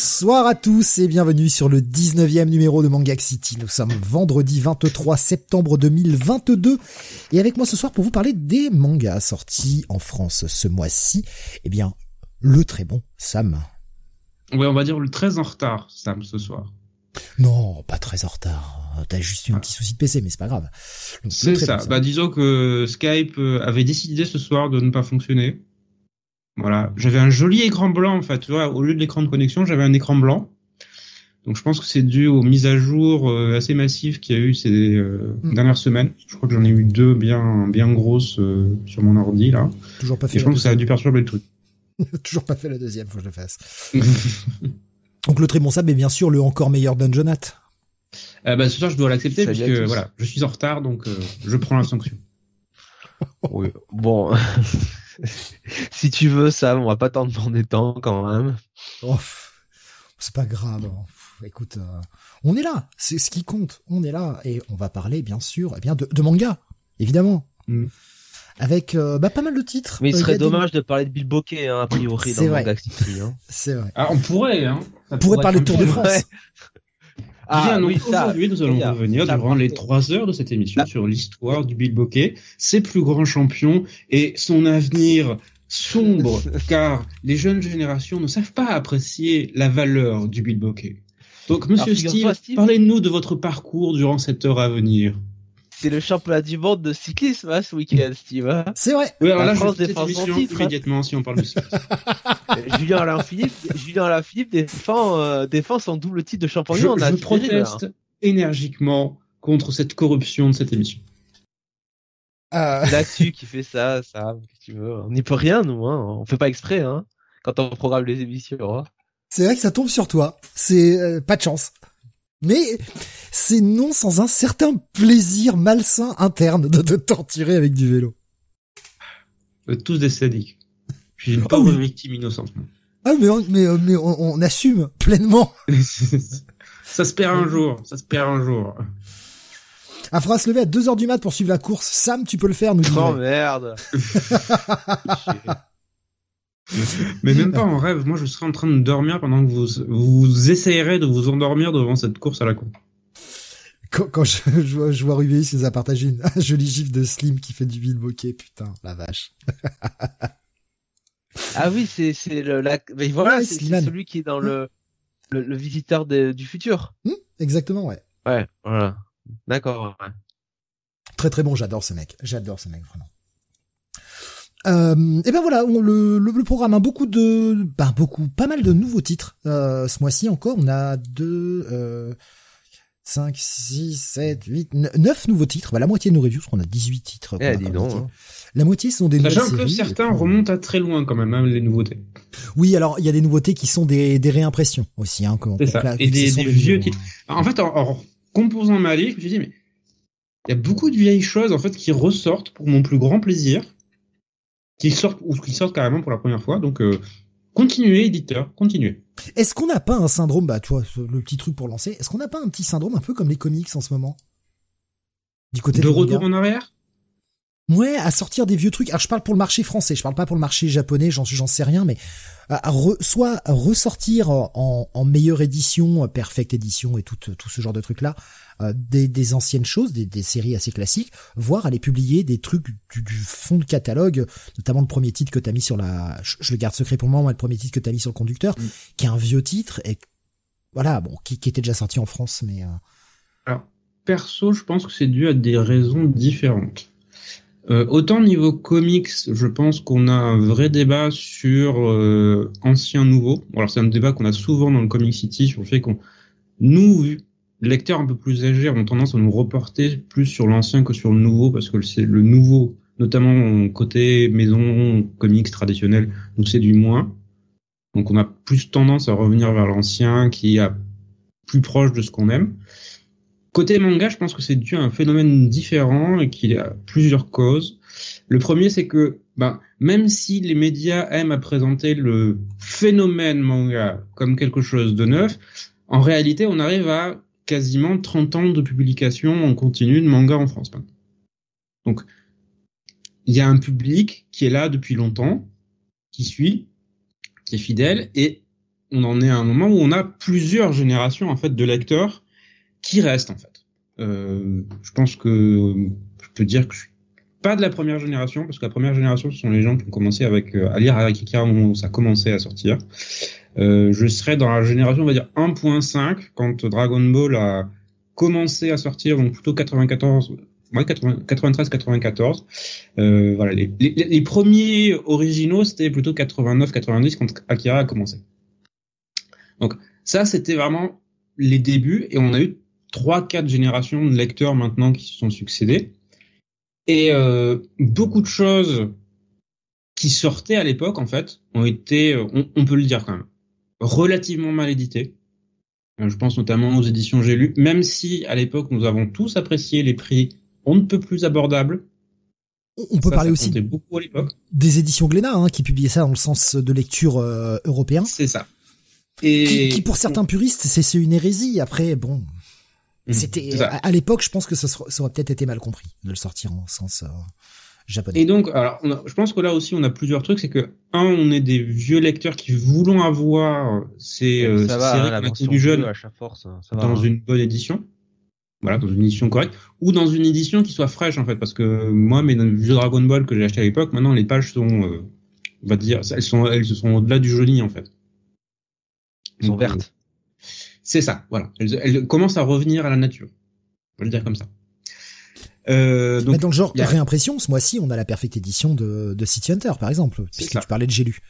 Bonsoir à tous et bienvenue sur le 19e numéro de Manga City. Nous sommes vendredi 23 septembre 2022 et avec moi ce soir pour vous parler des mangas sortis en France ce mois-ci. Eh bien, le très bon Sam. Ouais, on va dire le très en retard Sam ce soir. Non, pas très en retard. T'as juste eu un petit souci de PC, mais c'est pas grave. C'est ça. Bon, bah disons que Skype euh, avait décidé ce soir de ne pas fonctionner. Voilà, j'avais un joli écran blanc en fait. Tu vois, au lieu de l'écran de connexion, j'avais un écran blanc. Donc je pense que c'est dû aux mises à jour euh, assez massives qu'il y a eu ces euh, mm. dernières semaines. Je crois que j'en ai eu deux bien bien grosses euh, sur mon ordi là. Toujours pas fait. Et je pense que ça a dû perturber le truc. Toujours pas fait la deuxième, faut que je le fasse. Donc le très bon sable est bien sûr le encore meilleur Dungeonat. Euh, bah ce soir je dois l'accepter puisque voilà, je suis en retard donc je prends la sanction. oui, bon. si tu veux, ça, on va pas t'en demander tant quand même. Oh, c'est pas grave. Hein. Écoute, euh, on est là, c'est ce qui compte. On est là et on va parler bien sûr, eh bien de, de manga, évidemment. Mm. Avec euh, bah, pas mal de titres. Mais il euh, serait dommage de parler de Bill Bokeh, hein, a priori, dans vrai. Manga hein. C'est vrai. Ah, on pourrait, hein. on pourrait parler de Tour de France. Ah, oui, aujourd'hui, nous allons revenir durant les trois heures de cette émission sur l'histoire du Bill Bokeh, ses plus grands champions et son avenir sombre, car les jeunes générations ne savent pas apprécier la valeur du Bill Bokeh. Donc, Monsieur Steve, Steve. parlez-nous de votre parcours durant cette heure à venir c'est le championnat du monde de cyclisme hein, ce week-end, Steve. Hein. c'est vrai. Oui, alors là, France défend son titre. Hein. Immédiatement, si on parle de cyclisme. Julien Alain Philippe, Julien Alain Philippe défend, euh, défend son double titre de champion je, Je proteste énergiquement contre cette corruption de cette émission. Euh... Là-dessus qui fait ça, ça, tu veux. On n'y peut rien, nous. Hein. On fait pas exprès, hein, quand on programme les émissions. Hein. C'est vrai que ça tombe sur toi. C'est euh, pas de chance. Mais c'est non sans un certain plaisir malsain interne de te torturer avec du vélo. Euh, tous des sadiques. Je suis une pauvre victime innocente. Ah mais on, mais, mais on, assume pleinement. ça se perd un jour, ça se perd un jour. Ah, faudra se lever à 2 heures du mat pour suivre la course. Sam, tu peux le faire, nous Oh merde. Mais même pas en rêve. Moi, je serais en train de dormir pendant que vous, vous essayerez de vous endormir devant cette course à la con. Quand, je, je, vois, je vois Ruby, a partagé une un joli gif de Slim qui fait du Bill bokeh. Putain, la vache. ah oui, c'est, c'est le, la, voilà, c'est, celui qui est dans le, le, visiteur du futur. Hmm, exactement, ouais. Ouais, voilà. D'accord, ouais. Très très bon, j'adore ce mec. J'adore ce mec, vraiment. Euh, et ben voilà, le, le, programme a beaucoup de, ben beaucoup, pas mal de nouveaux titres. Euh, ce mois-ci encore, on a deux, euh, 5, 6, 7, 8, 9 nouveaux titres. Bah, la moitié de nos reviews, parce qu'on a 18 titres. Eh, dis donc, hein. La moitié sont des séries. que certains remontent à très loin quand même, hein, les nouveautés. Oui, alors il y a des nouveautés qui sont des, des réimpressions aussi. Hein, C'est ça. Et des, des vieux titres. En fait, en, en composant ma liste, je me suis dit, mais il y a beaucoup de vieilles choses en fait qui ressortent pour mon plus grand plaisir qui sortent ou qui sortent carrément pour la première fois. Donc euh, continuez, éditeur, continuez. Est-ce qu'on n'a pas un syndrome, bah tu vois, le petit truc pour lancer, est-ce qu'on n'a pas un petit syndrome un peu comme les comics en ce moment? Du côté de retour en arrière? Ouais, à sortir des vieux trucs. Alors je parle pour le marché français, je parle pas pour le marché japonais, j'en sais rien, mais soit ressortir en, en, meilleure édition, perfect édition et tout, tout ce genre de trucs là, euh, des, des, anciennes choses, des, des, séries assez classiques, voire aller publier des trucs du, du fond de catalogue, notamment le premier titre que t'as mis sur la, je, le garde secret pour moi, moi le premier titre que t'as mis sur le conducteur, mm. qui est un vieux titre et voilà, bon, qui, qui était déjà sorti en France, mais. Euh... Alors perso, je pense que c'est dû à des raisons différentes. Euh, autant niveau comics, je pense qu'on a un vrai débat sur euh, ancien nouveau. Alors c'est un débat qu'on a souvent dans le Comic City sur le fait qu'on nous lecteurs un peu plus âgés ont tendance à nous reporter plus sur l'ancien que sur le nouveau parce que c'est le nouveau, notamment côté maison comics traditionnel, nous séduit moins. Donc on a plus tendance à revenir vers l'ancien qui est plus proche de ce qu'on aime. Côté manga, je pense que c'est dû à un phénomène différent et qu'il y a plusieurs causes. Le premier, c'est que, ben, même si les médias aiment à présenter le phénomène manga comme quelque chose de neuf, en réalité, on arrive à quasiment 30 ans de publication en continu de manga en France. Donc, il y a un public qui est là depuis longtemps, qui suit, qui est fidèle, et on en est à un moment où on a plusieurs générations en fait de lecteurs qui restent en fait. Euh, je pense que je peux dire que je suis pas de la première génération parce que la première génération ce sont les gens qui ont commencé avec euh, à lire Akira au moment où ça commençait à sortir. Euh, je serais dans la génération on va dire 1.5 quand Dragon Ball a commencé à sortir donc plutôt 94 93-94. Euh, voilà, les, les, les, premiers originaux, c'était plutôt 89-90 quand Akira a commencé. Donc ça, c'était vraiment les débuts, et on a eu trois, quatre générations de lecteurs maintenant qui se sont succédés. Et euh, beaucoup de choses qui sortaient à l'époque, en fait, ont été, on, on, peut le dire quand même, relativement mal éditées. Euh, je pense notamment aux éditions J'ai lu, même si à l'époque nous avons tous apprécié les prix on ne peut plus abordable. On peut parler aussi beaucoup à des éditions Glénat hein, qui publiaient ça dans le sens de lecture euh, européen. C'est ça. Et qui, pour certains puristes, c'est une hérésie. Après, bon, mmh, c'était à, l'époque, je pense que ça, aurait peut-être été mal compris de le sortir en sens euh, japonais. Et donc, alors, je pense que là aussi, on a plusieurs trucs. C'est que un, on est des vieux lecteurs qui voulons avoir ces, euh, séries hein, du jeune à chaque force, dans hein. une bonne édition voilà, dans une édition correcte, ou dans une édition qui soit fraîche en fait, parce que moi, mes vieux Dragon Ball que j'ai acheté à l'époque, maintenant les pages sont, euh, on va dire, elles sont, elles sont au-delà du joli en fait. Elles sont vertes. C'est ça, voilà. Elles, commencent à revenir à la nature. On va le dire comme ça. Euh, donc, dans le genre réimpression, ce mois-ci, on a la perfecte édition de, de City Hunter, par exemple, puisque tu parlais de J'ai lu.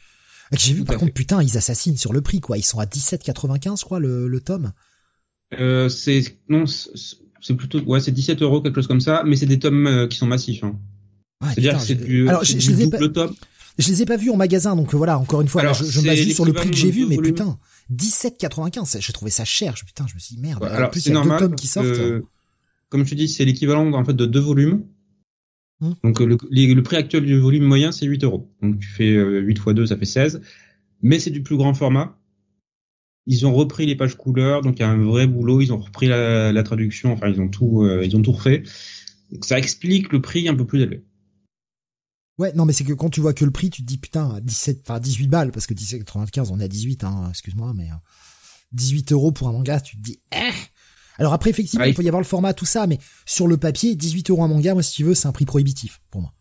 J'ai vu, par contre, putain, ils assassinent sur le prix, quoi. Ils sont à 17,95, je crois, le, le tome. Euh, c'est non, c'est plutôt ouais, c'est 17 euros quelque chose comme ça, mais c'est des tomes euh, qui sont massifs. Hein. C'est-à-dire que c'est du, Alors, je, les ai pas... Je les ai pas vus en magasin, donc voilà, encore une fois, je, je me base juste sur le prix que j'ai vu, mais putain, 17,95, j'ai trouvé ça cher. Je, putain, je me suis dit merde. alors, en plus, il y a deux tomes qui sortent. comme je te dis, c'est l'équivalent en fait de deux volumes. Hum. Donc le, le, prix actuel du volume moyen, c'est 8 euros. Donc tu fais 8 x 2, ça fait 16. Mais c'est du plus grand format. Ils ont repris les pages couleurs, donc il y a un vrai boulot. Ils ont repris la, la traduction, enfin ils ont tout, euh, ils ont tout refait. Donc ça explique le prix un peu plus élevé. Ouais, non, mais c'est que quand tu vois que le prix, tu te dis putain, 17, enfin 18 balles, parce que 17,95, on est à 18, hein, excuse-moi, mais 18 euh, euros pour un manga, tu te dis, eh Alors après, effectivement, il peut y avoir le format, tout ça, mais sur le papier, 18 euros un manga, moi, si tu veux, c'est un prix prohibitif pour moi.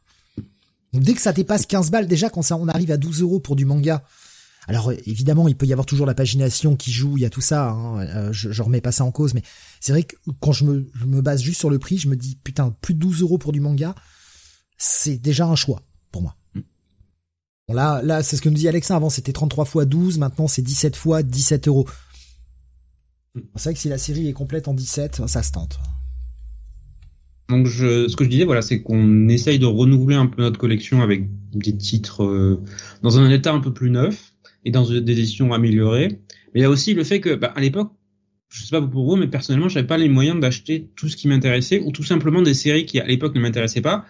Donc dès que ça dépasse 15 balles, déjà quand ça, on arrive à 12 euros pour du manga, alors évidemment, il peut y avoir toujours la pagination qui joue, il y a tout ça. Hein, euh, je, je remets pas ça en cause, mais c'est vrai que quand je me, je me base juste sur le prix, je me dis putain, plus de 12 euros pour du manga, c'est déjà un choix pour moi. Là, là, c'est ce que nous dit Alexa avant, c'était 33 fois 12, maintenant c'est 17 fois 17 euros. C'est vrai que si la série est complète en 17, ça se tente. Donc je, ce que je disais, voilà, c'est qu'on essaye de renouveler un peu notre collection avec des titres euh, dans un état un peu plus neuf et dans des éditions améliorées. Mais il y a aussi le fait que, bah, à l'époque, je sais pas pour vous, mais personnellement, j'avais pas les moyens d'acheter tout ce qui m'intéressait, ou tout simplement des séries qui à l'époque ne m'intéressaient pas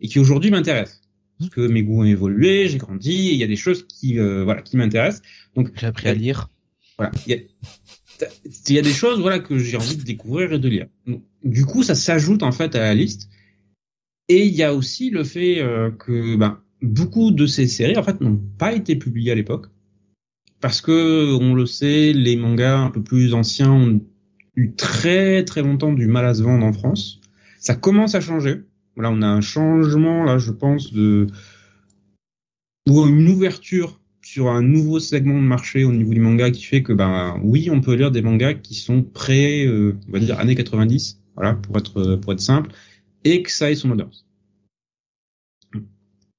et qui aujourd'hui m'intéressent. Parce que mes goûts ont évolué, j'ai grandi, il y a des choses qui, euh, voilà, qui m'intéressent. Donc j'ai appris à lire. Voilà, il y a, il y a des choses, voilà, que j'ai envie de découvrir et de lire. Donc, du coup, ça s'ajoute en fait à la liste. Et il y a aussi le fait euh, que, bah, beaucoup de ces séries en fait n'ont pas été publiées à l'époque parce que on le sait, les mangas un peu plus anciens ont eu très très longtemps du mal à se vendre en France. Ça commence à changer. Voilà, on a un changement là, je pense, de ou une ouverture sur un nouveau segment de marché au niveau du manga qui fait que ben oui, on peut lire des mangas qui sont près, euh, on va dire années 90, voilà, pour être pour être simple, et que ça ait son odeur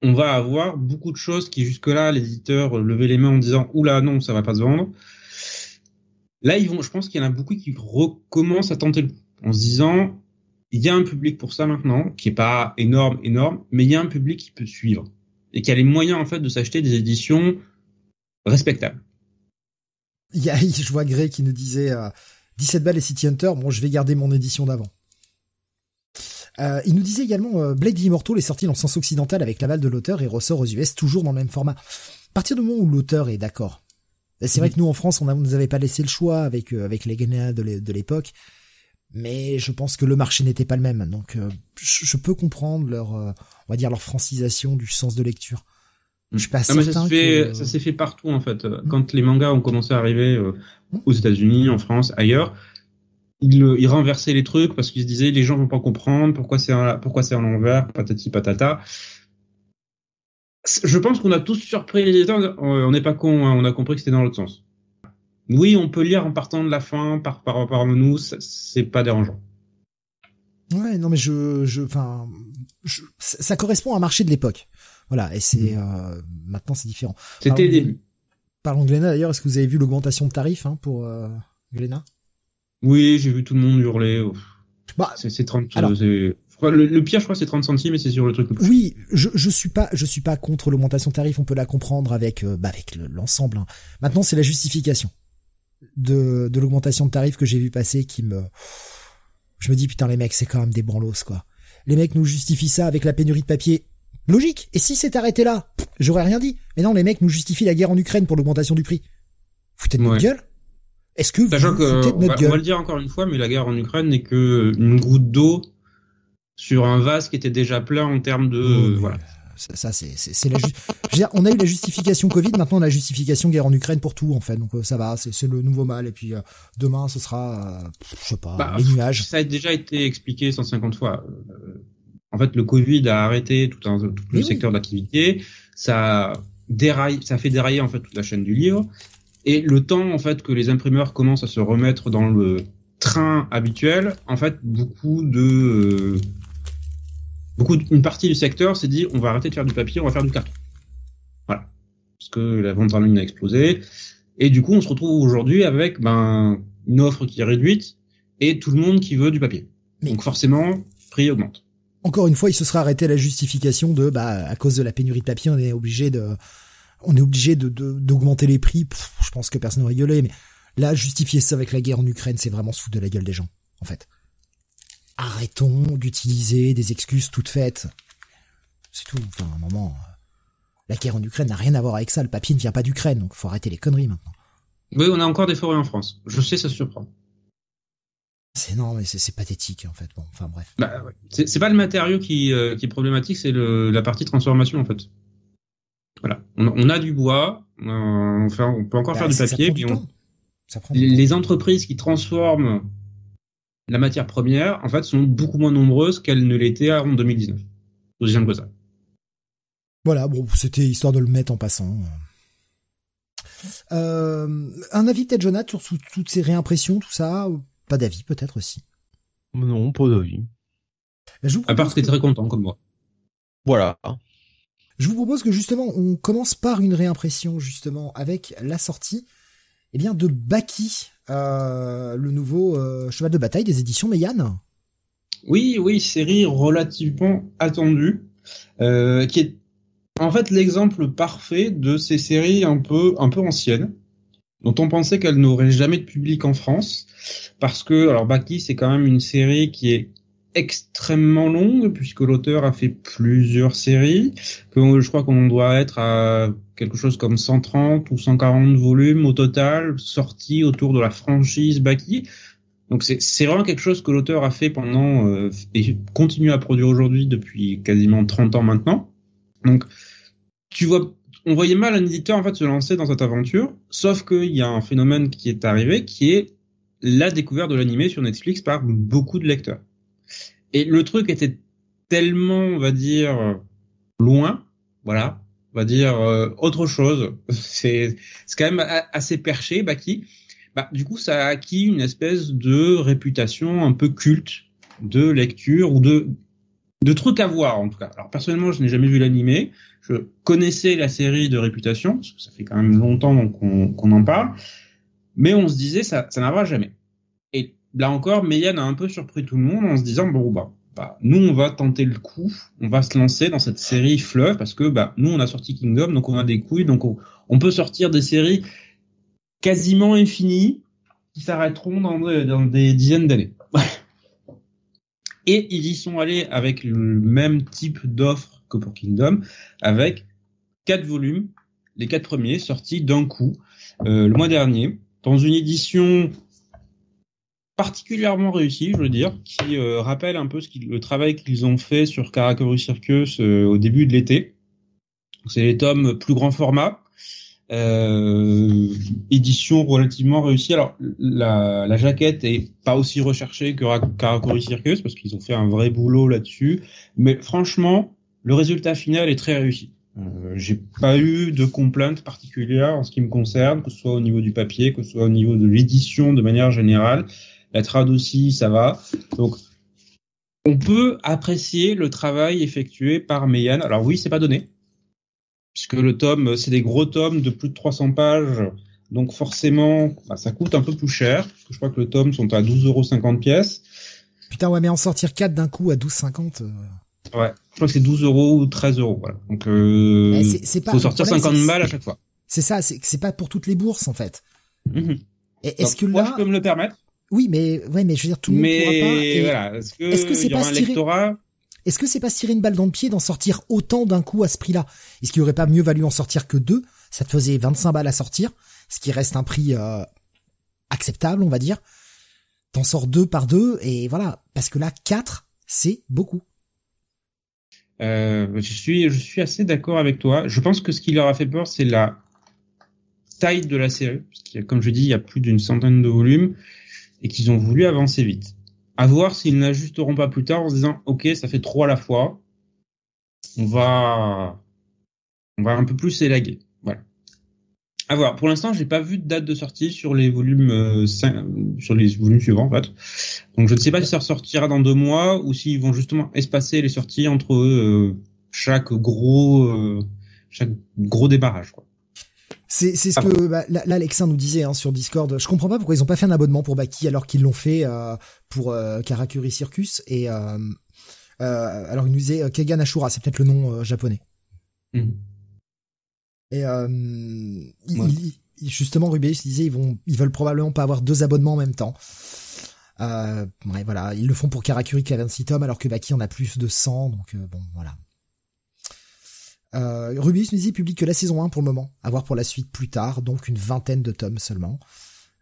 on va avoir beaucoup de choses qui jusque-là, l'éditeur levait les mains en disant oula non, ça va pas se vendre. Là, ils vont, je pense qu'il y en a beaucoup qui recommencent à tenter le coup en se disant il y a un public pour ça maintenant qui est pas énorme, énorme, mais il y a un public qui peut suivre et qui a les moyens en fait de s'acheter des éditions respectables. Il y a, je vois Gray qui nous disait 17 euh, balles et City Hunter. Bon, je vais garder mon édition d'avant. Euh, il nous disait également euh, Blade Immortal est sorti dans le sens occidental avec l'aval de l'auteur et ressort aux US toujours dans le même format. À partir du moment où l'auteur est d'accord. C'est vrai que nous en France, on ne nous avait pas laissé le choix avec euh, avec les de l'époque, mais je pense que le marché n'était pas le même. Donc je, peux comprendre leur on va dire leur francisation du sens de lecture. Je suis pas certain ça s'est fait, partout en fait. Hmm. Quand les mangas ont commencé à arriver euh, hmm. aux États-Unis, en France, ailleurs, ils, ils renversaient les trucs parce qu'ils se disaient les gens vont pas comprendre pourquoi c'est pourquoi c'est en l'envers, patati patata. Je pense qu'on a tous surpris les. Euh, on n'est pas con, hein, on a compris que c'était dans l'autre sens. Oui, on peut lire en partant de la fin par par rapport à nous, c'est pas dérangeant. Ouais, non mais je, je, enfin, ça correspond à un marché de l'époque. Voilà, et c'est mm. euh, maintenant c'est différent. C'était début. Parlons de Glénat d'ailleurs, est-ce que vous avez vu l'augmentation de tarifs hein, pour euh, Glénat? Oui, j'ai vu tout le monde hurler. Bah, c'est 30. Alors, le, le, pire, je crois, c'est 30 centimes, mais c'est sur le truc. Le plus oui, je, je suis pas, je suis pas contre l'augmentation de tarifs. On peut la comprendre avec, euh, bah, avec l'ensemble. hein. Maintenant, c'est la justification de, de l'augmentation de tarifs que j'ai vu passer qui me, je me dis putain les mecs, c'est quand même des branlos quoi. Les mecs nous justifient ça avec la pénurie de papier. Logique. Et si c'est arrêté là, j'aurais rien dit. Mais non, les mecs nous justifient la guerre en Ukraine pour l'augmentation du prix. Foutez de notre gueule? Est-ce que vous foutez de notre gueule On va le dire encore une fois, mais la guerre en Ukraine n'est que une goutte d'eau sur un vase qui était déjà plein en termes de voilà. Ça, c'est, c'est, la. Je veux dire, on a eu la justification Covid, maintenant on a la justification guerre en Ukraine pour tout en fait. Donc euh, ça va, c'est, c'est le nouveau mal. Et puis euh, demain, ce sera, euh, je sais pas, bah, les nuages. Ça a déjà été expliqué 150 fois. En fait, le Covid a arrêté tout, un, tout le secteur d'activité. Ça déraille, ça fait dérailler en fait toute la chaîne du livre. Et le temps en fait que les imprimeurs commencent à se remettre dans le train habituel, en fait, beaucoup de beaucoup une partie du secteur s'est dit on va arrêter de faire du papier, on va faire du carton. Voilà. Parce que la vente en ligne a explosé. Et du coup, on se retrouve aujourd'hui avec ben, une offre qui est réduite et tout le monde qui veut du papier. Donc forcément, prix augmente. Encore une fois, il se sera arrêté à la justification de bah à cause de la pénurie de papier, on est obligé de on est obligé de d'augmenter les prix. je pense que personne n'a rigolé, mais là justifier ça avec la guerre en Ukraine, c'est vraiment se foutre de la gueule des gens, en fait arrêtons d'utiliser des excuses toutes faites. C'est tout. Enfin, un moment, euh, la guerre en Ukraine n'a rien à voir avec ça. Le papier ne vient pas d'Ukraine, donc faut arrêter les conneries maintenant. Oui, on a encore des forêts en France. Je sais, ça surprend. C'est non, mais c'est pathétique en fait. Bon, enfin bref. Bah, C'est pas le matériau qui, euh, qui est problématique, c'est la partie transformation en fait. Voilà, on, a du bois, on, on peut encore bah, faire du papier, puis on... les entreprises qui transforment la matière première, en fait, sont beaucoup moins nombreuses qu'elles ne l'étaient en 2019. Aussi simple que ça. Voilà, bon, c'était histoire de le mettre en passant. Euh, un avis peut-être, Jonathan, sur toutes ces réimpressions, tout ça Pas d'avis, peut-être aussi? Non, pas d'avis. À part que tu es très content, comme moi. Voilà. Je vous propose que justement, on commence par une réimpression, justement, avec la sortie eh bien, de Baki, le nouveau euh, cheval de bataille des éditions Meian. Oui, oui, série relativement attendue, euh, qui est en fait l'exemple parfait de ces séries un peu un peu anciennes, dont on pensait qu'elles n'auraient jamais de public en France, parce que alors Baki c'est quand même une série qui est extrêmement longue puisque l'auteur a fait plusieurs séries, que je crois qu'on doit être à quelque chose comme 130 ou 140 volumes au total sortis autour de la franchise Baki. Donc c'est vraiment quelque chose que l'auteur a fait pendant euh, et continue à produire aujourd'hui depuis quasiment 30 ans maintenant. Donc tu vois on voyait mal un éditeur en fait se lancer dans cette aventure, sauf qu'il y a un phénomène qui est arrivé qui est la découverte de l'animé sur Netflix par beaucoup de lecteurs. Et le truc était tellement, on va dire, loin, voilà, on va dire euh, autre chose. C'est quand même assez perché, Baki. Bah, du coup, ça a acquis une espèce de réputation un peu culte de lecture ou de de trucs à voir en tout cas. Alors personnellement, je n'ai jamais vu l'animé. Je connaissais la série de réputation, parce que ça fait quand même longtemps qu'on en parle, mais on se disait ça ça n'arrivera jamais. Là encore, Meian a un peu surpris tout le monde en se disant bon bah bah, nous on va tenter le coup, on va se lancer dans cette série fleuve parce que bah nous on a sorti Kingdom donc on a des couilles donc on, peut sortir des séries quasiment infinies qui s'arrêteront dans, dans, des dizaines d'années. Et ils y sont allés avec le même type d'offre que pour Kingdom, avec quatre volumes, les quatre premiers sortis d'un coup euh, le mois dernier, dans une édition particulièrement réussi, je veux dire, qui euh, rappelle un peu ce le travail qu'ils ont fait sur Karakuri Circus euh, au début de l'été. C'est les tomes plus grand format, euh, édition relativement réussie. Alors la, la, jaquette est pas aussi recherchée que Karakuri Circus parce qu'ils ont fait un vrai boulot là-dessus, mais franchement, le résultat final est très réussi. Euh, j'ai pas eu de complaintes particulières en ce qui me concerne, que ce soit au niveau du papier, que ce soit au niveau de l'édition de manière générale. La trad aussi, ça va. Donc, on peut apprécier le travail effectué par Meian. Alors oui, c'est pas donné, puisque le tome, c'est des gros tomes de plus de 300 pages, donc forcément, bah, ça coûte un peu plus cher. Je crois que le tome sont à 12,50€ pièces. Putain, ouais, mais en sortir 4 d'un coup à 12,50. Euh... Ouais, je crois que c'est 12 euros ou 13 euros. Voilà. Donc, euh, c'est, faut sortir 50 balles à chaque fois. C'est ça, c'est, c'est pas pour toutes les bourses en fait. Et est-ce que là, moi, je peux me le permettre. Oui, mais ouais, mais je veux dire tout le monde mais, pourra pas. Et... voilà. Est-ce que, est-ce que c'est pas un lectorat? Est-ce que c'est pas se tirer une balle dans le pied d'en sortir autant d'un coup à ce prix-là? Est-ce qu'il aurait pas mieux valu en sortir que deux? Ça te faisait 25 balles à sortir, ce qui reste un prix euh, acceptable, on va dire. T'en sors deux par deux et voilà, parce que là, quatre, c'est beaucoup. Euh, je suis, je suis assez d'accord avec toi. Je pense que ce qui leur a fait peur, c'est la taille de la série. Parce comme je dis, il y a plus d'une centaine de volumes et qu'ils ont voulu avancer vite. À voir s'ils n'ajusteront pas plus tard en se disant, OK, ça fait trop à la fois. On va, on va un peu plus élaguer. Voilà. À voir. Pour l'instant, j'ai pas vu de date de sortie sur les volumes euh, sur les volumes suivants en fait. Donc je ne sais pas si ça ressortira dans deux mois ou s'ils vont justement espacer les sorties entre euh, chaque gros euh, chaque gros débarrage quoi. C'est c'est ce que bah, là, Alexin nous disait hein, sur Discord. Je comprends pas pourquoi ils ont pas fait un abonnement pour Baki alors qu'ils l'ont fait pour Karakuri Circus et alors il nous disait Kegan Ashura, c'est peut-être le nom japonais. Mmh. Et euh, justement, Rubius disait ils vont, ils veulent probablement pas avoir deux abonnements en même temps. Euh, ouais, voilà, ils le font pour Karakuri qui a 26 tomes alors que Baki en a plus de 100, donc euh, bon, voilà. Euh, Rubius dit publie que la saison 1 pour le moment, à voir pour la suite plus tard, donc une vingtaine de tomes seulement.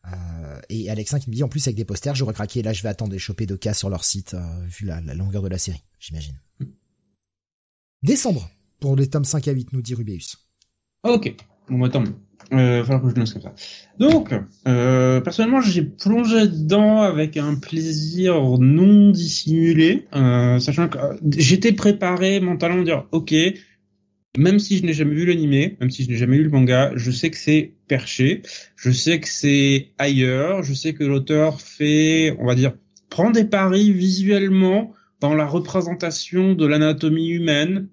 Euh, et Alexin qui me dit en plus avec des posters, j'aurais craqué, là je vais attendre de choper de cas sur leur site, euh, vu la, longueur de la série, j'imagine. Décembre, pour les tomes 5 à 8, nous dit Rubius. Ok. Bon, bah, tant Euh, falloir que je note comme ça. Donc, euh, personnellement, j'ai plongé dedans avec un plaisir non dissimulé, euh, sachant que euh, j'étais préparé mentalement à dire, ok, même si je n'ai jamais vu l'animé, même si je n'ai jamais lu le manga, je sais que c'est perché, je sais que c'est ailleurs, je sais que l'auteur fait, on va dire, prend des paris visuellement dans la représentation de l'anatomie humaine,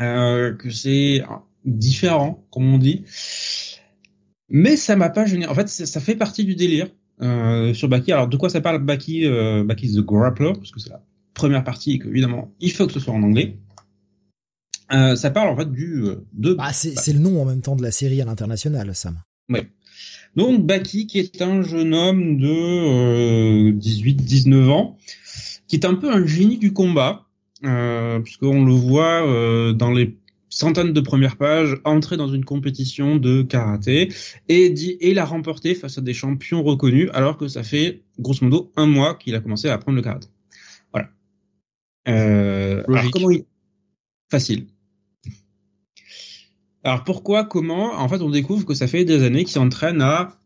euh, que c'est différent, comme on dit. Mais ça m'a pas gêné. En fait, ça fait partie du délire euh, sur Baki. Alors, de quoi ça parle Baki euh, Baki the Grappler, parce que c'est la première partie et que évidemment, il faut que ce soit en anglais. Euh, ça parle en fait du euh, de. Bah, c'est le nom en même temps de la série à l'international, Sam. Ouais. Donc Baki, qui est un jeune homme de 18-19 euh, ans, qui est un peu un génie du combat, euh, puisqu'on le voit euh, dans les centaines de premières pages, entrer dans une compétition de karaté et, dit, et la remporter face à des champions reconnus alors que ça fait grosso modo un mois qu'il a commencé à apprendre le karaté. Voilà. Euh, alors comment il... Facile. Alors pourquoi, comment? En fait, on découvre que ça fait des années qu'il s'entraîne à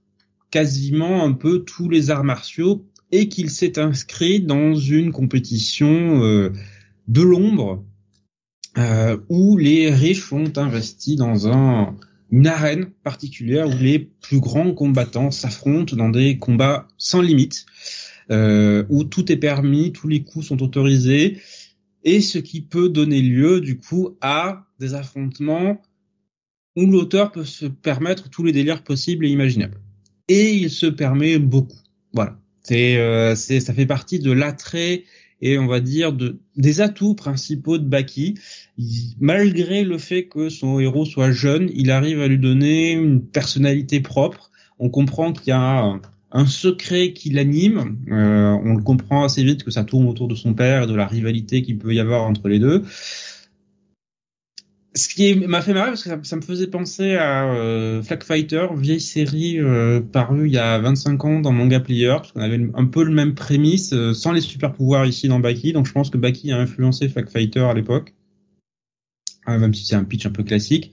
quasiment un peu tous les arts martiaux et qu'il s'est inscrit dans une compétition euh, de l'ombre euh, où les riches ont investi dans un, une arène particulière où les plus grands combattants s'affrontent dans des combats sans limite, euh, où tout est permis, tous les coups sont autorisés, et ce qui peut donner lieu du coup à des affrontements où l'auteur peut se permettre tous les délires possibles et imaginables. Et il se permet beaucoup. Voilà. C'est, euh, ça fait partie de l'attrait et on va dire de des atouts principaux de Baki. malgré le fait que son héros soit jeune, il arrive à lui donner une personnalité propre. On comprend qu'il y a un, secret qui l'anime. Euh, on le comprend assez vite que ça tourne autour de son père et de la rivalité qu'il peut y avoir entre les deux ce qui m'a fait marrer parce que ça, me faisait penser à euh, Flag Fighter, vieille série euh, parue il y a 25 ans dans Manga Player, parce qu'on avait un peu le même prémisse, euh, sans les super pouvoirs ici dans Baki, donc je pense que Baki a influencé Flag Fighter à l'époque. hein, même si c'est un pitch un peu classique.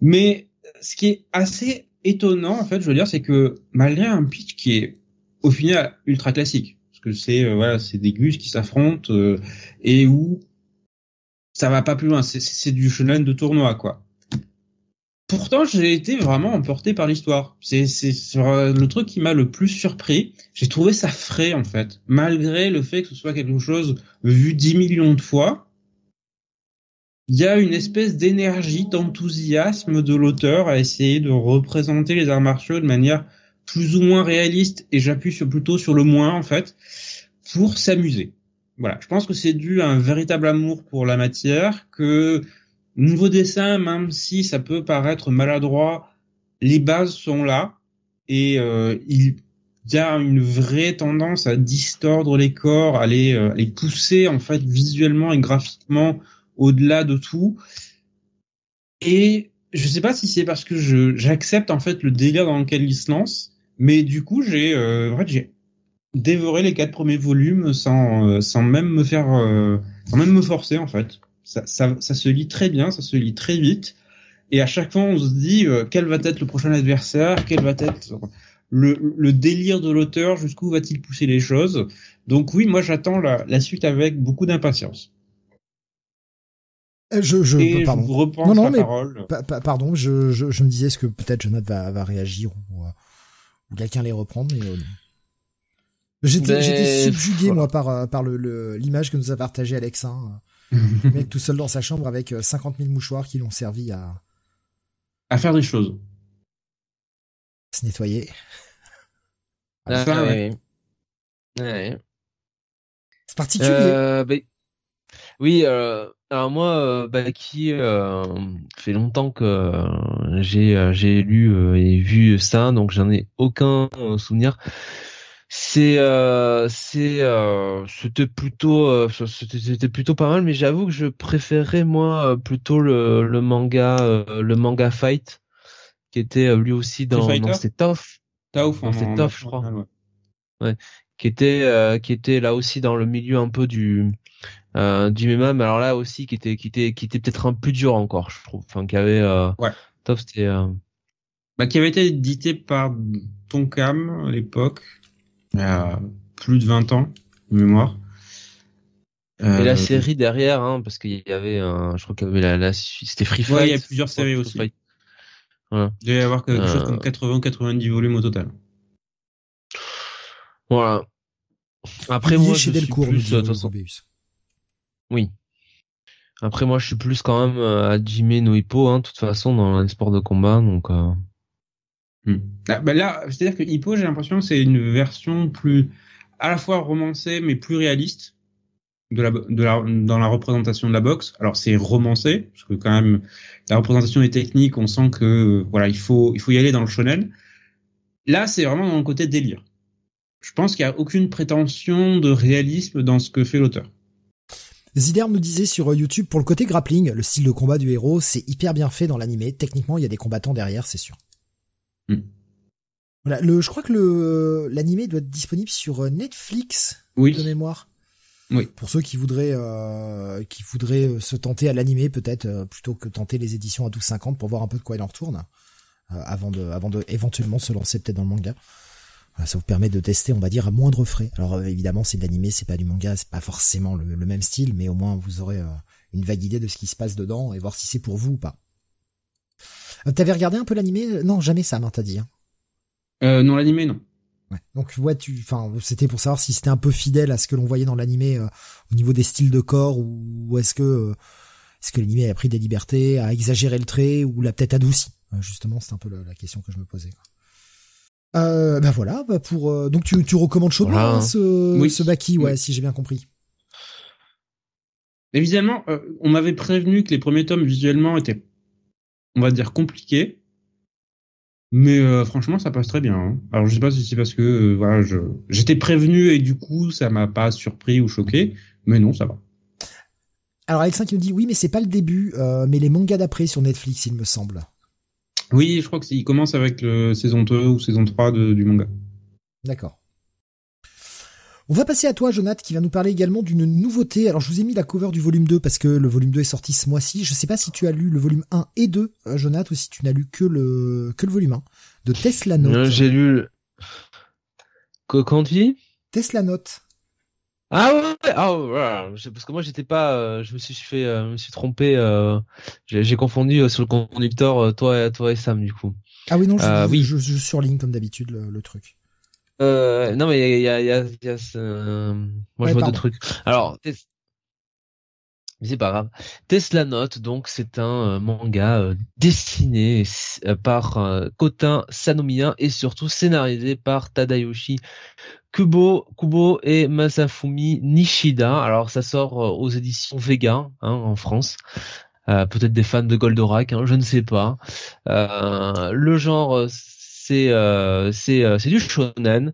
Mais ce qui est assez étonnant, en fait, je veux dire, c'est que malgré un pitch qui est au final ultra classique, parce que c'est euh, voilà, c'est des gus qui s'affrontent euh, et où ça va pas plus loin, c'est du shonen de tournoi, quoi. Pourtant, j'ai été vraiment emporté par l'histoire. C'est le truc qui m'a le plus surpris. J'ai trouvé ça frais en fait, malgré le fait que ce soit quelque chose vu dix millions de fois. Il y a une espèce d'énergie, d'enthousiasme de l'auteur à essayer de représenter les arts martiaux de manière plus ou moins réaliste, et j'appuie plutôt sur le moins en fait, pour s'amuser. Voilà, je pense que c'est dû à un véritable amour pour la matière, que Niveau dessin, même si ça peut paraître maladroit, les bases sont là et euh, il y a une vraie tendance à distordre les corps, à les, euh, les pousser en fait visuellement et graphiquement au-delà de tout. Et je sais pas si c'est parce que j'accepte en fait le délire dans lequel il se lance, mais du coup j'ai euh, en fait j'ai dévoré les quatre premiers volumes sans euh, sans même me faire euh, sans même me forcer en fait ça, ça, ça, se lit très bien, ça se lit très vite. Et à chaque fois, on se dit euh, quel va être le prochain adversaire, quel va être le, le délire de l'auteur, jusqu'où va-t-il pousser les choses. Donc oui, moi j'attends la, la, suite avec beaucoup d'impatience. Je, je, pardon. je reprends non, non, mais parole. pardon, je, je, je, me disais est-ce que peut-être Jonathan va, va réagir ou, ou quelqu'un les reprendre, mais j'étais, j'étais subjugué moi par par le l'image que nous a partagé Alexa. Hein le mec tout seul dans sa chambre avec 50 euh, 000 mouchoirs qui l'ont servi à... À faire des choses. À se nettoyer. Ah, ouais. Ouais. C'est particulier. Euh, bah, oui, euh, alors moi, euh, bah, qui euh, fait longtemps que j'ai j'ai lu et vu ça, donc j'en ai aucun souvenir c'est euh, c'est euh, c'était plutôt euh, c'était plutôt pas mal mais j'avoue que je préférais moi plutôt le, le manga le manga fight qui était lui aussi dans dans c'était Tough c'est Tough je crois. ouais. qui était qui était là aussi dans le milieu un peu du euh, du MMA mais alors là aussi qui était qui était qui était peut-être un peu dur encore je trouve. Enfin qui avait ouais. Tough c'était bah qui avait été édité par Tonkam à l'époque il y a plus de 20 ans, de mémoire. Et la euh, série derrière, hein, parce qu'il y avait un, je crois qu'il y avait la, la c'était Free Fight. Ouais, il y a plusieurs séries aussi. Voilà. Il devait y avoir quelque chose comme 80 euh. 90 volumes au total. Voilà. Après moi, chez je Delcourt, plus, de toute Oui. Après moi, je suis plus quand même euh, à Jimmy no Hippo, hein, de toute façon, dans les sports de combat, donc. Euh... Hmm. Ah, bah là, c'est-à-dire que Hippo, j'ai l'impression que c'est une version plus à la fois romancée mais plus réaliste de la, de la, dans la représentation de la boxe. Alors c'est romancé parce que quand même la représentation est technique, on sent que voilà il faut il faut y aller dans le shonen. Là, c'est vraiment dans le côté délire. Je pense qu'il n'y a aucune prétention de réalisme dans ce que fait l'auteur. Zider nous disait sur YouTube pour le côté grappling, le style de combat du héros, c'est hyper bien fait dans l'animé. Techniquement, il y a des combattants derrière, c'est sûr. Hmm. Voilà, le, je crois que le l'animé doit être disponible sur euh, Netflix oui. de mémoire. Oui. Pour ceux qui voudraient euh, qui voudraient euh, se tenter à l'animé peut-être euh, plutôt que tenter les éditions à 12,50 pour voir un peu de quoi il en retourne avant de avant de éventuellement se lancer peut-être dans le manga. ça vous permet de tester, on va dire, à moindre frais. Alors évidemment, c'est de l'animé, c'est pas du manga, c'est pas forcément le, le, même style, mais au moins vous aurez une vague idée de ce qui se passe dedans et voir si c'est pour vous ou pas. T'avais regardé un peu l'animé Non, jamais ça, hein, t'as dit. Hein. Euh, non, l'animé, non. Ouais. Donc ouais, tu, enfin, c'était pour savoir si c'était un peu fidèle à ce que l'on voyait dans l'animé euh, au niveau des styles de corps ou, est-ce que euh, est-ce que l'animé a pris des libertés, a exagéré le trait ou l'a peut-être adouci? Euh, justement, c'est un peu la, question que je me posais. Euh, ben voilà, bah pour donc tu, tu recommandes chaudement hein, ce, oui. ce Baki, ouais, si j'ai bien compris. Évidemment, on m'avait prévenu que les premiers tomes visuellement étaient, on va dire, compliqués. Mais euh, franchement, ça passe très bien. Hein. Alors, je sais pas si c'est parce que euh, voilà, je j'étais prévenu et du coup, ça m'a pas surpris ou choqué, mais non, ça va. Alors, Alexin qui nous dit oui, mais c'est pas le début, euh, mais les mangas d'après sur Netflix, il me semble. Oui, je crois qu'il commence avec le saison 2 ou saison 3 de, du manga. D'accord. On va passer à toi, Jonathan, qui va nous parler également d'une nouveauté. Alors, je vous ai mis la cover du volume 2 parce que le volume 2 est sorti ce mois-ci. Je sais pas si tu as lu le volume 1 et 2, euh, Jonathan, ou si tu n'as lu que le, que le volume 1 de Tesla Note. J'ai lu, quand tu dis? Tesla Note. Ah ouais, ah ouais, parce que moi j'étais pas, euh, je me suis fait, euh, je me suis trompé, euh, j'ai confondu sur le conducteur toi, toi et Sam du coup. Ah oui non, je, oui. je, je surligne comme d'habitude le, le, truc. Non mais il y a, y a, y a ce... moi je vois deux trucs. Alors c'est pas grave. Tesla Note, donc, c'est un manga dessiné par Kotin Sanomiya et surtout scénarisé par Tadayoshi Kubo, Kubo et Masafumi Nishida. Alors ça sort euh, aux éditions Vega hein, en France. Euh, peut-être des fans de Goldorak, hein, je ne sais pas. Euh, le genre c'est c'est c'est du shonen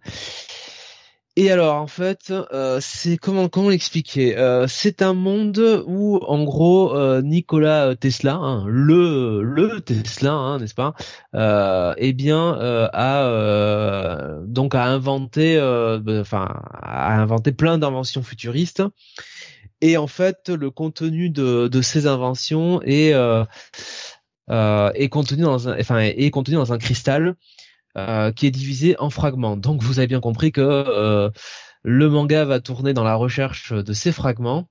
et alors en fait, euh, c'est comment comment l'expliquer euh, C'est un monde où en gros euh, Nikola Tesla, hein, le le Tesla, hein, n'est-ce pas Eh bien, a donc a inventé, bah, enfin a inventé plein d'inventions futuristes. Et en fait, le contenu de de ces inventions est est contenu dans un, enfin est contenu dans un cristal euh, qui est divisé en fragments. Donc vous avez bien compris que euh, le manga va tourner dans la recherche de ces fragments.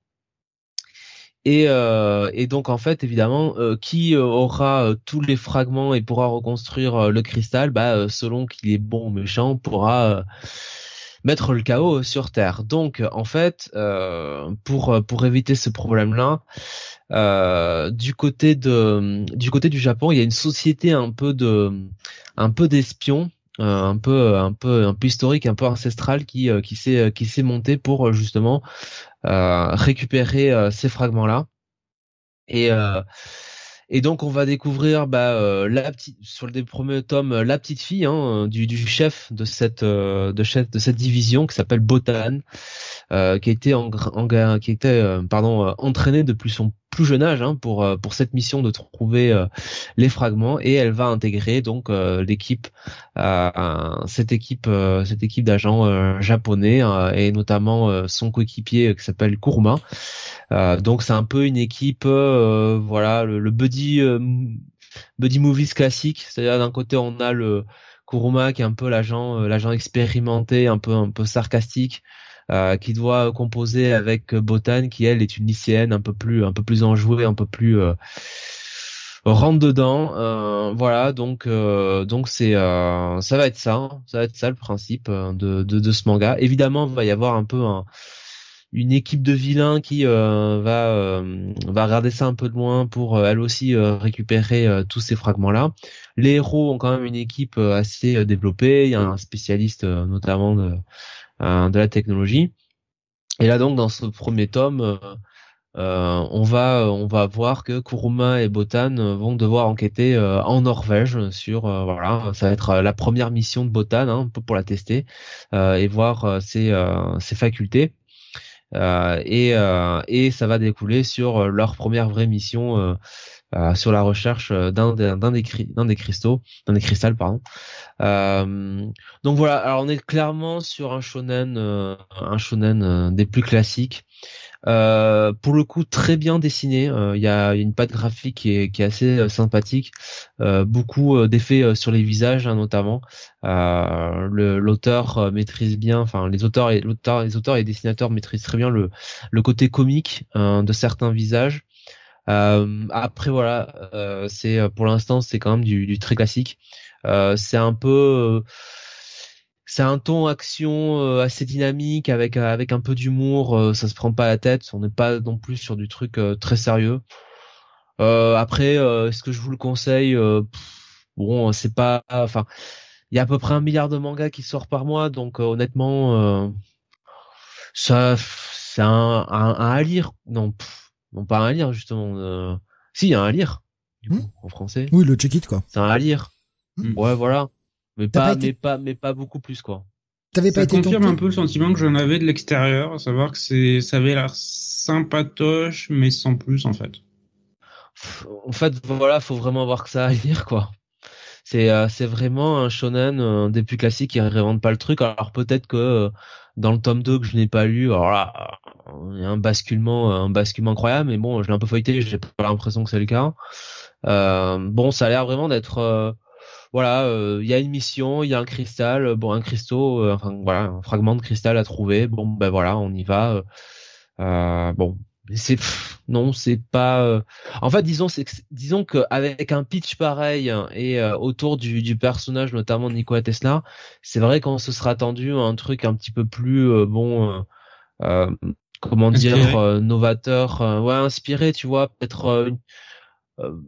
Et, euh, donc en fait évidemment qui aura tous les fragments et pourra reconstruire le cristal, bah selon qu'il est bon ou méchant, pourra mettre le chaos sur Terre. Donc en fait, pour pour éviter ce problème-là, euh, du côté de du côté du Japon, il y a une société un peu de un peu d'espions euh, un peu un peu un peu historique un peu ancestral qui euh, qui s'est qui s'est monté pour justement récupérer ces fragments là et et donc on va découvrir bah, la petite sur le premier tome la petite fille hein, du, du, chef de cette chef de cette division qui s'appelle Botan qui en, était pardon depuis son plus jeune âge hein, pour euh, pour cette mission de trouver euh, les fragments. Et elle va intégrer donc euh, l'équipe cette équipe cette équipe d'agents japonais et notamment son coéquipier qui s'appelle Kuruma. Donc c'est un peu une équipe voilà le, buddy buddy movies classique. C'est-à-dire d'un côté on a le Kuruma qui est un peu l'agent l'agent expérimenté un peu un peu sarcastique euh, qui doit composer avec Botan, qui elle est une lycéenne un peu plus un peu plus enjouée, un peu plus euh, rentre dedans. Euh, voilà, donc donc c'est ça va être ça, hein. ça va être ça le principe de, de, de ce manga. Évidemment, il va y avoir un peu un une équipe de vilains qui euh, va va regarder ça un peu de loin pour elle aussi récupérer tous ces fragments là. Les héros ont quand même une équipe assez développée. Il y a un spécialiste notamment de euh, de la technologie. Et là donc dans ce premier tome, euh, euh, on va on va voir que Kuruma et Botan vont devoir enquêter en Norvège sur voilà ça va être la première mission de Botan hein, pour la tester et voir ses ses facultés et et ça va découler sur leur première vraie mission euh, sur la recherche euh, d'un des, des, cristaux, d'un des cristals pardon. Euh, donc voilà, alors on est clairement sur un shonen, un shonen des plus classiques. Pour le coup très bien dessiné. Il y a une patte graphique qui est, qui est assez sympathique. Beaucoup d'effets sur les visages hein, notamment. l'auteur maîtrise bien, enfin les auteurs et les auteurs et dessinateurs maîtrisent très bien le, le côté comique de certains visages. Euh, après voilà, euh, c'est euh, pour l'instant c'est quand même du, du très classique. Euh, c'est un peu, c'est un ton action assez dynamique avec avec un peu d'humour. ça se prend pas la tête. On n'est pas non plus sur du truc très sérieux. après, est-ce que je vous le conseille Bon, c'est pas, enfin, il y a à peu près un milliard de mangas qui sortent par mois, donc honnêtement, ça, c'est un, un, un, à lire. Non. Non, pas un lire, justement. Euh... Si, il y a un lire, du coup, hmm. en français. Oui, le check it, quoi. C'est un lire. Hmm. Ouais, voilà. Mais pas, mais pas, mais pas beaucoup plus, quoi. T'avais pas ça confirme un peu le sentiment que j'en avais de l'extérieur, à savoir que c'est, ça avait l'air sympatoche, mais sans plus, en fait. En fait, voilà, faut vraiment voir que ça à lire, quoi. C'est euh, c'est vraiment un shonen des plus classiques qui réinvente pas le truc. Alors peut-être que dans le tome 2 que je n'ai pas lu, alors il y a un basculement, un basculement incroyable. Mais bon, je l'ai un peu feuilleté, j'ai pas l'impression que c'est le cas. bon, ça a l'air vraiment d'être voilà, il y a une mission, il y a un cristal, bon un cristaux, enfin voilà, un fragment de cristal à trouver. Bon ben voilà, on y va. bon, c'est non, c'est pas. Euh, en fait, disons, c'est disons qu'avec un pitch pareil hein, et euh, autour du, du personnage, notamment Nikola Tesla, c'est vrai qu'on se sera attendu à un truc un petit peu plus euh, bon. comment dire novateur ouais inspiré tu vois peut-être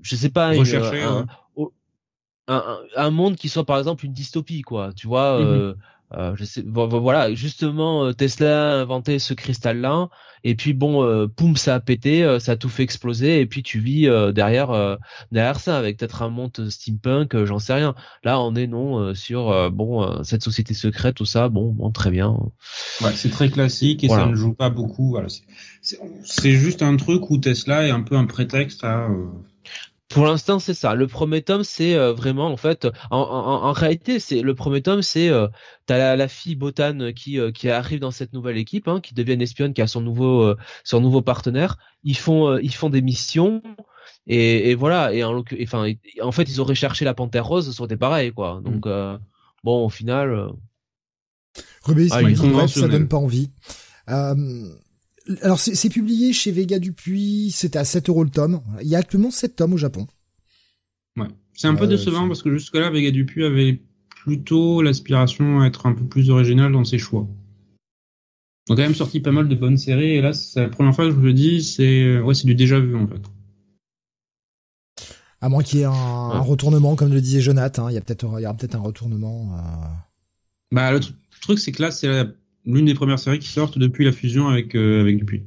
je sais pas un, un, un, monde qui soit par exemple une dystopie quoi tu vois mmh euh, je sais, voilà, justement, Tesla a inventé ce cristal-là, et puis bon, euh, poum, ça a pété, euh, ça a tout fait exploser, et puis tu vis euh, derrière, derrière ça, avec peut-être un monde steampunk, j'en sais rien. Là, on est non sur bon cette société secrète, tout ça, bon, bon, très bien. Ouais, c'est très classique et ça ne joue pas beaucoup. Voilà, c'est juste un truc où Tesla est un peu un prétexte à pour l'instant, c'est ça. Le premier tome, c'est euh, vraiment en fait, en, en, en réalité, c'est le premier tome, c'est euh, t'as la, la, fille Botane qui euh, qui arrive dans cette nouvelle équipe, hein, qui devient une espionne, qui a son nouveau euh, son nouveau partenaire. Ils font ils font des missions et, et voilà. Et en enfin, en fait, ils auraient cherché la panthère rose, ça aurait été pareil, quoi. Donc mm. bon, au final. Rebé, ah, bref, ça donne pas envie. Euh, alors c'est publié chez Vega Dupuis, c'était à 7 euros le tome. Il y a actuellement 7 tomes au Japon. Ouais. C'est un peu décevant parce que jusque-là, Vega Dupuis avait plutôt l'aspiration à être un peu plus original dans ses choix. Ils ont quand même sorti pas mal de bonnes séries et là, c'est la première fois que je me dis, c'est ouais, c'est du déjà vu en fait. À moins qu'il y ait un, retournement, comme le disait Jonathan, hein. il y a peut-être il y aura peut-être un retournement. Euh... Bah le truc c'est que là c'est la l'une des premières séries qui sortent depuis la fusion avec euh, avec Dupuis.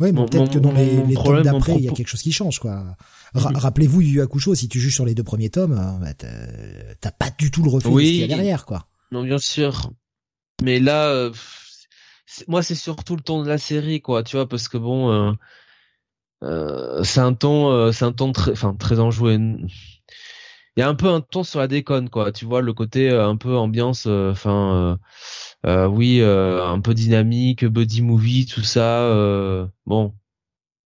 Ouais, mais peut-être que dans les, les tomes d'après, il y a quelque chose qui change, quoi. Mhm. Rappelez-vous Yu Hakusho, si tu juges sur les deux premiers tomes, bah, t'as pas du tout le reflet oui. qu'il y a derrière, quoi. Non, bien sûr. Mais là, euh, moi, c'est surtout le ton de la série, quoi, tu vois, parce que bon, euh, euh c'est un ton, euh, c'est un ton très, enfin, très enjoué. Il y a un peu un ton sur la déconne, quoi. Tu vois, le côté un peu ambiance, enfin euh, oui, euh, un peu dynamique, buddy movie, tout ça. Euh, bon,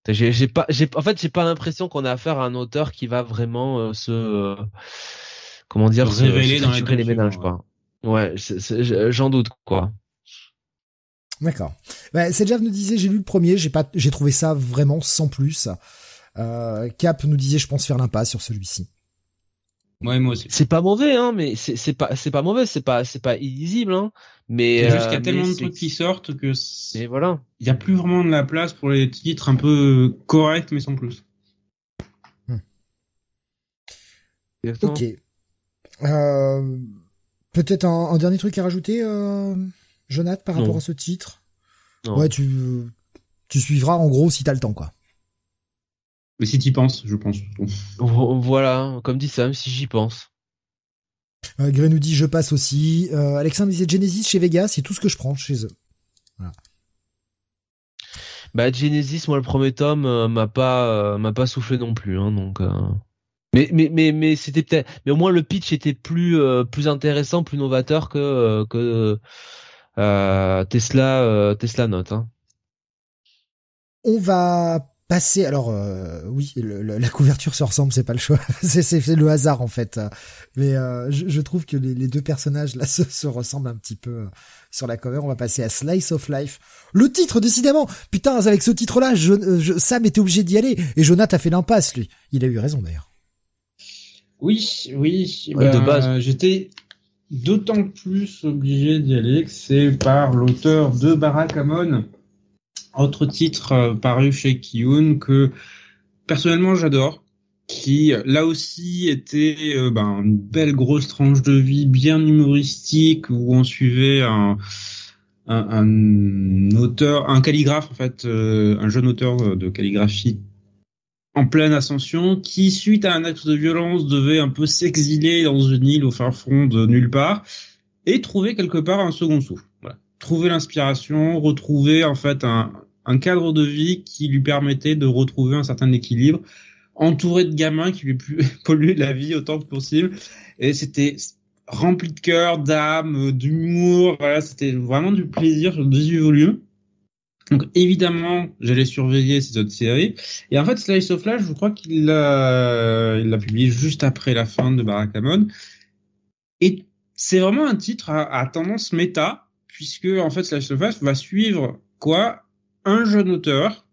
j'ai pas, j'ai en fait j'ai pas l'impression qu'on a affaire à un auteur qui va vraiment se, comment dire, se, révéler dans les, ménages, quoi. Ouais, j'en doute, quoi. D'accord. Bah, Jeff nous disait, j'ai lu le premier, j'ai pas, j'ai trouvé ça vraiment sans plus. Euh, Cap nous disait, je pense faire l'impasse sur celui-ci. Ouais, moi aussi. C'est pas mauvais, hein, mais c'est pas c'est pas mauvais, c'est pas c'est pas illisible, hein. Mais c'est juste qu'il y a euh, tellement de trucs qui sortent que. Et voilà. Il y a plus vraiment de la place pour les titres un peu corrects mais sans plus. Hmm. Ok. Euh, Peut-être un, un, dernier truc à rajouter, euh, Jonathan, par rapport à ce titre? Non. Ouais, tu tu suivras en gros si t'as le temps, quoi. Mais si t'y penses, je pense. Voilà, comme dit Sam, si j'y pense. Euh, Grey nous dit je passe aussi. Euh, Alexandre disait Genesis chez Vegas, c'est tout ce que je prends chez eux. Voilà. Bah Genesis, moi le premier tome euh, m'a pas euh, m'a pas soufflé non plus, hein, donc. Euh. Mais mais mais mais c'était peut-être, mais au moins le pitch était plus plus intéressant, plus novateur que que Tesla Tesla Note. Hein. On va passer. Alors euh, oui, la couverture se ressemble, c'est pas le choix, c'est le hasard en fait. Mais euh, je, trouve que les, deux personnages là se, ressemblent un petit peu euh, sur la cover. On va passer à Slice of Life. Le titre, décidément. Putain, avec ce titre-là, je, Sam était obligé d'y aller et Jonathan a fait l'impasse lui. Il a eu raison d'ailleurs. Oui, oui. de ben, base, j'étais d'autant plus obligé d'y aller que c'est par l'auteur de Barakamon autre titre euh, paru chez Kiyun que personnellement j'adore, qui là aussi était euh, ben, une belle grosse tranche de vie bien humoristique où on suivait un, un, auteur, un calligraphe en fait, euh, un jeune auteur de calligraphie en pleine ascension qui suite à un acte de violence devait un peu s'exiler dans une île au fin fond de nulle part et trouver quelque part un second souffle. Voilà. Trouver l'inspiration, retrouver en fait un, un cadre de vie qui lui permettait de retrouver un certain équilibre entouré de gamins qui lui polluaient la vie autant que possible. Et c'était rempli de cœur, d'âme, d'humour. Voilà, c'était vraiment du plaisir sur 18 volumes. Donc évidemment, j'allais surveiller ces autres séries. Et en fait, Slice of Life, je crois qu'il l'a, il publié juste après la fin de Barakamon. Et c'est vraiment un titre à, tendance méta, puisque en fait, Slice of Life va suivre quoi? Un jeune auteur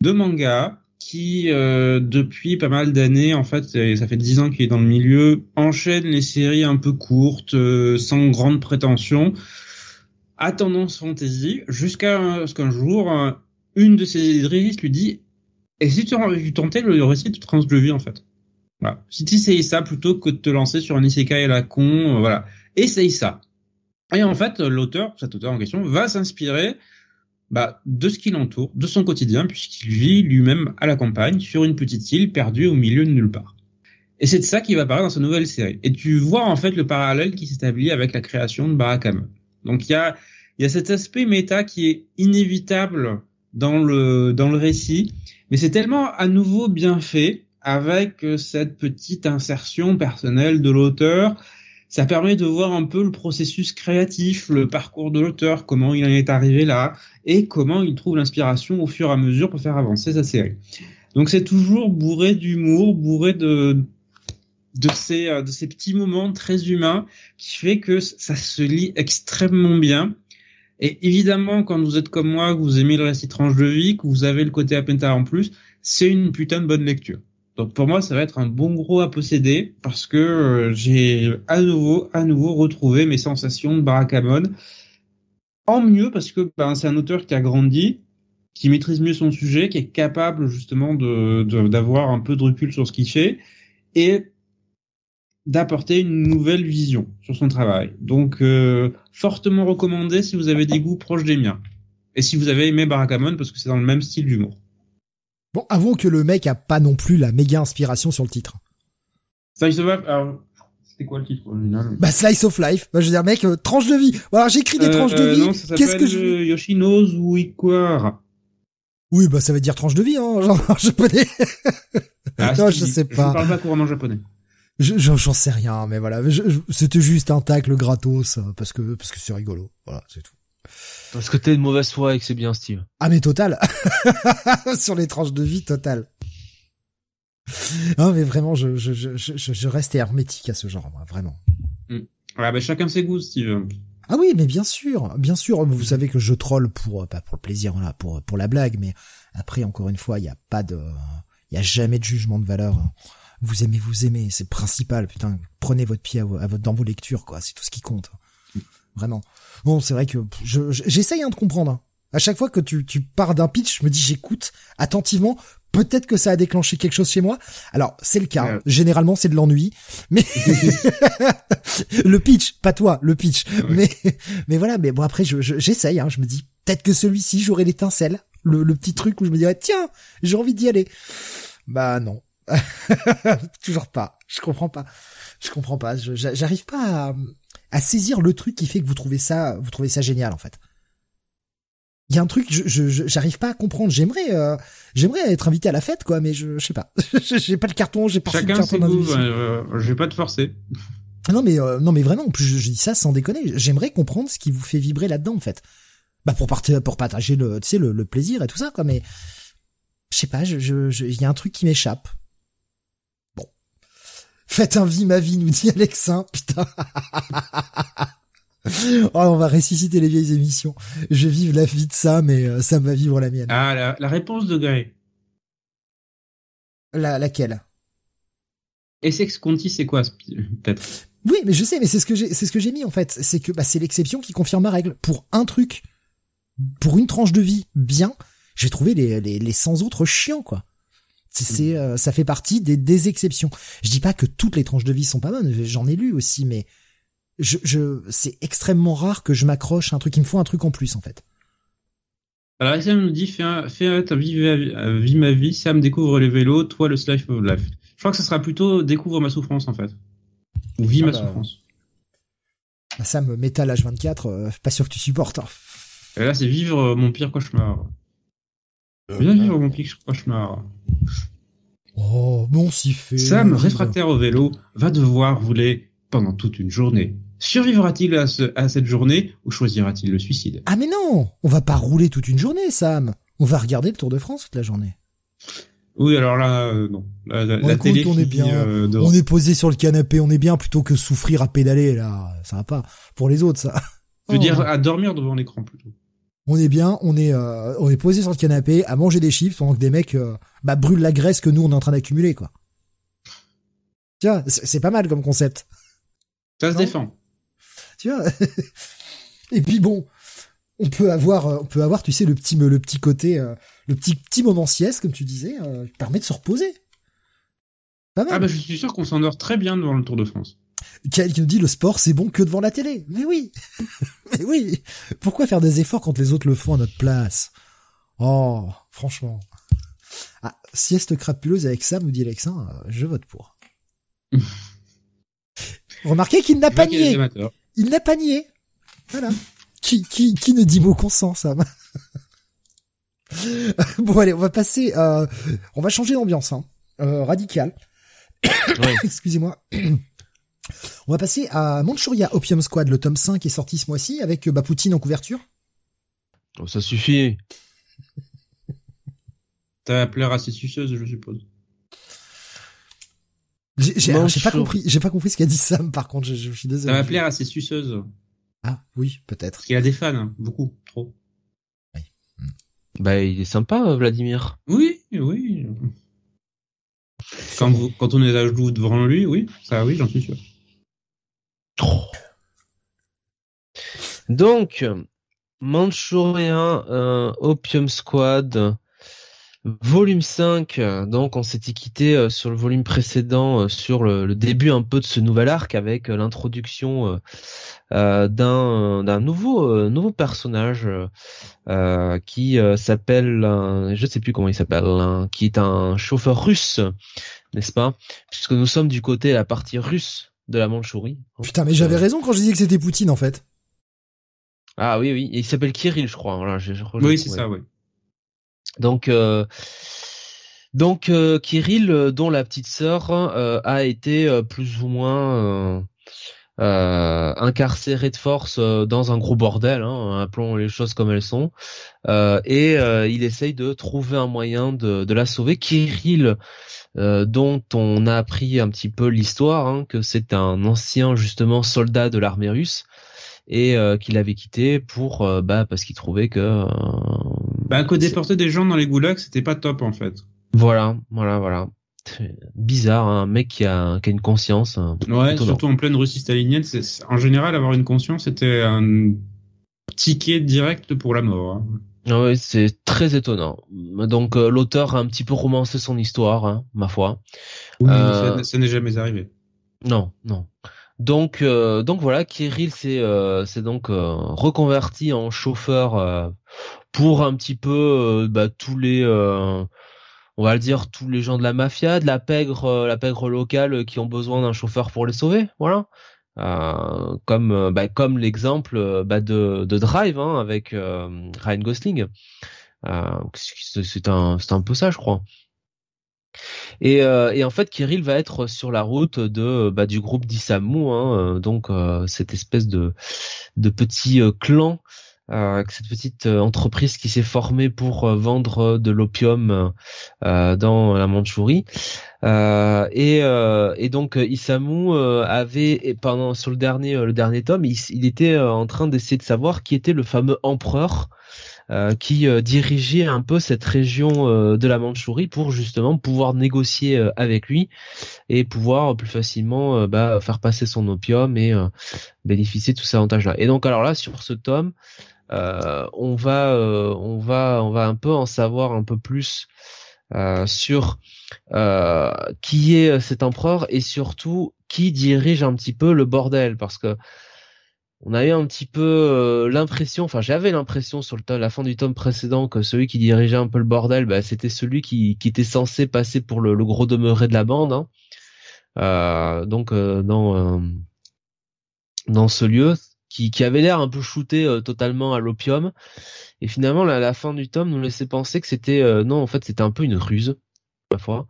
de manga qui, euh, depuis pas mal d'années, en fait, ça fait dix ans qu'il est dans le milieu, enchaîne les séries un peu courtes, euh, sans grande prétention à tendance fantasy jusqu'à ce qu'un jour, euh, une de ses éditrices lui dit Et si tu, tentais le récit de Trans de vie en fait? Voilà. Si tu essayes ça plutôt que de te lancer sur un isekai à la con, euh, voilà. Essaye ça. Et en fait, l'auteur, cet auteur en question, va s'inspirer bah, de ce qui l'entoure, de son quotidien, puisqu'il vit lui-même à la campagne, sur une petite île perdue au milieu de nulle part. Et c'est de ça qui va apparaître dans sa nouvelle série. Et tu vois en fait le parallèle qui s'établit avec la création de Barakam. Donc il y a y a cet aspect méta qui est inévitable dans le dans le récit, mais c'est tellement à nouveau bien fait avec cette petite insertion personnelle de l'auteur. Ça permet de voir un peu le processus créatif, le parcours de l'auteur, comment il en est arrivé là, et comment il trouve l'inspiration au fur et à mesure pour faire avancer sa série. Donc c'est toujours bourré d'humour, bourré de de ces de ces petits moments très humains qui fait que ça se lit extrêmement bien et évidemment, quand vous êtes comme moi, que vous aimez le récit tranche de vie, que vous avez le côté Apenta en plus, c'est une putain de bonne lecture. Donc pour moi, ça va être un bon gros à posséder parce que euh, j'ai à nouveau, à nouveau retrouvé mes sensations de Barakamon. En mieux parce que ben, c'est un auteur qui a grandi, qui maîtrise mieux son sujet, qui est capable justement de d'avoir un peu de recul sur ce qu'il fait et d'apporter une nouvelle vision sur son travail. Donc, euh, fortement recommandé si vous avez des goûts proches des miens. Et si vous avez aimé Barakamon, parce que c'est dans le même style d'humour. Bon, avouons que le mec a pas non plus la méga inspiration sur le titre. Slice of Life, alors, c'était quoi le titre original Bah, Slice of Life. Bah, je veux dire, mec, euh, tranche de vie. Voilà, j'écris des euh, tranches de vie. Qu'est-ce que je... Yoshino's Wikwara. Oui, bah, ça veut dire tranche de vie, hein, genre, en japonais. Ah, non, je sais pas. Je parle pas couramment japonais. J'en sais rien, mais voilà, c'était juste un tacle gratos euh, parce que parce que c'est rigolo, voilà, c'est tout. Parce que t'es de mauvaise foi et que c'est bien, Steve. Ah mais total, sur les tranches de vie, total. Non mais vraiment, je je je je, reste hermétique à ce genre, moi, vraiment. Mm. Ouais, bah chacun ses goûts, Steve. Ah oui, mais bien sûr, bien sûr. Vous savez que je troll pour pas pour le plaisir, voilà, pour pour la blague, mais après encore une fois, il y a pas de, il y a jamais de jugement de valeur. Hein vous aimez, vous aimez, c'est principal, putain, prenez votre pied à, votre, dans vos lectures, quoi, c'est tout ce qui compte. Vraiment. Bon, c'est vrai que j'essaye hein, de comprendre. Hein. À chaque fois que tu, tu pars d'un pitch, je me dis j'écoute attentivement. Peut-être que ça a déclenché quelque chose chez moi. Alors, c'est le cas. Généralement, c'est de l'ennui. Mais le pitch, pas toi, le pitch. Mais mais voilà. Mais bon, après, j'essaye. Je, hein. je me dis peut-être que celui-ci, j'aurai l'étincelle, le, le petit truc où je me dirais tiens, j'ai envie d'y aller. Bah non. Toujours pas. Je comprends pas. Je comprends pas. J'arrive pas à, saisir le truc qui fait que vous trouvez ça, vous trouvez ça génial en fait. Il y a un truc, je j'arrive pas à comprendre. J'aimerais, euh, j'aimerais être invité à la fête, quoi, mais je, je sais pas. j'ai pas le carton, j'ai pas Chacun le carton goûts, euh, je vais pas te forcer. Non mais euh, non mais vraiment, en plus je, dis ça sans déconner. J'aimerais comprendre ce qui vous fait vibrer là-dedans en fait. Bah pour partir, pour partager le, tu sais, le, le plaisir et tout ça, quoi. Mais je sais pas, je, je, il y a un truc qui m'échappe. Faites un vie ma vie, nous dit Alexin. Putain. oh, on va ressusciter les vieilles émissions. Je vive la vie de ça, mais euh, ça va vivre la mienne. Ah, la, réponse de Gray. La, laquelle? Essex Conti, c'est quoi, peut-être? Oui, mais je sais, mais c'est ce que j'ai, c'est ce que j'ai mis en fait. C'est que bah, c'est l'exception qui confirme ma règle. Pour un truc, pour une tranche de vie bien, j'ai trouvé les, les, les sans autres chiants, quoi. C'est, euh, ça fait partie des, des exceptions. Je dis pas que toutes les tranches de vie sont pas bonnes. J'en ai lu aussi, mais je, je, c'est extrêmement rare que je m'accroche à un truc. Il me faut un truc en plus, en fait. Alors, Sam nous dit, fais, un, fais un, vie, ma vie, Sam découvre les vélos, toi le slice of life. Je crois que ce sera plutôt découvre ma souffrance, en fait. Ou vis ah ma bah, souffrance. Bah, Sam, métal H24, euh, pas sûr que tu supportes. Hein. Et là, c'est vivre mon pire cauchemar. Bien vivre mon pire cauchemar. Oh, bon s'y fait. Sam, réfractaire au vélo, va devoir rouler pendant toute une journée. Survivra-t-il à, ce, à cette journée ou choisira-t-il le suicide? Ah mais non, on va pas rouler toute une journée, Sam. On va regarder le Tour de France toute la journée. Oui, alors là, euh, non. La, la, Bon, la écoute, télé on est bien. euh, de- On est posé sur le canapé, on est bien plutôt que souffrir à pédaler là. Ça va pas. Pour les autres, ça. Je veux Oh. dire à dormir devant l'écran plutôt. On est bien, on est, euh, on est posé sur le canapé à manger des chips pendant que des mecs euh, bah, brûlent la graisse que nous on est en train d'accumuler quoi. Tiens, c'est c'est pas mal comme concept. Ça se défend. Tu vois Et puis bon, on peut avoir, euh, on peut avoir, tu sais, le petit, le petit côté, euh, le petit petit moment sieste comme tu disais, qui permet de se reposer. Pas mal. Ah bah je suis sûr qu'on s'endort très bien devant le Tour de France. Quelqu'un nous dit le sport c'est bon que devant la télé. Mais oui, mais oui. Pourquoi faire des efforts quand les autres le font à notre place? Oh, franchement. Ah, sieste crapuleuse avec Sam, nous dit Alexin, euh, je vote pour. Remarquez qu'il n'a pas nié. Il n'a pas nié. Voilà. Qui, qui, qui ne dit mot consent, Sam? Bon allez, on va passer, euh, on va changer d'ambiance, hein. Euh, radical. Ouais. Excusez-moi. On va passer à Manchuria Opium Squad, le tome 5 est sorti ce mois-ci avec euh, bah, Poutine en couverture. Oh, ça suffit. Ça va plaire à ces suceuses, je suppose. J'ai pas compris, j'ai pas compris ce qu'a dit Sam par contre, je, je suis Ça désolé. va plaire à ces suceuses. Ah oui, peut-être. Parce qu'il a des fans, hein, beaucoup, trop. Bah, il est sympa, euh, Vladimir. Oui, oui. Quand, vous, quand on est à genoux devant lui, oui, ça oui, j'en suis sûr. Donc, Manchurien euh, Opium Squad, volume 5. euh, Donc, on s'était quitté euh, sur le volume précédent euh, sur le, début un peu de ce nouvel arc avec l'introduction d'un nouveau personnage qui s'appelle, je sais plus comment il s'appelle, qui est un chauffeur russe, n'est-ce pas? Puisque nous sommes du côté la partie russe de la Mandchourie. Putain, mais j'avais raison quand je disais que c'était Poutine en fait. Ah oui, oui, il s'appelle Kirill, je crois. Voilà, je- je crois que Oui, c'est ça, oui. Donc, euh, donc euh, Kirill, euh, dont la petite sœur euh, a été euh, plus ou moins euh, euh, incarcérée de force euh, dans un gros bordel, hein, appelons les choses comme elles sont, Euh, et euh, il essaye de trouver un moyen de, de la sauver. Kirill, euh, dont on a appris un petit peu l'histoire, hein, que c'est un ancien justement soldat de l'armée russe et euh, qu'il avait quitté pour euh, bah parce qu'il trouvait que euh, Bah, que déporter des gens dans les goulags, c'était pas top, en fait. Voilà, voilà, voilà. Bizarre, hein, un mec qui a, qui a une conscience. hein. Ouais, Étonnant. surtout en pleine Russie stalinienne, c'est- en général, avoir une conscience, c'était un ticket direct pour la mort. hein. Ah ouais, c'est très étonnant. Donc euh, l'auteur a un petit peu romancé son histoire, hein, ma foi. Oui, Euh, ça, ça n'est jamais arrivé. Non, non. Donc, euh, donc voilà, Kirill s'est euh, donc euh, reconverti en chauffeur euh, pour un petit peu bah, tous les, euh, on va le dire, tous les gens de la mafia, de la pègre, la pègre locale qui ont besoin d'un chauffeur pour les sauver, voilà. Euh, comme euh, bah, comme l'exemple euh, bah, de, de Drive hein, avec euh, Ryan Gosling. Euh, c'est un c'est un peu ça, je crois. Et, et en fait, Kirill va être sur la route de bah, du groupe d'Isamu, hein, donc cette espèce de de petit clan, euh, cette petite euh, entreprise qui s'est formée pour euh, vendre de l'opium euh, dans la Mandchourie. Euh, et, euh, et donc euh, Isamu euh, avait pendant sur le dernier euh, le dernier tome, il, était euh, en train d'essayer de savoir qui était le fameux empereur euh, qui euh, dirigeait un peu cette région euh, de la Mandchourie pour justement pouvoir négocier euh, avec lui et pouvoir plus facilement euh, bah, faire passer son opium et euh, bénéficier de tous ces avantages-là. Et donc alors là sur ce tome, euh, on va euh, on va on va un peu en savoir un peu plus euh, sur qui est cet empereur et surtout qui dirige un petit peu le bordel parce que on a eu un petit peu l'impression, enfin j'avais l'impression sur le tome, la fin du tome précédent que celui qui dirigeait un peu le bordel, bah, c'était celui qui, était censé passer pour le, gros demeuré de la bande. hein. Donc dans dans ce lieu qui, qui avait l'air un peu shooté euh, totalement à l'opium et finalement la, la fin du tome nous laissait penser que c'était euh, non en fait c'était un peu une ruse ma foi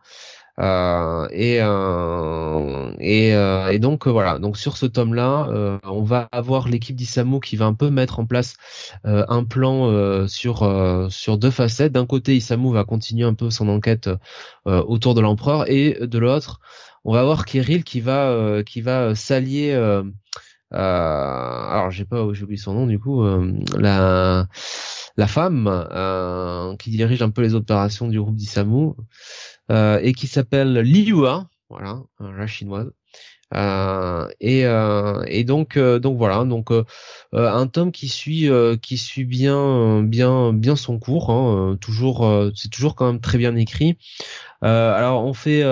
Euh, et, euh, et, euh, et, donc voilà. Donc sur ce tome-là, on va avoir l'équipe d'Isamu qui va un peu mettre en place un plan sur sur deux facettes. D'un côté, Isamu va continuer un peu son enquête autour de l'empereur, et de l'autre, on va voir Kirill qui va qui va s'allier. Alors j'ai pas j'ai oublié son nom du coup la la femme qui dirige un peu les opérations du groupe d'Isamu euh, et qui s'appelle Liua, voilà, la chinoise. Euh, et, euh, et donc donc voilà donc un tome qui suit qui suit bien bien bien son cours hein, toujours c'est toujours quand même très bien écrit alors on fait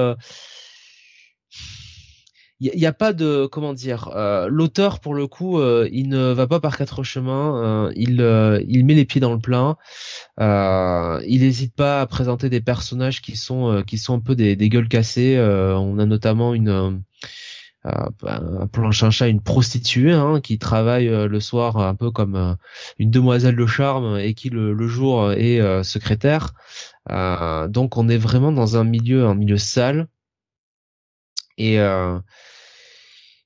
il n'y a, pas de comment dire euh, l'auteur pour le coup euh, il ne va pas par quatre chemins euh, il il met les pieds dans le plein il n'hésite pas à présenter des personnages qui sont qui sont un peu des, des gueules cassées on a notamment une un planche un chat une prostituée hein, qui travaille le soir un peu comme une demoiselle de charme et qui le, le jour est secrétaire. Donc on est vraiment dans un milieu un milieu sale. Et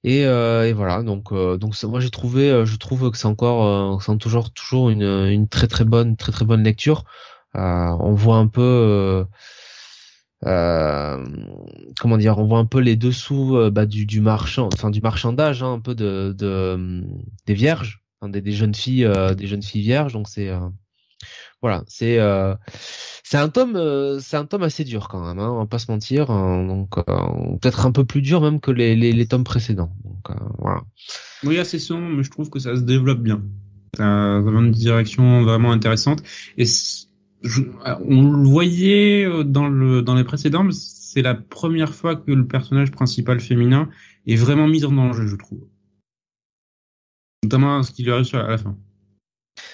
et, euh, et voilà, donc euh, donc moi j'ai trouvé, euh, je trouve que c'est encore, c'est toujours toujours une, une très très bonne très très bonne lecture. on voit un peu, comment dire, on voit un peu les dessous bah, du, du marchand, enfin du marchandage, hein, un peu de, de des vierges, des, des, jeunes filles, des jeunes filles vierges. Donc c'est voilà, c'est euh, c'est un tome euh, c'est un tome assez dur quand même, hein, on va pas se mentir. Hein, donc euh, peut-être un peu plus dur même que les, les, les tomes précédents. Donc voilà. Oui, assez sombre, mais je trouve que ça se développe bien. Ça vraiment une direction vraiment intéressante. Et on le voyait dans le dans les précédents, mais c'est la première fois que le personnage principal féminin est vraiment mis en danger, je trouve. Notamment ce qui lui arrive à la fin.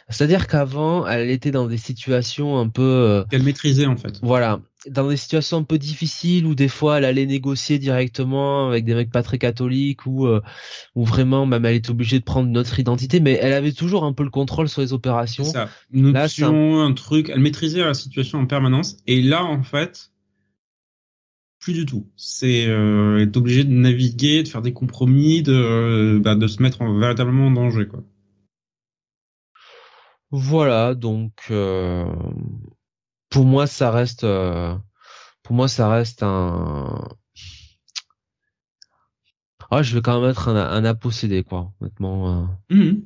C'est-à-dire qu'avant, elle était dans des situations un peu... Euh, Qu'elle maîtrisait en fait. Voilà, dans des situations un peu difficiles où des fois elle allait négocier directement avec des mecs pas très catholiques ou euh, vraiment même elle était obligée de prendre notre identité mais elle avait toujours un peu le contrôle sur les opérations. Ça. Une option, un... truc, elle maîtrisait la situation en permanence et là en fait plus du tout. C'est euh, être obligé de naviguer, de faire des compromis, de bah, de se mettre en, véritablement en danger quoi. Voilà, donc euh, pour moi ça reste euh, pour moi ça reste un ah je vais quand même être un, un A possédé quoi honnêtement. Euh. Mmh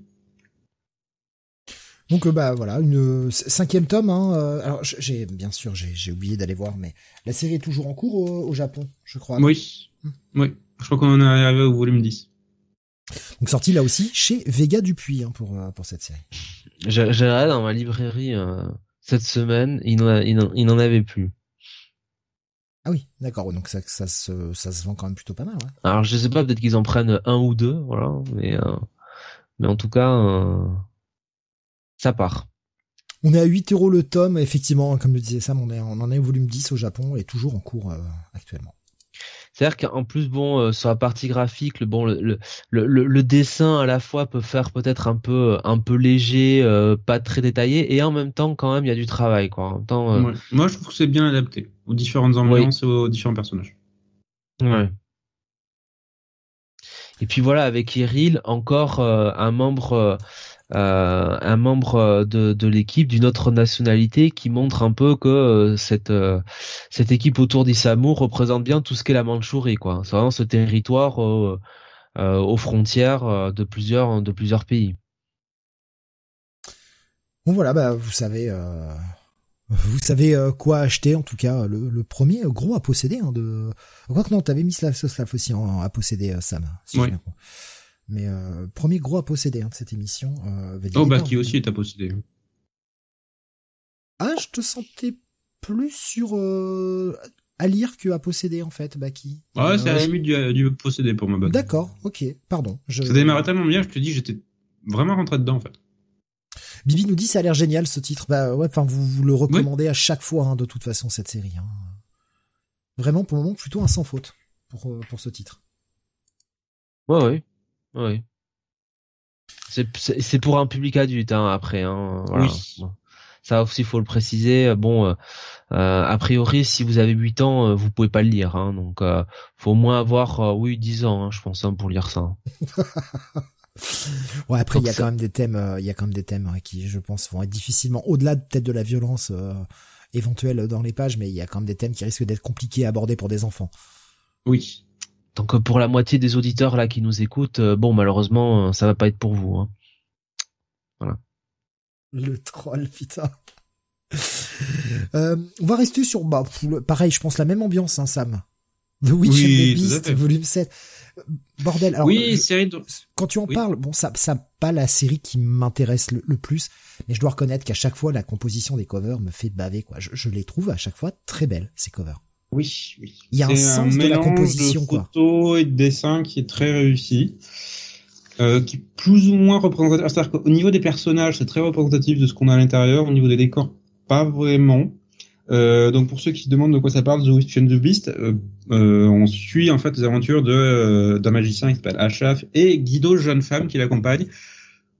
donc bah voilà une cinquième tome. Hein, alors j'ai bien sûr j'ai oublié d'aller voir, mais la série est toujours en cours au, Japon, je crois. Oui, mmh. oui. Je crois qu'on est arrivé au volume 10. Donc sorti là aussi chez Vega Dupuis hein, pour pour cette série. J'ai dans ma librairie euh, cette semaine, il n'en il avait plus. Ah oui, d'accord. Donc ça, ça, se, ça se vend quand même plutôt pas mal. Ouais. Alors je sais pas, peut-être qu'ils en prennent un ou deux, voilà. Mais euh, mais en tout cas, euh, ça part. On est à 8 euros le tome, effectivement, comme le disait Sam, on, est, on en est au volume 10 au Japon et toujours en cours actuellement. C'est-à-dire qu'en plus, bon, euh, sur la partie graphique, le bon, le, le, le, dessin à la fois peut faire peut-être un peu, un peu léger, euh, pas très détaillé, et en même temps, quand même, il y a du travail, quoi. En temps, euh, Moi, je trouve que c'est bien adapté aux différentes ambiances et aux différents personnages. Ouais. Et puis voilà, avec Iril, encore un membre euh, un membre euh, de, de l'équipe d'une autre nationalité qui montre un peu que euh, cette cette équipe autour d'Isamu représente bien tout ce qu'est la Mandchourie quoi. C'est vraiment ce territoire aux frontières de plusieurs de plusieurs pays. Bon voilà, bah vous savez vous savez quoi acheter en tout cas le, premier gros à posséder hein, de quoi que non t'avais mis Slav aussi en, à posséder Sam si oui. Mais euh, premier gros à posséder hein, de cette émission. Euh, oh bah qui aussi est à posséder. Ah, je te sentais plus sur euh, à lire que à posséder en fait, Baki. Ah ouais, c'est à la limite du, du posséder pour moi. D'accord, ok, pardon. Je... Ça démarrait tellement bien, je te dis, j'étais vraiment rentré dedans en fait. Bibi nous dit ça a l'air génial ce titre. Bah ouais, enfin vous, vous le recommandez à chaque fois hein, de toute façon cette série. Hein. Vraiment pour le moment plutôt un sans faute pour pour ce titre. Ouais ouais. Oui. C'est pour un public adulte hein, après. Hein, voilà. Oui. ça aussi faut le préciser. Bon, euh, a priori, si vous avez 8 ans, vous pouvez pas le lire. Hein, donc, faut au moins avoir, oui, 10 ans, hein, je pense, hein, pour lire ça. ouais, après il y a quand même des thèmes, il y a quand même des thèmes qui, je pense, vont être difficilement au-delà peut-être de la violence éventuelle dans les pages, mais il y a quand même des thèmes qui risquent d'être compliqués à aborder pour des enfants. Oui. Donc pour la moitié des auditeurs là qui nous écoutent, bon malheureusement ça va pas être pour vous. Hein. Voilà. Le troll, putain. Euh, on va rester sur, bah, pareil, je pense la même ambiance, hein, Sam. The Witch and the Beast, volume 7. Bordel. Alors, oui, série quand tu en parles, bon, ça, ça pas la série qui m'intéresse le, plus, mais je dois reconnaître qu'à chaque fois, la composition des covers me fait baver, quoi. Je, je les trouve à chaque fois très belles, ces covers. Oui, oui. Il y a un sens de la composition, de photo et de dessin qui est très réussi. Euh, qui est plus ou moins représentatif. C'est-à-dire qu'au niveau des personnages, c'est très représentatif de ce qu'on a à l'intérieur. Au niveau des décors, pas vraiment. Euh, donc pour ceux qui se demandent de quoi ça parle, The Witch and the Beast, euh, euh on suit en fait les aventures de euh, d'un magicien qui s'appelle Achaf et Guido, jeune femme qui l'accompagne,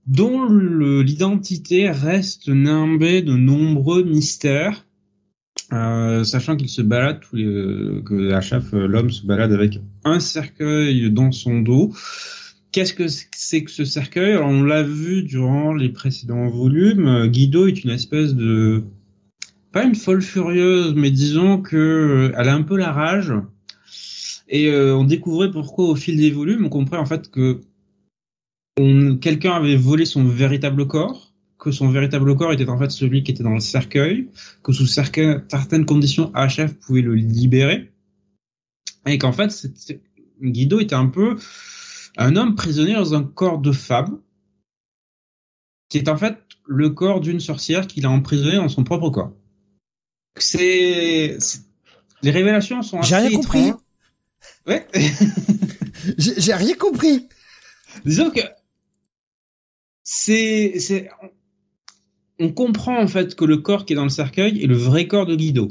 dont l'identité reste nimbée de nombreux mystères. Euh, sachant qu'il se balade, que Achaf, l'homme, se balade avec un cercueil dans son dos. Qu'est-ce que c'est que ce cercueil? Alors, On l'a vu durant les précédents volumes. Guido est une espèce de pas une folle furieuse, mais disons que euh, elle a un peu la rage. Et euh, on découvrait pourquoi au fil des volumes, on comprenait en fait que quelqu'un avait volé son véritable corps, que son véritable corps était en fait celui qui était dans le cercueil, que sous certaines conditions, HF pouvait le libérer, et qu'en fait, Guido était un peu un homme prisonnier dans un corps de femme, qui est en fait le corps d'une sorcière qu'il a emprisonné dans son propre corps. C'est, les révélations sont J'ai rien compris. Ouais. J'ai rien compris. Disons que c'est, c'est, on comprend en fait que le corps qui est dans le cercueil est le vrai corps de Guido.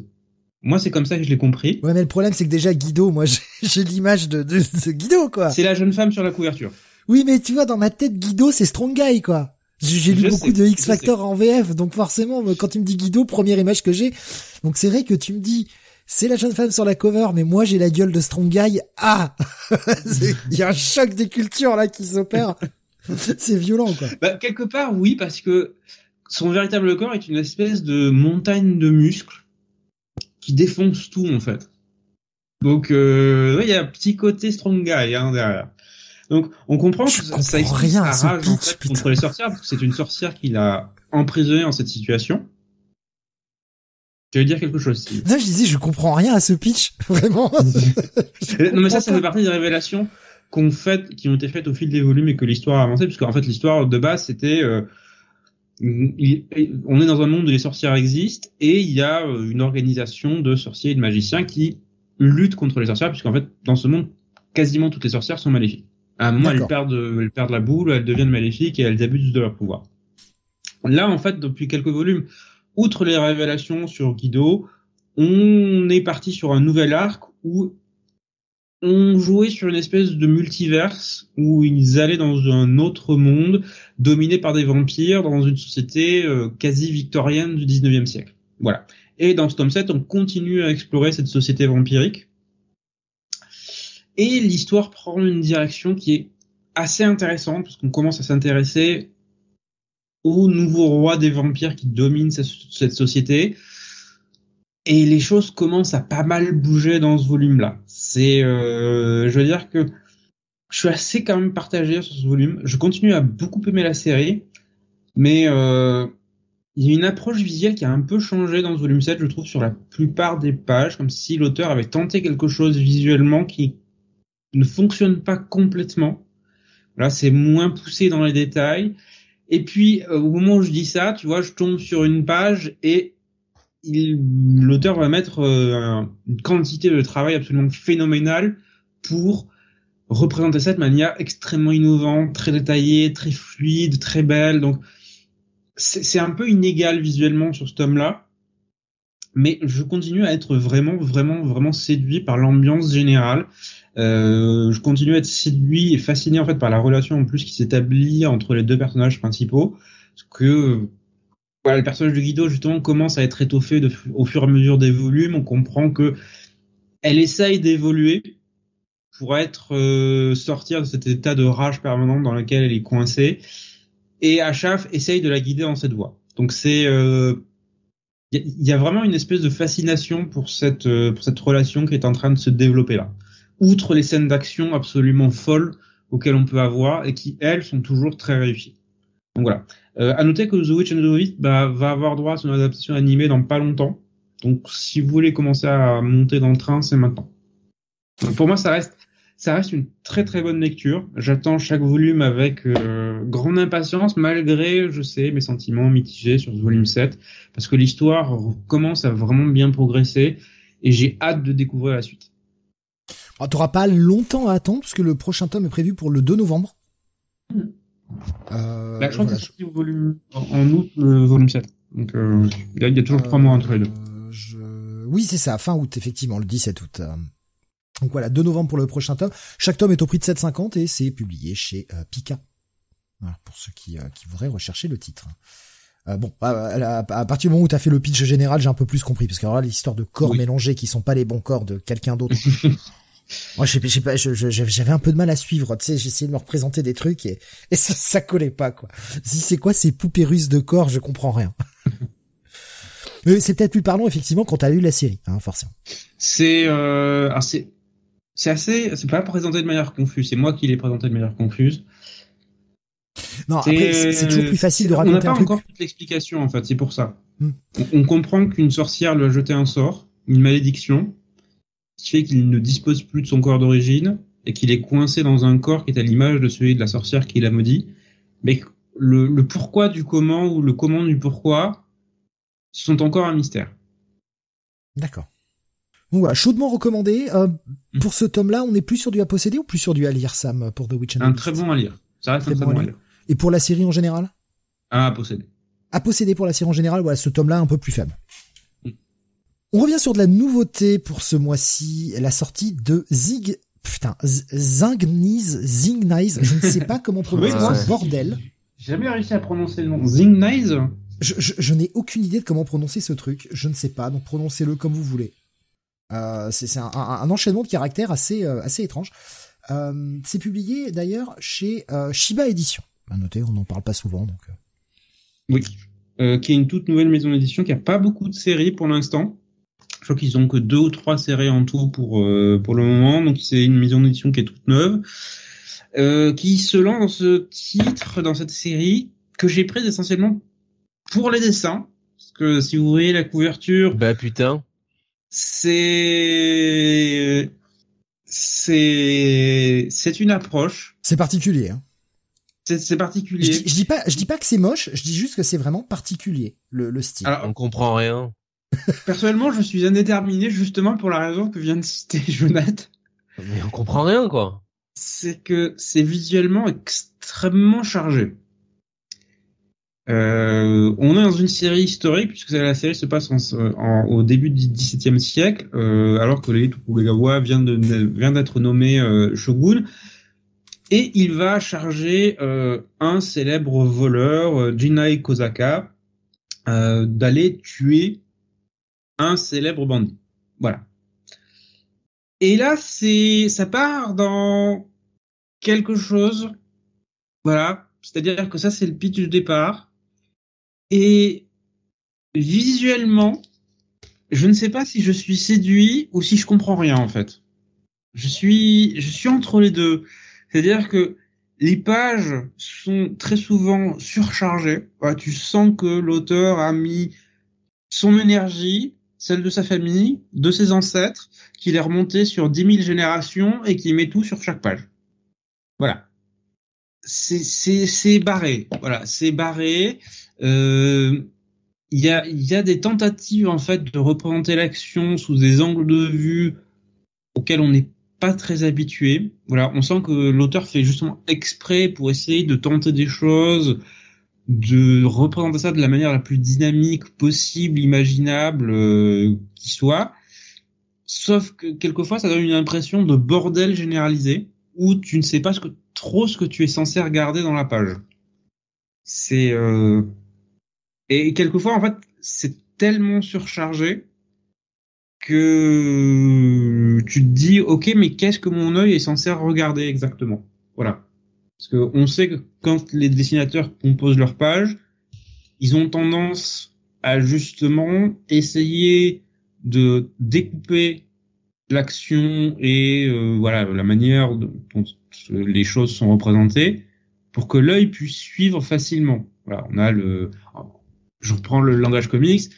Moi, c'est comme ça que je l'ai compris. Ouais, mais le problème, c'est que déjà, Guido, moi, j'ai l'image de, de, de, Guido, quoi. C'est la jeune femme sur la couverture. Oui, mais tu vois, dans ma tête, Guido, c'est Strong Guy, quoi. J'ai lu beaucoup de X Factor en VF, donc forcément, quand tu me dis Guido, première image que j'ai. Donc c'est vrai que tu me dis, c'est la jeune femme sur la cover, mais moi j'ai la gueule de Strong Guy. Ah, il y a un choc des cultures là qui s'opère. c'est violent, quoi. Bah, quelque part, oui, parce que son véritable corps est une espèce de montagne de muscles qui défonce tout en fait. Donc euh, il y a un petit côté strong guy hein, derrière. Donc on comprend que ça, ça explique rien sa rage en fait, contre les sorcières parce que c'est une sorcière qui l'a emprisonné dans cette situation. Tu veux dire quelque chose Non, je disais je comprends rien à ce pitch, vraiment. non mais ça ça fait partie des révélations qu'on fait, qui ont été faites au fil des volumes et que l'histoire a avancé, puisque en fait l'histoire de base c'était euh, on est dans un monde où les sorcières existent et il y a euh, une organisation de sorciers et de magiciens qui luttent contre les sorcières, puisqu'en fait, dans ce monde, quasiment toutes les sorcières sont maléfiques. À un moment, elles perdent, elles perdent la boule, elles deviennent maléfiques et elles abusent de leur pouvoir. Là, en fait, depuis quelques volumes, outre les révélations sur Guido, on est parti sur un nouvel arc où on jouait sur une espèce de multiverse où ils allaient dans un autre monde dominé par des vampires dans une société euh, quasi victorienne du 19e siècle. Voilà. Et dans ce tome 7, on continue à explorer cette société vampirique. Et l'histoire prend une direction qui est assez intéressante parce qu'on commence à s'intéresser au nouveau roi des vampires qui domine cette société, et les choses commencent à pas mal bouger dans ce volume-là. C'est, euh, je veux dire que je suis assez quand même partagé sur ce volume. Je continue à beaucoup aimer la série, mais euh, il y a une approche visuelle qui a un peu changé dans ce volume 7, je trouve, sur la plupart des pages, comme si l'auteur avait tenté quelque chose visuellement qui ne fonctionne pas complètement. Là, c'est moins poussé dans les détails. Et puis, euh, au moment où je dis ça, tu vois, je tombe sur une page et l'auteur va mettre euh, une quantité de travail absolument phénoménale pour représenter ça de manière extrêmement innovante, très détaillée, très fluide, très belle. Donc c'est un peu inégal visuellement sur ce tome-là, mais je continue à être vraiment, vraiment, vraiment séduit par l'ambiance générale. Euh, je continue à être séduit et fasciné en fait par la relation en plus qui s'établit entre les deux personnages principaux, parce que voilà, le personnage de Guido justement commence à être étoffé au fur et à mesure des volumes. On comprend que elle essaye d'évoluer pour être euh, sortir de cet état de rage permanente dans lequel elle est coincée. Et Achaf essaye de la guider dans cette voie. Donc c'est il euh, y, y, a vraiment une espèce de fascination pour cette euh, pour cette relation qui est en train de se développer là. Outre les scènes d'action absolument folles auxquelles on peut avoir et qui elles sont toujours très réussies. Donc voilà. Euh, à noter que The Witch and the Witch bah, va avoir droit à son adaptation animée dans pas longtemps. Donc si vous voulez commencer à monter dans le train, c'est maintenant. Pour moi, ça reste ça reste une très très bonne lecture. J'attends chaque volume avec euh, grande impatience, malgré, je sais, mes sentiments mitigés sur ce volume 7, parce que l'histoire commence à vraiment bien progresser et j'ai hâte de découvrir la suite. Tu T'auras pas longtemps à attendre, parce que le prochain tome est prévu pour le 2 novembre. Mmh. Euh, bah, je voilà. au volume, en août, le volume 7. Donc euh, il y, a toujours trois mois entre les deux. Euh, je... Oui, c'est ça, fin août, effectivement, le 17 août. Donc voilà, 2 novembre pour le prochain tome. Chaque tome est au prix de 7,50 et c'est publié chez euh, Pika. Voilà, pour ceux qui, euh, qui voudraient rechercher le titre. Euh, bon, à, à, partir du moment où tu as fait le pitch général, j'ai un peu plus compris. Parce que alors là, l'histoire de corps oui. mélangés qui sont pas les bons corps de quelqu'un d'autre. Moi, je sais pas, j'avais un peu de mal à suivre. Tu sais, j'essayais de me représenter des trucs et, et ça, ça collait pas, quoi. Si c'est quoi ces poupées russes de corps, je comprends rien. Mais c'est peut-être plus parlant, effectivement, quand t'as lu la série, hein, forcément. C'est, euh, c'est, c'est assez, c'est pas présenté de manière confuse. C'est moi qui l'ai présenté de manière confuse. Non, après, c'est toujours plus facile de raconter On n'a pas un truc. encore toute l'explication, en fait. C'est pour ça. Hmm. On, on, comprend qu'une sorcière lui a jeté un sort, une malédiction, qui fait qu'il ne dispose plus de son corps d'origine et qu'il est coincé dans un corps qui est à l'image de celui de la sorcière qui l'a maudit. Mais le, le pourquoi du comment ou le comment du pourquoi sont encore un mystère. D'accord. Donc voilà, chaudement recommandé. Euh, Mm. pour ce tome-là, on est plus sur du à posséder ou plus sur du à lire, Sam, pour The Witch and Un the très bon à lire. Ça reste Très un très bon bon à lire. lire. Et pour la série en général Un à posséder. À posséder pour la série en général, voilà, ce tome-là un peu plus faible. Mm. On revient sur de la nouveauté pour ce mois-ci, la sortie de Zig, putain, Zingniz, Zingniz, je ne sais pas comment prononcer Oui, ce bordel. J'ai jamais réussi à prononcer le nom. Zingnize Je, je, je n'ai aucune idée de comment prononcer ce truc, je ne sais pas, donc prononcez-le comme vous voulez. Euh, c'est un, un, un enchaînement de caractères assez, euh, assez étrange. Euh, c'est publié d'ailleurs chez euh, Shiba Edition. À noter, on n'en parle pas souvent, donc. euh. Oui. Euh, qui est une toute nouvelle maison d'édition qui a pas beaucoup de séries pour l'instant. Je crois qu'ils ont que deux ou trois séries en tout pour euh, pour le moment. Donc c'est une maison d'édition qui est toute neuve, euh, qui se lance dans ce titre, dans cette série que j'ai prise essentiellement pour les dessins. Parce que si vous voyez la couverture, Bah putain. C'est c'est c'est une approche. C'est particulier. Hein. C'est Je, particulier. dis, je dis pas, je dis pas que c'est moche. Je dis juste que c'est vraiment particulier le, le style. Alors, On comprend rien. personnellement, je suis indéterminé justement pour la raison que vient de citer Jonathan. Mais on comprend rien, quoi. c'est que c'est visuellement extrêmement chargé. Euh, on est dans une série historique puisque la série se passe en, en, au début du XVIIe siècle, euh, alors que les Tokugawa vient de vient d'être nommé euh, shogun, et il va charger euh, un célèbre voleur, euh, Jinai Kozaka, euh, d'aller tuer un célèbre bandit. Voilà. Et là, c'est, ça part dans quelque chose. Voilà. C'est-à-dire que ça, c'est le pitch du départ. Et visuellement, je ne sais pas si je suis séduit ou si je comprends rien, en fait. Je suis, je suis entre les deux. C'est-à-dire que les pages sont très souvent surchargées. Voilà, tu sens que l'auteur a mis son énergie, celle de sa famille, de ses ancêtres, qu'il est remonté sur 10 000 générations et qui met tout sur chaque page. Voilà. C'est, barré. Voilà, c'est barré. Euh, il y a, y a des tentatives, en fait, de représenter l'action sous des angles de vue auxquels on n'est pas très habitué. Voilà, on sent que l'auteur fait justement exprès pour essayer de tenter des choses, de représenter ça de la manière la plus dynamique possible, imaginable euh, qui soit. Sauf que quelquefois, ça donne une impression de bordel généralisé où tu ne sais pas ce que, trop ce que tu es censé regarder dans la page. C'est euh... et, quelquefois, en fait, c'est tellement surchargé que tu te dis, ok, mais qu'est-ce que mon œil est censé regarder exactement? Voilà. Parce que on sait que quand les dessinateurs composent leur page, ils ont tendance à justement essayer de découper l'action et euh, voilà la manière dont les choses sont représentées pour que l'œil puisse suivre facilement. Voilà, on a le, je reprends le langage comics,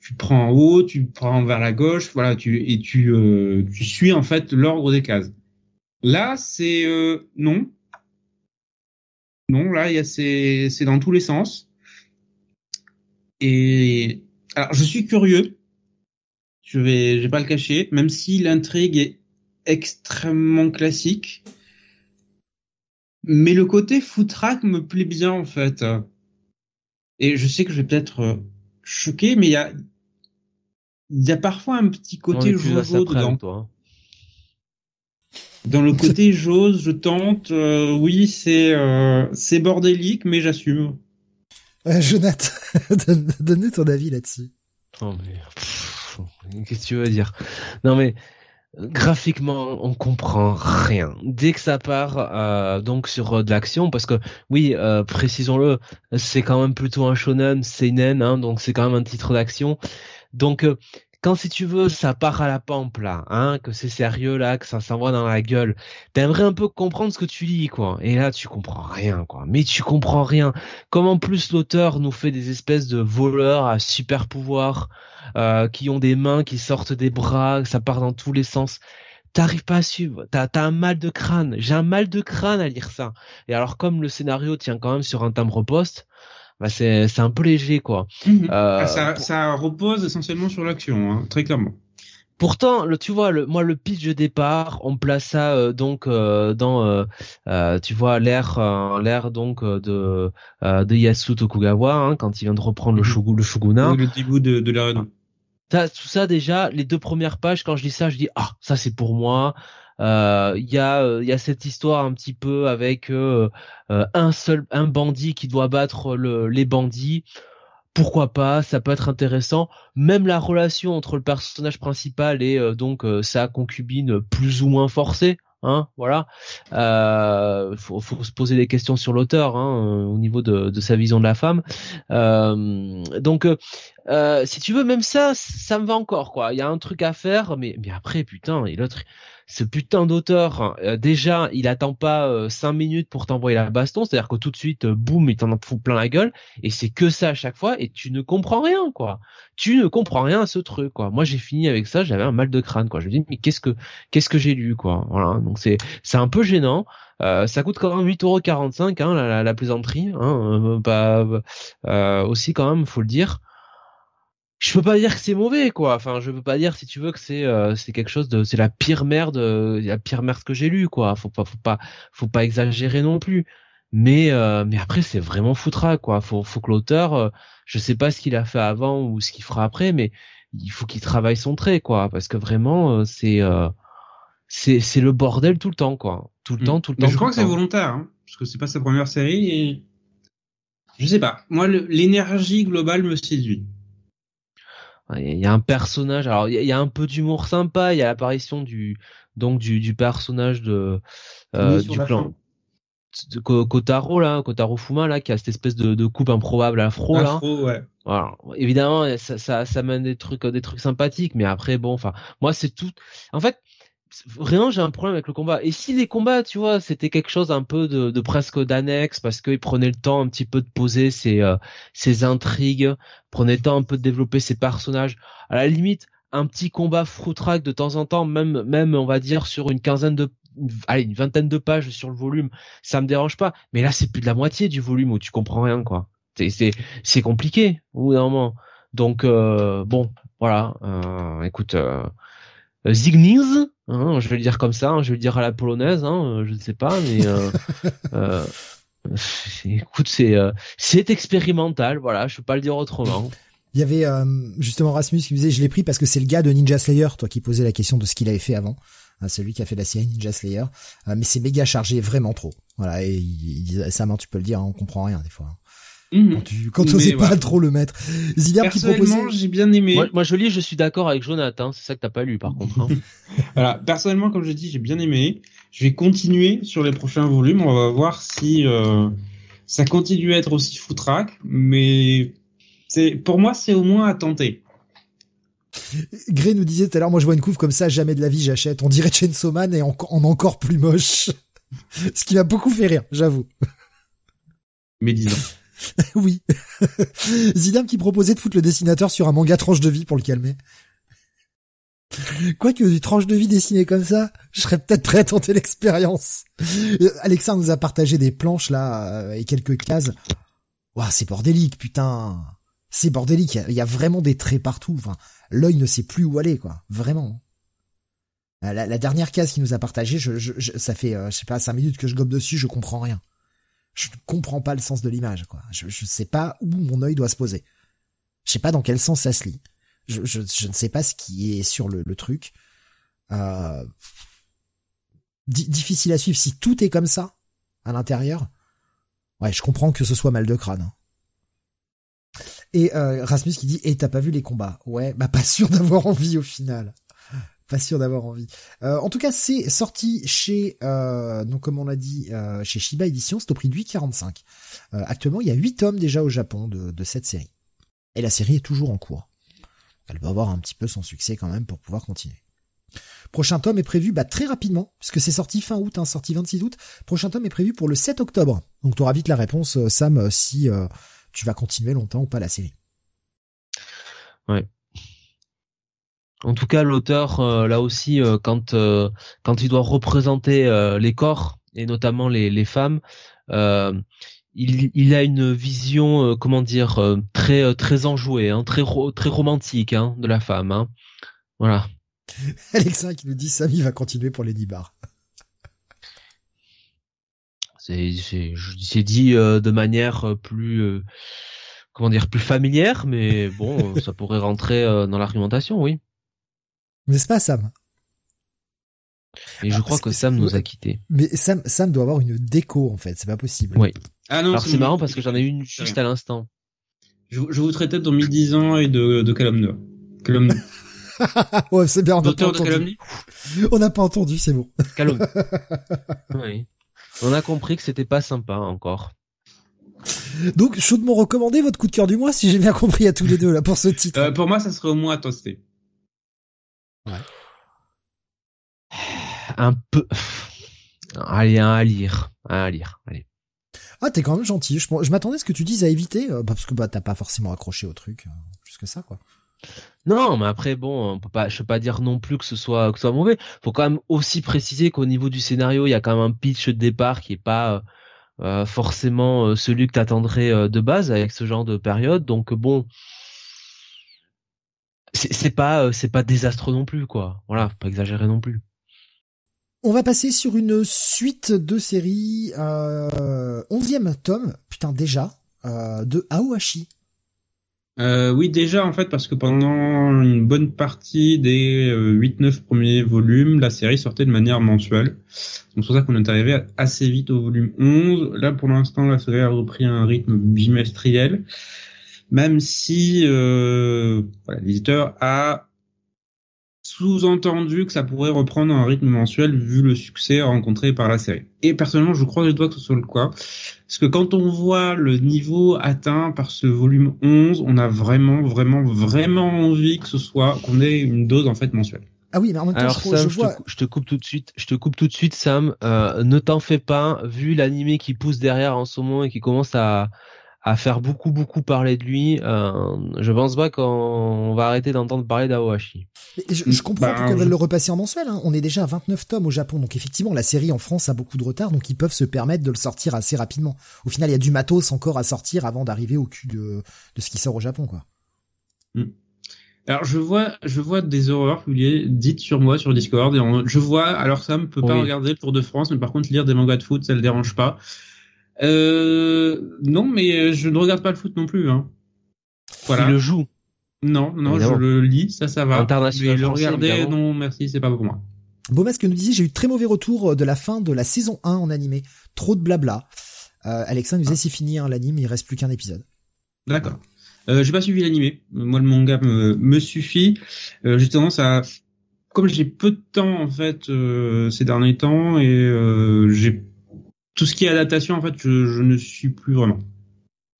tu prends en haut, tu prends vers la gauche, voilà, tu et tu euh, tu suis en fait l'ordre des cases. Là, c'est euh, non, non, là, il y a c'est c'est dans tous les sens. Et alors, je suis curieux. Je vais, je vais pas le cacher, même si l'intrigue est extrêmement classique. Mais le côté footrack me plaît bien en fait. Et je sais que je vais peut-être euh, choquer, mais il y a, il y a parfois un petit côté jojo dedans. Toi. Hein. Dans le côté jose, je tente. Euh, oui, c'est euh, c'est bordélique, mais j'assume. Euh, Jonathan, donne-nous ton avis là-dessus. Oh mais qu'est-ce que tu veux dire? Non mais graphiquement on comprend rien. Dès que ça part euh, donc sur euh, de l'action parce que oui euh, précisons-le c'est quand même plutôt un shonen seinen hein, donc c'est quand même un titre d'action. Donc quand si tu veux ça part à la pampe là hein que c'est sérieux là que ça s'envoie dans la gueule t'aimerais un peu comprendre ce que tu lis quoi et là tu comprends rien quoi mais tu comprends rien comme en plus l'auteur nous fait des espèces de voleurs à super pouvoir euh, qui ont des mains qui sortent des bras, ça part dans tous les sens. T'arrives pas à suivre, t'as as un mal de crâne. J'ai un mal de crâne à lire ça. Et alors comme le scénario tient quand même sur un timbre poste, bah c'est c'est un peu léger quoi. Mhm. Euh, ah, ça, ça repose essentiellement sur l'action, hein, très clairement. Pourtant, le, tu vois, le, moi le pitch de départ, on place ça euh, donc euh, dans, euh, tu vois, l'ère, l'ère donc de de Yasu Tokugawa hein, quand il vient de reprendre le, mhm. shogun, le shogunat. le début de, de l'ère tout ça déjà, les deux premières pages, quand je lis ça, je dis ah ça c'est pour moi. Il euh, y a il y a cette histoire un petit peu avec euh, euh, un seul un bandit qui doit battre le, les bandits. Pourquoi pas Ça peut être intéressant. Même la relation entre le personnage principal et donc sa concubine plus ou moins forcée. Hein, voilà. Euh, faut, faut, se poser des questions sur l'auteur hein, au niveau de, de, sa vision de la femme. Euh, donc, euh, si tu veux, même ça, ça me va encore quoi. Il y a un truc à faire, mais mais après, putain, et l'autre, ce putain d'auteur, euh, déjà, il attend pas euh, cinq minutes pour t'envoyer la baston, c'est-à-dire que tout de suite, euh, boum, il t'en fout plein la gueule, et c'est que ça à chaque fois, et tu ne comprends rien, quoi. Tu ne comprends rien à ce truc, quoi. Moi, j'ai fini avec ça, j'avais un mal de crâne, quoi. Je me dis, mais qu'est-ce que, qu'est-ce que j'ai lu, quoi. Voilà. Donc c'est, c'est un peu gênant. ça coûte quand même 8,45€, hein, la, la, plaisanterie, hein, pas, aussi quand même, faut le dire je peux pas dire que c'est mauvais quoi. Enfin je peux pas dire si tu veux que c'est euh, c'est quelque chose de c'est la pire merde euh, la pire merde que j'ai lu quoi. Faut pas faut pas faut pas exagérer non plus. Mais euh, mais après c'est vraiment foutra quoi. Faut faut que l'auteur je sais pas ce qu'il a fait avant ou ce qu'il fera après mais il faut qu'il travaille son trait quoi. Parce que vraiment c'est c'est c'est le bordel tout le temps quoi. Tout le mm. temps tout le mais temps je crois que c'est volontaire hein, parce que c'est pas sa première série et je sais pas. Moi l'énergie globale me séduit il y a un personnage alors il y a un peu d'humour sympa il y a l'apparition du donc du, du personnage de euh, du clan. de Kotaro là Kotaro Fuma là qui a cette espèce de, de coupe improbable afro, afro là. Ouais. Évidemment ça, ça ça mène des trucs des trucs sympathiques mais après bon enfin moi c'est tout. En fait vraiment j'ai un problème avec le combat. Et si les combats, tu vois, c'était quelque chose un peu de, de presque d'annexe parce qu'ils prenaient le temps un petit peu de poser ses, euh, ses intrigues, prenaient le temps un peu de développer ses personnages. À la limite, un petit combat track de temps en temps, même même on va dire sur une quinzaine de allez une vingtaine de pages sur le volume, ça me dérange pas. Mais là, c'est plus de la moitié du volume où tu comprends rien quoi. C'est c'est c'est compliqué au bout. Donc euh, bon, voilà. Euh, écoute. Euh, hein, je vais le dire comme ça, hein, je vais le dire à la polonaise, hein, euh, je ne sais pas, mais euh, euh, écoute, c'est c'est expérimental, voilà, je peux pas le dire autrement. Il y avait justement Rasmus qui me disait, je l'ai pris parce que c'est le gars de Ninja Slayer, toi qui posais la question de ce qu'il avait fait avant, hein, celui qui a fait la série Ninja Slayer, mais c'est méga chargé, vraiment trop. Voilà, et il, tu peux le dire, on comprend rien des fois. Mmh. Quand tu quand osais pas trop le mettre. Zidane qui proposait. j'ai bien aimé. Moi, je lis, je suis d'accord avec Jonathan. C'est ça que t'as pas lu par contre. Hein. voilà. Personnellement, comme je dis, j'ai bien aimé. Je vais continuer sur les prochains volumes. On va voir si euh, ça continue à être aussi foutraque, mais c'est pour moi, c'est au moins à tenter. Gray nous disait tout à l'heure, moi je vois une couve comme ça, jamais de la vie j'achète. On dirait Chainsaw Man et en, en encore plus moche. Ce qui m'a beaucoup fait rire, j'avoue. Mais disons. oui. Zidane qui proposait de foutre le dessinateur sur un manga tranche de vie pour le calmer. Quoique du tranche de vie dessiné comme ça, je serais peut-être prêt à tenter l'expérience. Euh, Alexa nous a partagé des planches là euh, et quelques cases. Waouh, c'est bordélique, putain. C'est bordélique. Il y, a vraiment des traits partout. Enfin, l'œil ne sait plus où aller, quoi. Vraiment. Euh, la, dernière case qu'il nous a partagée, ça fait, je sais pas, cinq minutes que je gobe dessus, je comprends rien je ne comprends pas le sens de l'image, quoi. Je, je sais pas où mon œil doit se poser. Je sais pas dans quel sens ça se lit. Je, ne sais pas ce qui est sur le, truc. Euh, difficile à suivre si tout est comme ça à l'intérieur. Ouais, je comprends que ce soit mal de crâne. Hein. Et euh, Rasmus qui dit "Et t'as pas vu les combats? Ouais, bah pas sûr d'avoir envie au final pas sûr d'avoir envie. Euh, en tout cas, c'est sorti chez, euh, comme on l'a dit, euh, chez Shiba Edition, c'est au prix de 8,45. Euh, actuellement, il y a 8 tomes déjà au Japon de, de cette série. Et la série est toujours en cours. Elle va avoir un petit peu son succès quand même pour pouvoir continuer. Prochain tome est prévu bah, très rapidement, puisque c'est sorti fin août, hein, sorti 26 août. Prochain tome est prévu pour le 7 octobre. Donc tu auras vite la réponse, Sam, si tu vas continuer longtemps ou pas la série. Ouais. En tout cas, l'auteur, euh, là aussi, euh, quand euh, quand il doit représenter les corps et notamment les, les femmes, il, il a une vision, comment dire, très très enjouée, hein, très très romantique hein, de la femme. Hein. Voilà. Alexa qui nous dit Samy va continuer pour les Bar. C'est c'est dit de manière plus comment dire plus familière, mais bon, ça pourrait rentrer dans l'argumentation, oui. N'est-ce pas, Sam? Et je ah, crois que Sam nous a quittés. Mais Sam, Sam doit avoir une déco, en fait. C'est pas possible. Oui. Ah non, Alors c'est marrant parce que j'en ai une juste à l'instant. Je, vous traitais dans 1010 ans et de, de calomnie. Calomnie. ouais, c'est bien, on n'a pas entendu. On n'a pas entendu, c'est bon. Calomnie. oui. On a compris que c'était pas sympa encore. Donc, chaudement recommandé votre coup de cœur du mois, si j'ai bien compris à tous les deux, là, pour ce titre. Euh, pour moi, ça serait au moins à toaster. Ouais. Un peu. Allez, un à lire. Un à lire. Allez. Ah, t'es quand même gentil. Je, je m'attendais à ce que tu dises à éviter, euh, parce que bah t'as pas forcément accroché au truc, euh, plus que ça, quoi. Non, mais après, bon, on peut pas, je peux pas dire non plus que ce soit, que ce soit mauvais. Faut quand même aussi préciser qu'au niveau du scénario, il y a quand même un pitch de départ qui est pas euh, forcément celui que t'attendrais de base avec ce genre de période. Donc bon, c'est pas euh, c'est pas désastreux non plus quoi. Voilà, pas exagérer non plus. On va passer sur une suite de séries, euh, onzième tome, putain déjà, euh, de Aohashi. Euh, oui, déjà en fait parce que pendant une bonne partie des 8-9 premiers volumes, la série sortait de manière mensuelle. Donc c'est pour ça qu'on est arrivé assez vite au volume 11. Là pour l'instant, la série a repris un rythme bimestriel même si euh, l'éditeur a sous-entendu que ça pourrait reprendre un rythme mensuel vu le succès rencontré par la série. Et personnellement, je crois que je dois que ce soit le cas. Parce que quand on voit le niveau atteint par ce volume 11, on a vraiment, vraiment, vraiment envie que ce soit, qu'on ait une dose en fait mensuelle. Ah oui, mais en même temps, Alors je, Sam, je, te, coupe tout de suite. Je te coupe tout de suite, Sam. Euh, ne t'en fais pas. Vu l'animé qui pousse derrière en ce moment et qui commence à, à faire beaucoup beaucoup parler de lui. Euh, je pense pas qu'on va arrêter d'entendre parler d'Aohashi. Je, je, comprends qu'elles veulent le repasser en mensuel. Hein. On est déjà à 29 tomes au Japon, donc effectivement la série en France a beaucoup de retard, donc ils peuvent se permettre de le sortir assez rapidement. Au final, il y a du matos encore à sortir avant d'arriver au cul de, de ce qui sort au Japon, quoi. Hmm. Alors je vois, je vois des horreurs publiées dites sur moi sur Discord et je vois. Alors ça me peut pas regarder le Tour de France, mais par contre lire des mangas de foot, ça le dérange pas. Euh, non, mais euh, je ne regarde pas le foot non plus. Hein. Voilà. Tu le joue Non, non, je le lis, ça, ça va. International. Mais le regarder, non, merci, c'est pas pour moi. Beaumasque nous disait, j'ai eu très mauvais retour de la fin de la saison 1 en animé. Trop de blabla. Alexandre nous disait c'est fini hein, l'anime, il reste plus qu'un épisode. D'accord. Euh, j'ai pas suivi l'animé. Moi, le manga me, me suffit. Euh, j'ai tendance à, comme j'ai peu de temps en fait euh, ces derniers temps et euh, j'ai tout ce qui est adaptation en fait, je, je ne suis plus vraiment.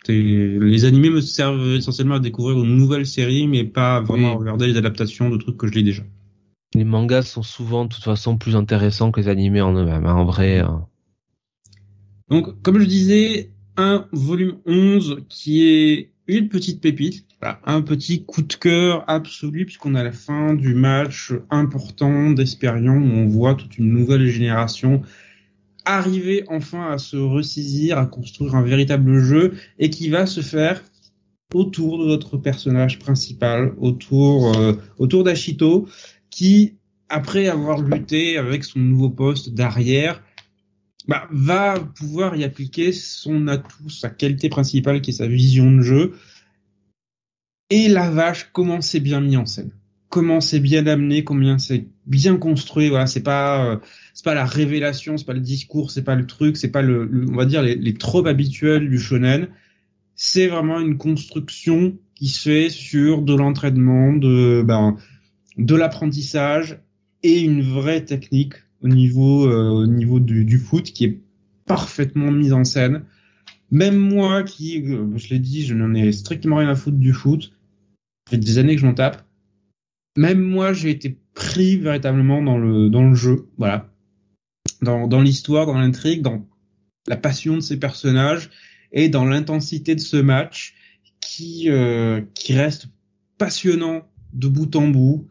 Les animés me servent essentiellement à découvrir une nouvelle série, mais pas vraiment à regarder les adaptations de trucs que je lis déjà. Les mangas sont souvent de toute façon plus intéressants que les animés en eux-mêmes, hein, en vrai. Hein. Donc, comme je disais, un volume 11 qui est une petite pépite, un petit coup de cœur absolu puisqu'on a la fin du match important d'Esperion où on voit toute une nouvelle génération arriver enfin à se ressaisir, à construire un véritable jeu et qui va se faire autour de notre personnage principal, autour euh, autour d'Ashito qui après avoir lutté avec son nouveau poste d'arrière bah, va pouvoir y appliquer son atout, sa qualité principale qui est sa vision de jeu. Et la vache, comment c'est bien mis en scène. Comment c'est bien amené, combien c'est bien construit. Voilà, c'est pas, euh, c'est pas la révélation, c'est pas le discours, c'est pas le truc, c'est pas le, on va dire les, tropes habituels du shonen. C'est vraiment une construction qui se fait sur de l'entraînement, de, ben, de l'apprentissage et une vraie technique au niveau euh, au niveau du, du, foot qui est parfaitement mise en scène. Même moi qui, euh, je l'ai dit, je n'en ai strictement rien à foutre du foot. Ça fait des années que je m'en tape. Même moi, j'ai été pris véritablement dans le dans le jeu, voilà, dans dans l'histoire, dans l'intrigue, dans la passion de ces personnages et dans l'intensité de ce match qui euh, qui reste passionnant de bout en bout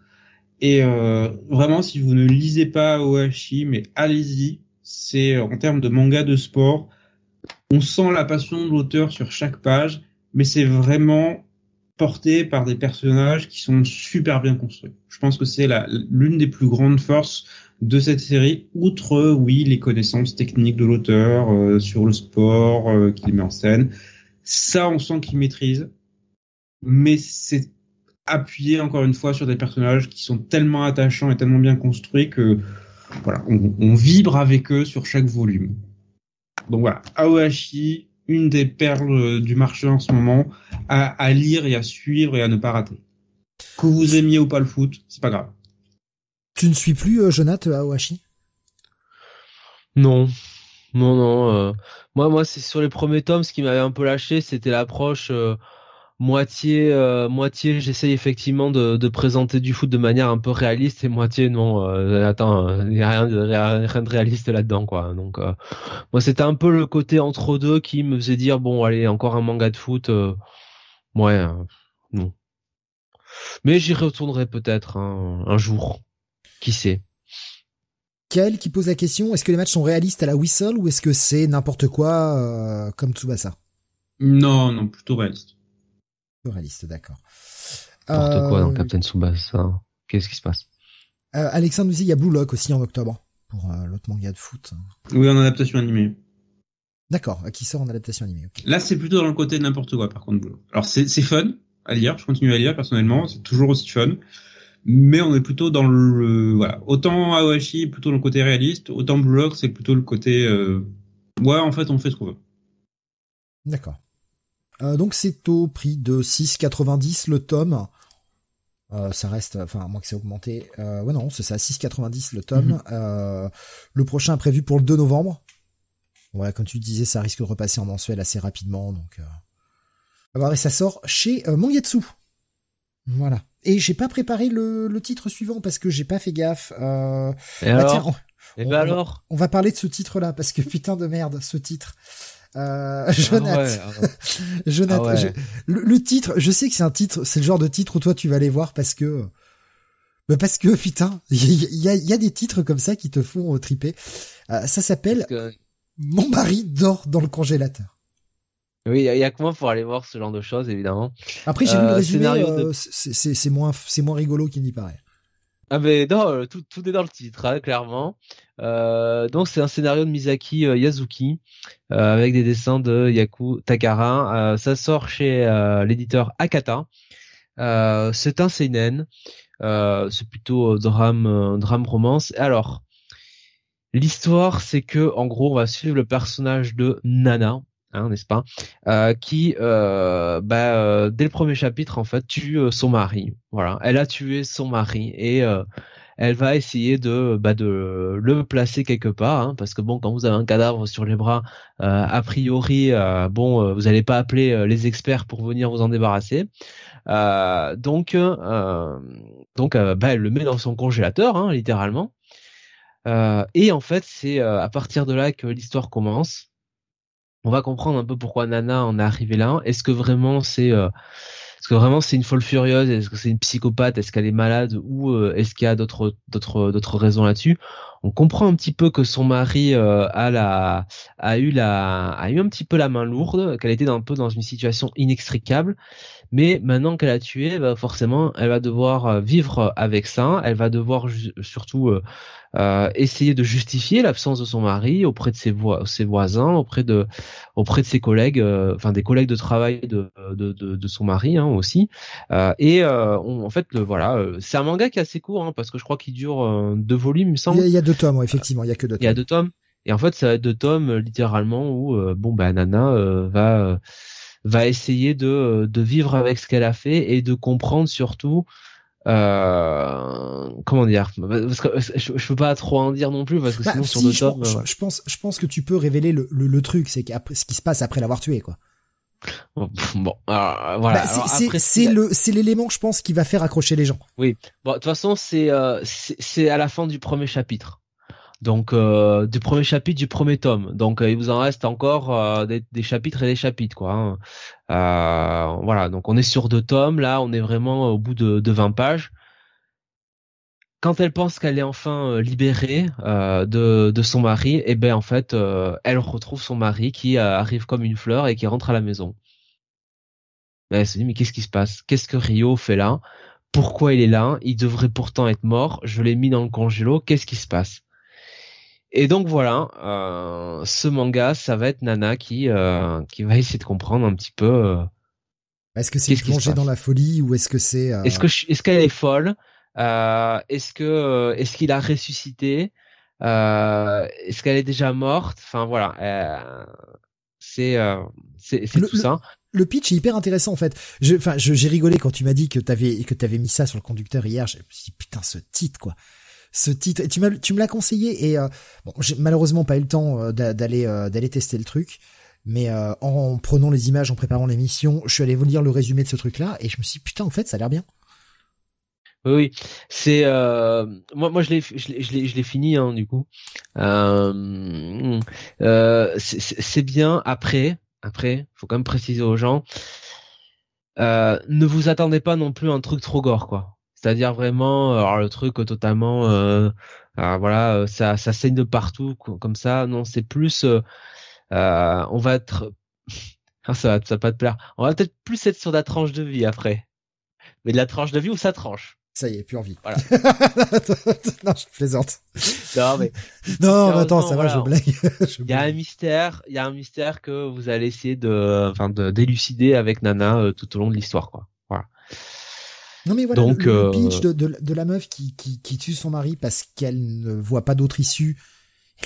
et euh, vraiment, si vous ne lisez pas Ohashi, mais allez-y. C'est en termes de manga de sport, on sent la passion de l'auteur sur chaque page, mais c'est vraiment porté par des personnages qui sont super bien construits. Je pense que c'est l'une des plus grandes forces de cette série, outre oui les connaissances techniques de l'auteur euh, sur le sport euh, qu'il met en scène. Ça, on sent qu'il maîtrise, mais c'est appuyer encore une fois sur des personnages qui sont tellement attachants et tellement bien construits que voilà, on, vibre avec eux sur chaque volume. Donc voilà, Aohashi, une des perles du marché en ce moment, à, lire et à suivre et à ne pas rater. Que vous aimiez ou pas le foot, c'est pas grave. Tu ne suis plus euh, Jonathan Aohashi Non, non, non. Euh, moi, moi, c'est sur les premiers tomes, ce qui m'avait un peu lâché, c'était l'approche. Euh, moitié euh, moitié j'essaye effectivement de, de, présenter du foot de manière un peu réaliste et moitié non euh, attends il y a rien de, rien de réaliste là-dedans quoi. Donc euh, moi c'était un peu le côté entre deux qui me faisait dire bon allez encore un manga de foot euh, ouais non. Mais j'y retournerai peut-être hein, un jour. Qui sait? Kael qui pose la question est-ce que les matchs sont réalistes à la whistle ou est-ce que c'est n'importe quoi comme Tsubasa? Non non plutôt réaliste réaliste, d'accord. N'importe quoi dans euh, Captain Tsubasa. Qu'est-ce qui se passe? Euh, Alexandre nous dit il y a Blue Lock aussi en octobre pour euh, l'autre manga de foot. Oui, en adaptation animée. D'accord, qui sort en adaptation animée. Là, c'est plutôt dans le côté de n'importe quoi, par contre. Blue Alors, c'est fun à lire. Je continue à lire personnellement. C'est toujours aussi fun. Mais on est plutôt dans le voilà. Autant Aohashi plutôt dans le côté réaliste, autant Blue Lock c'est plutôt le côté ouais en fait on fait ce qu'on veut. D'accord. Euh, donc c'est au prix de 6,90 le tome. Euh, ça reste, enfin, à moins que c'est augmenté. Euh, ouais, non, c'est ça, 6,90 le tome. Mhm. Le prochain prévu pour le 2 novembre. Voilà, comme tu disais, ça risque de repasser en mensuel assez rapidement, donc. Euh... et ça sort chez euh, Mongetsu. Voilà. Et j'ai pas préparé le, le, titre suivant parce que j'ai pas fait gaffe. Euh... Et bah, alors tiens, Et bah alors on va parler de ce titre-là parce que putain de merde, ce titre. Euh, Jonathan, ah Jonathan ah le, titre, je sais que c'est un titre, c'est le genre de titre où toi tu vas aller voir parce que, bah parce que putain, il y a, y a, des titres comme ça qui te font euh, triper. Euh, ça s'appelle Mon mari dort dans le congélateur. Oui, il y, a que moi pour aller voir ce genre de choses, évidemment. Après, j'ai vu le euh, résumé, de... c'est moins, c'est moins rigolo qu'il n'y paraît. Ah mais non, tout, tout est dans le titre, hein, clairement. Euh, donc c'est un scénario de Misaki euh, Yazuki euh, avec des dessins de Yaku Takara. ça sort chez l'éditeur Akata. c'est un seinen. c'est plutôt drame drame romance. Alors L'histoire, c'est que en gros, on va suivre le personnage de Nana, hein, n'est-ce pas, euh, qui, euh, bah, euh, dès le premier chapitre, en fait, tue son mari. Voilà, elle a tué son mari et elle va essayer de, bah, de le placer quelque part, hein, parce que bon, quand vous avez un cadavre sur les bras, a priori, bon, vous n'allez pas appeler les experts pour venir vous en débarrasser. donc, donc, bah, elle le met dans son congélateur, hein, littéralement. Euh, et en fait, c'est euh, à partir de là que l'histoire commence. On va comprendre un peu pourquoi Nana en est arrivée là. Est-ce que vraiment c'est euh, est-ce que vraiment c'est une folle furieuse? Est-ce que c'est une psychopathe? Est-ce qu'elle est malade? Ou est-ce qu'il y a d'autres d'autres d'autres raisons là-dessus? On comprend un petit peu que son mari a la a eu la a eu un petit peu la main lourde, qu'elle était un peu dans une situation inextricable. Mais maintenant qu'elle a tué, bah forcément, elle va devoir vivre avec ça. Elle va devoir surtout euh, essayer de justifier l'absence de son mari auprès de ses, voisins, auprès de, auprès de ses collègues, euh, enfin des collègues de travail de, de, de, son mari hein, aussi. Euh, et en fait, le, voilà, c'est un manga qui est assez court hein, parce que je crois qu'il dure deux volumes, il me semble. Tomes, effectivement, il y a que deux. Tomes. Il y a deux tomes. Et en fait, ça va être deux tomes littéralement où bon bah Nana va va essayer de de vivre avec ce qu'elle a fait et de comprendre surtout euh, comment dire parce que je, je, peux pas trop en dire non plus parce que bah, sinon sur le top je, pense je pense que tu peux révéler le, le, truc c'est ce qui se passe après l'avoir tué quoi bon alors, voilà bah, c'est le c'est l'élément je pense qui va faire accrocher les gens oui bon de toute façon c'est euh, c'est à la fin du premier chapitre donc euh, du premier chapitre du premier tome. Donc euh, il vous en reste encore euh, des, chapitres et des chapitres quoi. Hein. Voilà, donc on est sur deux tomes là, on est vraiment au bout de, de 20 pages. Quand elle pense qu'elle est enfin libérée de, son mari, et eh ben en fait elle retrouve son mari qui arrive comme une fleur et qui rentre à la maison. elle se dit mais qu'est-ce qui se passe? Qu'est-ce que Rio fait là? Pourquoi il est là? Il devrait pourtant être mort. Je l'ai mis dans le congélo. Qu'est-ce qui se passe? Et donc voilà, euh, ce manga, ça va être Nana qui euh, qui va essayer de comprendre un petit peu. Euh, est-ce que c'est plongé dans la folie ou est-ce que c'est Est-ce que est-ce qu'elle est folle Est-ce que est-ce qu'il a ressuscité Est-ce qu'elle est déjà morte? Enfin voilà, c'est c'est c'est tout ça. Le pitch est hyper intéressant en fait. Enfin, j'ai rigolé quand tu m'as dit que t'avais que t'avais mis ça sur le conducteur hier. J'ai dit putain ce titre quoi ce titre. Et tu, me l'as conseillé et euh, bon, j'ai malheureusement pas eu le temps euh, d'aller euh, d'aller tester le truc. Mais en prenant les images, en préparant l'émission, je suis allé vous lire le résumé de ce truc-là et je me suis dit, putain, en fait, ça a l'air bien. Oui, c'est moi moi je l'ai je l'ai je l'ai fini hein, du coup. Euh, c'est bien après après faut quand même préciser aux gens. ne vous attendez pas non plus à un truc trop gore quoi. C'est-à-dire vraiment, euh, alors le truc totalement, euh, voilà, euh, ça, ça saigne de partout comme ça. Non, c'est plus, euh, on va être, ah, ça va, ça va pas te plaire. On va peut-être plus être sur la tranche de vie après, mais de la tranche de vie où ça tranche. Ça y est, plus envie. Voilà. non, je plaisante. Non, mais. non, attends, ça va, je blague. Il y a un mystère, il y a un mystère que vous allez essayer de, enfin, de d'élucider avec Nana tout au long de l'histoire, quoi. Non mais voilà, Donc, le, le pitch euh, de, de, la meuf qui, qui, qui tue son mari parce qu'elle ne voit pas d'autre issue.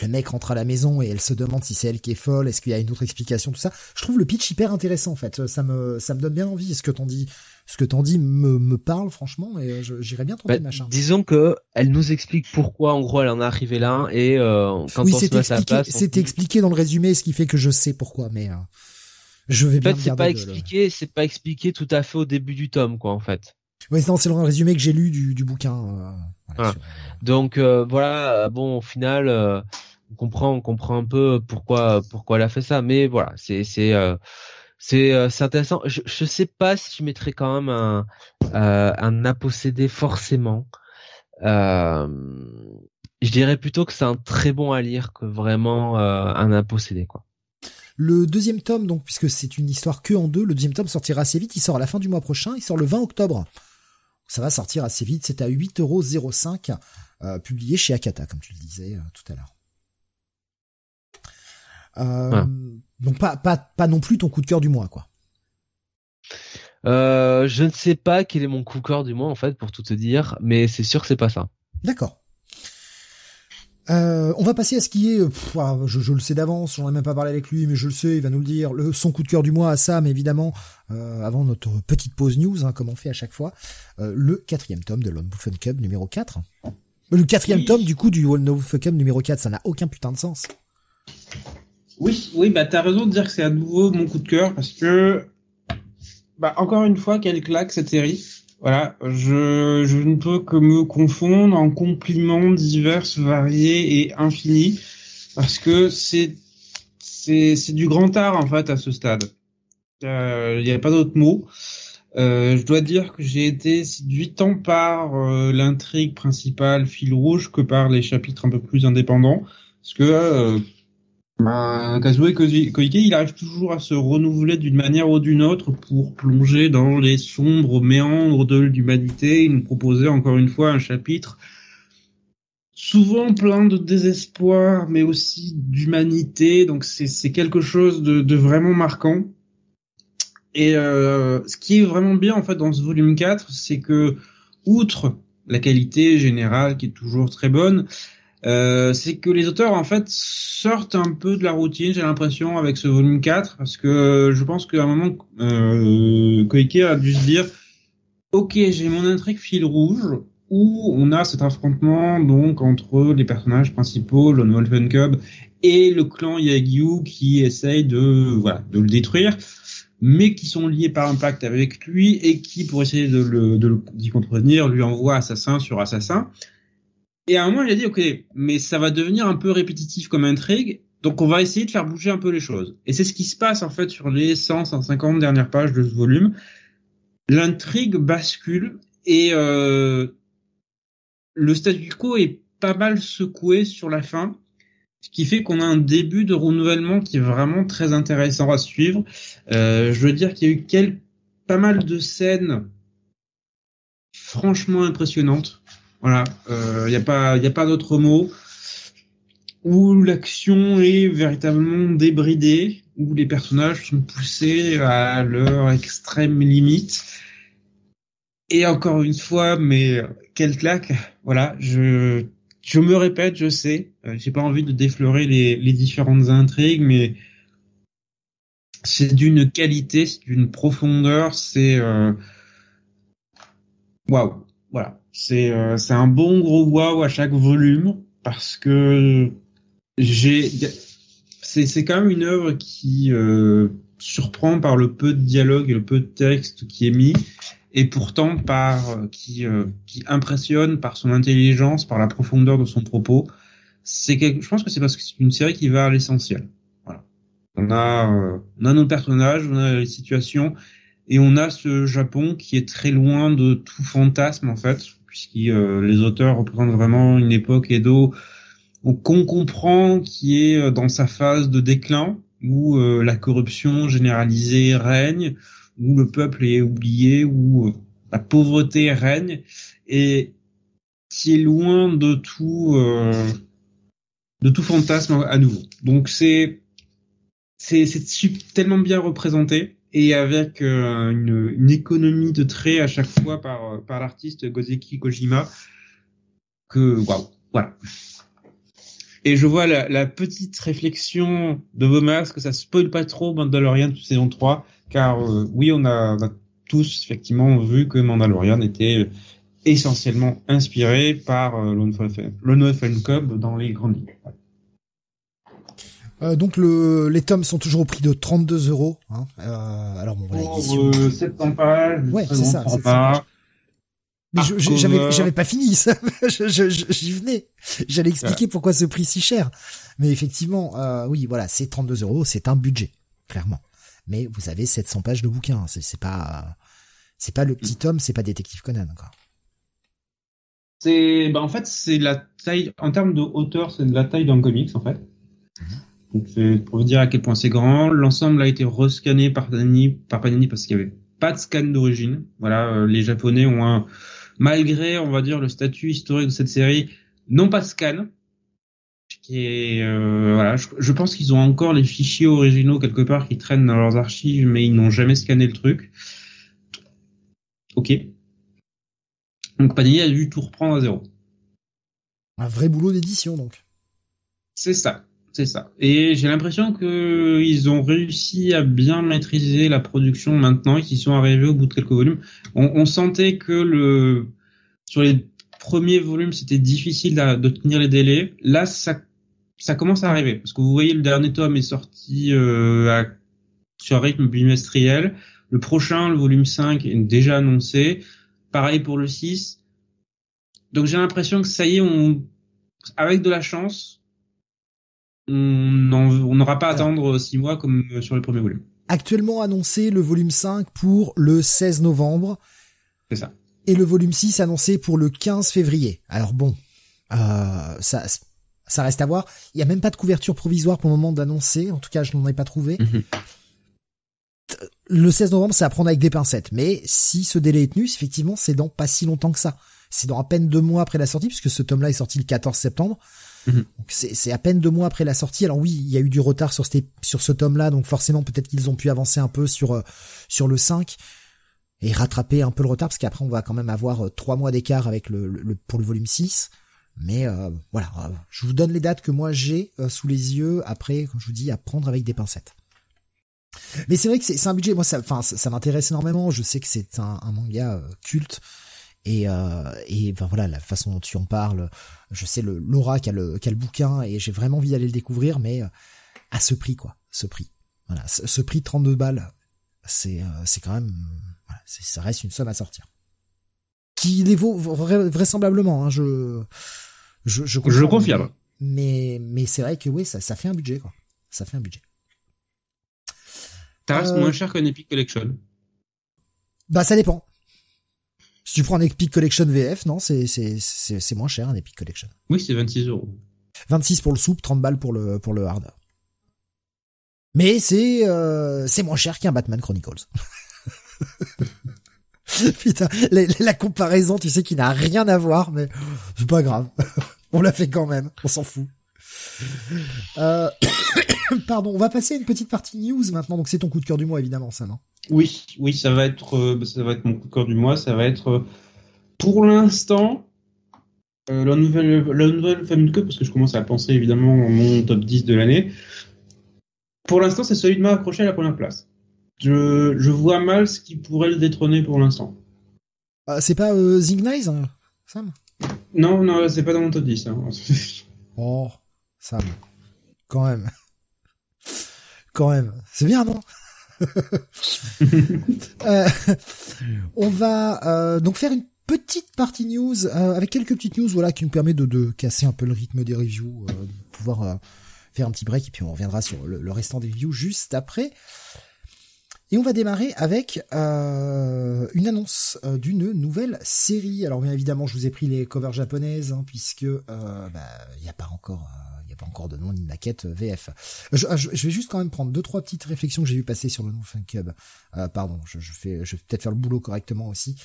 le mec rentre à la maison et elle se demande si c'est elle qui est folle, est-ce qu'il y a une autre explication, tout ça. Je trouve le pitch hyper intéressant en fait. Ça me ça me donne bien envie. Ce que t'en dis, ce que t'en dis me, me parle franchement et j'irais bien tenter bah, machin. Disons que elle nous explique pourquoi en gros elle en est arrivée là et euh, quand oui, on se expliqué, c'était expliqué dans le résumé, ce qui fait que je sais pourquoi. Mais euh, je vais. En fait, c'est pas expliqué, c'est pas expliqué tout à fait au début du tome quoi en fait. Oui, c'est le résumé que j'ai lu du, du bouquin. Euh, voilà, Donc euh, voilà, bon, au final, euh, on comprend, on comprend un peu pourquoi pourquoi elle a fait ça, mais voilà, c'est c'est c'est c'est intéressant. Je je sais pas si je mettrais quand même un un apossédé forcément. je dirais plutôt que c'est un très bon à lire que vraiment un impossédé quoi. Le deuxième tome, donc puisque c'est une histoire que en deux, le deuxième tome sortira assez vite. Il sort à la fin du mois prochain. Il sort le 20 octobre. Ça va sortir assez vite, c'est à 8,05€, euh, publié chez Akata, comme tu le disais euh, tout à l'heure. Euh, donc pas, pas, pas non plus ton coup de cœur du mois, quoi. Je ne sais pas quel est mon coup de cœur du mois, en fait, pour tout te dire, mais c'est sûr que c'est pas ça. D'accord. Euh, on va passer à ce qui est, ah, je, le sais d'avance, j'en ai même pas parlé avec lui, mais je le sais, il va nous le dire, le, son coup de cœur du mois à Sam, évidemment, euh, avant notre petite pause news, hein, comme on fait à chaque fois, euh, le quatrième tome de Lone Wolf Cub numéro 4. Le quatrième tome, du coup, du Lone Wolf Cub numéro 4, ça n'a aucun putain de sens. Oui, oui, bah t'as raison de dire que c'est à nouveau mon coup de cœur, parce que, bah encore une fois, quelle claque cette série voilà, je, je ne peux que me confondre en compliments divers, variés et infinis, parce que c'est c'est du grand art en fait à ce stade. Euh, il n'y a pas d'autre mot. Euh, je dois dire que j'ai été séduit tant par euh, l'intrigue principale, fil rouge, que par les chapitres un peu plus indépendants, parce que bah, Kazuo Koike, il arrive toujours à se renouveler d'une manière ou d'une autre pour plonger dans les sombres méandres de l'humanité. Il nous proposait encore une fois un chapitre souvent plein de désespoir, mais aussi d'humanité. Donc c'est quelque chose de, de, vraiment marquant. Et euh, ce qui est vraiment bien en fait dans ce volume 4, c'est que outre la qualité générale qui est toujours très bonne, euh, c'est que les auteurs en fait sortent un peu de la routine, j'ai l'impression, avec ce volume 4, parce que je pense qu'à un moment, euh, Koike a dû se dire, ok, j'ai mon intrigue fil rouge, où on a cet affrontement donc entre les personnages principaux, Lone Wolf Cub, et le clan Yagyu qui essaye de voilà de le détruire, mais qui sont liés par un pacte avec lui et qui, pour essayer de le d'y contrevenir, lui envoie assassin sur assassin. Et à un moment, a dit, OK, mais ça va devenir un peu répétitif comme intrigue, donc on va essayer de faire bouger un peu les choses. Et c'est ce qui se passe en fait sur les 100, 150 dernières pages de ce volume. L'intrigue bascule et euh, le statu quo est pas mal secoué sur la fin, ce qui fait qu'on a un début de renouvellement qui est vraiment très intéressant à suivre. Euh, je veux dire qu'il y a eu pas mal de scènes franchement impressionnantes voilà, il euh, n'y a pas, y a pas d'autre mot. Où l'action est véritablement débridée, où les personnages sont poussés à leur extrême limite. Et encore une fois, mais quelle claque Voilà, je, je me répète, je sais, euh, j'ai pas envie de déflorer les, les différentes intrigues, mais c'est d'une qualité, c'est d'une profondeur, c'est euh, waouh, voilà. C'est euh, c'est un bon gros wow à chaque volume parce que j'ai c'est c'est quand même une œuvre qui euh, surprend par le peu de dialogue et le peu de texte qui est mis et pourtant par euh, qui qui impressionne par son intelligence, par la profondeur de son propos. C'est quelque, je pense que c'est parce que c'est une série qui va à l'essentiel. Voilà. On a on a nos personnages, on a les situations et on a ce Japon qui est très loin de tout fantasme en fait puisque euh, les auteurs représentent vraiment une époque Edo qu'on comprend qui est euh, dans sa phase de déclin, où euh, la corruption généralisée règne, où le peuple est oublié, où la pauvreté règne, et qui est loin de tout de tout fantasme à nouveau. Donc c'est c'est tellement bien représenté et avec euh, une, une, économie de traits à chaque fois par, par l'artiste Gozeki Kojima que waouh voilà et je vois la, la, petite réflexion de Vomas que ça spoil pas trop Mandalorian saison 3 car euh, oui on a, on a, tous effectivement vu que Mandalorian était essentiellement inspiré par euh, Lone Wolf Cub dans les grandes lignes. Euh, donc le, les tomes sont toujours au prix de 32 euros. Hein. Euh, alors bon, l'édition. Euh, 700 pages. Ouais, c'est ça. Mais j'avais j'avais pas fini ça. J'y venais. J'allais expliquer pourquoi ce prix si cher. Mais effectivement, euh, oui, voilà, c'est 32 euros, c'est un budget, clairement. Mais vous avez 700 pages de bouquin. C'est pas c'est pas le petit tome, c'est pas Détective Conan. C'est bah en fait c'est la taille en termes de hauteur, c'est de la taille d'un comics en fait. Mhm. Donc c'est pour vous dire à quel point c'est grand. L'ensemble a été rescanné par Panini, par Panini parce qu'il y avait pas de scan d'origine. Voilà, euh, les Japonais ont un, malgré on va dire le statut historique de cette série, n'ont pas de scan. Qui est, euh, voilà, je, pense qu'ils ont encore les fichiers originaux quelque part qui traînent dans leurs archives, mais ils n'ont jamais scanné le truc. Ok. Donc Panini a dû tout reprendre à zéro. Un vrai boulot d'édition donc. C'est ça, c'est ça. Et j'ai l'impression que ils ont réussi à bien maîtriser la production maintenant et qu'ils sont arrivés au bout de quelques volumes. On, on sentait que le sur les premiers volumes c'était difficile de tenir les délais. Là, ça ça commence à arriver parce que vous voyez le dernier tome est sorti euh, à, sur un rythme bimestriel. Le prochain, le volume 5, est déjà annoncé. Pareil pour le 6. Donc j'ai l'impression que ça y est, on, avec de la chance, on n'aura pas à attendre 6 mois comme sur les premiers volumes. Actuellement annoncé le volume 5 pour le 16 novembre. C'est ça. Et le volume 6 annoncé pour le 15 février. Alors bon, euh, ça, ça reste à voir. Il y a même pas de couverture provisoire pour le moment d'annoncer. En tout cas, je n'en ai pas trouvé. Mhm. Le 16 novembre, c'est à prendre avec des pincettes. Mais si ce délai est tenu, effectivement, c'est dans pas si longtemps que ça. C'est dans à peine deux mois après la sortie, puisque ce tome-là est sorti le 14 septembre. Mhm. C'est à peine deux mois après la sortie. Alors oui, il y a eu du retard sur, sur ce tome-là, donc forcément peut-être qu'ils ont pu avancer un peu sur euh, sur le 5 et rattraper un peu le retard, parce qu'après on va quand même avoir euh, trois mois d'écart avec le, le, pour le volume 6. Mais euh, voilà, je vous donne les dates que moi j'ai sous les yeux. Après, comme je vous dis, à prendre avec des pincettes. Mais c'est vrai que c'est un budget, moi ça, enfin ça, m'intéresse énormément. Je sais que c'est un, un, manga culte et et enfin voilà la façon dont tu en parles. Je sais le Laura qui a le qui a le bouquin et j'ai vraiment envie d'aller le découvrir, mais à ce prix quoi, ce prix. Voilà, ce, prix de 32 balles, c'est c'est quand même voilà, ça reste une somme à sortir. Qui les vaut vraisemblablement, hein, je je je, je confirme. Mais mais c'est vrai que oui, ça ça fait un budget quoi. Ça fait un budget. Ça reste euh, moins cher qu'un Epic Collection. Bah ça dépend. Si tu prends un Epic Collection VF, non, c'est c'est c'est moins cher un Epic Collection. Oui, c'est 26 euros. 26 pour le soupe, 30 balles pour le pour le hard. Mais c'est euh, c'est moins cher qu'un Batman Chronicles. Putain, la, comparaison, tu sais, qui n'a rien à voir, mais c'est pas grave. on l'a fait quand même, on s'en fout. Euh... Pardon, on va passer à une petite partie news maintenant. Donc c'est ton coup de cœur du mois évidemment, ça, non Oui, oui, ça va être, euh, ça va être mon coup de cœur du mois. Ça va être, euh, pour l'instant, euh, la nouvelle, la nouvelle Family parce que je commence à penser évidemment à mon top 10 de l'année. Pour l'instant, c'est celui de m'a accroché à la première place. Je, je vois mal ce qui pourrait le détrôner pour l'instant. Ah, c'est pas euh, Zignize, hein, Sam? Non, non, c'est pas dans mon top 10. Hein. oh, Sam, quand même quand même. C'est bien, non euh, On va euh, donc faire une petite partie news euh, avec quelques petites news voilà qui nous permet de, de casser un peu le rythme des reviews, de pouvoir faire un petit break et puis on reviendra sur le, restant des reviews juste après. Et on va démarrer avec une annonce d'une nouvelle série. Alors bien évidemment, je vous ai pris les covers japonaises hein, puisque bah, il n'y a pas encore pas encore de nom ni de maquette euh, VF. Je, vais juste quand même prendre deux trois petites réflexions que j'ai vu passer sur le nouveau Fun. Euh, pardon, je, fais, je vais peut-être faire le boulot correctement aussi.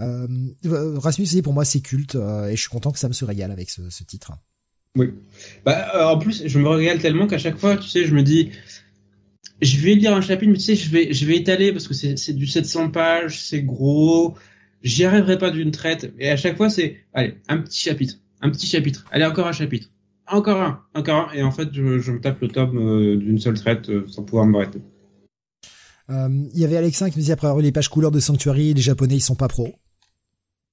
Euh, Rasmus, pour moi, c'est culte et je suis content que ça me se régale avec ce, titre. Oui. Bah, en plus, je me régale tellement qu'à chaque fois, tu sais, je me dis, je vais lire un chapitre, mais tu sais, je vais, je vais étaler parce que c'est du 700 pages, c'est gros, j'y arriverai pas d'une traite. Et à chaque fois, c'est, allez, un petit chapitre, un petit chapitre, allez, encore un chapitre encore un, encore un, et en fait, je, me tape le tome euh, d'une seule traite euh, sans pouvoir m'arrêter. Euh, il y avait Alexin qui me disait après avoir eu les pages couleurs de Sanctuary, les Japonais ils sont pas pros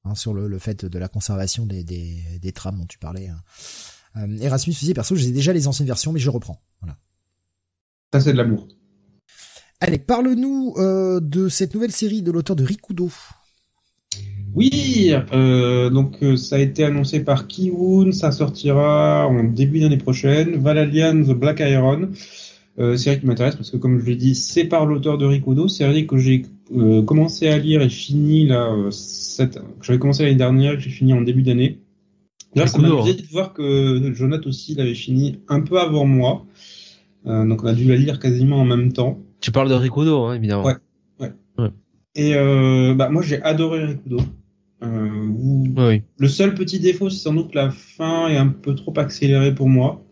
hein, sur le, fait de la conservation des, des, trames dont tu parlais. Hein. Erasmus disait perso, j'ai déjà les anciennes versions, mais je reprends. Voilà. Ça c'est de l'amour. Allez, parle-nous de cette nouvelle série de l'auteur de Rikudo. Oui, euh, donc euh, ça a été annoncé par Kiwoon, ça sortira en début d'année prochaine. Valalian The Black Iron, euh, série qui m'intéresse parce que comme je l'ai dit, c'est par l'auteur de Rikudo, série que j'ai euh, commencé à lire et fini là, cette, j'avais commencé l'année dernière, que j'ai fini en début d'année. D'ailleurs, ça m'a amusé de voir que Jonathan aussi l'avait fini un peu avant moi, donc on a dû la lire quasiment en même temps. Tu parles de Rikudo, hein, évidemment. Ouais. ouais. ouais. Et bah moi j'ai adoré Rikudo. Euh, le seul petit défaut, c'est sans doute que la fin est un peu trop accélérée pour moi.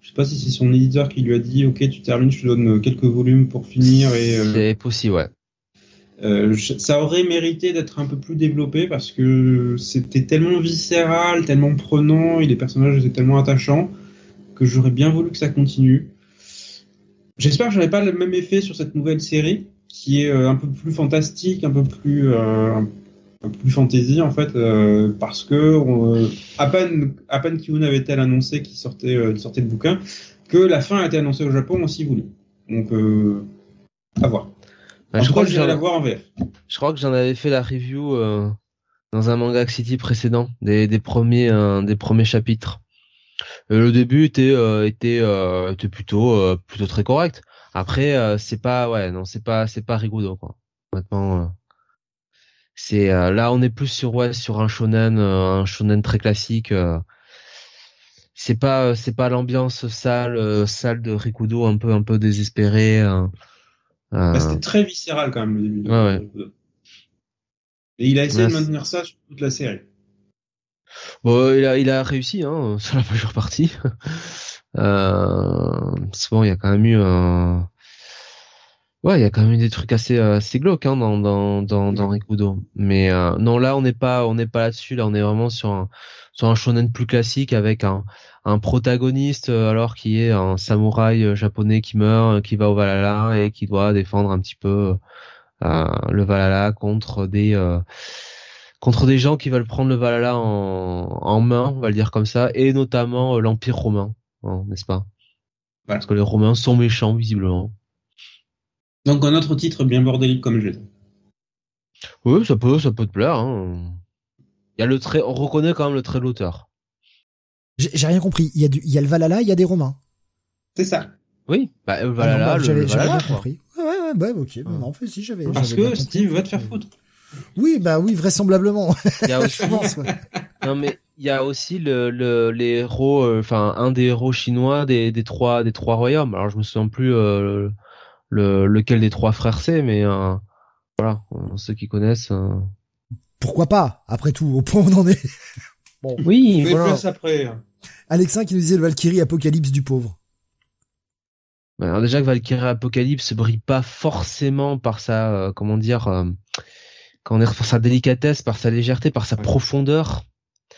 Je sais pas si c'est son éditeur qui lui a dit OK, tu termines, je te donne quelques volumes pour finir. et euh, C'est possible, ouais. Euh, ça aurait mérité d'être un peu plus développé parce que c'était tellement viscéral, tellement prenant, et les personnages étaient tellement attachants que j'aurais bien voulu que ça continue. J'espère que j'aurai pas le même effet sur cette nouvelle série, qui est un peu plus fantastique, un peu plus un peu plus fantasy en fait, parce que à peine à peine avait-elle annoncé qu'il sortait, sortait le bouquin, que la fin a été annoncée au Japon aussi voulu. Donc à voir. Bah, je, crois que la voir en VF. Je crois que j'en avais fait la review euh, dans un manga City précédent, des, des premiers euh, des premiers chapitres. le début était euh, était était plutôt plutôt très correct. Après c'est pas ouais non c'est pas c'est pas rigolo quoi. Maintenant c'est là on est plus sur ouais sur un shonen un shonen très classique c'est pas c'est pas l'ambiance sale sale de Rikudo un peu un peu désespéré bah, c'était très viscéral quand même le début. Ouais, Et il a essayé de maintenir ça sur toute la série. Bon, il a, il a réussi hein, sur la majeure partie. Euh, bon, il y a quand même eu un... Ouais, il y a quand même eu des trucs assez assez glauques hein, dans dans dans, dans Rikudo. Mais euh, non, là on n'est pas on n'est pas là-dessus. Là, on est vraiment sur un sur un shonen plus classique avec un un protagoniste euh, alors qui est un samouraï euh, japonais qui meurt, euh, qui va au Valhalla et qui doit défendre un petit peu le Valhalla contre des contre des gens qui veulent prendre le Valhalla en, en main, on va le dire comme ça, et notamment l'Empire romain, n'est-ce pas? Parce que les Romains sont méchants visiblement. Donc un autre titre bien bordélique comme je l'ai. Oui, ça peut, ça peut te plaire. Hein. Il y a le trait, on reconnaît quand même le trait de l'auteur. J'ai rien compris. Il y, a du, il y a le Valhalla, il y a des Romains. C'est ça. Oui, bah, le ah Valhalla, ah j'avais bien compris. Ouais, ouais, ouais, ok. Non, en fait, si, j'avais. Parce que Steve va te faire foutre. Oui, bah oui, vraisemblablement. Il y a aussi, non mais il y a aussi le, le les héros, euh, enfin un des héros chinois des, des trois des trois royaumes. Alors je me souviens plus euh, le lequel des trois frères c'est, mais euh, voilà, ceux qui connaissent. Pourquoi pas? Après tout, au point où on en est. bon. Oui, voilà. après. Alexin qui nous disait le Valkyrie Apocalypse du pauvre. Bah, alors déjà que Valkyrie Apocalypse brille pas forcément par sa, euh, comment dire, euh, quand on est par sa délicatesse, par sa légèreté, par sa profondeur.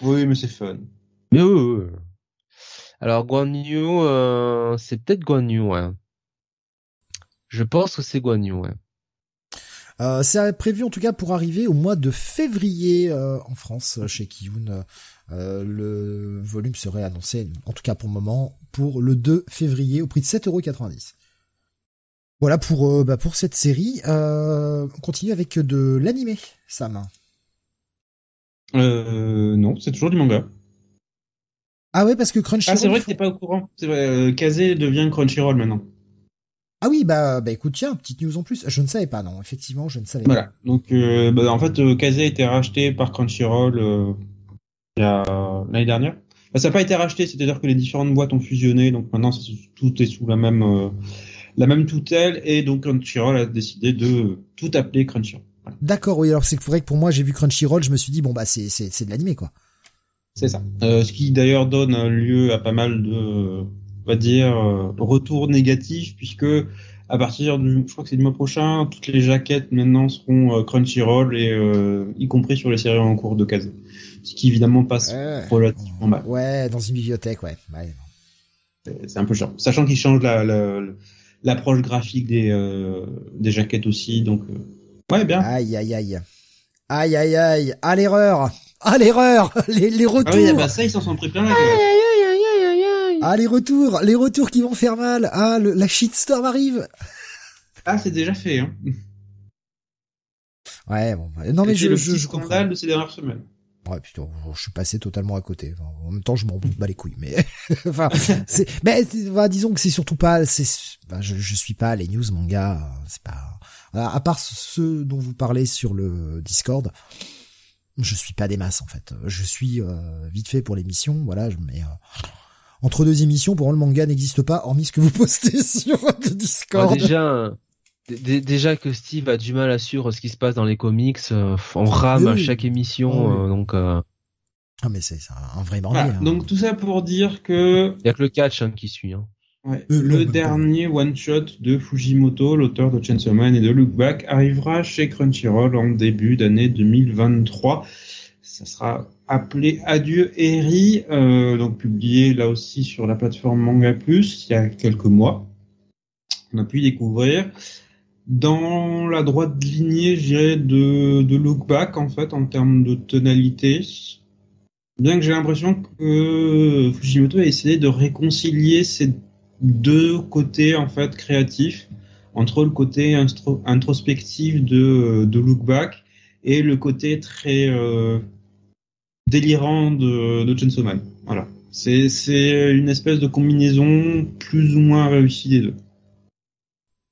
Oui, mais c'est fun. Mais oui, Alors Guan Yu, euh, c'est peut-être Guan Yu, ouais. Je pense que c'est Guan Yu, ouais. Euh, c'est prévu en tout cas pour arriver au mois de février en France chez Kiyun. Euh, le volume serait annoncé, en tout cas pour le moment, pour le 2 février au prix de 7,90€. Voilà pour euh, bah pour cette série. Euh, on continue avec de l'animé, Sam. Euh, non, c'est toujours du manga. Ah ouais, parce que Crunchyroll. Ah, c'est vrai que t'es pas au courant. C'est vrai, Kazé devient Crunchyroll maintenant. Ah oui, bah, bah écoute, tiens, petite news en plus. Je ne savais pas, non, effectivement, je ne savais pas. Voilà. Donc, bah, en fait, Kazé a été racheté par Crunchyroll l'année dernière. Ça n'a pas été racheté, c'est-à-dire que les différentes boîtes ont fusionné, donc maintenant tout est sous la même euh, la même tutelle et donc Crunchyroll a décidé de tout appeler Crunchyroll. D'accord, oui. Alors c'est vrai que pour moi j'ai vu Crunchyroll, je me suis dit bon bah c'est c'est c'est de l'animé quoi. C'est ça. Euh, ce qui d'ailleurs donne lieu à pas mal de, on va dire, euh, retours négatifs puisque à partir du, je crois que c'est du mois prochain, toutes les jaquettes maintenant seront Crunchyroll et y compris sur les séries en cours de case ce qui évidemment passe relativement mal. Ouais, dans une bibliothèque, ouais. C'est un peu chiant. Sachant qu'ils changent l'approche graphique des, euh, des jaquettes aussi, donc euh, ouais, bien. Aïe, aïe, aïe. Aïe, aïe, aïe. À l'erreur. À l'erreur. Les, les retours. Ah oui, bah ça, ils s'en sont pris plein la Ah, les retours. Les retours qui vont faire mal. Ah, le, la shitstorm arrive. Ah, c'est déjà fait, hein. Ouais, bon. Bah, non, mais je, le je, je scandale de ces dernières semaines. Ouais, putain, je suis passé totalement à côté. En même temps, je m'en bats les couilles, mais enfin, c'est, mais disons que c'est surtout pas, c'est, je, je suis pas les news manga, c'est pas, à part ceux dont vous parlez sur le Discord, je suis pas des masses en fait. Je suis euh, vite fait pour l'émission, voilà, mais euh, entre deux émissions, pour moi, le manga n'existe pas, hormis ce que vous postez sur le Discord. déjà, déjà que Steve a du mal à suivre ce qui se passe dans les comics, euh, on rame à chaque émission, euh, donc. Euh, ah mais c'est un vrai bandit. Hein. Donc tout ça pour dire que. Il y a que le catch hein, qui suit. Hein. le dernier one shot de Fujimoto, l'auteur de Chainsaw Man et de Look Back, arrivera chez Crunchyroll en début d'année 2023. ça sera appelé Adieu Eri, euh, donc publié là aussi sur la plateforme Manga Plus il y a quelques mois. On a pu y découvrir dans la droite lignée, je dirais, de, de Look Back en fait en termes de tonalité. Bien que j'ai l'impression que Fujimoto a essayé de réconcilier ces deux côtés en fait créatifs entre le côté introspectif de, de Look Back et le côté très euh, délirant de, de Chainsaw Man. Voilà. C'est, c'est une espèce de combinaison plus ou moins réussie des deux.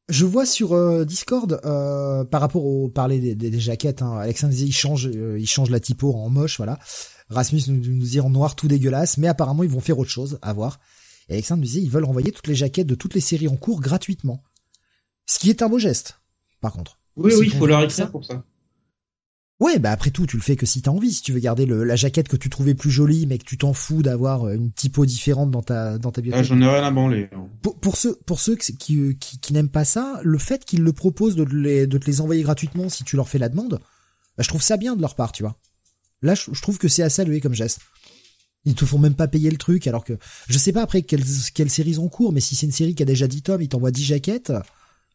Je vois sur euh, Discord euh, par rapport au parler des, des, jaquettes, hein, Alexandre disait il change, euh, il change la typo en moche, voilà. Rasmus nous, nous dit en noir tout dégueulasse, mais apparemment ils vont faire autre chose, à voir. Et Alexandre disait ils veulent envoyer toutes les jaquettes de toutes les séries en cours gratuitement, ce qui est un beau geste. Par contre. Oui, oui, il faut leur écrire pour ça. Ouais, bah après tout, tu le fais que si t'as envie. Si tu veux garder le, la jaquette que tu trouvais plus jolie, mais que tu t'en fous d'avoir euh, une typo différente dans ta dans ta bibliothèque. Ah, j'en ai rien à branler. Pour, pour ceux pour ceux qui qui, qui, n'aiment pas ça, le fait qu'ils le proposent de, les, de te les envoyer gratuitement si tu leur fais la demande, bah, je trouve ça bien de leur part, tu vois. Là, je, trouve que c'est à saluer comme geste. Ils te font même pas payer le truc, alors que je sais pas après quelle quelle série ils ont cours, mais si c'est une série qui a déjà 10 tomes, ils t'envoient 10 jaquettes.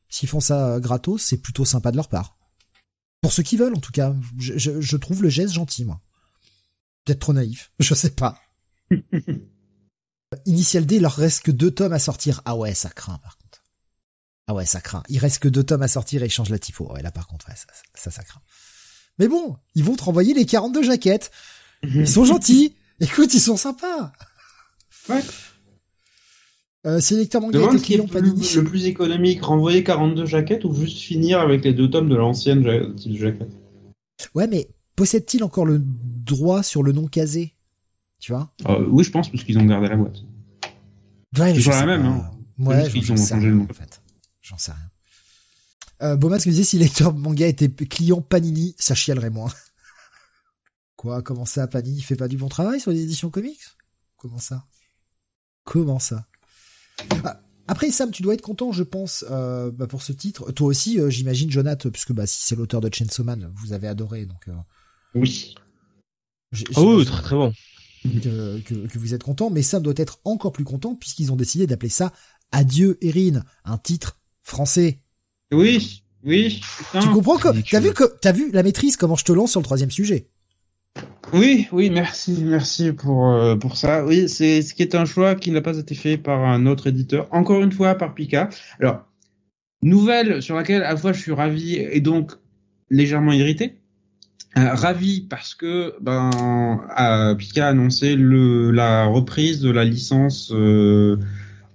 S'ils font ça gratos, c'est plutôt sympa de leur part. Pour ceux qui veulent, en tout cas. Je, je, je trouve le geste gentil, moi. Peut-être trop naïf. Je sais pas. Initial D, il leur reste que deux tomes à sortir. Ah ouais, ça craint, par contre. Ah ouais, ça craint. Il reste que deux tomes à sortir et ils changent la typo. Ouais, là, par contre, ouais, ça, ça, ça craint. Mais bon, ils vont te renvoyer les 42 jaquettes. Ils sont gentils. Écoute, ils sont sympas. Ouais. Euh, si lecteur manga client Panini. Le plus économique, renvoyer 42 jaquettes ou juste finir avec les deux tomes de l'ancienne jaquette Ouais, mais possède-t-il encore le droit sur le nom casé? Tu vois? Euh, Oui, je pense, parce qu'ils ont gardé la boîte. Ouais, c'est la même, hein. Ouais, j'en sais rien, en fait. J'en sais rien. Euh, Bomas me disait si lecteur manga était client Panini, ça chialerait moins. Quoi Comment ça, Panini fait pas du bon travail sur les éditions comics? Comment ça? Comment ça? Après Sam, tu dois être content, je pense, euh, bah, pour ce titre. Toi aussi, euh, j'imagine, Jonathan, puisque bah, si c'est l'auteur de Chainsaw Man, vous avez adoré, donc. Euh, oui. Ah oui, très très bon. Que, que, vous êtes content, mais Sam doit être encore plus content puisqu'ils ont décidé d'appeler ça Adieu Erin, un titre français. Oui, oui. tu comprends que t'as vu que t'as vu la maîtrise comment je te lance sur le troisième sujet. Oui, oui, merci, merci pour euh, pour ça. Oui, c'est ce qui est un choix qui n'a pas été fait par un autre éditeur, encore une fois par Pika. Alors, nouvelle sur laquelle à la fois je suis ravi et donc légèrement irrité. Euh, ravi parce que ben euh, Pika a annoncé le la reprise de la licence euh,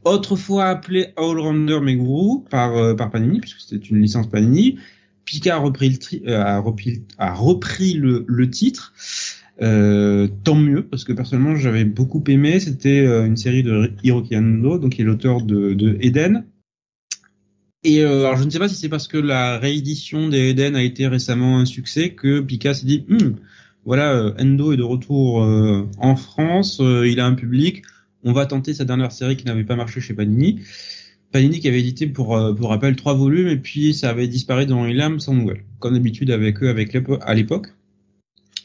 autrefois appelée Allrounder Meguru par par Panini puisque c'était une licence Panini Pika a repris le, euh, a repris, a repris le, le titre. Euh, tant mieux parce que personnellement j'avais beaucoup aimé. C'était euh, une série de Hiroki Ando, donc qui est l'auteur de, de, Eden. Et euh, alors je ne sais pas si c'est parce que la réédition des Eden a été récemment un succès que Pika s'est dit hm, voilà euh, Endo est de retour en France, il a un public, on va tenter sa dernière série qui n'avait pas marché chez Panini. Panini qui avait édité pour, euh, pour rappel trois volumes et puis ça avait disparu dans les lames sans nouvelles, comme d'habitude avec eux avec à l'époque.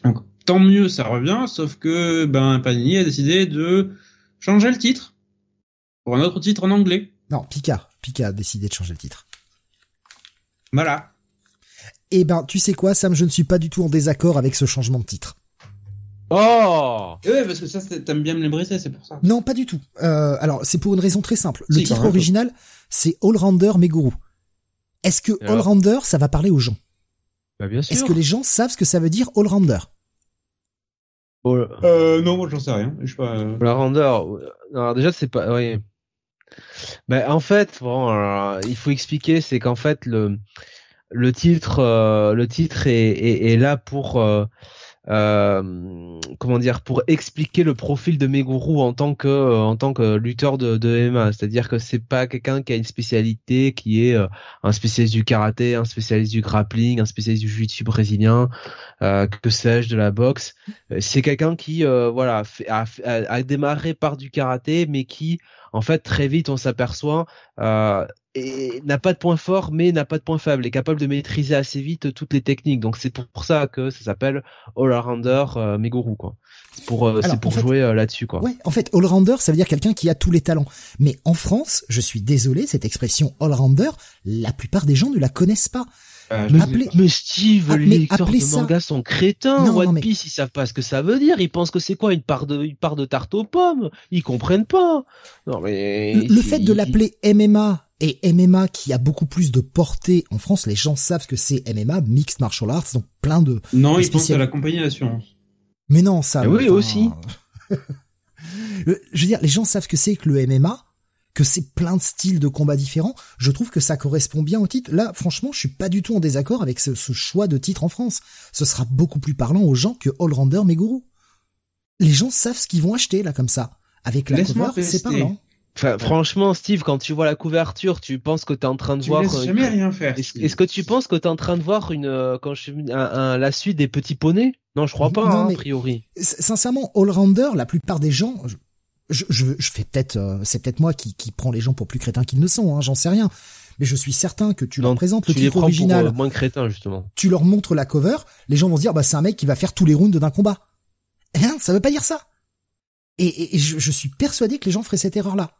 Donc tant mieux, ça revient, sauf que ben Panini a décidé de changer le titre pour un autre titre en anglais. Non, Pika, Pika a décidé de changer le titre. Voilà. Eh ben, tu sais quoi, Sam, je ne suis pas du tout en désaccord avec ce changement de titre. Oh Ouais, parce que ça, t'aimes bien me les briser, c'est pour ça. Non, pas du tout. Euh, alors, c'est pour une raison très simple. Le titre original, c'est Allrounder Meguru. Est-ce que Allrounder, ça va parler aux gens? Bah bien sûr. Est-ce que les gens savent ce que ça veut dire Allrounder? Euh, non, moi j'en sais rien. Je pas. Euh. Allrounder, alors déjà c'est pas. Oui. Bah en fait, bon, il faut expliquer, c'est qu'en fait le le titre, euh, le titre est, est, est là pour euh, euh, comment dire pour expliquer le profil de Meguru en tant que euh, en tant que lutteur de, de MMA c'est-à-dire que c'est pas quelqu'un qui a une spécialité qui est euh, un spécialiste du karaté un spécialiste du grappling un spécialiste du jiu-jitsu brésilien euh, que sais-je de la boxe. C'est quelqu'un qui voilà a, a, démarré par du karaté mais qui en fait très vite on s'aperçoit n'a pas de point fort mais n'a pas de point faible est capable de maîtriser assez vite toutes les techniques donc c'est pour, ça que ça s'appelle all-rounder euh, Meguru quoi pour euh, c'est pour jouer euh, là-dessus quoi ouais en fait all-rounder ça veut dire quelqu'un qui a tous les talents mais en France je suis désolé cette expression all-rounder la plupart des gens ne la connaissent pas euh, mais, Steve, ah, les lecteurs de manga sont crétins. One Piece, ils savent pas ce que ça veut dire. Ils pensent que c'est quoi une part de, une part de tarte aux pommes. Ils comprennent pas. Non mais le, fait de l'appeler MMA et MMA qui a beaucoup plus de portée en France, les gens savent ce que c'est MMA, Mixed Martial Arts, donc plein de. Non, ils pensent à la compagnie d'assurance. Mais non, ça. oui, aussi. je veux dire, les gens savent ce que c'est que le MMA que c'est plein de styles de combat différents, je trouve que ça correspond bien au titre. Là, franchement, je suis pas du tout en désaccord avec ce, choix de titre en France. Ce sera beaucoup plus parlant aux gens que Allrounder Meguru. Les gens savent ce qu'ils vont acheter, là, comme ça. Avec la cover, c'est parlant. Enfin, franchement, Steve, quand tu vois la couverture, tu penses que t'es en train de voir. Tu jamais rien faire. Est-ce que tu penses que t'es en train de voir une euh, quand je un, la suite des petits poneys? Non, je crois pas, hein, a priori. Sincèrement, Allrounder, la plupart des gens, je, je, je fais peut-être, euh, c'est peut-être moi qui, qui prend les gens pour plus crétins qu'ils ne sont, hein, j'en sais rien. Mais je suis certain que tu leur présentes le titre original, pour, euh, moins crétin justement. Tu leur montres la cover, les gens vont se dire bah c'est un mec qui va faire tous les rounds d'un combat. Hein, ça veut pas dire ça. Et, et, je, je, suis persuadé que les gens feraient cette erreur-là.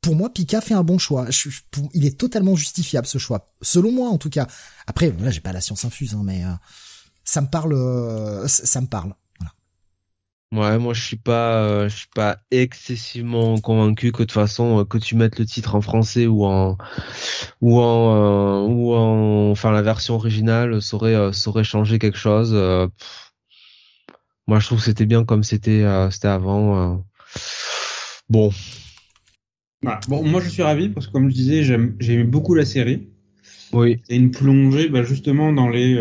Pour moi, Pika fait un bon choix. Il est totalement justifiable ce choix, selon moi en tout cas. Après, là, j'ai pas la science infuse, hein, mais euh, ça me parle, ça me parle. Ouais, moi je suis pas, euh, je suis pas excessivement convaincu que de toute façon euh, que tu mettes le titre en français ou en ou en euh, ou en enfin la version originale saurait saurait changer quelque chose. moi je trouve que c'était bien comme c'était c'était avant. Bon. Bon, moi je suis ravi parce que comme je disais, j'aime j'aimais beaucoup la série. Oui. C'est une plongée bah, justement dans les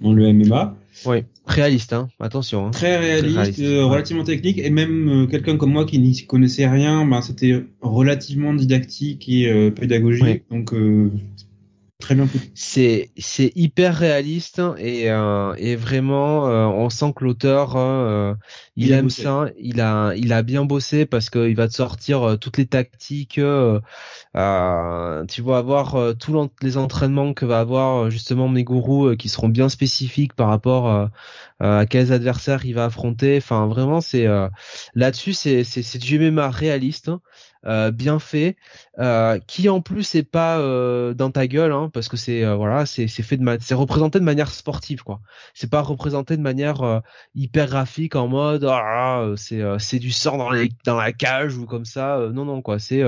dans le MMA. Oui, réaliste, hein. Attention. Hein. Très réaliste, euh, relativement technique, et même euh, quelqu'un comme moi qui n'y connaissait rien, ben c'était relativement didactique et euh, pédagogique. Donc Très bien C'est c'est hyper réaliste et euh, et vraiment euh, on sent que l'auteur euh, il, aime ça, il a il a bien bossé parce qu'il va te sortir toutes les tactiques, tu vas avoir tous les entraînements que va avoir justement Meguru qui seront bien spécifiques par rapport à quels adversaires il va affronter. Enfin vraiment c'est là-dessus c'est c'est c'est du MMA réaliste. Euh, bien fait, euh, qui en plus est pas euh, dans ta gueule, hein, parce que c'est voilà, c'est fait de c'est représenté de manière sportive quoi. C'est pas représenté de manière hyper graphique en mode ah, c'est c'est du sang dans les dans la cage ou comme ça. non non quoi, c'est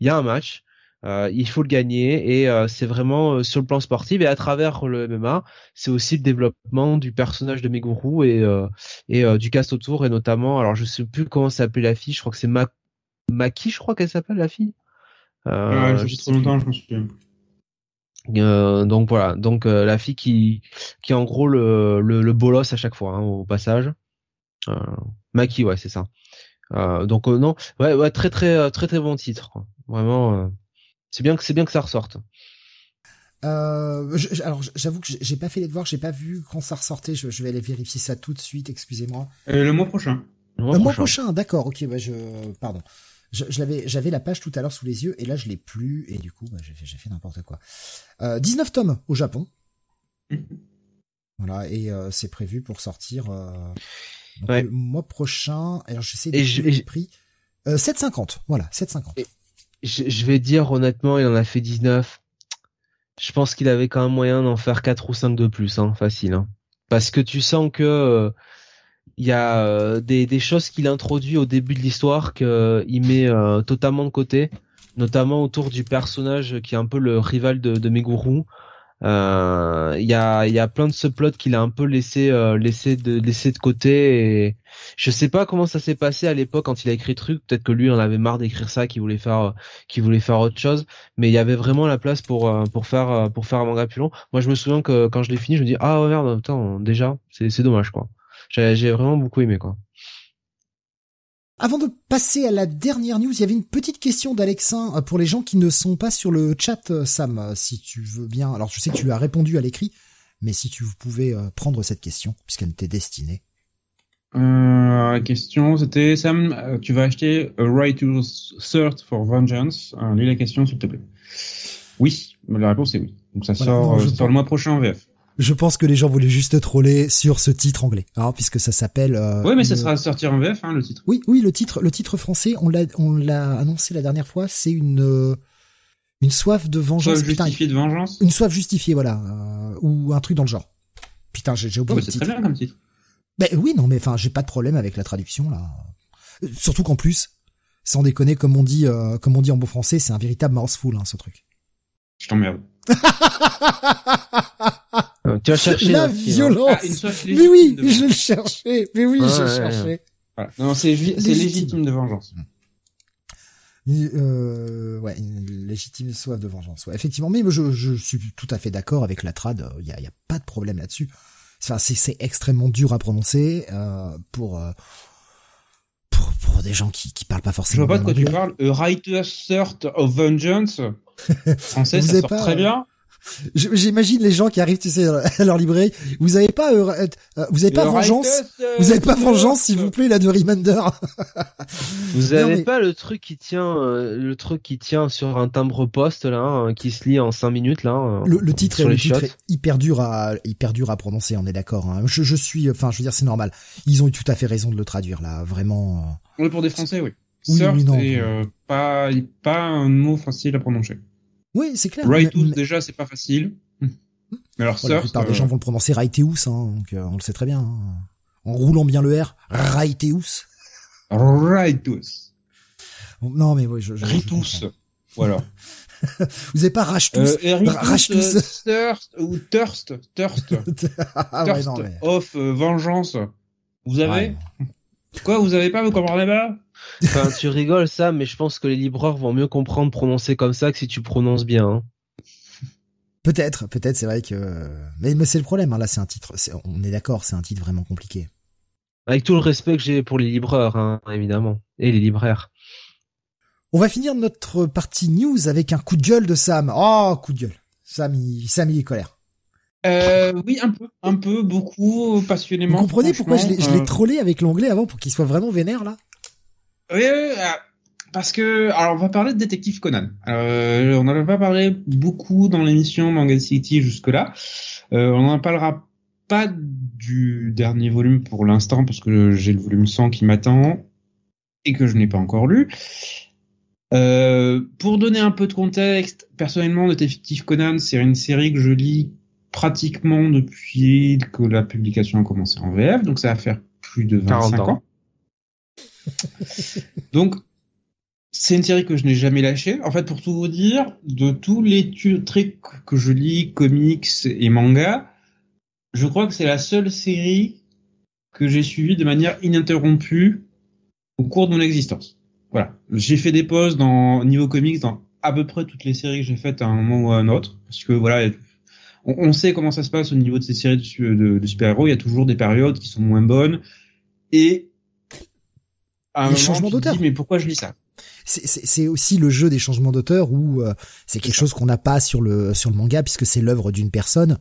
il y a un match. il faut le gagner et c'est vraiment sur le plan sportif et à travers le MMA, c'est aussi le développement du personnage de Meguru et et du cast autour et notamment alors je sais plus comment s'appelle la fille, je crois que c'est Ma Maki, je crois qu'elle s'appelle la fille. Euh, ouais, trop longtemps, je pense euh, donc voilà, donc euh, la fille qui qui est en gros le le, le bolos à chaque fois hein, au passage. Euh, Maki, ouais, c'est ça. Euh, donc euh, non, ouais, ouais, très très très très bon titre. Vraiment, c'est bien que c'est bien que ça ressorte. Euh, alors j'avoue que j'ai pas fait les devoirs, j'ai pas vu quand ça ressortait. Je, je, vais aller vérifier ça tout de suite. Excusez-moi. le mois prochain. Le mois, prochain. prochain d'accord. Ok, bah je pardon je, l'avais, j'avais la page tout à l'heure sous les yeux et là je l'ai plus et du coup bah, j'ai fait, n'importe quoi. Euh, 19 tomes au Japon. Voilà et euh, c'est prévu pour sortir euh, le mois prochain. Alors j'essaie de le prix. Euh, 7,50. Voilà 7,50. Je, je vais dire honnêtement, il en a fait 19. Je pense qu'il avait quand même moyen d'en faire 4 ou 5 de plus, hein, facile. Hein. Parce que tu sens que euh, il y a euh, des, des, choses qu'il introduit au début de l'histoire qu'il euh, met euh, totalement de côté, notamment autour du personnage qui est un peu le rival de, de Meguru. Il y a il y a plein de subplots qu'il a un peu laissé laissé de laissé de côté et je sais pas comment ça s'est passé à l'époque quand il a écrit truc. Peut-être que lui en avait marre d'écrire ça qu'il voulait faire qu'il voulait faire autre chose. Mais il y avait vraiment la place pour pour faire pour faire un manga plus long. Moi je me souviens que quand je l'ai fini je me dis ah merde attends déjà c'est dommage quoi j'ai vraiment beaucoup aimé quoi. Avant de passer à la dernière news, il y avait une petite question d'Alexin euh, pour les gens qui ne sont pas sur le chat, euh, Sam, euh, si tu veux bien. Alors je sais que tu as répondu à l'écrit, mais si tu pouvais prendre cette question, puisqu'elle t'est destinée. Euh, la question, c'était Sam, tu vas acheter A Right to Thirst for Vengeance. Euh, lis la question, s'il te plaît. Oui, la réponse est oui. Donc ça Voilà, sort, non, euh, je ça sort le mois prochain en VF. Je pense que les gens voulaient juste troller sur ce titre anglais, hein, puisque ça s'appelle. euh, oui, mais ça sera sortir en VF, hein, le titre. Oui, oui, le titre, le titre français, on l'a, on l'a annoncé la dernière fois, c'est une euh, une soif de vengeance. Soit putain, justifié de vengeance? une soif justifiée, voilà, euh, ou un truc dans le genre. Putain, j'ai, oublié bah, le c'est titre. très bien comme titre. Ben oui, non, mais enfin, j'ai pas de problème avec la traduction là. Surtout qu'en plus, sans déconner, comme on dit, euh, comme on dit en beau français, c'est un véritable mouthful, hein, ce truc. Je t'emmerde. Euh, Tu vas chercher la hein. violence. Ah, une mais oui, de je le cherchais. Mais oui, Ouais, je le ouais, cherchais. Voilà. Non, c'est Légitime. légitime de vengeance. Euh, ouais, une légitime soif de vengeance. Ouais, effectivement, mais je, je suis tout à fait d'accord avec la trad. Il y a, y a pas de problème là-dessus. Enfin, c'est, c'est extrêmement dur à prononcer euh, pour, euh, pour pour des gens qui qui parlent pas Je forcément. vois pas de quoi tu parles. A Righteous Thirst of Vengeance. Français, Vous ça sort pas, très euh, bien. J'imagine les gens qui arrivent, tu sais, à leur librairie. Vous avez pas, euh, euh, vous avez pas vengeance. Righteous, euh, Vous avez pas vengeance, s'il vous plaît, là, de Remender. Vous Non, avez mais- pas le truc qui tient, euh, le truc qui tient sur un timbre poste là, hein, qui se lit en 5 minutes là. hein, Le, le titre, est, le titre est hyper dur à, hyper dur à prononcer, on est d'accord. Hein. Je, je suis, enfin, je veux dire, c'est normal. Ils ont eu tout à fait raison de le traduire, là, vraiment. euh. Oui, pour des Français, oui. Oui, Thirst oui, non. euh, pas, pas un mot facile à prononcer. Oui, c'est clair. Righteous, Mais- déjà, c'est pas facile. Alors, Voilà, la Thirst, plupart des euh, gens vont le prononcer Righteous, hein, donc euh, on le sait très bien. hein. En roulant bien le R, Righteous. Righteous. Non, mais oui, je, je, Ritus. Voilà. Vous avez pas Rachetus? Euh, Rachetus? euh, Thirst, ou Thirst, Thirst, ah ouais, Thirst non, mais... of euh, Vengeance. Vous avez? Ouais. Quoi, vous avez pas, vous comprenez pas Enfin, tu rigoles ça, mais je pense que les libraires vont mieux comprendre prononcer comme ça que si tu prononces bien. hein. Peut-être, peut-être, c'est vrai que... Mais, mais c'est le problème, hein, là, c'est un titre... c'est- On est d'accord, c'est un titre vraiment compliqué. Avec tout le respect que j'ai pour les libraires, hein, évidemment, et les libraires. On va finir notre partie news avec un coup de gueule de Sam. Oh, coup de gueule. Sam, il, Sam, il est colère. euh, Oui, un peu, un peu, beaucoup, Vous passionnément. comprenez pourquoi je l'ai je l'ai franchement, euh, trollé avec l'anglais avant pour qu'il soit vraiment vénère, là? Oui, oui, euh, parce que, alors, on va parler de Détective Conan. Euh, on n'en a pas parlé beaucoup dans l'émission Manga City jusque-là. Euh, on n'en parlera pas du dernier volume pour l'instant, parce que j'ai le volume 100 qui m'attend et que je n'ai pas encore lu. Euh, pour donner un peu de contexte, personnellement, Détective Conan, c'est une série que je lis pratiquement depuis que la publication a commencé en VF, donc ça va faire plus de 25 40 ans. ans. Donc, c'est une série que je n'ai jamais lâchée. En fait, pour tout vous dire, de tous les trucs que je lis, comics et mangas, je crois que c'est la seule série que j'ai suivie de manière ininterrompue au cours de mon existence. Voilà. J'ai fait des pauses dans niveau comics dans à peu près toutes les séries que j'ai faites à un moment ou à un autre, parce que voilà, on, sait comment ça se passe au niveau de ces séries de super-héros. Il y a toujours des périodes qui sont moins bonnes et à un Les changements d'auteur. dis, mais pourquoi je lis ça? C'est- C'est c'est aussi le jeu des changements d'auteur où euh, c'est quelque chose qu'on n'a pas sur le sur le manga puisque c'est l'œuvre d'une personne.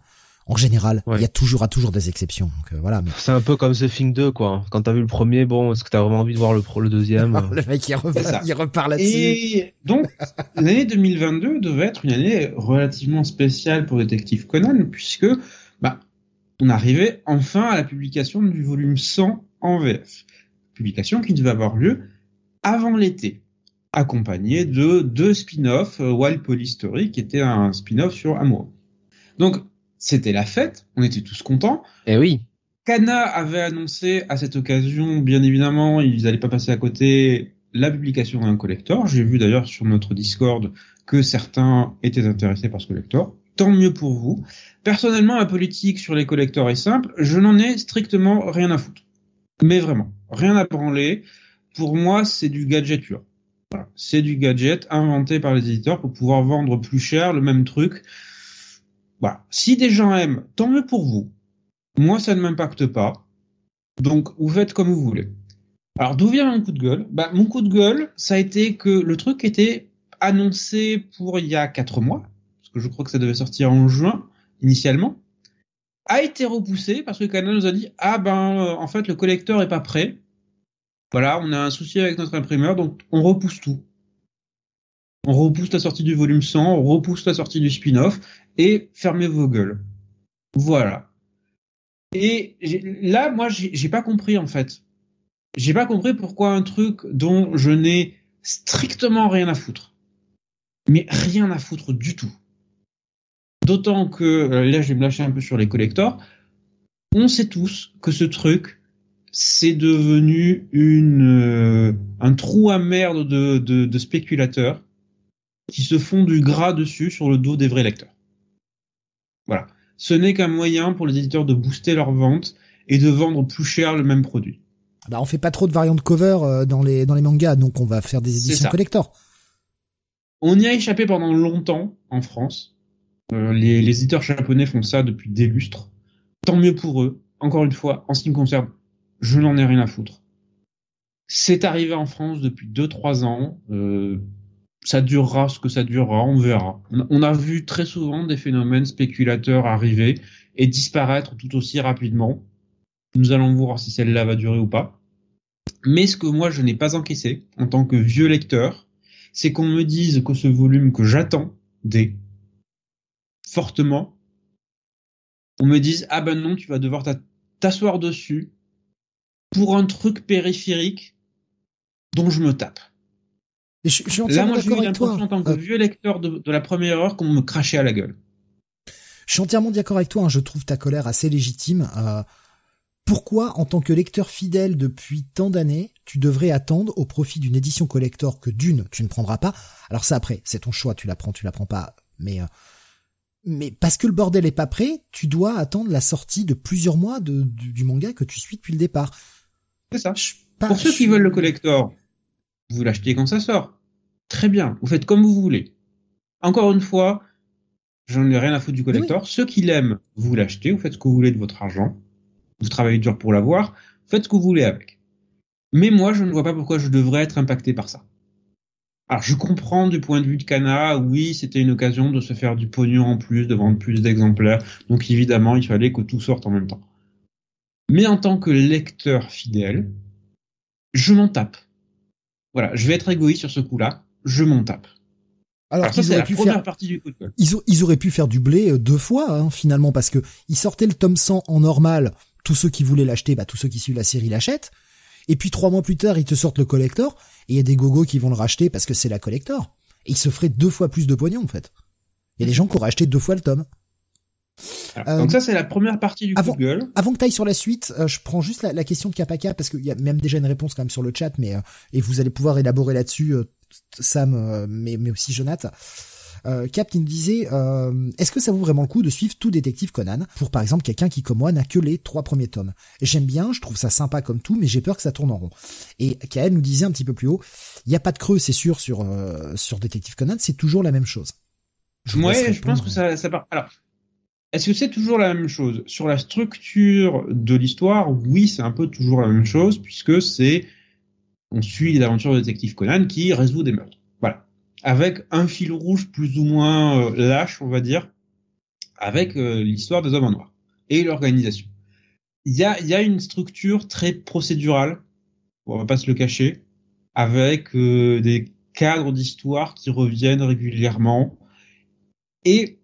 En général, il Ouais. y a toujours à toujours des exceptions. Donc euh, voilà. Mais C'est un peu comme The Thing 2, quoi. Quand t'as vu le premier, bon, est-ce que t'as vraiment envie de voir le, pro- le deuxième? Le mec il repart, il repart là-dessus. Et donc, l'année 2022 devait être une année relativement spéciale pour Détective Conan, puisque bah, on arrivait enfin à la publication du volume 100 en VF. Publication qui devait avoir lieu avant l'été, accompagnée de deux spin-offs, euh, Wild Police Story, qui était un spin-off sur Amour. Donc, c'était la fête, on était tous contents, Eh oui. Kana avait annoncé à cette occasion, bien évidemment, ils n'allaient pas passer à côté la publication d'un collector. J'ai vu d'ailleurs sur notre Discord que certains étaient intéressés par ce collector. Tant mieux pour vous. Personnellement, la politique sur les collectors est simple. Je n'en ai strictement rien à foutre. Mais vraiment, rien à branler. Pour moi, c'est du gadget. C'est du gadget inventé par les éditeurs pour pouvoir vendre plus cher le même truc. Voilà. Si des gens aiment, tant mieux pour vous. Moi, ça ne m'impacte pas. Donc, vous faites comme vous voulez. Alors, d'où vient mon coup de gueule? Bah, Mon coup de gueule, ça a été que le truc était annoncé pour il y a quatre mois, parce que je crois que ça devait sortir en juin, initialement, a été repoussé parce que Canon nous a dit « Ah ben, euh, en fait, le collecteur est pas prêt, Voilà, on a un souci avec notre imprimeur, donc on repousse tout. On repousse la sortie du volume 100, on repousse la sortie du spin-off, et fermez vos gueules. Voilà. Et là, moi, j'ai pas compris en fait. J'ai pas compris pourquoi un truc dont je n'ai strictement rien à foutre, mais rien à foutre du tout. D'autant que euh, là, je vais me lâcher un peu sur les collectors. On sait tous que ce truc, c'est devenu une euh, un trou à merde de, de, de spéculateurs qui se font du gras dessus sur le dos des vrais lecteurs. Voilà. Ce n'est qu'un moyen pour les éditeurs de booster leurs ventes et de vendre plus cher le même produit. Bah, on fait pas trop de variantes cover euh, dans les dans les mangas, donc on va faire des éditions collector. On y a échappé pendant longtemps en France. Euh, les, les, éditeurs japonais font ça depuis des lustres. Tant mieux pour eux. Encore une fois, en ce qui me concerne, je n'en ai rien à foutre. C'est arrivé en France depuis 2-3 ans. Euh, ça durera ce que ça durera, on verra. On a vu très souvent des phénomènes spéculateurs arriver et disparaître tout aussi rapidement. Nous allons voir si celle-là va durer ou pas. Mais ce que moi je n'ai pas encaissé en tant que vieux lecteur, c'est qu'on me dise que ce volume que j'attends des fortement, on me dise ah ben non tu vas devoir t'asseoir dessus pour un truc périphérique dont je me tape. je, suis entièrement d'accord avec toi. En tant que euh, vieux lecteur de, la première heure, qu'on me crachait à la gueule. Je suis entièrement d'accord avec toi. Hein. Je trouve ta colère assez légitime. Euh, pourquoi, en tant que lecteur fidèle depuis tant d'années, tu devrais attendre au profit d'une édition collector que d'une, tu ne prendras pas? Alors ça après, c'est ton choix, tu la prends, tu la prends pas. Mais euh, mais parce que le bordel est pas prêt, tu dois attendre la sortie de plusieurs mois de, du, manga que tu suis depuis le départ. C'est ça. Pour ceux qui veulent le collector, vous l'achetez quand ça sort. Très bien, vous faites comme vous voulez. Encore une fois, j'en ai rien à foutre du collector. Ceux qui l'aiment, vous l'achetez, vous faites ce que vous voulez de votre argent vous travaillez dur pour l'avoir, faites ce que vous voulez avec. Mais moi, je ne vois pas pourquoi je devrais être impacté par ça. Alors, je comprends du point de vue de Cana, oui, c'était une occasion de se faire du pognon en plus, de vendre plus d'exemplaires, donc évidemment, il fallait que tout sorte en même temps. Mais en tant que lecteur fidèle, je m'en tape. Voilà, je vais être égoïste sur ce coup-là, je m'en tape. Alors, faire... du ils, auraient pu faire du blé euh, deux fois, hein, finalement, parce que ils sortaient le tome 100 en normal, tous ceux qui voulaient l'acheter, bah, tous ceux qui suivent la série l'achètent. Et puis trois mois plus tard, ils te sortent le collector, et il y a des gogos qui vont le racheter parce que c'est la collector. Et ils se feraient deux fois plus de pognon, en fait. Il y a des gens qui auraient acheté deux fois le tome. Euh, donc ça, c'est la première partie du avant, Google. Avant que tu ailles sur la suite, euh, je prends juste la, question de Kapaka, parce qu'il y a même déjà une réponse quand même sur le chat, mais euh, et vous allez pouvoir élaborer là-dessus, Sam, mais, mais aussi Jonathan. Euh, Cap qui nous disait euh, est-ce que ça vaut vraiment le coup de suivre tout détective Conan pour par exemple quelqu'un qui comme moi n'a que les trois premiers tomes? J'aime bien, je trouve ça sympa comme tout, mais j'ai peur que ça tourne en rond. Et Kael nous disait un petit peu plus haut il n'y a pas de creux, c'est sûr sur euh, sur détective Conan, c'est toujours la même chose. Je ouais, je pense que ça, ça part. Alors, est-ce que c'est toujours la même chose? Sur la structure de l'histoire, oui, c'est un peu toujours la même chose, puisque c'est on suit l'aventure de détective Conan qui résout des meurtres. Avec un fil rouge plus ou moins euh, lâche, on va dire, avec euh, l'histoire des hommes en noir et l'organisation. Il y a, y a une structure très procédurale, on va pas se le cacher, avec euh, des cadres d'histoire qui reviennent régulièrement. Et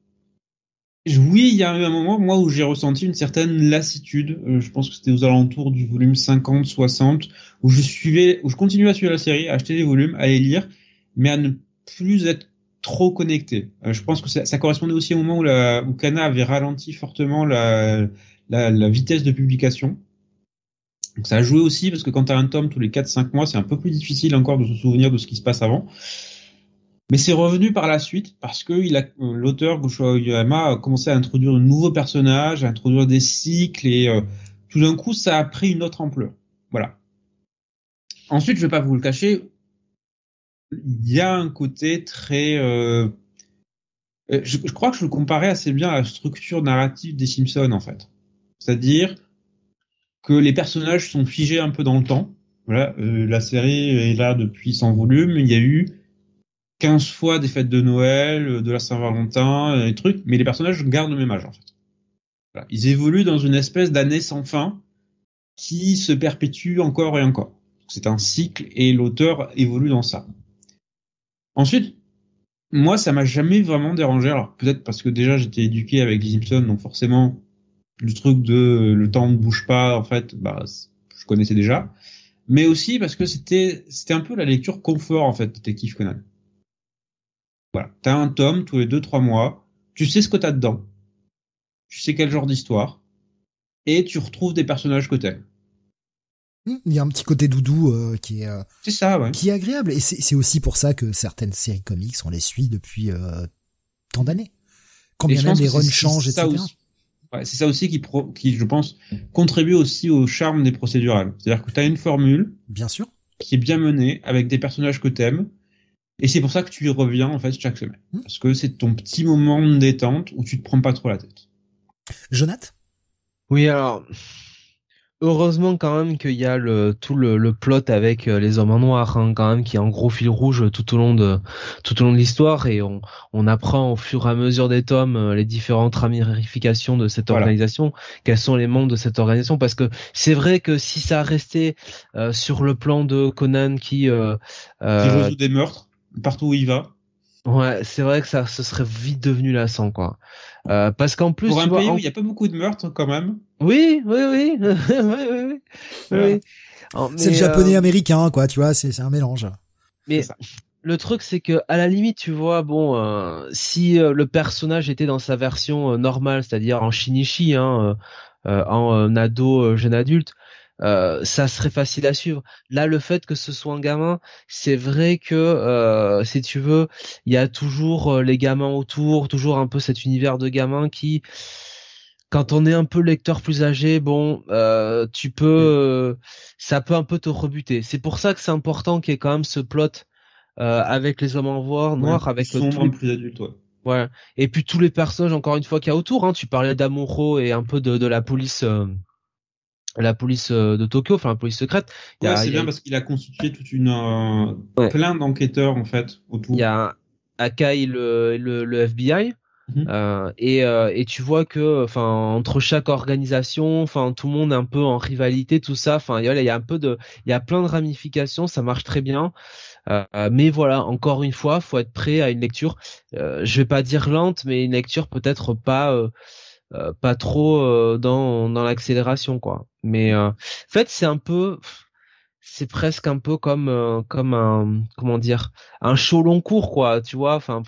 oui, il y a eu un moment, moi, où j'ai ressenti une certaine lassitude. je pense que c'était aux alentours du volume 50, 60, où je suivais, où je continuais à suivre la série, à acheter des volumes, à les lire, mais à ne plus être trop connecté. Euh, je pense que ça, ça, correspondait aussi au moment où, la, où Kana avait ralenti fortement la, la, la, vitesse de publication. Donc ça a joué aussi parce que quand tu as un tome tous les 4-5 mois, c'est un peu plus difficile encore de se souvenir de ce qui se passe avant. Mais c'est revenu par la suite parce que l'auteur Gosho Oyama a commencé à introduire de nouveaux personnages, à introduire des cycles et euh, tout d'un coup ça a pris une autre ampleur. Voilà. Ensuite, je vais pas vous le cacher, il y a un côté très euh, euh, je, crois que je le comparais assez bien à la structure narrative des Simpsons en fait. C'est-à-dire que les personnages sont figés un peu dans le temps. Voilà, euh, la série est là depuis 100 volumes, il y a eu 15 fois des fêtes de Noël, de la Saint-Valentin, des trucs, mais les personnages gardent le même âge en fait. Ils évoluent dans une espèce d'année sans fin qui se perpétue encore et encore. C'est un cycle et l'auteur évolue dans ça. Ensuite, moi, ça m'a jamais vraiment dérangé. Alors peut-être parce que déjà j'étais éduqué avec les Simpsons, donc forcément le truc de le temps ne bouge pas, en fait, bah je connaissais déjà. Mais aussi parce que c'était c'était un peu la lecture confort en fait, détective Conan. Voilà, t'as un tome tous les deux trois mois, tu sais ce que t'as dedans, tu sais quel genre d'histoire, et tu retrouves des personnages que t'aimes. Il y a un petit côté doudou euh, qui est euh, c'est ça, ouais. qui est agréable et c'est aussi pour ça que certaines séries comics on les suit depuis euh, tant d'années. Quand bien même les runs changent, etc. Ouais, c'est ça aussi qui, pro, qui, je pense, contribue aussi au charme des procédurales. C'est-à-dire que tu as une formule, bien sûr, qui est bien menée avec des personnages que t'aimes, et c'est pour ça que tu y reviens en fait chaque semaine, hmm. parce que c'est ton petit moment de détente où tu te prends pas trop la tête. Jonathan? Oui, alors heureusement quand même qu'il y a le tout le, le plot avec euh, les hommes en noir hein, quand même qui est en gros fil rouge tout au long de tout au long de l'histoire et on, on apprend au fur et à mesure des tomes euh, les différentes ramifications de cette organisation quels sont les membres de cette organisation. Parce que c'est vrai que si ça restait euh, sur le plan de Conan qui euh, qui résout des meurtres partout où il va Ouais, c'est vrai que ça, ce serait vite devenu lassant, quoi. Euh, parce qu'en plus, pour un pays où il n'y a pas beaucoup de meurtres, quand même. Oui, oui, oui, oui, oui, oui. C'est le japonais euh, américain, quoi. Tu vois, c'est un mélange. Mais le truc, c'est que à la limite, tu vois, bon, euh, si euh, le personnage était dans sa version normale, c'est-à-dire en shinichi, hein, en ado jeune adulte, euh, ça serait facile à suivre. Là, le fait que ce soit un gamin, c'est vrai que euh, si tu veux, il y a toujours euh, les gamins autour, toujours un peu cet univers de gamins qui, quand on est un peu lecteur plus âgé, bon, tu peux, ça peut un peu te rebuter. C'est pour ça que c'est important qu'il y ait quand même ce plot avec les hommes en noir, noir avec le plus adulte, ouais. Ouais. Et puis tous les personnages, encore une fois, qu'il y a autour. Hein. Tu parlais d'Amuro et un peu de, de la police la police euh, de Tokyo, enfin la police secrète. Ouais, c'est bien parce qu'il a constitué toute une euh, plein d'enquêteurs en fait autour. Il y a Akai le, le, le FBI. Mhm. Euh, et, euh, et tu vois que enfin entre chaque organisation enfin tout le monde un peu en rivalité tout ça enfin il y a un peu de il y a plein de ramifications ça marche très bien euh, mais voilà encore une fois faut être prêt à une lecture je vais pas dire lente mais une lecture peut-être pas euh, pas trop euh, dans dans l'accélération quoi. Mais euh, en fait c'est un peu c'est presque un peu comme comme un comment dire un show long cours quoi tu vois. Enfin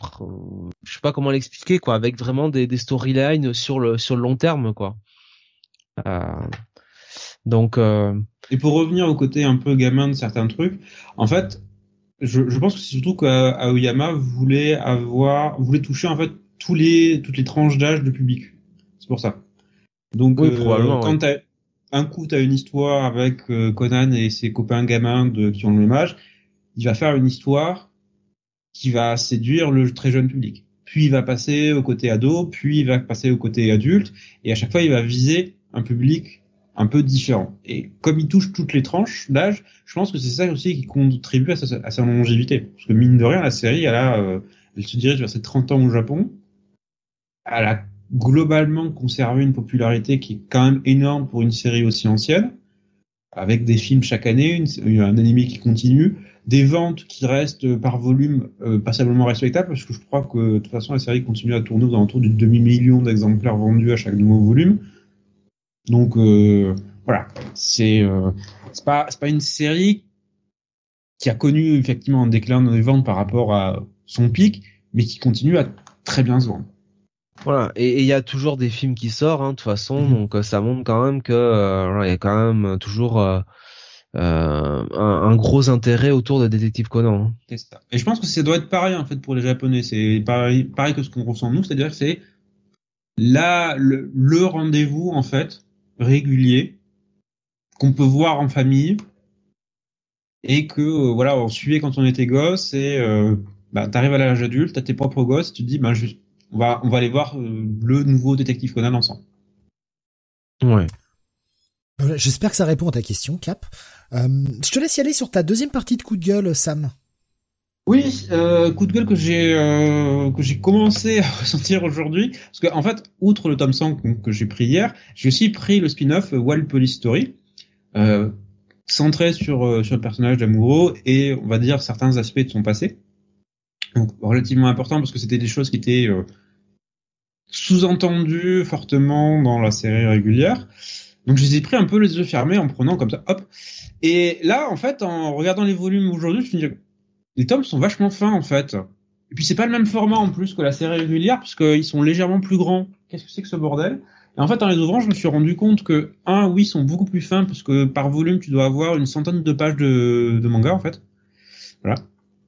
je sais pas comment l'expliquer quoi avec vraiment des, des storylines sur le sur le long terme quoi. Donc et pour revenir au côté un peu gamin de certains trucs en fait je, je pense que c'est surtout qu'Aoyama voulait avoir voulait toucher en fait tous les toutes les tranches d'âge de public c'est pour ça. Donc, euh, quand un coup, tu as une histoire avec euh, Conan et ses copains gamins de, qui ont le même âge, il va faire une histoire qui va séduire le très jeune public. Puis il va passer au côté ado, puis il va passer au côté adulte, et à chaque fois il va viser un public un peu différent. Et comme il touche toutes les tranches d'âge, je pense que c'est ça aussi qui contribue à sa, longévité. Parce que mine de rien, la série, elle, a, euh, elle se dirige vers ses 30 ans au Japon. Elle a globalement conservé une popularité qui est quand même énorme pour une série aussi ancienne, avec des films chaque année, un animé qui continue, des ventes qui restent par volume euh, passablement respectables, parce que je crois que de toute façon la série continue à tourner aux alentours du demi-million d'exemplaires vendus à chaque nouveau volume. Donc euh, voilà, c'est euh, pas c'est pas une série qui a connu effectivement un déclin dans les ventes par rapport à son pic, mais qui continue à très bien se vendre. Voilà, et il y a toujours des films qui sortent, hein, de toute façon, mhm. donc euh, ça montre quand même que euh, il y a quand même toujours euh, un, un, gros intérêt autour de Détective Conan. Hein. Ça. Et je pense que ça doit être pareil en fait pour les Japonais. C'est pareil, pareil que ce qu'on ressent nous, c'est-à-dire que c'est là le, le rendez-vous en fait régulier qu'on peut voir en famille et que voilà on suivait quand on était gosse et bah, t'arrives à l'âge adulte, t'as tes propres gosses, tu te dis bah je on va, on va aller voir euh, le nouveau détective Conan ensemble. Ouais. J'espère que ça répond à ta question, Cap. Euh, je te laisse y aller sur ta deuxième partie de coup de gueule, Sam. Oui, euh, coup de gueule que j'ai euh, que j'ai commencé à ressentir aujourd'hui, parce qu'en en fait, outre le tome 100 que, j'ai pris hier, j'ai aussi pris le spin-off Wild Police Story. Euh, centré sur sur le personnage d'amoureux et on va dire certains aspects de son passé. Relativement important parce que c'était des choses qui étaient sous-entendues fortement dans la série régulière. Donc je les ai pris un peu les yeux fermés en prenant comme ça, hop. Et là, en fait, en regardant les volumes aujourd'hui, je me dis, les tomes sont vachement fins en fait. Et puis c'est pas le même format en plus que la série régulière puisqu'ils sont légèrement plus grands. Qu'est-ce que c'est que ce bordel? Et en fait, en les ouvrant, je me suis rendu compte que un, oui, ils sont beaucoup plus fins parce que par volume, tu dois avoir une centaine de pages de, de manga en fait. Voilà,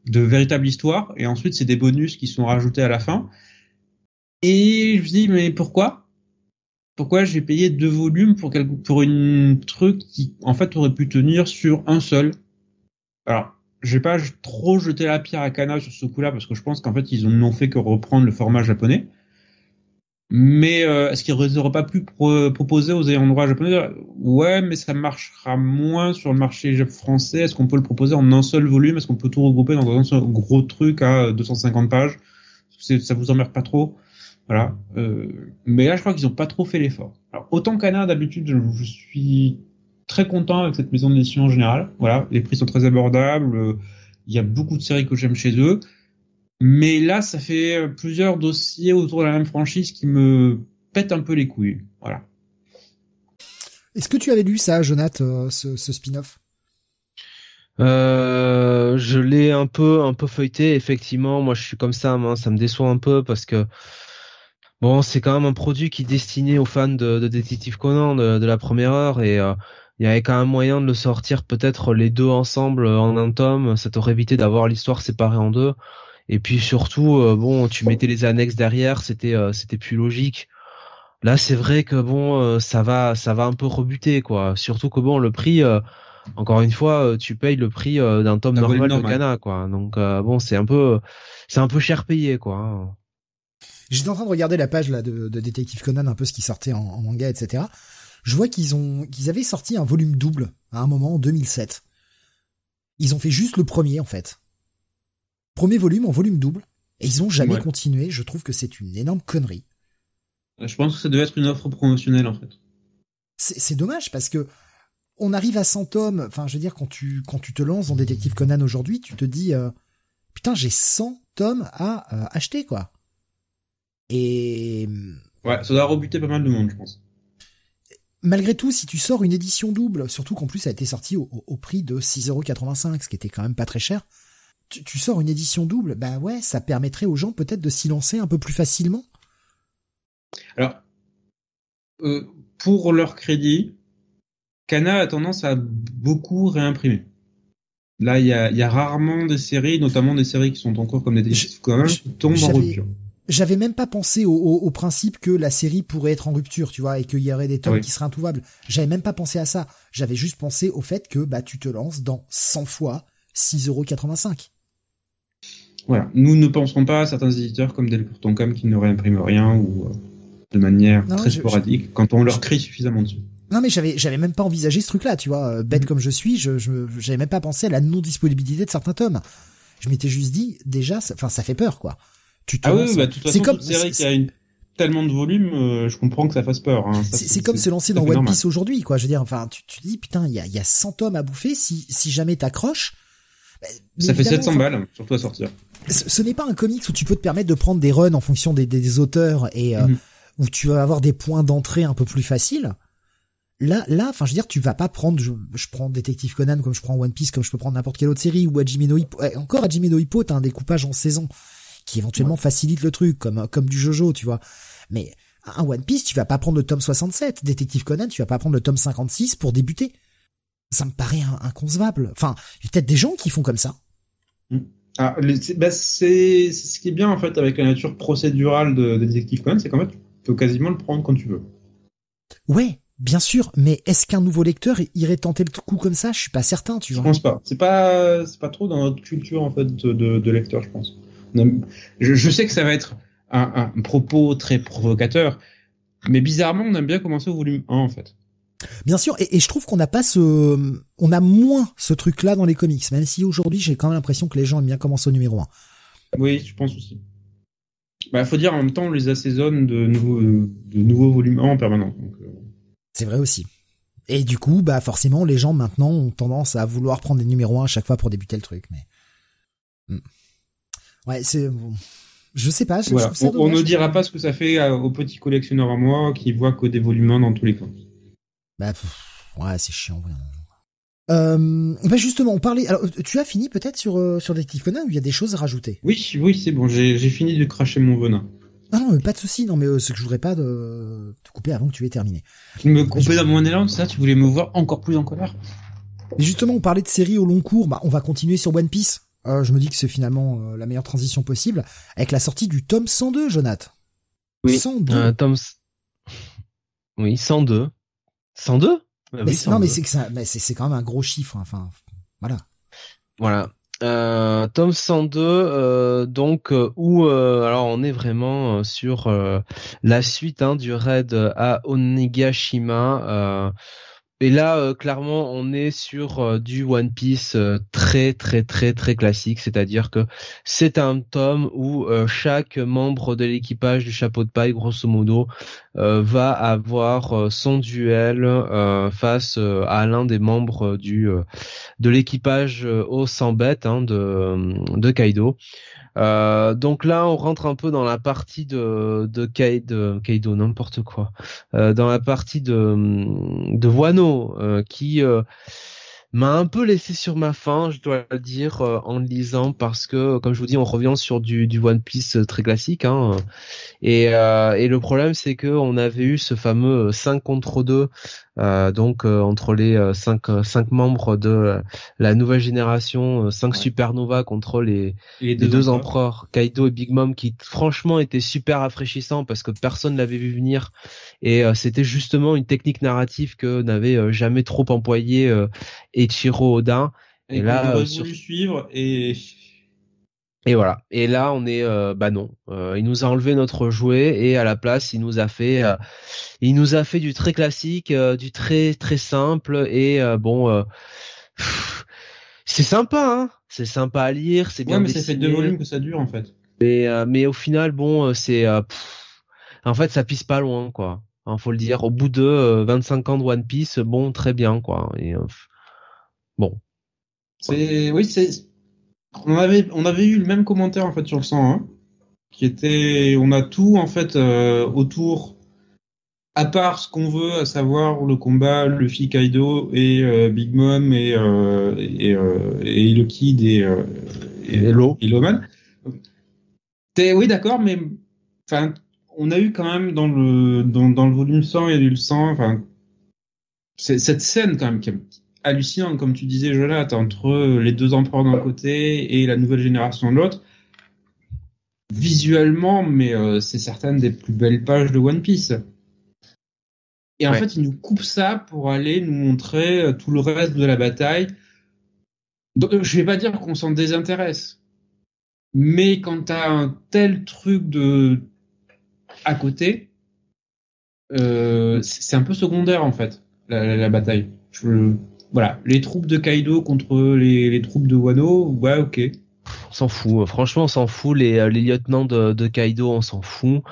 de véritable histoire. Et ensuite, c'est des bonus qui sont rajoutés à la fin. Et je me dis, mais pourquoi? Pourquoi j'ai payé deux volumes pour, quelque, pour une truc qui, en fait, aurait pu tenir sur un seul? Alors, je vais pas trop jeter la pierre à Kana sur ce coup-là parce que je pense qu'en fait ils n'ont fait que reprendre le format japonais. Mais euh, est-ce qu'ils n'auraient pas pu proposer aux ayants droit japonais Ouais, mais ça marchera moins sur le marché français. Est-ce qu'on peut le proposer en un seul volume? Est-ce qu'on peut tout regrouper dans un seul gros truc à 250 pages? Ça vous emmerde pas trop Voilà. Euh, mais là, je crois qu'ils n'ont pas trop fait l'effort. Autant Kana d'habitude, je suis très content avec cette maison d'édition en général. Voilà, les prix sont très abordables. Il y a beaucoup de séries que j'aime chez eux. Mais là, ça fait plusieurs dossiers autour de la même franchise qui me pètent un peu les couilles. Voilà. Est-ce que tu avais lu ça, Jonath, euh, ce, spin-off? Euh, je l'ai un peu un peu feuilleté effectivement moi je suis comme ça hein, ça me déçoit un peu parce que bon c'est quand même un produit qui est destiné aux fans de, de Détective Conan de, la première heure et euh, il y avait quand même moyen de le sortir peut-être les deux ensemble euh, en un tome. Ça t'aurait évité d'avoir l'histoire séparée en deux. Et puis surtout, euh, bon, tu mettais les annexes derrière, c'était euh, c'était plus logique. Là, c'est vrai que bon, ça va ça va un peu rebuter quoi. Surtout que bon, le prix, encore une fois, tu payes le prix d'un tome normal, de Cana quoi. Donc bon, c'est un peu c'est un peu cher payé quoi. Hein. J'étais en train de regarder la page là de, de Détective Conan, un peu ce qui sortait en, en manga, etc je vois qu'ils ont qu'ils avaient sorti un volume double à un moment en 2007. Ils ont fait juste le premier en fait. Premier volume en volume double et ils ont jamais continué. Je trouve que c'est une énorme connerie. Je pense que ça devait être une offre promotionnelle en fait. C'est dommage parce que on arrive à 100 tomes. Enfin, je veux dire quand tu quand tu te lances dans Détective Conan aujourd'hui, tu te dis euh, putain j'ai 100 tomes à euh, acheter quoi. Et ouais, ça doit rebuter pas mal de monde, je pense malgré tout, si tu sors une édition double, surtout qu'en plus ça a été sorti au, prix de 6,85€, ce qui était quand même pas très cher, tu, sors une édition double, bah ouais, ça permettrait aux gens peut-être de s'y lancer un peu plus facilement. Alors, euh, pour leur crédit, Kana a tendance à beaucoup réimprimer. Là, il y a, rarement des séries, notamment des séries qui sont encore comme des quand qui tombent en rupture j'avais même pas pensé au, au, principe que la série pourrait être en rupture, tu vois, et qu'il y aurait des tomes qui seraient introuvables. J'avais même pas pensé à ça. J'avais juste pensé au fait que bah tu te lances dans 100 fois 6,85€. Voilà. Nous ne pensons pas à certains éditeurs comme Delcourt.com qui ne réimpriment rien ou euh, de manière très sporadique quand on leur crie suffisamment dessus. Non mais j'avais j'avais même pas envisagé ce truc-là, tu vois, euh, bête mm. comme je suis, je j'avais même pas pensé à la non disponibilité de certains tomes. Je m'étais juste dit déjà, enfin ça fait peur quoi ah oui, bah, de toute façon, c'est vrai qu'il y a une tellement de volume, euh, je comprends que ça fasse peur. Hein. C'est comme se lancer dans One Piece aujourd'hui, quoi. Je veux dire, enfin, tu, tu dis, putain, il y a, y a 100 tomes à bouffer, si, si jamais t'accroches. Bah, ça fait 700 balles, surtout à sortir. Ce, n'est pas un comics où tu peux te permettre de prendre des runs en fonction des, des, auteurs et euh, mhm. où tu vas avoir des points d'entrée un peu plus faciles. Là, là, enfin, je veux dire, tu vas pas prendre, je, je, prends Détective Conan comme je prends One Piece, comme je peux prendre n'importe quelle autre série, ou Hajime no Hippo. Eh, encore Hajime no Hippo, t'as un découpage en saison qui éventuellement facilite le truc, comme comme du Jojo, tu vois. Mais un One Piece, tu vas pas prendre le tome 67. Détective Conan, tu vas pas prendre le tome 56 pour débuter. Ça me paraît inconcevable. Enfin, il y a peut-être des gens qui font comme ça. Mm. Ah, bah, c'est ce qui est bien en fait avec la nature procédurale de, Détective Conan, c'est qu'en fait tu peux quasiment le prendre quand tu veux. Ouais, bien sûr, mais est-ce qu'un nouveau lecteur irait tenter le coup comme ça? Je suis pas certain, tu vois. Je pense pas. C'est pas c'est pas trop dans notre culture en fait de, de lecteur, je pense. Je, sais que ça va être un, propos très provocateur, mais bizarrement, on aime bien commencer au volume 1 en fait. Bien sûr, et, je trouve qu'on n'a pas ce, on a moins ce truc-là dans les comics, même si aujourd'hui j'ai quand même l'impression que les gens aiment bien commencer au numéro 1. Oui, je pense aussi. Bah, faut dire en même temps, on les assaisonne de nouveaux, de nouveaux volumes 1 en permanence. Euh. C'est vrai aussi. Et du coup, bah forcément, les gens maintenant ont tendance à vouloir prendre des numéros 1 à chaque fois pour débuter le truc. Mais hmm. ouais, c'est je sais pas. on, ne dira pas ce que ça fait aux petits collectionneurs à moi qui voient que des volumes 1 dans tous les cas. Bah ouais, c'est chiant. Euh, bah justement, on parlait. Alors, tu as fini peut-être sur euh, sur Detective Conan ou il y a des choses à rajouter? Oui, oui, c'est bon. J'ai fini de cracher mon venin. Ah non, mais pas de souci. Non, mais euh, c'est que je voudrais pas de te couper avant que tu aies terminé. Tu me couper dans mon élan, ça? Tu voulais me voir encore plus en colère? Et justement, on parlait de séries au long cours. Bah, on va continuer sur One Piece. Euh, je me dis que c'est finalement euh, la meilleure transition possible avec la sortie du tome 102, Jonath. Oui. 102. Euh, tome... Oui, 102. 102 bah mais Non, mais c'est que ça, mais c'est quand même un gros chiffre. Hein. Enfin, voilà. Voilà. Euh, tome 102, euh, donc où alors on est vraiment sur la suite hein, du raid à Onigashima. Et là, euh, clairement, on est sur euh, du One Piece euh, très très très très classique, c'est-à-dire que c'est un tome où chaque membre de l'équipage du chapeau de paille, grosso modo, va avoir son duel face à l'un des membres du de l'équipage au 100 bêtes hein, de de Kaido. Euh, donc là, on rentre un peu dans la partie de de Kaido, Kaido n'importe quoi, euh, dans la partie de Wano euh, qui m'a un peu laissé sur ma faim, je dois le dire, euh, en le lisant, parce que, comme je vous dis, on revient sur du, du One Piece euh, très classique. Hein, et, euh, et le problème, c'est que on avait eu ce fameux 5 contre 2, euh, donc entre les 5, 5 membres de la nouvelle génération, 5 supernova contre les, les deux, empereurs, Kaido et Big Mom, qui franchement étaient super rafraîchissants parce que personne l'avait vu venir. Et c'était justement une technique narrative que n'avait jamais trop employé et Chiro Oda. Et, là, euh, sur... suivre et et voilà. Et là, on est, euh, bah non. Euh, il nous a enlevé notre jouet et à la place, il nous a fait, il nous a fait du très classique, du très très simple et bon, c'est sympa, hein. C'est sympa à lire, c'est bien. Ouais, mais c'est fait deux volumes que ça dure en fait. Mais mais au final, bon, c'est, en fait, ça pisse pas loin, quoi. Hein, faut le dire. Au bout de 25 ans de One Piece, bon, très bien, quoi. Et. C'est oui, c'est on avait on avait eu le même commentaire en fait sur le 101 qui était on a tout en fait euh, autour à part ce qu'on veut, à savoir le combat Luffy Kaido et euh, Big Mom et euh, et, et le Kid et et, et Loman. oui d'accord, mais enfin on a eu quand même dans le dans, dans le volume 100 et le 100 enfin cette scène quand même qui, hallucinante, comme tu disais, Jonathan, entre les deux empereurs d'un côté et la nouvelle génération de l'autre. Visuellement, mais euh, c'est certaines des plus belles pages de One Piece. Et en fait, il nous coupe ça pour aller nous montrer euh, tout le reste de la bataille. Donc, euh, je vais pas dire qu'on s'en désintéresse, mais quand t'as un tel truc de à côté, euh, c'est un peu secondaire en fait la, la, la bataille. Je, voilà, les troupes de Kaido contre les, troupes de Wano, ouais, ok. On s'en fout, franchement, on s'en fout. Les, euh, les lieutenants de, de Kaido, on s'en fout.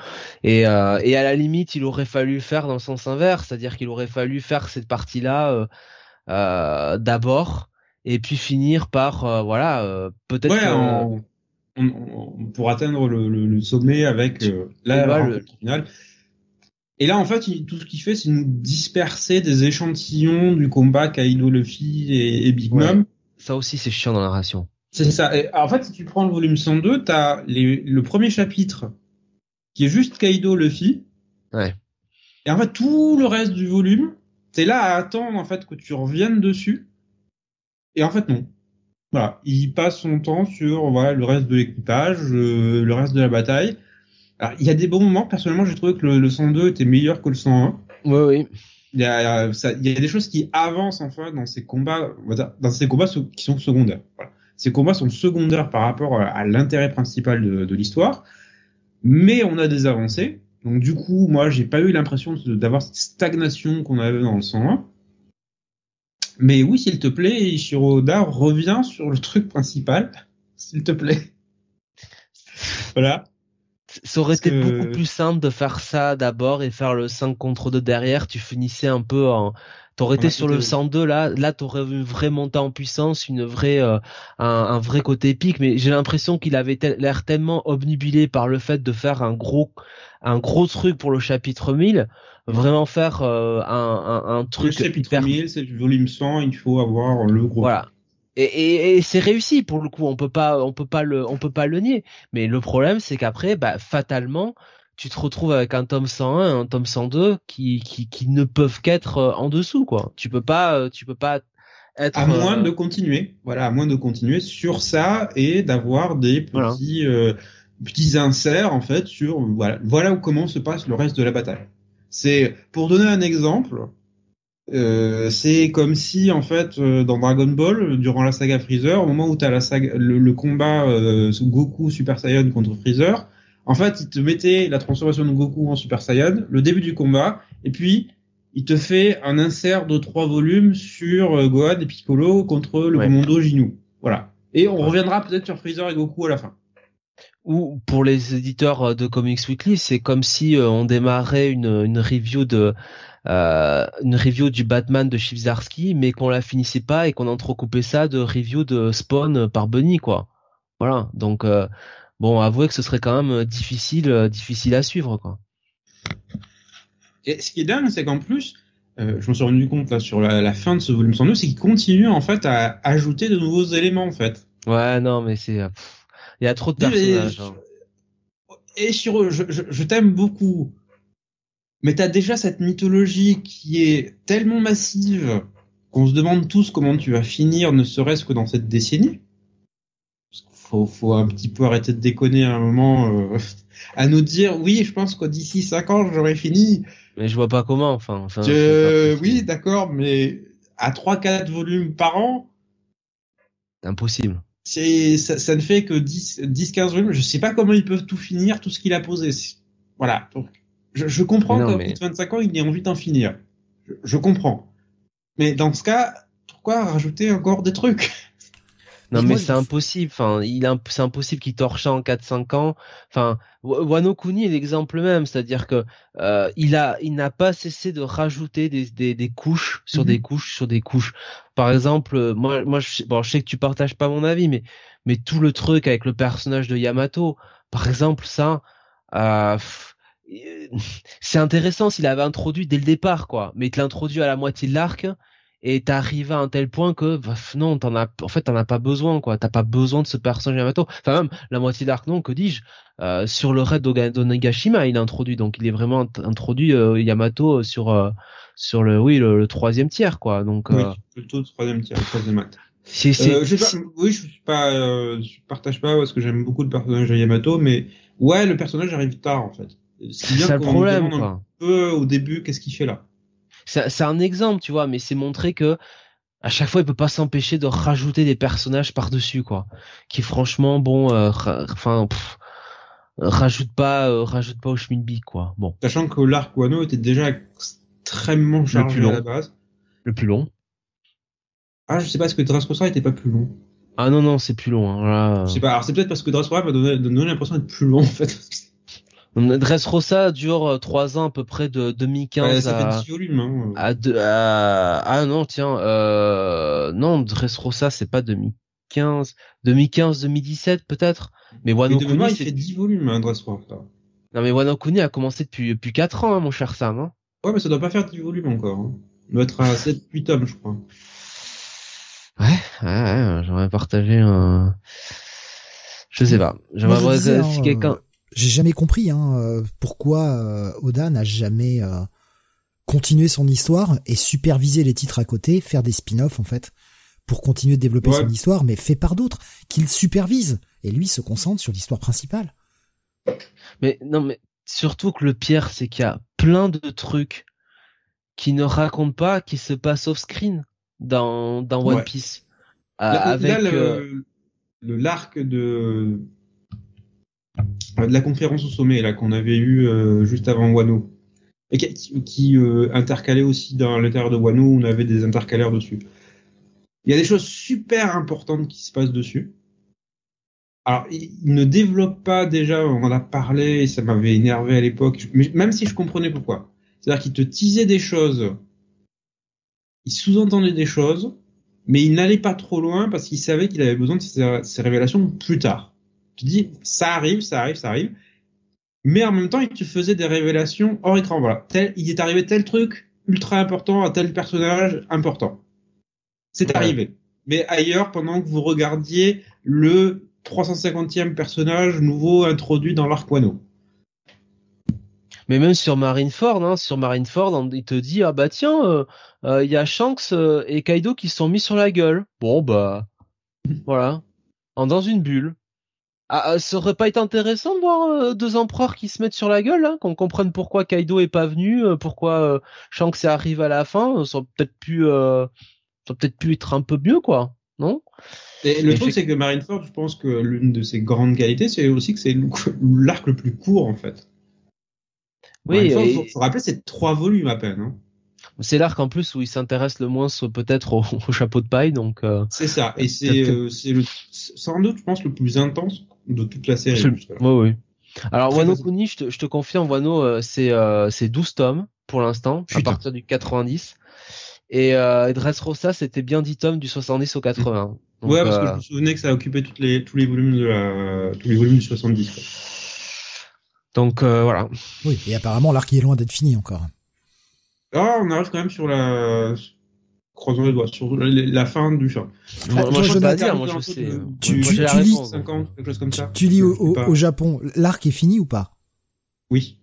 Et, euh, et à la limite, il aurait fallu faire dans le sens inverse, c'est-à-dire qu'il aurait fallu faire cette partie-là euh, euh d'abord, et puis finir par, voilà, peut-être. Ouais, pour atteindre le, le, sommet avec la, le finale. Et là, en fait, tout ce qu'il fait, c'est nous disperser des échantillons du combat Kaido, Luffy et, Big Mom. Ça aussi, c'est chiant dans la narration. C'est ça. en fait, si tu prends le volume 102, t'as les, le premier chapitre qui est juste Kaido, Luffy. Ouais. Et en fait, tout le reste du volume, t'es là à attendre en fait que tu reviennes dessus. Et en fait, non. Voilà, il passe son temps sur voilà le reste de l'équipage, euh, le reste de la bataille. Alors, il y a des bons moments. Personnellement, j'ai trouvé que le, 102 était meilleur que le 101. Oui, oui. Il y, a, ça, il y a des choses qui avancent enfin dans ces combats, dans ces combats qui sont secondaires. Voilà. Ces combats sont secondaires par rapport à, l'intérêt principal de, de l'histoire, mais on a des avancées. Donc du coup, moi, j'ai pas eu l'impression d'avoir cette stagnation qu'on avait dans le 101. Mais oui, s'il te plaît, Ishiro Oda revient sur le truc principal, s'il te plaît. voilà. Ça aurait été beaucoup plus simple de faire ça d'abord et faire le 5 contre 2 derrière. Tu finissais un peu en, T'aurais été sur le 102 là, là t'aurais une vraie montée en puissance, une vraie, euh, un, vrai côté épique. Mais j'ai l'impression qu'il avait l'air tellement obnubilé par le fait de faire un gros, un gros truc pour le chapitre 1000, vraiment faire euh, un, un, un, truc. Le chapitre 1000, c'est le volume 100, il faut avoir le gros. Voilà. Et, et, et c'est réussi pour le coup. On peut pas, on peut pas le, on peut pas le nier. Mais le problème, c'est qu'après, bah, fatalement, tu te retrouves avec un tome 101 un tome 102 qui, qui, qui ne peuvent qu'être euh, en dessous, quoi. Tu peux pas, euh, tu peux pas être. À moins euh, de continuer. Voilà, à moins de continuer sur ça et d'avoir des petits, petits inserts, en fait, sur, voilà, voilà où comment se passe le reste de la bataille. C'est, pour donner un exemple, euh, c'est comme si en fait dans Dragon Ball durant la saga Freezer au moment où tu as la saga, le, combat Goku Super Saiyan contre Freezer en fait, il te mettait la transformation de Goku en Super Saiyan, le début du combat, et puis il te fait un insert de trois volumes sur euh, Gohan et Piccolo contre le ouais. commando Ginu. Voilà. Et on reviendra peut-être sur Freezer et Goku à la fin. Ou pour les éditeurs euh, de Comics Weekly, c'est comme si euh, on démarrait une, une review de euh, une review du Batman de Chivzarsky, mais qu'on la finissait pas et qu'on entrecoupait ça de review de Spawn par Bunny, quoi. Voilà. Donc euh, bon, avouez que ce serait quand même euh, difficile, euh, difficile à suivre, quoi. Et ce qui est dingue, c'est qu'en plus, euh, je me suis rendu compte là sur la, fin de ce volume 102, c'est qu'il continue en fait à ajouter de nouveaux éléments en fait. Ouais, non, mais c'est, il y a trop de personnages. Hein. Et sur eux, je, je, je t'aime beaucoup, mais t'as déjà cette mythologie qui est tellement massive qu'on se demande tous comment tu vas finir, ne serait-ce que dans cette décennie faut, faut un petit peu arrêter de déconner à un moment, euh, à nous dire oui, je pense que d'ici 5 ans j'aurai fini. Mais je vois pas comment, enfin. enfin oui, d'accord, mais à 3-4 volumes par an. Impossible. C'est, ça, ça, ne fait que 10, 10, 15 volumes. Je sais pas comment ils peuvent tout finir, tout ce qu'il a posé. Voilà. Donc, je, je comprends qu'au mais... bout de 25 ans, il ait envie d'en finir. Je, je comprends. Mais dans ce cas, pourquoi rajouter encore des trucs? Non, mais, c'est impossible. Enfin, il c'est impossible qu'il torche en 4-5 ans. Enfin, Wano Kuni est l'exemple même, c'est-à-dire que euh, il a, il n'a pas cessé de rajouter des, des, des couches sur des mhm. couches sur des couches. Par exemple, euh, moi, moi, je, bon, je sais que tu partages pas mon avis, mais mais tout le truc avec le personnage de Yamato, par exemple, ça, euh, c'est intéressant s'il avait introduit dès le départ, quoi. Mais il l'introduit à la moitié de l'arc et t'es arrivé à un tel point que bah, non t'en as en fait t'en as pas besoin quoi. T'as pas besoin de ce personnage Yamato. Enfin même la moitié d'arc non que dis-je euh, sur le raid d'Onegashima il a introduit. Donc il est vraiment introduit euh, Yamato sur euh, sur le oui le, troisième tiers quoi. Donc oui, plutôt le troisième tiers le troisième acte. C'est, c'est, oui je suis pas je partage pas parce que j'aime beaucoup le personnage de Yamato mais ouais le personnage arrive tard en fait c'est le problème quoi. un peu au début qu'est-ce qu'il fait là? C'est un exemple, tu vois, mais c'est montrer que à chaque fois, il peut pas s'empêcher de rajouter des personnages par-dessus, quoi. Qui franchement, bon, euh, enfin, rajoute pas, euh, rajoute pas au quoi. Bon. Sachant que l'arc Wano était déjà extrêmement chargé le plus long. à la base. Le plus long. Ah, je sais pas, est-ce que Dressrosa était pas plus long? Ah non, non, c'est plus long. Hein. Là... Je sais pas, alors c'est peut-être parce que Dressrosa m'a donné, donné l'impression d'être plus long, en fait. Dressrosa dure 3 euh, ans à peu près de 2015 ça à, fait 10 volumes, hein. à, à, ah non tiens euh, non Dressrosa c'est pas 2015 2015 2017 peut-être mais Wano Kuni il fait 10 volumes hein, Dressrosa non mais Wano Kuni a commencé depuis depuis 4 ans hein, mon cher Sam hein. ouais mais ça doit pas faire 10 volumes encore hein. il doit être à 7 8 tomes je crois ouais ouais, ouais j'aurais partagé un je sais pas j'aimerais si quelqu'un euh, j'ai jamais compris hein, euh, pourquoi euh, Oda n'a jamais euh, continué son histoire et supervisé les titres à côté, faire des spin-offs en fait, pour continuer de développer son histoire, mais fait par d'autres, qu'il supervise, et lui se concentre sur l'histoire principale. Mais non, mais surtout que le pire, c'est qu'il y a plein de trucs qui ne racontent pas, qui se passent off-screen dans, dans One Piece. avec le l'arc de de la conférence au sommet là qu'on avait eu euh, juste avant Wano et qui, qui euh, intercalait aussi dans l'intérieur de Wano on avait des intercalaires dessus. Il y a des choses super importantes qui se passent dessus. Alors, il ne développe pas déjà, on en a parlé, et ça m'avait énervé à l'époque, même si je comprenais pourquoi. C'est-à-dire qu'il te teasait des choses il sous-entendait des choses, mais il n'allait pas trop loin parce qu'il savait qu'il avait besoin de ces, révélations plus tard. Tu dis, ça arrive, ça arrive, ça arrive. Mais en même temps, il te faisait des révélations hors écran. Voilà, tel, il est arrivé tel truc ultra important à tel personnage important. C'est arrivé. Mais ailleurs, pendant que vous regardiez le 350e personnage nouveau introduit dans l'arc Wano. Mais même sur Marineford, hein, sur Marineford, il te dit ah bah tiens, euh, euh, il y a Shanks euh, et Kaido qui se sont mis sur la gueule. Bon bah voilà, en dans une bulle. Ah, ah, ça aurait pas été intéressant de voir deux empereurs qui se mettent sur la gueule, hein, qu'on comprenne pourquoi Kaido est pas venu, pourquoi Shanks est arrivé à la fin. Ça aurait peut-être pu, ça peut-être pu être un peu mieux quoi, non? Et le truc, c'est que Marineford, je pense que l'une de ses grandes qualités, c'est aussi que c'est l'arc le plus court, en fait. Oui, il faut, rappeler, c'est trois volumes à peine. Hein. C'est l'arc en plus où il s'intéresse le moins peut-être au, chapeau de paille, donc. Euh, c'est ça, et c'est euh, c'est sans doute, je pense, le plus intense de toute la série. Oui, oui. Alors Wano Kuni, je te, je te confirme, Wano, euh, c'est c'est 12 tomes pour l'instant, à partir du 90. Et euh, Dressrosa, c'était bien 10 tomes du 70 au 80. ouais, parce que je me souvenais que ça occupait toutes les, tous les volumes de la, tous les volumes du 70. Donc euh, voilà. Oui, et apparemment l'arc est loin d'être fini encore. Ah, on arrive quand même sur la croisons les doigts sur la fin du film. moi, je peux pas dire, moi je sais. Euh, tu, tu, lis, 50, quelque chose comme ça. Tu, lis au, au, Japon, l'arc est fini ou pas? Oui.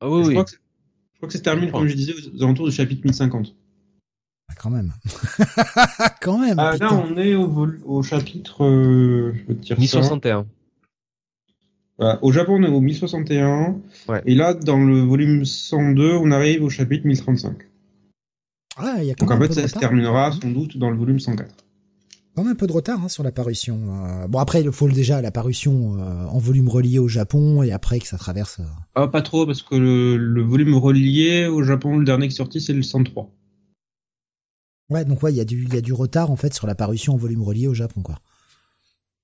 Ah oui, oui. Je crois que c'est terminé, comme je disais, aux alentours du chapitre 1050. Ah, quand même. quand même. Ah, là, on est au, au chapitre, euh, je veux te dire 1061. Au Japon, on est au 1061. Et là, dans le volume 102, on arrive au chapitre 1035. Ah, y a quand Donc en fait, ça se terminera sans doute dans le volume 104. Quand même un peu de retard hein, sur l'apparition. Euh. bon après, il faut déjà l'apparition euh, en volume relié au Japon et après que ça traverse. Euh. Ah pas trop parce que le, le, volume relié au Japon, le dernier qui est sorti, c'est le 103. Ouais, donc ouais, il y a du il y a du retard en fait sur l'apparition en volume relié au Japon quoi.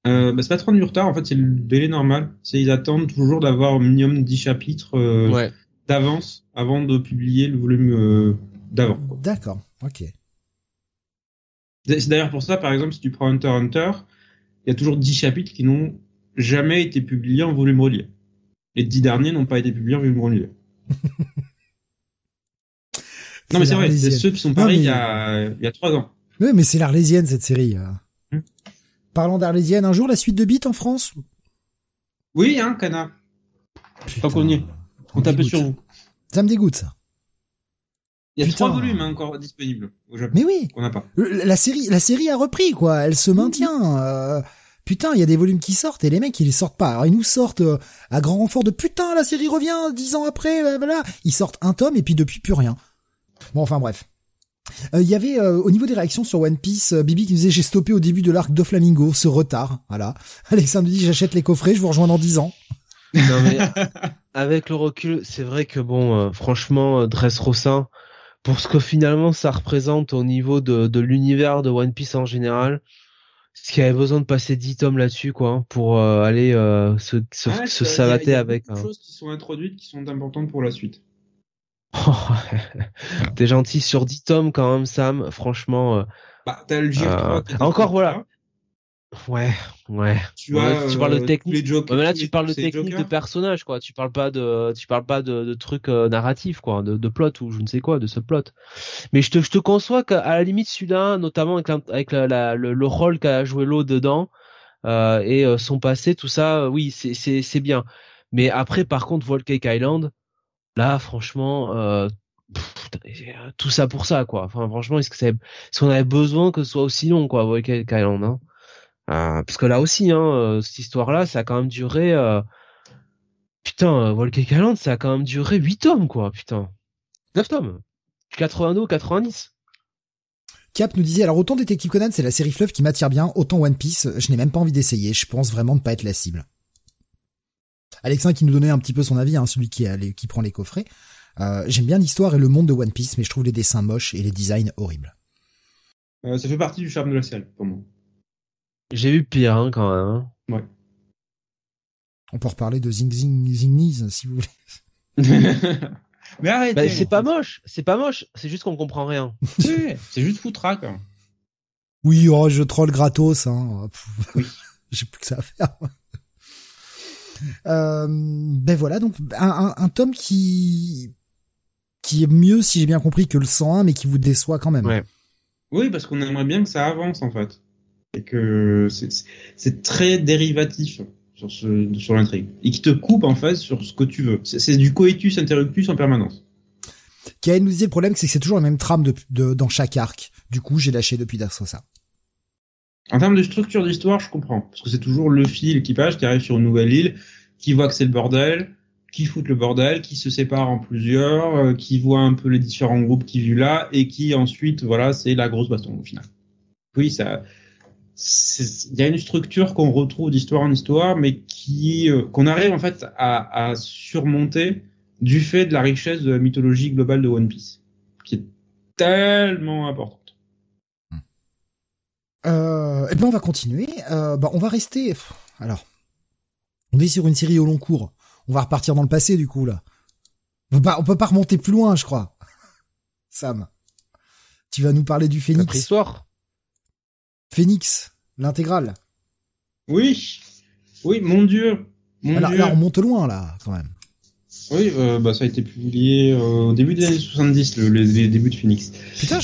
Euh, bah, c'est pas trop du retard, en fait, c'est le délai normal. C'est ils attendent toujours d'avoir au minimum 10 chapitres euh, d'avance avant de publier le volume euh, d'avant. D'accord, ok. C'est d'ailleurs pour ça, par exemple, si tu prends Hunter Hunter, il y a toujours 10 chapitres qui n'ont jamais été publiés en volume relié. Les 10 derniers n'ont pas été publiés en volume relié. non mais c'est vrai, c'est ceux qui sont il, y a, il y a 3 ans. Oui, mais c'est l'Arlésienne cette série. Parlant d'Arlésienne, un jour la suite de Beat en France? Oui, hein, Cana. Tant qu'on y est. On tape sur vous. Ça me dégoûte, ça. Il y a trois volumes hein, encore disponibles au Japon. Mais oui. On n'a pas. La série, la série a repris, quoi. Elle se maintient. Euh, putain, il y a des volumes qui sortent et les mecs, ils les sortent pas. Alors, ils nous sortent euh, à grand renfort de putain, la série revient dix ans après, voilà. Ils sortent un tome et puis depuis plus rien. Bon, enfin bref. Euh, il y avait euh, au niveau des réactions sur One Piece, euh, Bibi qui nous disait j'ai stoppé au début de l'arc de Flamingo, ce retard, voilà. Alexandre dit j'achète les coffrets, je vous rejoins dans 10 ans. Non mais avec le recul, c'est vrai que bon, franchement, Dressrosa, pour ce que finalement ça représente au niveau de, de l'univers de One Piece en général, ce qu'il y avait besoin de passer 10 tomes là-dessus, quoi, hein, pour aller se, se, se savater avec. Il y a, des choses qui sont introduites qui sont importantes pour la suite. T'es gentil sur 10 tomes quand même, Sam. Franchement. Euh, bah, t'as le euh, Encore voilà. Ouais, ouais. Tu, tu parles de euh, technique. mais là, tu parles de technique de personnage, quoi. Tu parles pas de, tu parles pas de, de trucs narratifs, quoi, de, de plot ou je ne sais quoi, de ce plot. Mais je te, je te conçois qu'à la limite celui-là, notamment avec, avec la, le, le, rôle qu'a joué l'eau dedans et son passé, tout ça, oui, c'est, c'est, c'est bien. Mais après, par contre, Volcanic Island, Là, franchement, euh, tout ça pour ça, quoi. Enfin, franchement, est-ce que c'est, est qu'on avait besoin que ce soit aussi long, quoi, Volcanic Island, hein? euh, Parce que là aussi, hein, euh, cette histoire-là, ça a quand même duré. Euh... Putain, Volcanic Island, ça a quand même duré 8 tomes, quoi, putain. 9 tomes. 82, 90. Cap nous disait alors autant Détective Conan c'est la série fleuve qui m'attire bien, autant One Piece je n'ai même pas envie d'essayer, je pense vraiment ne pas être la cible. Alexin qui nous donnait un petit peu son avis, hein, celui qui, qui prend les coffrets. Euh, J'aime bien l'histoire et le monde de One Piece, mais je trouve les dessins moches et les designs horribles. Euh, ça fait partie du charme de la série, pour moi. J'ai eu pire, hein, quand même. Hein. Ouais. On peut reparler de Zing Zing Zing si vous voulez. Mais arrêtez. Bah, c'est pas moche, c'est pas moche, c'est juste qu'on comprend rien. C'est juste foutraque. hein. Oui, oh, je troll gratos. Hein. Oui. J'ai plus que ça à faire. Euh, ben voilà, donc un, un, un tome qui qui est mieux, si j'ai bien compris, que le 101, mais qui vous déçoit quand même. Ouais. Oui, parce qu'on aimerait bien que ça avance en fait, et que c'est c'est très dérivatif sur ce sur l'intrigue, et qui te coupe en fait sur ce que tu veux. C'est c'est du coitus interruptus en permanence. Kael nous disait le problème, c'est que c'est toujours la même trame de, de- dans chaque arc. Du coup, j'ai lâché depuis d'être ça. En termes de structure d'histoire, je comprends, parce que c'est toujours le fil l'équipage qui arrive sur une nouvelle île, qui voit que c'est le bordel, qui fout le bordel, qui se sépare en plusieurs, euh, qui voit un peu les différents groupes qui vivent là, et qui ensuite, voilà, c'est la grosse baston au final. Oui, ça, c'est- il y a une structure qu'on retrouve d'histoire en histoire, mais qui, euh, qu'on arrive en fait à, à surmonter du fait de la richesse de la mythologie globale de One Piece, qui est tellement importante. Euh, et ben on va continuer. Euh, bah, on va rester. Alors, on est sur une série au long cours. On va repartir dans le passé du coup là. On peut pas, on peut pas remonter plus loin, je crois. Sam, tu vas nous parler du Notre Phénix. histoire? Phénix, l'intégrale. Oui, oui, mon Dieu, mon Alors Dieu. là, on monte loin là, quand même. Oui, euh, bah, ça a été publié euh, au début des années 70, le, les, les débuts de Phoenix. Putain,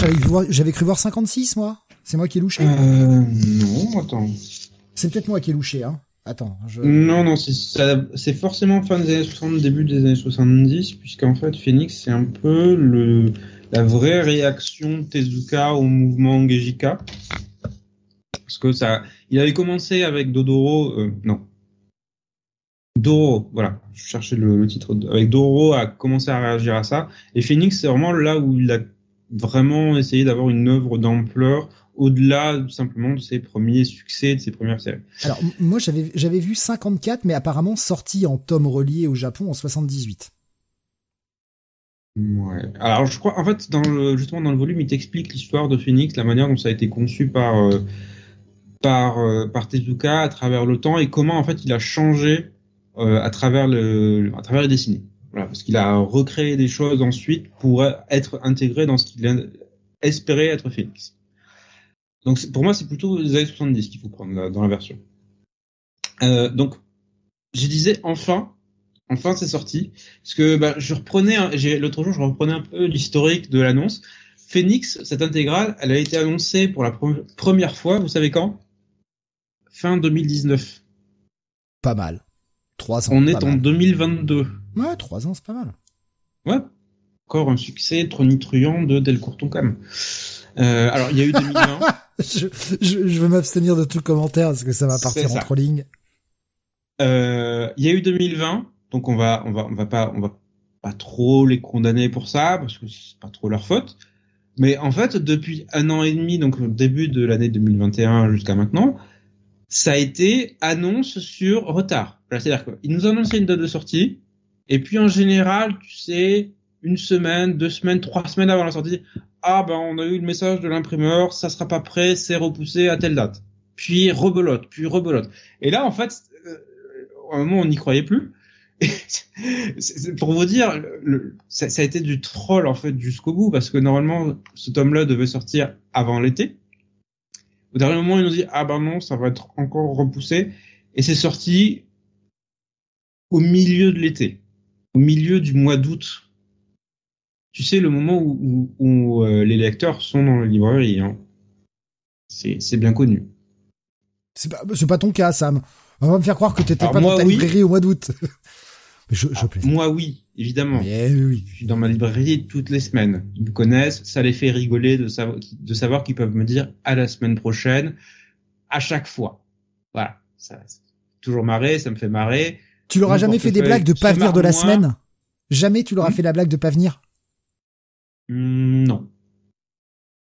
j'avais cru voir 56 moi. C'est moi qui ai louché. Euh, non, attends. C'est peut-être moi qui ai louché, hein. Attends, je. Non, non, c'est forcément fin des années 60, début des années 70, puisqu'en fait, Phoenix, c'est un peu le, la vraie réaction de Tezuka au mouvement Gejika. Parce que ça, il avait commencé avec Dodoro, euh, non. Doro, voilà, je cherchais le, le titre. Avec Doro a commencé à réagir à ça. Et Phoenix, c'est vraiment là où il a vraiment essayé d'avoir une œuvre d'ampleur au-delà simplement de ses premiers succès, de ses premières séries. Alors moi j'avais j'avais vu 54, mais apparemment sorti en tome relié au Japon en 78. Ouais. Alors je crois, en fait, dans le, justement dans le volume, il t'explique l'histoire de Phoenix, la manière dont ça a été conçu par euh, par euh, par Tezuka à travers le temps et comment en fait il a changé euh, à travers le à travers les dessinées. Voilà, parce qu'il a recréé des choses ensuite pour être intégré dans ce qu'il espérait être Phoenix. Donc pour moi, c'est plutôt les années 70 qu'il faut prendre dans la version. Euh, donc je disais enfin, enfin c'est sorti. Parce que bah, je reprenais, l'autre jour, je reprenais un peu l'historique de l'annonce. Phoenix, cette intégrale, elle a été annoncée pour la pre- première fois, vous savez quand? Fin 2019. Pas mal. Trois ans. On est en mal. 2022. Ouais, trois ans, c'est pas mal. Ouais. Encore un succès tronitruant de Delcourt Tonkam. Euh, alors, il y a eu 2020. je, je, je veux m'abstenir de tout commentaire parce que ça va partir en trolling. Euh, il y a eu 2020, donc on va, on va, on va pas, on va pas trop les condamner pour ça parce que c'est pas trop leur faute. Mais en fait, depuis un an et demi, donc au début de l'année 2021 jusqu'à maintenant, ça a été annonce sur retard. C'est-à-dire qu'ils nous annonçaient une date de sortie, et puis en général, tu sais, une semaine, deux semaines, trois semaines avant la sortie, ah ben on a eu le message de l'imprimeur, ça sera pas prêt, c'est repoussé à telle date. Puis rebelote, puis rebelote. Et là, en fait, euh, à un moment, on n'y croyait plus. Pour vous dire, ça a été du troll en fait jusqu'au bout parce que normalement, ce tome-là devait sortir avant l'été. Au dernier moment, ils nous dit ah ben non, ça va être encore repoussé et c'est sorti au milieu de l'été, au milieu du mois d'août. Tu sais le moment où, où- où, euh, les lecteurs sont dans les librairies. Hein. C'est bien connu. C'est pas, pas ton cas, Sam. On va me faire croire que t'étais pas moi, dans ta oui. librairie au mois d'août. Mais je, je Alors, plaisante. moi oui, évidemment. Mais oui. Je suis dans ma librairie toutes les semaines. Ils me connaissent, ça les fait rigoler de savoir, de savoir qu'ils peuvent me dire à la semaine prochaine, à chaque fois. Voilà. Ça, toujours marrer, ça me fait marrer. Tu leur as jamais fait des blagues de pas venir de la moins. semaine? Jamais tu leur as Hmm. fait la blague de pas venir? Hmm, non.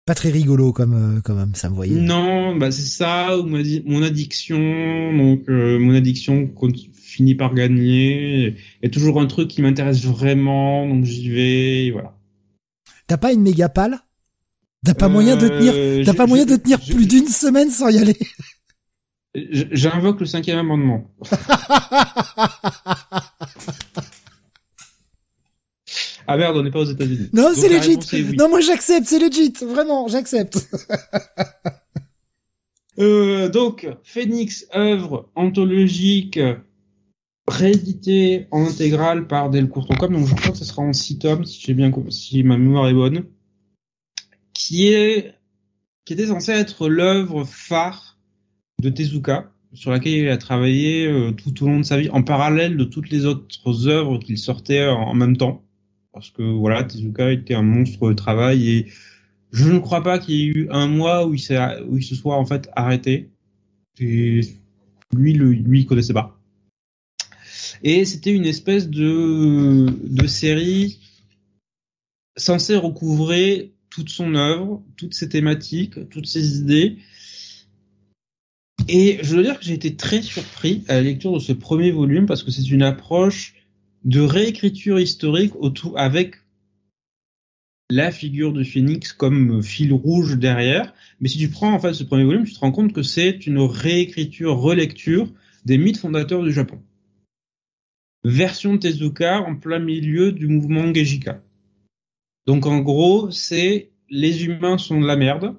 Pas très rigolo comme euh, comme ça me voyait. Non, bah c'est ça, ou mon addiction, donc euh, mon addiction finit par gagner. Il y a toujours un truc qui m'intéresse vraiment, donc j'y vais, et voilà. T'as pas une méga pâle? T'as pas moyen de tenir Euh, T'as pas moyen de tenir plus d'une semaine sans y aller? J'invoque le cinquième amendement. ah merde, on n'est pas aux États-Unis. Non, c'est legit. Non, moi j'accepte, c'est legit. Vraiment, j'accepte. euh, donc, Phoenix, œuvre anthologique réédité en intégrale par Delcourt Comme, donc je crois que ce sera en 6 tomes, si j'ai bien si ma mémoire est bonne, qui est qui était censé être l'œuvre phare de Tezuka, sur laquelle il a travaillé euh, tout au long de sa vie, en parallèle de toutes les autres œuvres qu'il sortait en, même temps. Parce que voilà, Tezuka était un monstre de travail et je ne crois pas qu'il y ait eu un mois où il, se soit en fait arrêté. Lui, le, lui, il connaissait pas. Et c'était une espèce de, série censée recouvrer toute son œuvre, toutes ses thématiques, toutes ses idées. Et je veux dire que j'ai été très surpris à la lecture de ce premier volume parce que c'est une approche de réécriture historique autour avec la figure de Phoenix comme fil rouge derrière. Mais si tu prends en fait ce premier volume, tu te rends compte que c'est une réécriture, relecture des mythes fondateurs du Japon version Tezuka en plein milieu du mouvement Gejika. Donc en gros, c'est les humains sont de la merde.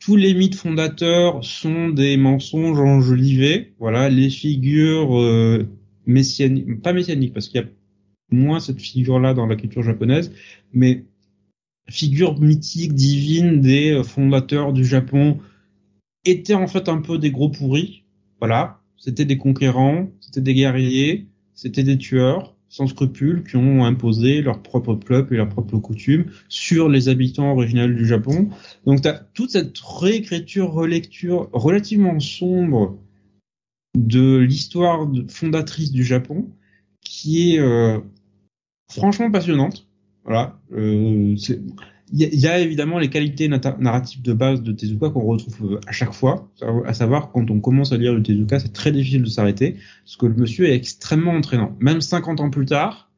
Tous les mythes fondateurs sont des mensonges enjolivés. Voilà, les figures euh, messianiques, pas messianiques parce qu'il y a moins cette figure-là dans la culture japonaise, mais figures mythiques, divines des euh, fondateurs du Japon étaient en fait un peu des gros pourris. Voilà, c'était des conquérants, c'était des guerriers, c'était des tueurs sans scrupules qui ont imposé leur propre peuple et leurs propres coutumes sur les habitants originels du Japon. Donc tu as toute cette réécriture, relecture relativement sombre de l'histoire fondatrice du Japon qui est euh, franchement passionnante. Voilà, euh, il y, a évidemment les qualités narratives de base de Tezuka qu'on retrouve euh, à chaque fois, à savoir quand on commence à lire le Tezuka, c'est très difficile de s'arrêter, parce que le monsieur est extrêmement entraînant. Même 50 ans plus tard,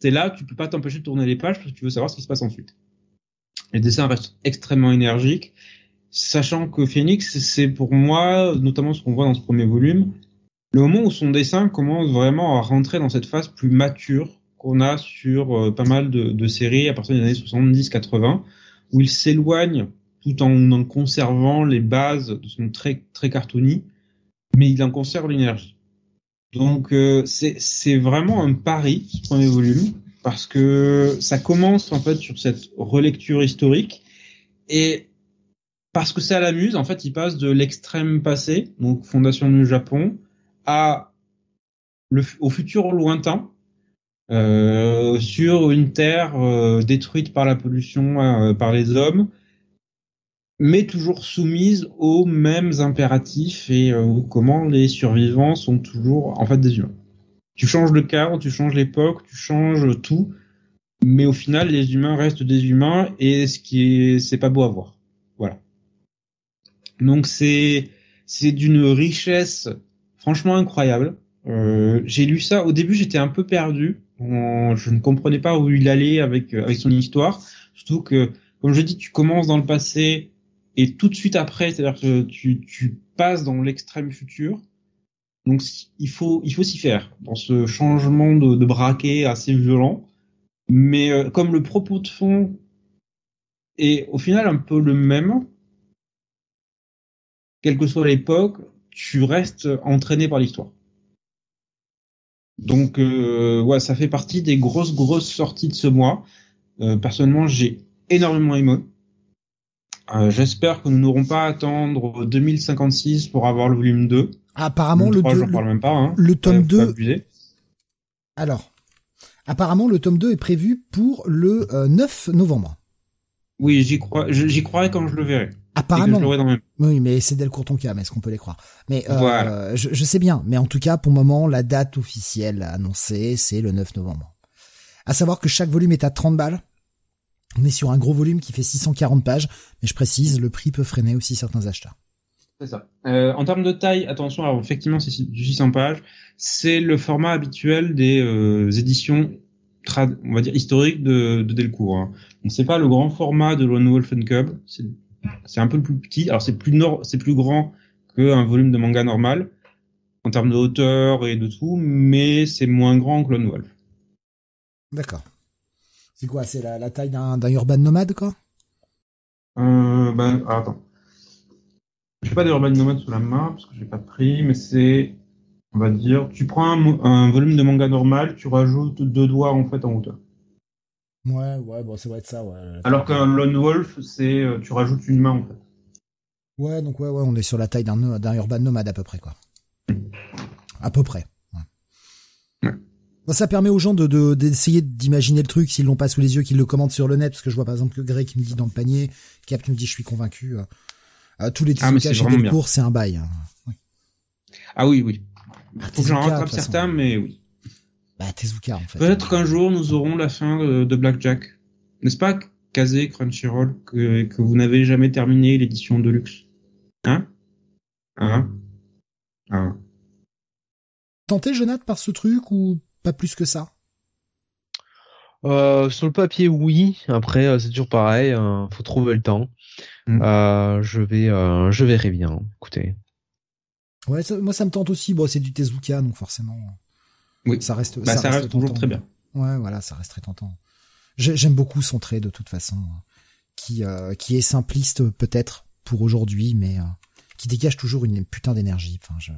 t'es là, tu peux pas t'empêcher de tourner les pages parce que tu veux savoir ce qui se passe ensuite. Les dessins restent extrêmement énergiques, sachant que Phoenix, c'est pour moi, notamment ce qu'on voit dans ce premier volume, le moment où son dessin commence vraiment à rentrer dans cette phase plus mature qu'on a sur euh, pas mal de, séries à partir des années 70-80, où il s'éloigne tout en, en conservant les bases de son très très cartoony, mais il en conserve l'énergie. Donc euh, c'est vraiment un pari ce premier volume parce que ça commence en fait sur cette relecture historique et parce que ça l'amuse en fait il passe de l'extrême passé donc fondation du Japon à le, au futur lointain euh, sur une terre euh, détruite par la pollution, euh, par les hommes, mais toujours soumise aux mêmes impératifs et comment les survivants sont toujours en fait des humains. Tu changes le cadre, tu changes l'époque, tu changes tout, mais au final les humains restent des humains et ce qui est c'est pas beau à voir. Donc c'est c'est d'une richesse franchement incroyable. Euh, j'ai lu ça au début, j'étais un peu perdu je ne comprenais pas où il allait avec euh, avec son histoire. Surtout que, comme je dis, tu commences dans le passé et tout de suite après, c'est-à-dire que tu, tu passes dans l'extrême futur. Donc il faut il faut s'y faire dans ce changement de, de braquet assez violent. Mais euh, comme le propos de fond est au final un peu le même, quelle que soit l'époque, tu restes entraîné par l'histoire. Donc euh, ouais, ça fait partie des grosses grosses sorties de ce mois. Euh, personnellement, j'ai énormément aimé. Euh, J'espère que nous n'aurons pas à attendre 2056 pour avoir le volume 2. Apparemment le, 3, 2, parle même pas, hein. le tome 2. Alors, apparemment le tome 2 est prévu pour le 9 novembre. Oui, j'y crois, j'y croirai quand je le verrai. Apparemment. Oui, mais c'est Delcourt mais est-ce qu'on peut les croire? Mais euh, je, je, sais bien, mais en tout cas, pour le moment, la date officielle annoncée, c'est le 9 novembre. À savoir que chaque volume est à 30 balles. On est sur un gros volume qui fait 640 pages, mais je précise, le prix peut freiner aussi certains acheteurs. C'est ça. Euh, en termes de taille, attention, alors effectivement, c'est du 600 pages. C'est le format habituel des euh, éditions, on va dire, historiques de, de Delcourt. Hein. Donc c'est pas le grand format de Lone Wolf Cub, c'est c'est un peu plus petit. Alors c'est plus nord, c'est plus grand qu'un volume de manga normal en termes de hauteur et de tout, mais c'est moins grand que Lone Wolf. D'accord. C'est quoi C'est la, la, taille d'un urban nomade, quoi? Euh, ben, attends. J'ai pas d'urban nomade sous la main parce que j'ai pas pris, mais c'est, on va dire, tu prends un, un, volume de manga normal, tu rajoutes deux doigts en fait en hauteur. Ouais, ouais, bon, ça va être ça, ouais. Alors qu'un lone wolf, c'est, euh, tu rajoutes une main en fait. Ouais, donc ouais, ouais, on est sur la taille d'un d'un urban nomade à peu près, quoi. À peu près. Ouais. Ça permet aux gens de d'essayer d'imaginer le truc s'ils l'ont pas sous les yeux, qu'ils le commandent sur le net, parce que je vois par exemple que Greg qui me dit dans le panier, Cap qui me dit je suis convaincu. Euh, tous les ah, chez Delcourt, c'est un bail. Hein. Ah oui, oui. Ah, Faut que j'en rattrape certains, mais oui. Bah Tezuka en fait. Peut-être qu'un jour nous aurons la fin de, Blackjack, n'est-ce pas, Kazé Crunchyroll, que, que vous n'avez jamais terminé l'édition de luxe? Hein? Hein? Hein? Tenté, Jonathan, par ce truc ou pas plus que ça? Euh, sur le papier, oui. Après, euh, c'est toujours pareil. Euh, faut trouver le temps. Mm. Euh, je vais, euh, je verrai bien. Écoutez. Ouais, ça, moi ça me tente aussi. Bon, c'est du Tezuka, donc forcément. Oui. Ça reste. Bah, ça, ça, reste, toujours très bien. Ouais, voilà, ça reste très tentant. J'aime beaucoup son trait de toute façon, qui, qui est simpliste peut-être pour aujourd'hui, mais qui dégage toujours une putain d'énergie. Enfin, je,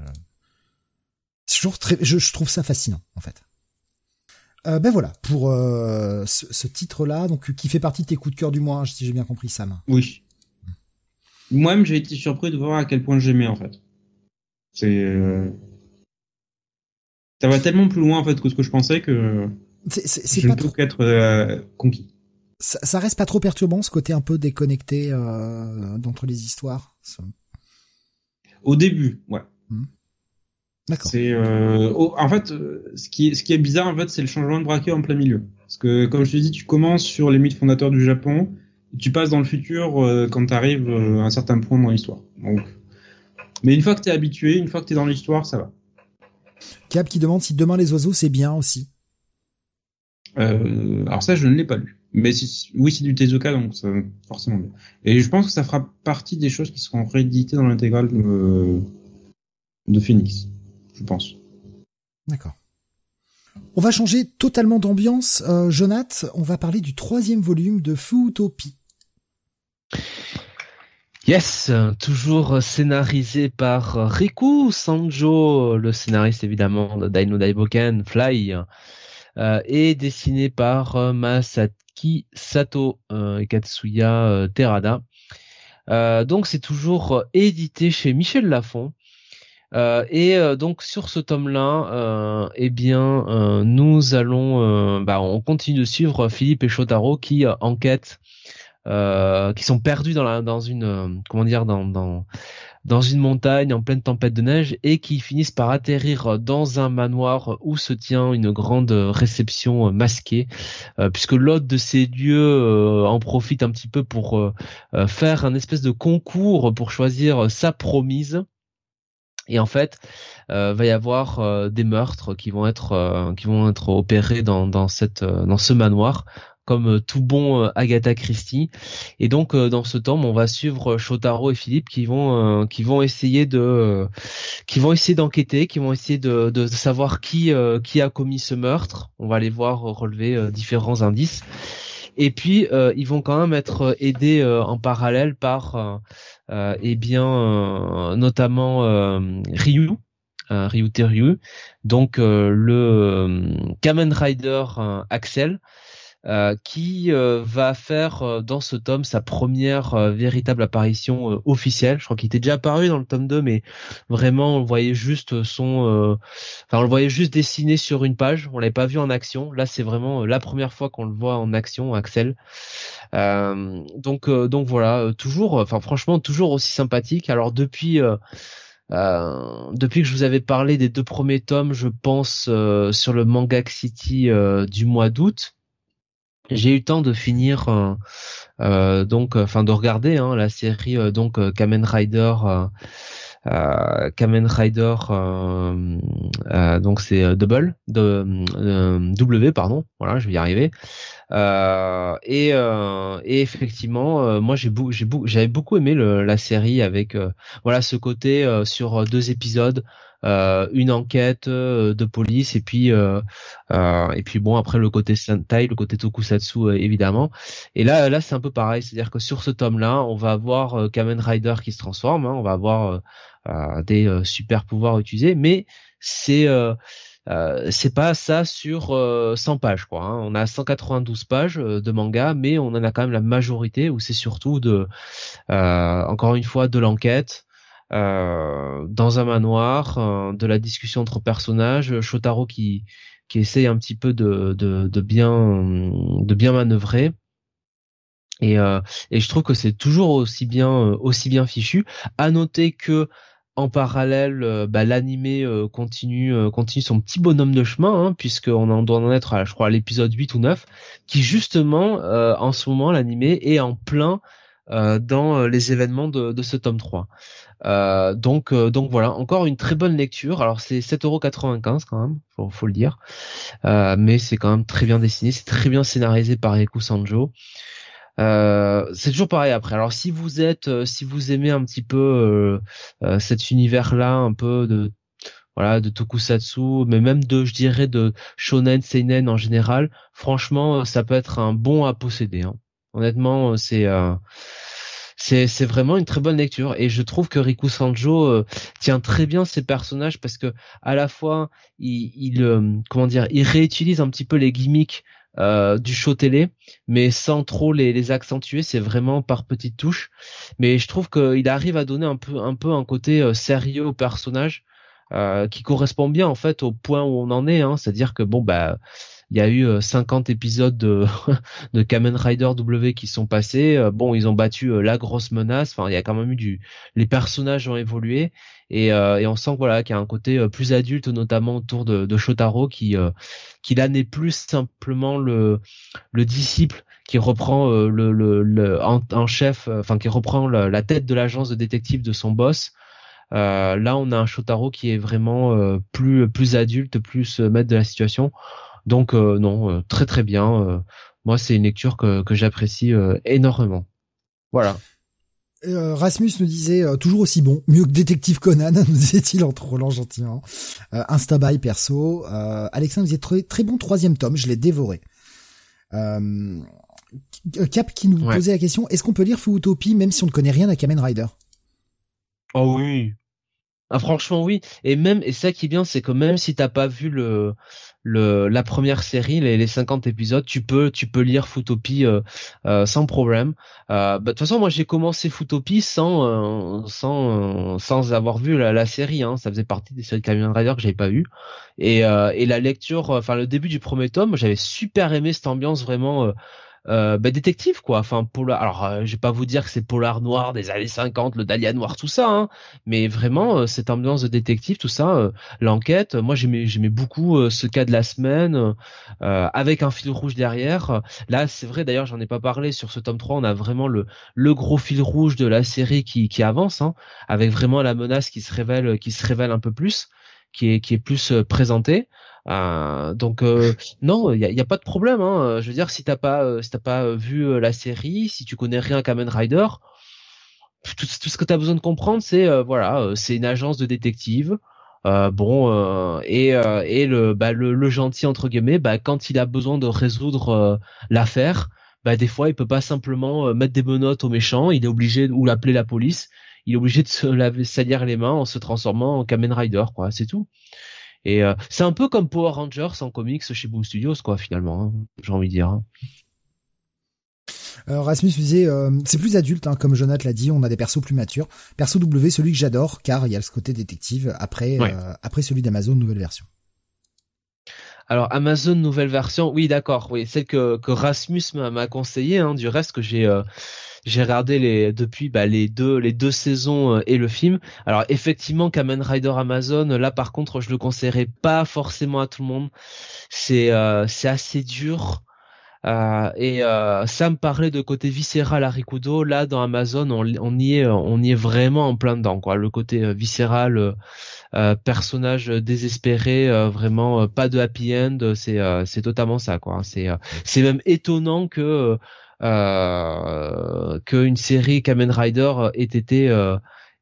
toujours très, je, je, trouve ça fascinant en fait. Euh, ben voilà pour euh, ce, ce titre-là, donc qui fait partie de tes coups de cœur du mois, si j'ai bien compris Sam. Oui. Moi-même, j'ai été surpris de voir à quel point j'aimais en fait. C'est euh... ça va tellement plus loin en fait que ce que je pensais que c'est pas peux qu'être euh, conquis. Ça, ça, reste pas trop perturbant ce côté un peu déconnecté euh, d'entre les histoires. Ça... Au début, ouais. Hmm. D'accord. C'est euh, en fait ce qui est ce qui est bizarre en fait c'est le changement de braquet en plein milieu parce que comme je te dis tu commences sur les mythes fondateurs du Japon tu passes dans le futur euh, quand tu arrives euh, à un certain point dans l'histoire. Donc mais une fois que tu es habitué, une fois que tu es dans l'histoire, ça va. Cap qui demande si demain les oiseaux c'est bien aussi. Euh, alors ça je ne l'ai pas lu. Mais si, oui, c'est du Tezuka, donc ça, forcément bien. Et je pense que ça fera partie des choses qui seront rééditées dans l'intégrale de, de Phoenix je pense. D'accord. On va changer totalement d'ambiance. Euh, Jonath, on va parler du troisième volume de Footopie. Yes, toujours scénarisé par Riku Sanjo, le scénariste évidemment de Dino Daiboken Fly, euh, et dessiné par euh, Masaki Sato euh, et Katsuya euh, Terada. Euh, donc c'est toujours édité chez Michel Lafon. Euh, et euh, donc sur ce tome-là, euh, eh bien, euh, nous allons, bah, on continue de suivre Philippe et Shotaro qui enquêtent, qui sont perdus dans la, une, comment dire, dans, dans une montagne en pleine tempête de neige et qui finissent par atterrir dans un manoir où se tient une grande réception masquée, puisque l'hôte de ces lieux en profite un petit peu pour faire un espèce de concours pour choisir sa promise. Et en fait, euh, va y avoir euh, des meurtres qui vont être euh, qui vont être opérés dans dans cette euh, dans ce manoir comme tout bon Agatha Christie. Et donc dans ce tome, on va suivre Shotaro et Philippe qui vont qui vont essayer de qui vont essayer d'enquêter, qui vont essayer de, de savoir qui qui a commis ce meurtre. On va les voir relever différents indices. Et puis euh, ils vont quand même être aidés euh, en parallèle par euh, eh bien notamment Ryu, Ryu Teryu, donc le Kamen Rider Axel euh, qui euh, va faire euh, dans ce tome sa première véritable apparition officielle. Je crois qu'il était déjà apparu dans le tome 2, mais vraiment on voyait juste son, enfin on le voyait juste dessiné sur une page. On l'avait pas vu en action. Là, c'est vraiment la première fois qu'on le voit en action, Axel. donc donc voilà, toujours, enfin franchement toujours aussi sympathique. Alors depuis euh, depuis que je vous avais parlé des deux premiers tomes, je pense sur le Manga City du mois d'août, j'ai eu le temps de finir euh, euh donc enfin de regarder hein, la série euh, donc euh, Kamen Rider euh, Kamen Rider donc c'est double de W pardon voilà je vais y arriver. Et, et effectivement moi j'ai j'ai j'avais beaucoup aimé le, la série avec voilà ce côté sur deux épisodes une enquête de police et puis et puis bon après le côté Sentai, le côté Tokusatsu évidemment. Et là là c'est un peu pareil, c'est-à-dire que sur ce tome-là, on va avoir Kamen Rider qui se transforme, hein, on va avoir des super pouvoirs utilisés, mais c'est euh, c'est pas ça sur 100 euh, pages quoi. Hein. On a 192 pages euh, de manga, mais on en a quand même la majorité où c'est surtout de, encore une fois, de l'enquête. Dans un manoir, de la discussion entre personnages, Shotaro qui qui essaye un petit peu de, de, de bien de bien manœuvrer. Et, et je trouve que c'est toujours aussi bien aussi bien fichu. À noter que en parallèle, euh, bah, l'animé euh, continue euh, continue son petit bonhomme de chemin, hein, puisqu'on en doit en être, à, je crois, à l'épisode 8 ou 9, qui justement, en ce moment, l'animé est en plein dans les événements de, ce tome 3. Donc, donc voilà, encore une très bonne lecture. Alors c'est 7,95€ quand même, faut, faut le dire, mais c'est quand même très bien dessiné, c'est très bien scénarisé par Eku Sanjo. Euh, c'est toujours pareil après. Alors si vous êtes, euh, si vous aimez un petit peu euh, cet univers-là, un peu de voilà de tokusatsu, mais même de, je dirais, de shonen, seinen en général, franchement, ça peut être un bon à posséder. Hein. Honnêtement, c'est c'est c'est vraiment une très bonne lecture et je trouve que Riku Sanjo tient très bien ses personnages parce que à la fois il, il comment dire il réutilise un petit peu les gimmicks euh, du show télé, mais sans trop les, les accentuer. C'est vraiment par petites touches. Mais je trouve qu'il arrive à donner un peu un peu un côté euh, sérieux au personnage euh, qui correspond bien en fait au point où on en est. Hein. C'est-à-dire que bon bah il y a eu 50 épisodes de, de Kamen Rider W qui sont passés. Bon, ils ont battu la grosse menace. Enfin, il y a quand même eu du, les personnages ont évolué et, on sent voilà qu'il y a un côté plus adulte, notamment autour de, de Shotaro qui qui là n'est plus simplement le le disciple qui reprend euh, le, le, le en, chef, euh, enfin qui reprend la, tête de l'agence de détective de son boss. Euh, là, on a un Shotaro qui est vraiment euh, plus plus adulte, plus maître de la situation. Donc non, très très bien. moi, c'est une lecture que que j'apprécie énormément. Voilà. Euh, Rasmus nous disait euh, toujours aussi bon, mieux que Détective Conan, nous disait-il en trollant gentiment. Euh, Instabuy perso. Euh, Alexandre disait très, très bon troisième tome, je l'ai dévoré. Euh, Cap qui nous posait la question, est-ce qu'on peut lire Utopie même si on ne connaît rien à Kamen Rider? Oh oui. Ah franchement oui. Et même et ça qui est bien, c'est que même si t'as pas vu le le, la première série, les, les 50 épisodes, tu peux tu peux lire Footopie euh, euh, sans problème. Euh, bah, de toute façon, moi j'ai commencé Footopie sans euh, sans sans avoir vu la, la série. Hein. Ça faisait partie des séries de Kamen Rider que j'avais pas vu. Et et la lecture, enfin le début du premier tome, j'avais super aimé cette ambiance vraiment euh, bah, détective quoi. Enfin polar. Alors euh, je vais pas vous dire que c'est polar noir des années 50, le Dahlia noir, tout ça, hein, mais vraiment euh, cette ambiance de détective, tout ça, euh, l'enquête. Moi j'aimais j'aimais beaucoup ce cas de la semaine avec un fil rouge derrière. Là c'est vrai d'ailleurs j'en ai pas parlé sur ce tome 3, on a vraiment le le gros fil rouge de la série qui qui avance, hein, avec vraiment la menace qui se révèle qui se révèle un peu plus, qui est qui est plus présentée. Euh, donc euh, non, il y a, a, pas de problème. Hein. Je veux dire, si t'as pas, euh, si t'as pas vu la série, si tu connais rien à Kamen Rider, tout, ce que tu as besoin de comprendre, c'est voilà, c'est une agence de détective. bon et, et le, bah, le, le gentil entre guillemets, bah, quand il a besoin de résoudre l'affaire, bah des fois il peut pas simplement mettre des menottes aux méchants, il est obligé ou l'appeler la police, il est obligé de se laver salir les mains en se transformant en Kamen Rider quoi, c'est tout. Et euh, c'est un peu comme Power Rangers en comics chez Boom Studios, quoi, finalement. Hein, j'ai envie de dire. Hein. Euh, Rasmus disait, euh, c'est plus adulte, hein, comme Jonathan l'a dit, on a des persos plus matures. Perso W, celui que j'adore, car il y a ce côté détective, après, après celui d'Amazon, nouvelle version. Alors Amazon nouvelle version, oui d'accord, oui celle que, que Rasmus m'a conseillé, du reste que j'ai j'ai regardé les depuis bah, les deux les deux saisons euh, et le film. Alors effectivement, Kamen Rider Amazon, là par contre, je le conseillerais pas forcément à tout le monde. C'est euh, c'est assez dur. Euh, et euh, ça me parlait de côté viscéral à Rikudo. Là, dans Amazon, on, y est, on y est vraiment en plein dedans, quoi. Le côté euh, viscéral, personnage désespéré, vraiment pas de happy end. C'est, c'est totalement ça, quoi. C'est, c'est même étonnant que euh, qu'une série Kamen Rider ait été euh,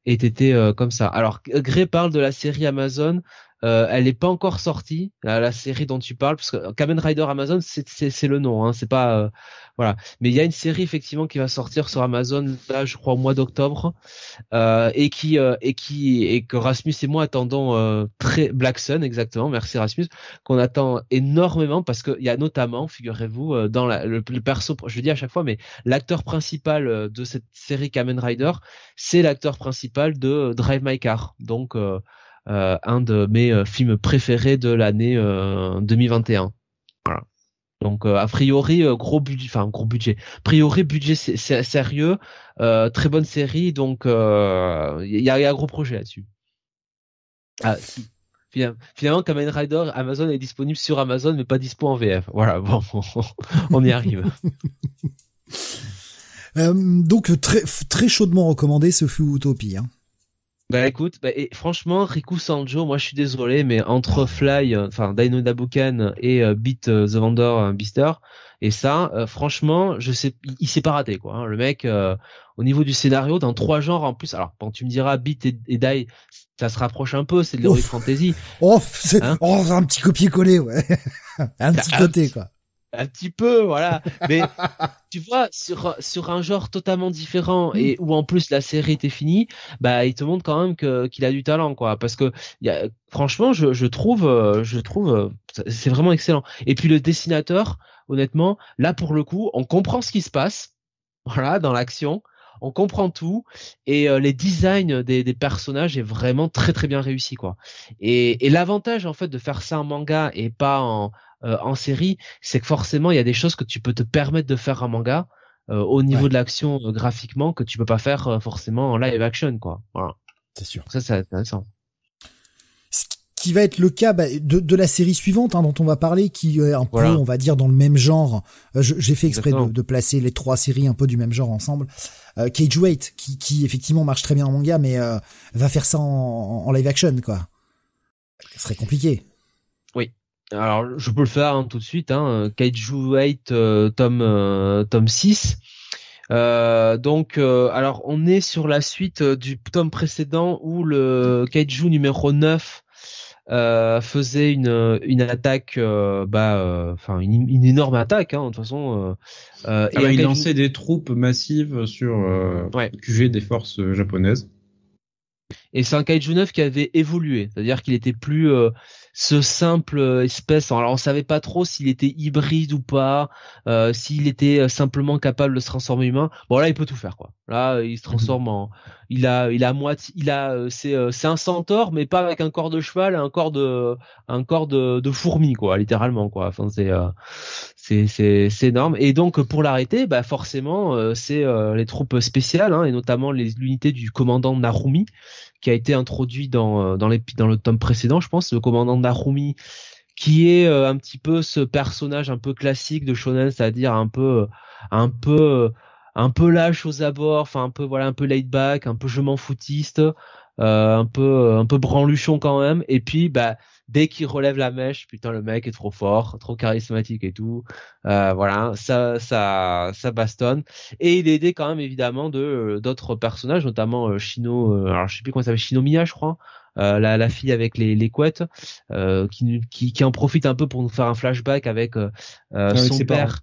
ait été comme ça. Alors Grey parle de la série Amazon euh, elle n'est pas encore sortie, la, série dont tu parles, parce que Kamen Rider Amazon, c'est le nom, hein, c'est pas euh, voilà. Mais il y a une série effectivement qui va sortir sur Amazon là, je crois au mois d'octobre, euh, et qui et qui et que Rasmus et moi attendons très Black Sun exactement, merci Rasmus, qu'on attend énormément parce qu'il y a notamment, figurez-vous, dans la, le, perso, je le dis à chaque fois, mais l'acteur principal de cette série Kamen Rider, c'est l'acteur principal de Drive My Car, donc euh, un de mes euh, films préférés de l'année 2021. Euh. Donc a priori gros budget, enfin gros budget. A priori budget sérieux, très bonne série, donc il y a, y, a, un gros projet là-dessus. Ah, Finalement, Kamen Rider, Amazon est disponible sur Amazon, mais pas dispo en VF. Voilà, bon, on y arrive. donc très très chaudement recommandé ce fut Utopie. Hein. Bah écoute, bah, et franchement, Riku Sanjo, moi je suis désolé, mais entre Fly, euh, enfin Dino Dabuken et euh, Beat euh, the Vendor Beaster, et ça, franchement, je sais, il, s'est pas raté quoi. Hein. Le mec, au niveau du scénario, dans trois genres en plus. Alors, quand tu me diras Beat et, et Die, ça se rapproche un peu, c'est de l'heroic fantasy. Oh, c'est hein oh, un petit copier-coller, ouais. un petit côté quoi un petit peu, voilà. Mais tu vois, sur sur un genre totalement différent et où en plus la série était finie, bah il te montre quand même que qu'il a du talent, quoi. Parce que y a, franchement, je je trouve, euh, je trouve, euh, c'est vraiment excellent. Et puis le dessinateur, honnêtement, là pour le coup, on comprend ce qui se passe, voilà, dans l'action. On comprend tout et euh, les designs des, des personnages est vraiment très très bien réussi quoi. Et, et l'avantage en fait de faire ça en manga et pas en, en série, c'est que forcément il y a des choses que tu peux te permettre de faire en manga euh, au niveau de l'action euh, graphiquement que tu peux pas faire forcément en live action quoi. Voilà. C'est sûr. Ça c'est intéressant. Ce qui va être le cas bah, de, de, la série suivante hein, dont on va parler, qui est un peu, on va dire, dans le même genre. J'ai fait exprès de, de, placer les trois séries un peu du même genre ensemble. Cage Weight, qui, qui effectivement marche très bien en manga, mais va faire ça en, en live action, quoi. Ce serait compliqué. Alors, je peux le faire hein, tout de suite. Hein, Kaiju 8, euh, tome euh, tome 6. Euh, donc, alors on est sur la suite du tome précédent où le Kaiju numéro 9 faisait une une attaque, bah, enfin une, une, énorme attaque. Hein, de toute façon. Ah et bah, il lançait des troupes massives sur ouais. QG des forces japonaises. Et c'est un Kaiju 9 qui avait évolué, c'est-à-dire qu'il était plus ce simple euh, espèce. Alors on savait pas trop s'il était hybride ou pas, euh, s'il était euh, simplement capable de se transformer humain. Bon là il peut tout faire quoi. Là il se mhm. transforme en, il a, il a moitié, il a, c'est, c'est un centaure mais pas avec un corps de cheval, un corps de, un corps de, de fourmi quoi, littéralement quoi. Enfin c'est, c'est, c'est, c'est énorme. Et donc pour l'arrêter, bah forcément c'est les troupes spéciales hein, et notamment les l'unité du commandant Narumi qui a été introduit dans euh, dans, dans le tome précédent, je pense, le commandant Narumi, qui est euh, un petit peu ce personnage un peu classique de shonen, c'est-à-dire un peu un peu un peu lâche aux abords, enfin un peu voilà un peu laid back, un peu je m'en foutiste, euh, un peu un peu branluchon quand même. Et puis bah dès qu'il relève la mèche, putain le mec est trop fort, trop charismatique et tout. Euh, voilà, ça ça ça bastonne. Et il est aidé quand même évidemment de d'autres personnages, notamment euh, Shino, euh, alors je sais plus comment ça s'appelle, Shinomiya je crois. Euh, la, la fille avec les, les couettes, euh, qui, qui, qui en profite un peu pour nous faire un flashback avec, euh, son père.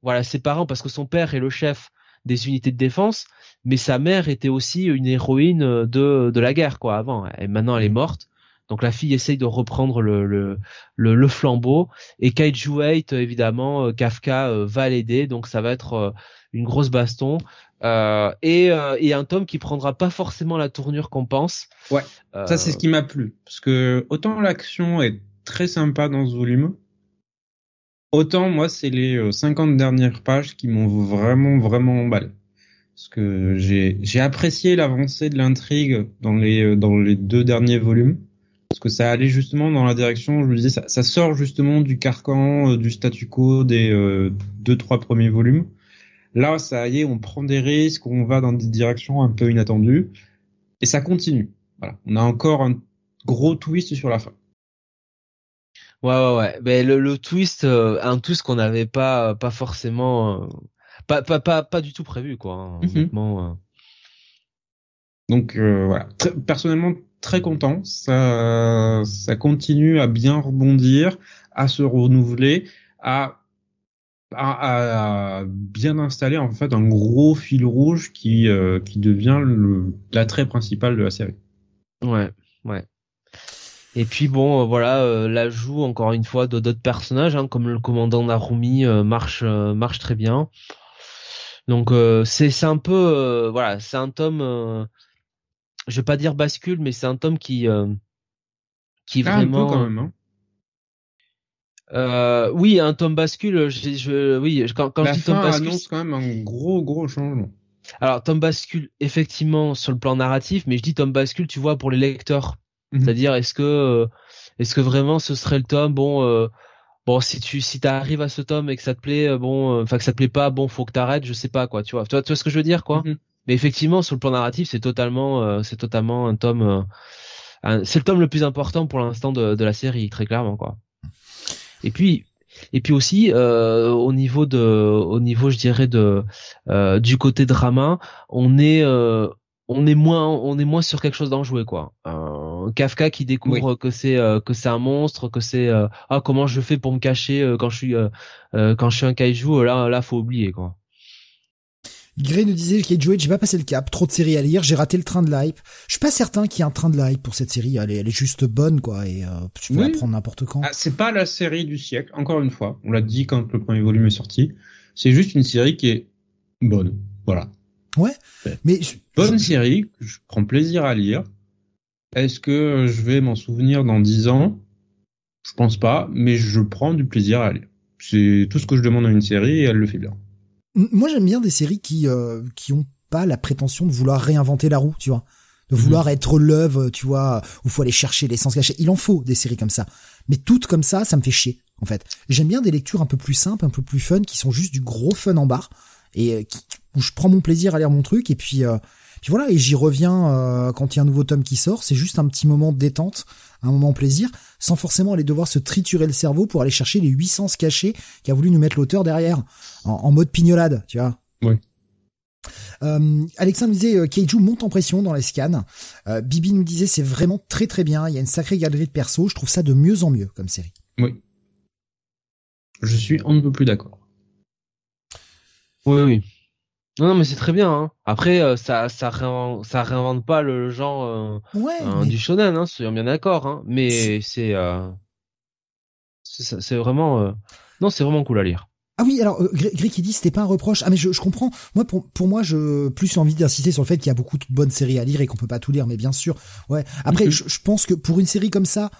Voilà, ses parents, parce que son père est le chef des unités de défense, mais sa mère était aussi une héroïne de, de la guerre, quoi, avant. Et maintenant, elle est morte. Donc la fille essaye de reprendre le, le, le, flambeau et Kaiju 8 évidemment euh, Kafka euh, va l'aider donc ça va être euh, une grosse baston et, et un tome qui prendra pas forcément la tournure qu'on pense. Ouais. Ça c'est ce qui m'a plu parce que autant l'action est très sympa dans ce volume. Autant moi c'est les 50 dernières pages qui m'ont vraiment vraiment emballé parce que j'ai j'ai apprécié l'avancée de l'intrigue dans les dans les deux derniers volumes parce que ça allait justement dans la direction, je me disais, ça, ça sort justement du carcan, euh, du statu quo des euh, deux trois premiers volumes. Là, ça y est, on prend des risques, on va dans des directions un peu inattendues, et ça continue. Voilà, on a encore un gros twist sur la fin. Ouais ouais ouais, mais le, le twist, euh, un twist qu'on n'avait pas pas forcément, pas, pas pas pas du tout prévu quoi. Hein, mm-hmm. Donc voilà, personnellement très content. Ça, continue à bien rebondir, à se renouveler, à, bien installer en fait un gros fil rouge qui, euh, qui devient l'attrait principal de la série. Ouais, ouais. Et puis bon, euh, voilà, euh, l'ajout encore une fois de d'autres personnages, hein, comme le commandant Narumi, marche marche très bien. Donc c'est un peu voilà, c'est un tome je vais pas dire bascule, mais c'est un tome qui euh, qui ah, vraiment. quand même. Hein. Euh, oui, un tome bascule. Je, je oui, quand, quand je dis tome bascule, annonce quand même un gros gros changement. Alors tome bascule effectivement sur le plan narratif, mais je dis tome bascule, tu vois, pour les lecteurs. Mhm. C'est-à-dire, est-ce que euh, est-ce que vraiment ce serait le tome bon euh, bon si tu si t'arrives à ce tome et que ça te plaît euh, bon enfin que ça te plaît pas bon faut que t'arrêtes je sais pas quoi tu vois tu vois, tu vois ce que je veux dire quoi? Mhm. Mais effectivement, sur le plan narratif, c'est totalement, euh, c'est totalement un tome. Euh, c'est le tome le plus important pour l'instant de, de, la série, très clairement, quoi. Et puis, et puis aussi euh, au niveau de, au niveau, je dirais de, du côté drama, on est on est moins on est moins sur quelque chose d'enjoué quoi Kafka qui découvre que c'est que c'est un monstre que c'est ah comment je fais pour me cacher quand je suis quand je suis un kaiju là là faut oublier quoi Gray nous disait que Joey, j'ai pas passé le cap, trop de séries à lire, j'ai raté le train de l'hype. Je suis pas certain qu'il y ait un train de l'hype pour cette série, elle est, elle est juste bonne quoi et euh, tu peux la prendre n'importe quand. Ah, c'est pas la série du siècle, encore une fois, on l'a dit quand le premier volume est sorti, c'est juste une série qui est bonne, voilà. Ouais, mais bonne série je prends plaisir à lire. Est-ce que je vais m'en souvenir dans dix ans? Je pense pas, mais je prends du plaisir à lire. C'est tout ce que je demande à une série et elle le fait bien. Moi, j'aime bien des séries qui euh, qui ont pas la prétention de vouloir réinventer la roue, tu vois, de mhm. vouloir être l'œuvre, tu vois, où faut aller chercher l'essence cachée. Il en faut des séries comme ça, mais toutes comme ça, ça me fait chier en fait. J'aime bien des lectures un peu plus simples, un peu plus fun, qui sont juste du gros fun en barre et euh, qui, où je prends mon plaisir à lire mon truc et puis euh, puis voilà et j'y reviens quand il y a un nouveau tome qui sort. C'est juste un petit moment de détente un moment plaisir, sans forcément aller devoir se triturer le cerveau pour aller chercher les 800 cachés qu'a voulu nous mettre l'auteur derrière, en, mode pignolade, tu vois. Oui. Euh, Alexandre nous disait euh, Keiju monte en pression dans les scans. Euh, Bibi nous disait c'est vraiment très très bien. Il y a une sacrée galerie de persos. Je trouve ça de mieux en mieux comme série. Oui. Je suis un peu plus d'accord. Oui, oui. Non, mais c'est très bien. Hein. Après, euh, ça, ça, réinvente, ça réinvente pas le genre euh, euh, du shonen, hein, soyons bien d'accord. Hein. Mais c'est, c'est, vraiment, non, c'est vraiment cool à lire. Ah oui, alors Greg qui dit c'était pas un reproche. Ah mais je, je comprends. Moi pour pour moi je plus envie d'insister sur le fait qu'il y a beaucoup de bonnes séries à lire et qu'on peut pas tout lire, mais bien sûr. Ouais. Après je, je, pense que pour une série comme ça,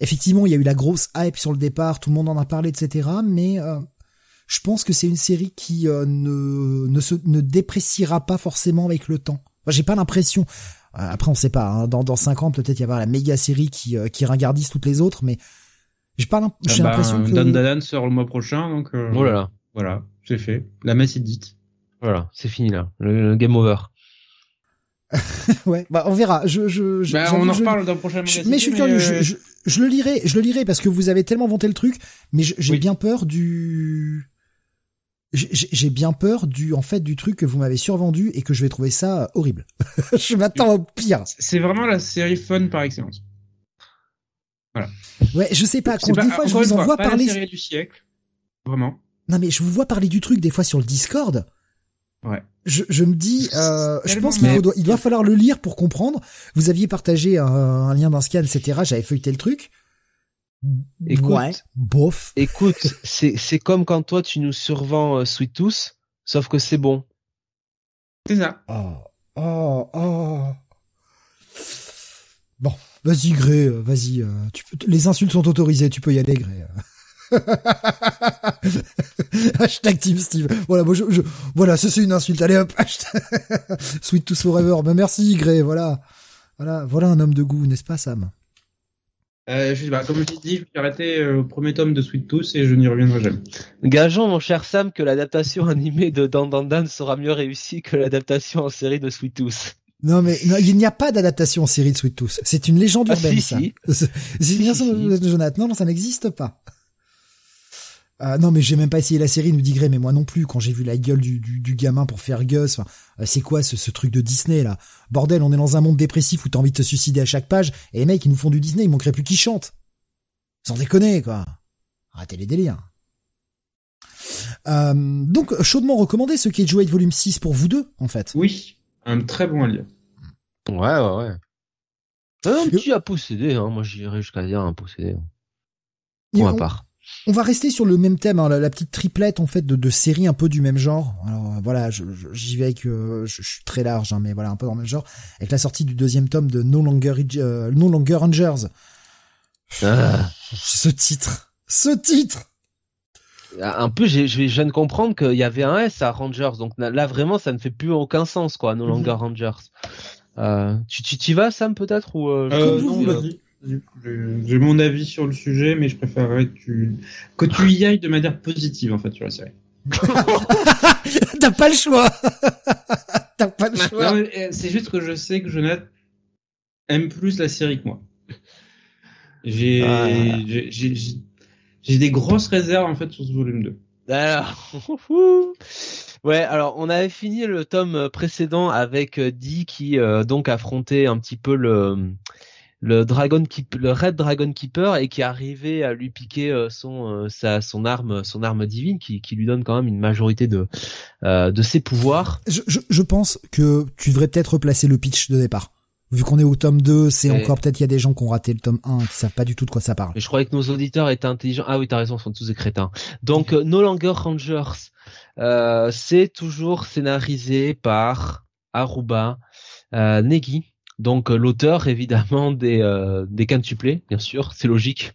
effectivement il y a eu la grosse hype sur le départ, tout le monde en a parlé, etc. Mais je pense que c'est une série qui euh, ne ne se ne dépréciera pas forcément avec le temps. Enfin, j'ai pas l'impression. Euh, après, on sait pas. Hein, dans dans cinq ans, peut-être il y avoir la méga série qui euh, qui ringardise toutes les autres, mais j'ai pas j'ai ah bah, l'impression que Dan Dan sort le mois prochain, donc. oh là là. Voilà, c'est fait. La messe est dite. Voilà, c'est fini là. Le, game over. ouais, bah on verra. Je, je, je bah, on en reparle dans le prochain Mais je suis curieux. Je, je, le lirai, je le lirai parce que vous avez tellement vanté le truc, mais j'ai bien peur du j'ai bien peur du en fait du truc que vous m'avez survendu et que je vais trouver ça horrible. je m'attends au pire. C'est vraiment la série fun par excellence. Voilà. Ouais, je sais pas. Quand des fois je vous en vois parler. La série du siècle. Vraiment. Non mais je vous vois parler du truc des fois sur le Discord. Ouais. Je, je me dis, euh, je pense qu'il il doit falloir le lire pour comprendre. Vous aviez partagé un, un lien d'un scan, etc. J'avais feuilleté le truc. Écoute, bof. Écoute, c'est c'est comme quand toi tu nous survends euh, Sweet Tooth, sauf que c'est bon. C'est ça. Oh, oh, oh. Bon, vas-y Gré, euh, vas-y. Euh, tu peux, les insultes sont autorisées, tu peux y aller Gré. hashtag Team Steve. Voilà, bon, je, je, voilà, c'est une insulte. Allez hop, Sweet Tooth Forever. Ben merci Gré, voilà. Voilà, voilà un homme de goût, n'est-ce pas Sam? Euh, je, bah, comme je l'ai dit, je vais arrêter euh, au premier tome de Sweet Tooth et je n'y reviendrai jamais. Gageons, mon cher Sam, que l'adaptation animée de Dan Dan Dan sera mieux réussie que l'adaptation en série de Sweet Tooth. Non mais il n'y a pas d'adaptation en série de Sweet Tooth. C'est une légende ah, urbaine si, ça. Si. C'est bien si, Jonathan. Non, non, ça n'existe pas. Euh, non, mais j'ai même pas essayé la série, nous dit Gray, mais moi non plus, quand j'ai vu la gueule du, du, gamin pour faire Gus, euh, c'est quoi ce, ce, truc de Disney, là? Bordel, on est dans un monde dépressif où t'as envie de te suicider à chaque page, et les mecs, ils nous font du Disney, il manquerait plus qu'ils chantent. Sans déconner, quoi. Arrêtez les délires. Euh, donc, chaudement recommandé ce qui est Joy volume 6 pour vous deux, en fait. Oui, un très bon livre. Ouais, ouais, ouais. Un petit à posséder, hein. moi j'irais jusqu'à dire un posséder. Pour ma part. On va rester sur le même thème, hein, la, petite triplette en fait de, de séries un peu du même genre. Alors euh, voilà, j'y vais avec, euh, je, suis très large, hein, mais voilà un peu dans le même genre, avec la sortie du deuxième tome de No Longer euh, No Longer Rangers. Ah. Ce titre, ce titre. Un peu, je viens de comprendre qu'il y avait un S à Rangers, donc là vraiment ça ne fait plus aucun sens quoi, No Longer mhm. Rangers. tu tu vas Sam peut-être ou non, vas-y. J'ai mon avis sur le sujet, mais je préférerais que tu, que tu y ailles de manière positive, en fait, sur la série. T'as pas le choix. T'as pas le choix. Euh, c'est juste que je sais que Jonathan aime plus la série que moi. J'ai, ah. j'ai, des grosses réserves, en fait, sur ce volume 2. Alors, ouais, alors on avait fini le tome précédent avec euh, Dee qui euh, donc affrontait un petit peu le le Dragon le Red Dragon Keeper et qui arrivait à lui piquer euh, son euh, sa son arme son arme divine qui, qui lui donne quand même une majorité de euh, de ses pouvoirs. Je, je, je, pense que tu devrais peut-être replacer le pitch de départ. Vu qu'on est au tome 2, c'est encore peut-être il y a des gens qui ont raté le tome 1 qui savent pas du tout de quoi ça parle. Mais je croyais que nos auditeurs étaient intelligents. Ah oui, t'as raison, ils sont tous des crétins. Donc No Longer Rangers, c'est toujours scénarisé par Aruba Negi donc euh, l'auteur évidemment des euh, des quintuplés, bien sûr, c'est logique.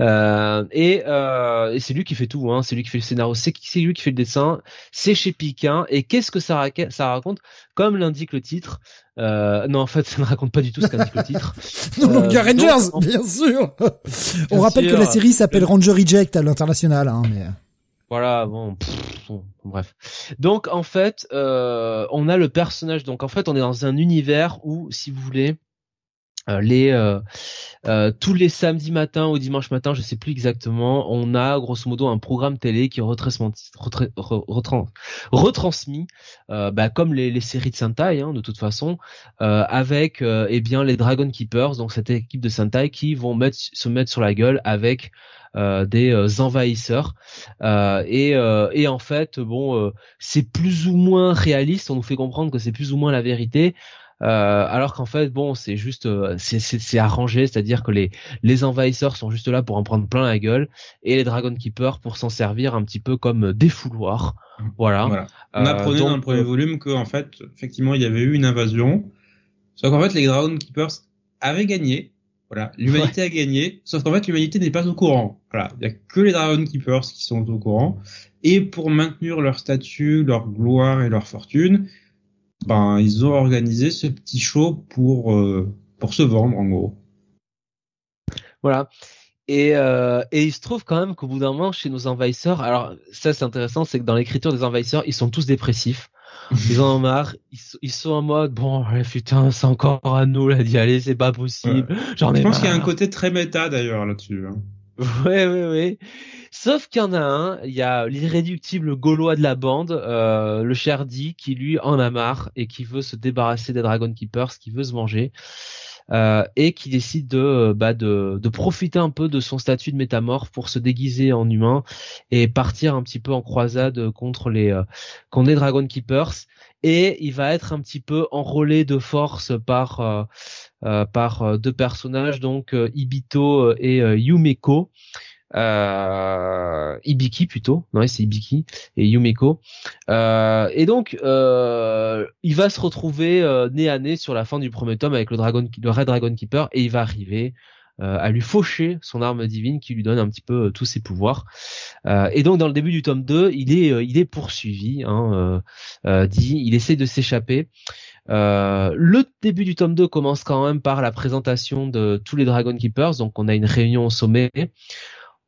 Euh, et, euh, et c'est lui qui fait tout, hein, c'est lui qui fait le scénario, c'est lui qui fait le dessin, c'est chez Piquin. Et qu'est-ce que ça, ça raconte? Comme l'indique le titre, euh, non, en fait, ça ne raconte pas du tout ce qu'indique le titre. non, euh, Rangers, bien sûr. On rappelle que la série s'appelle Ranger Reject à l'international, hein, mais. Voilà, bon, bref. Donc en fait, euh, on a le personnage. Donc en fait, on est dans un univers où, si vous voulez, les euh, tous les samedis matins ou dimanche matin, je sais plus exactement, on a grosso modo un programme télé qui est retransmis, bah, comme les, séries de Sentai hein, de toute façon, avec eh bien les Dragon Keepers, donc cette équipe de Sentai qui vont se mettre sur la gueule avec euh, des euh, envahisseurs. Euh, et, et en fait bon c'est plus ou moins réaliste on nous fait comprendre que c'est plus ou moins la vérité euh, alors qu'en fait bon c'est juste c'est arrangé c'est-à-dire que les les envahisseurs sont juste là pour en prendre plein la gueule et les Dragon Keepers pour s'en servir un petit peu comme des fouloirs. Voilà, on apprenait dans le premier volume que en fait effectivement il y avait eu une invasion. Sauf qu'en fait les Dragon Keepers avaient gagné. Voilà, l'humanité a gagné, sauf qu'en fait l'humanité n'est pas au courant. Voilà, il y a que les Dragon Keepers qui sont au courant. Et pour maintenir leur statut, leur gloire et leur fortune, ben ils ont organisé ce petit show pour euh, pour se vendre en gros. Voilà. Et, euh, et il se trouve quand même qu'au bout d'un moment, chez nos envahisseurs, alors ça c'est intéressant, c'est que dans l'écriture des envahisseurs, ils sont tous dépressifs. Ils en ont marre, ils, sont en mode bon putain c'est encore à nous là d'y aller, c'est pas possible. J'en ai Je pense qu'il y a un côté très méta d'ailleurs là-dessus. Hein. Ouais ouais ouais. Sauf qu'il y en a un, il y a l'irréductible gaulois de la bande, euh, le Sherdy, qui lui en a marre et qui veut se débarrasser des Dragon Keepers, qui veut se manger. Euh, et qui décide de, bah, de, profiter un peu de son statut de métamorphe pour se déguiser en humain et partir un petit peu en croisade contre les euh, contre les Dragon Keepers et il va être un petit peu enrôlé de force par euh, euh par deux personnages donc Ibito et Yumeko euh, Ibiki plutôt, non c'est Ibiki et Yumeko. Euh, et donc euh, il va se retrouver nez à nez sur la fin du premier tome avec le dragon, Red Dragon Keeper et il va arriver à lui faucher son arme divine qui lui donne un petit peu tous ses pouvoirs. et donc dans le début du tome 2, il est il est poursuivi, hein, dit, il essaie de s'échapper. le début du tome 2 commence quand même par la présentation de tous les Dragon Keepers, donc on a une réunion au sommet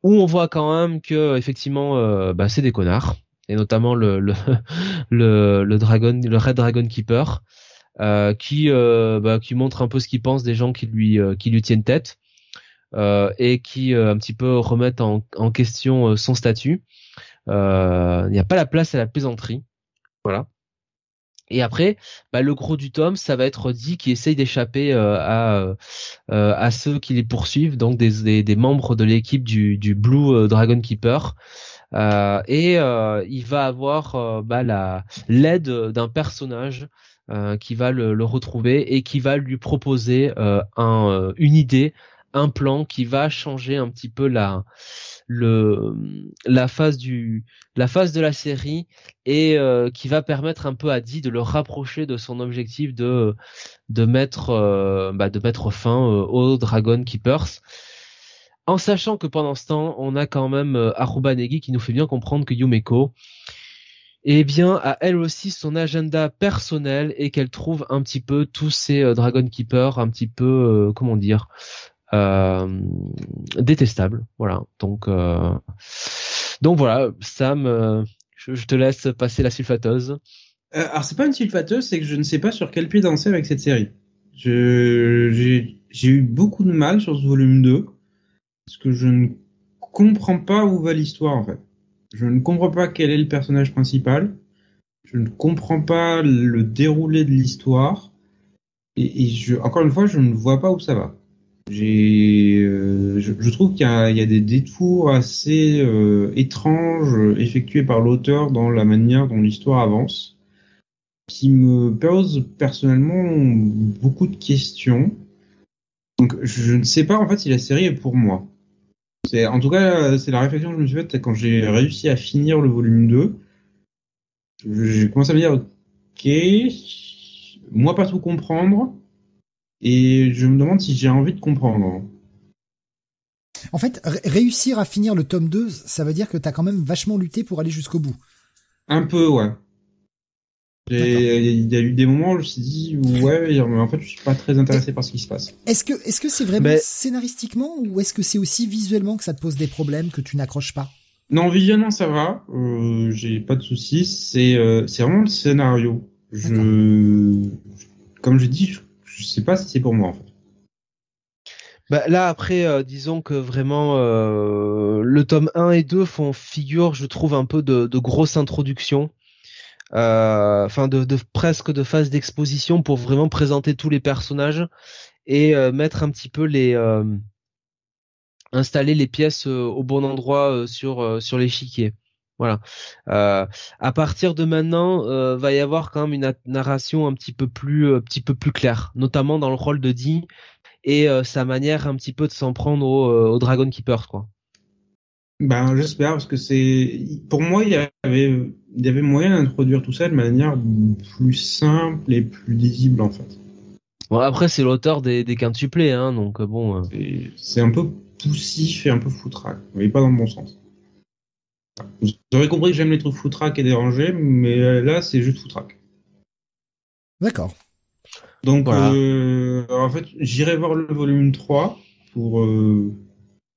où on voit quand même que effectivement euh, bah, c'est des connards et notamment le le, le, dragon le red dragon keeper euh, qui euh, bah, qui montre un peu ce qu'il pense des gens qui lui qui lui tiennent tête et qui un petit peu remettent en, en question son statut. Il n'y a pas la place à la plaisanterie. Voilà. Et après, bah, le gros du tome, ça va être dit qui essaye d'échapper euh, à euh, à ceux qui les poursuivent, donc des, des, membres de l'équipe du, du Blue euh, Dragon Keeper. et il va avoir bah, la l'aide d'un personnage qui va le, le, retrouver et qui va lui proposer un, une idée, un plan qui va changer un petit peu la le la phase du la phase de la série et euh, qui va permettre un peu à Dee de le rapprocher de son objectif de de mettre euh, bah, de mettre fin euh, aux Dragon Keepers. En sachant que pendant ce temps on a quand même Aruba Negi qui nous fait bien comprendre que Yumeko eh bien, a elle aussi son agenda personnel et qu'elle trouve un petit peu tous ces Dragon Keepers un petit peu, comment dire, euh, détestable. Voilà. Donc euh, donc voilà, Sam, euh, je, te laisse passer la sulfateuse. alors c'est pas une sulfateuse, c'est que je ne sais pas sur quel pied danser avec cette série. j'ai eu beaucoup de mal sur ce volume 2 parce que je ne comprends pas où va l'histoire en fait. Je ne comprends pas quel est le personnage principal. Je ne comprends pas le déroulé de l'histoire. Et, encore une fois, je ne vois pas où ça va. J'ai, euh, je, trouve qu'il y, y, a des détours assez euh, étranges effectués par l'auteur dans la manière dont l'histoire avance, qui me pose personnellement beaucoup de questions. Donc, je ne sais pas en fait si la série est pour moi. C'est, en tout cas, c'est la réflexion que je me suis faite quand j'ai réussi à finir le volume 2. J'ai commencé à me dire, ok, moi pas tout comprendre et je me demande si j'ai envie de comprendre. En fait, réussir à finir le tome 2, ça veut dire que t'as quand même vachement lutté pour aller jusqu'au bout. Un peu, ouais. Il y a eu des moments où je me suis dit, ouais, mais en fait, je suis pas très intéressé par ce qui se passe. Est-ce que, est-ce que c'est vraiment scénaristiquement ou est-ce que c'est aussi visuellement que ça te pose des problèmes que tu n'accroches pas? Non, visuellement ça va. Euh, j'ai pas de soucis. C'est, euh, c'est vraiment le scénario. Je, comme je dis, je je sais pas si c'est pour moi en fait. Bah, là après, euh, disons que vraiment euh, le tome 1 et 2 font figure, je trouve, un peu de, grosse introduction, euh, enfin de, de, presque de phase d'exposition pour vraiment présenter tous les personnages et mettre un petit peu les installer les pièces au bon endroit sur sur l'échiquier. Voilà. Euh, à partir de maintenant, euh, va y avoir quand même une narration un petit peu plus, euh, petit peu plus claire, notamment dans le rôle de Dee et euh, sa manière un petit peu de s'en prendre au, Dragon Keeper, quoi. Ben, j'espère parce que c'est, pour moi, il y avait, il y avait moyen d'introduire tout ça de manière plus simple et plus lisible en fait. Bon, après, c'est l'auteur des, des quintuplés, hein, donc bon. C'est un peu poussif et un peu foutraque, mais pas dans le bon sens. Vous aurez compris que j'aime les trucs foutraques et dérangés, mais là, c'est juste foutraque. D'accord. Donc, euh, en fait, j'irai voir le volume 3 pour. Euh,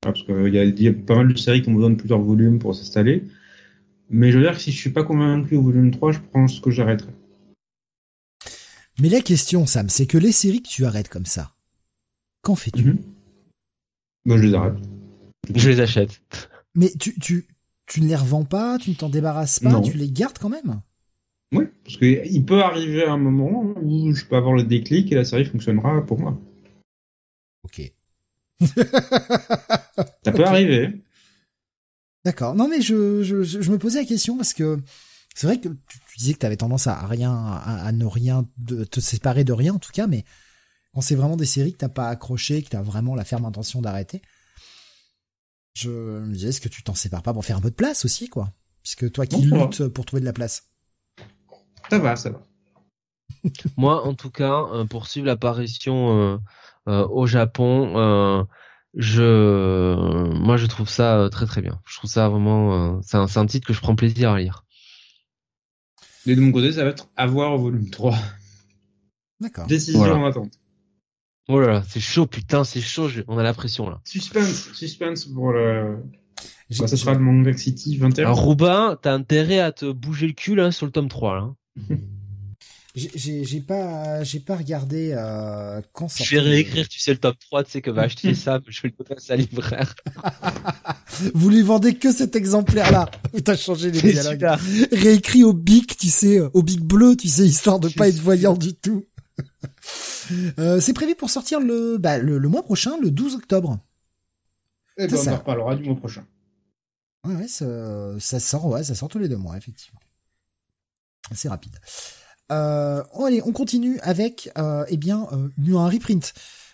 parce qu'il y, a pas mal de séries qui ont besoin de plusieurs volumes pour s'installer. Mais je veux dire que si je suis pas convaincu au volume 3, je pense que j'arrêterai. Mais la question, Sam, c'est que les séries que tu arrêtes comme ça, qu'en fais-tu? Mhm. ben, Je les arrête. Je les achète. Mais tu, tu, tu ne les revends pas, tu ne t'en débarrasses pas, tu les gardes quand même Oui, parce qu'il peut arriver un moment où je peux avoir le déclic et la série fonctionnera pour moi. Ok. Ça peut arriver. D'accord. Non mais je, je, me posais la question parce que c'est vrai que tu, disais que tu avais tendance à rien, à, ne rien, de te séparer de rien en tout cas, mais quand c'est vraiment des séries que t'as pas accroché, que tu as vraiment la ferme intention d'arrêter, je me disais, est-ce que tu t'en sépares pas pour faire un peu de place aussi, quoi? Puisque toi qui luttes pour trouver de la place. Ça va, ça va. Moi, en tout cas, euh, pour suivre l'apparition euh, euh, au Japon, je, moi, je trouve ça très très bien. Je trouve ça vraiment, c'est un, un, titre que je prends plaisir à lire. Et de mon côté, ça va être avoir au volume 3. D'accord. Décision en attente. Oh là là, c'est chaud, putain, c'est chaud, on a la pression là. Suspense, suspense pour le... ça sera le Manga City 21. Alors Roubain, t'as intérêt à te bouger le cul là sur le tome 3 là. J'ai pas, j'ai pas regardé euh, quand ça. Je vais réécrire, tu sais, le top 3, tu sais, que va acheter ça, je vais le donner à sa libraire. Vous lui vendez que cet exemplaire-là. T'as changé les dialogues. Réécrit au bic, tu sais, au bic bleu, tu sais, histoire de pas être voyant du tout. Euh, c'est prévu pour sortir le, bah, le, mois prochain, le 12 octobre. Eh ben, on en reparlera du mois prochain. Ouais, ouais ça, ça sort, ouais, ça sort tous les deux mois, effectivement. C'est rapide. Euh, allez, on continue avec, euh, eh bien, euh, un reprint,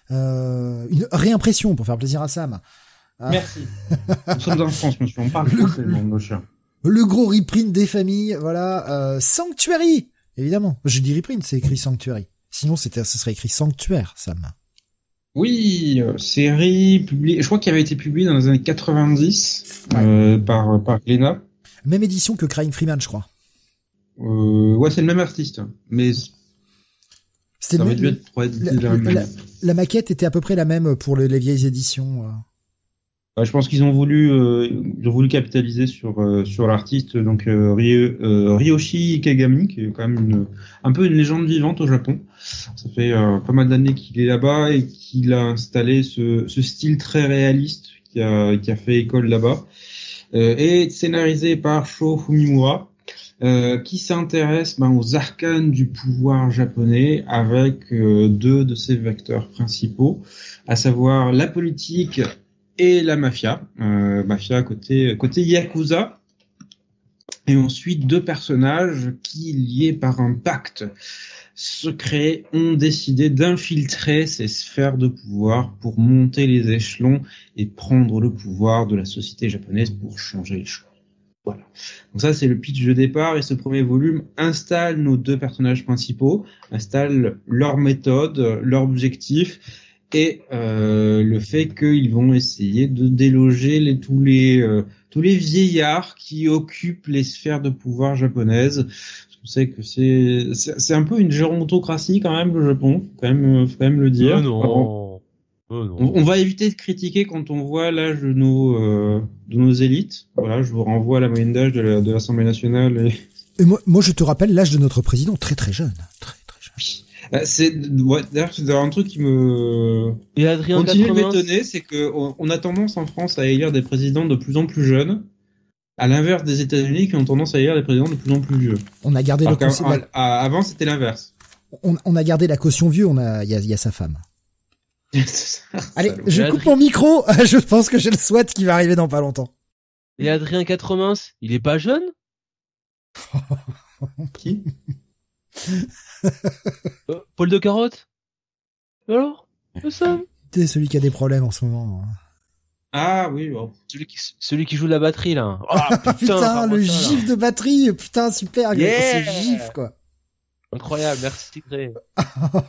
une réimpression pour faire plaisir à Sam. Merci. Nous sommes en France, monsieur. On parle français, le, chien. Le gros reprint des familles, voilà. Sanctuary, évidemment. Je dis reprint, c'est écrit Sanctuary. Sinon, c'était, ce serait écrit Sanctuaire, Sam. Oui, série publiée. Je crois qu'il avait été publié dans les années 90 par par Lena. Même édition que Crying Freeman, je crois. Euh, ouais, c'est le même artiste, mais c'était la, maquette était à peu près la même pour les, vieilles éditions. Euh. je pense qu'ils ont voulu, euh, ils ont voulu capitaliser sur euh, sur l'artiste, donc Ryoshi Kagami, qui est quand même une, un peu une légende vivante au Japon. Ça fait pas mal d'années qu'il est là-bas et qu'il a installé ce, ce style très réaliste qui a, qui a fait école là-bas. et scénarisé par Sho Fumimura, euh, qui s'intéresse ben, aux arcanes du pouvoir japonais avec euh, deux de ses vecteurs principaux, à savoir la politique et la mafia. Euh, mafia côté côté yakuza. Et ensuite deux personnages qui, liés par un pacte secret, ont décidé d'infiltrer ces sphères de pouvoir pour monter les échelons et prendre le pouvoir de la société japonaise pour changer les choses. Voilà. Donc ça, c'est le pitch de départ et ce premier volume installe nos deux personnages principaux, installe leur méthode, leur objectif et euh, le fait qu'ils vont essayer de déloger les, tous les euh, tous les vieillards qui occupent les sphères de pouvoir japonaises. Je sais que c'est c'est un peu une gérontocratie quand même le Japon, quand même faut quand même le dire. non. Oh, on, va éviter de critiquer quand on voit l'âge de nos euh, de nos élites. Voilà, je vous renvoie à la moyenne d'âge de l'Assemblée nationale. Et... moi, moi, je te rappelle l'âge de notre président, très très jeune, très très jeune. Euh, c'est ouais, d'ailleurs c'est un truc qui me et Adrien continue de m'étonner, c'est que on, a tendance en France à élire des présidents de plus en plus jeunes, à l'inverse des États-Unis qui ont tendance à élire des présidents de plus en plus vieux. On a gardé le Avant c'était l'inverse. On, on, a gardé la caution vieux, on a il y a, y a sa femme. Allez, je coupe mon micro. je pense que j'ai le souhait qui va arriver dans pas longtemps. Et Adrien 80, il est pas jeune? Qui? Euh, Paul de Carotte? Alors? Ça C'est celui qui a des problèmes en ce moment. Hein. Ah oui, celui, qui, celui qui joue de la batterie là. Oh, putain, le gif de batterie, putain super, ce gif quoi. Incroyable, merci Gré.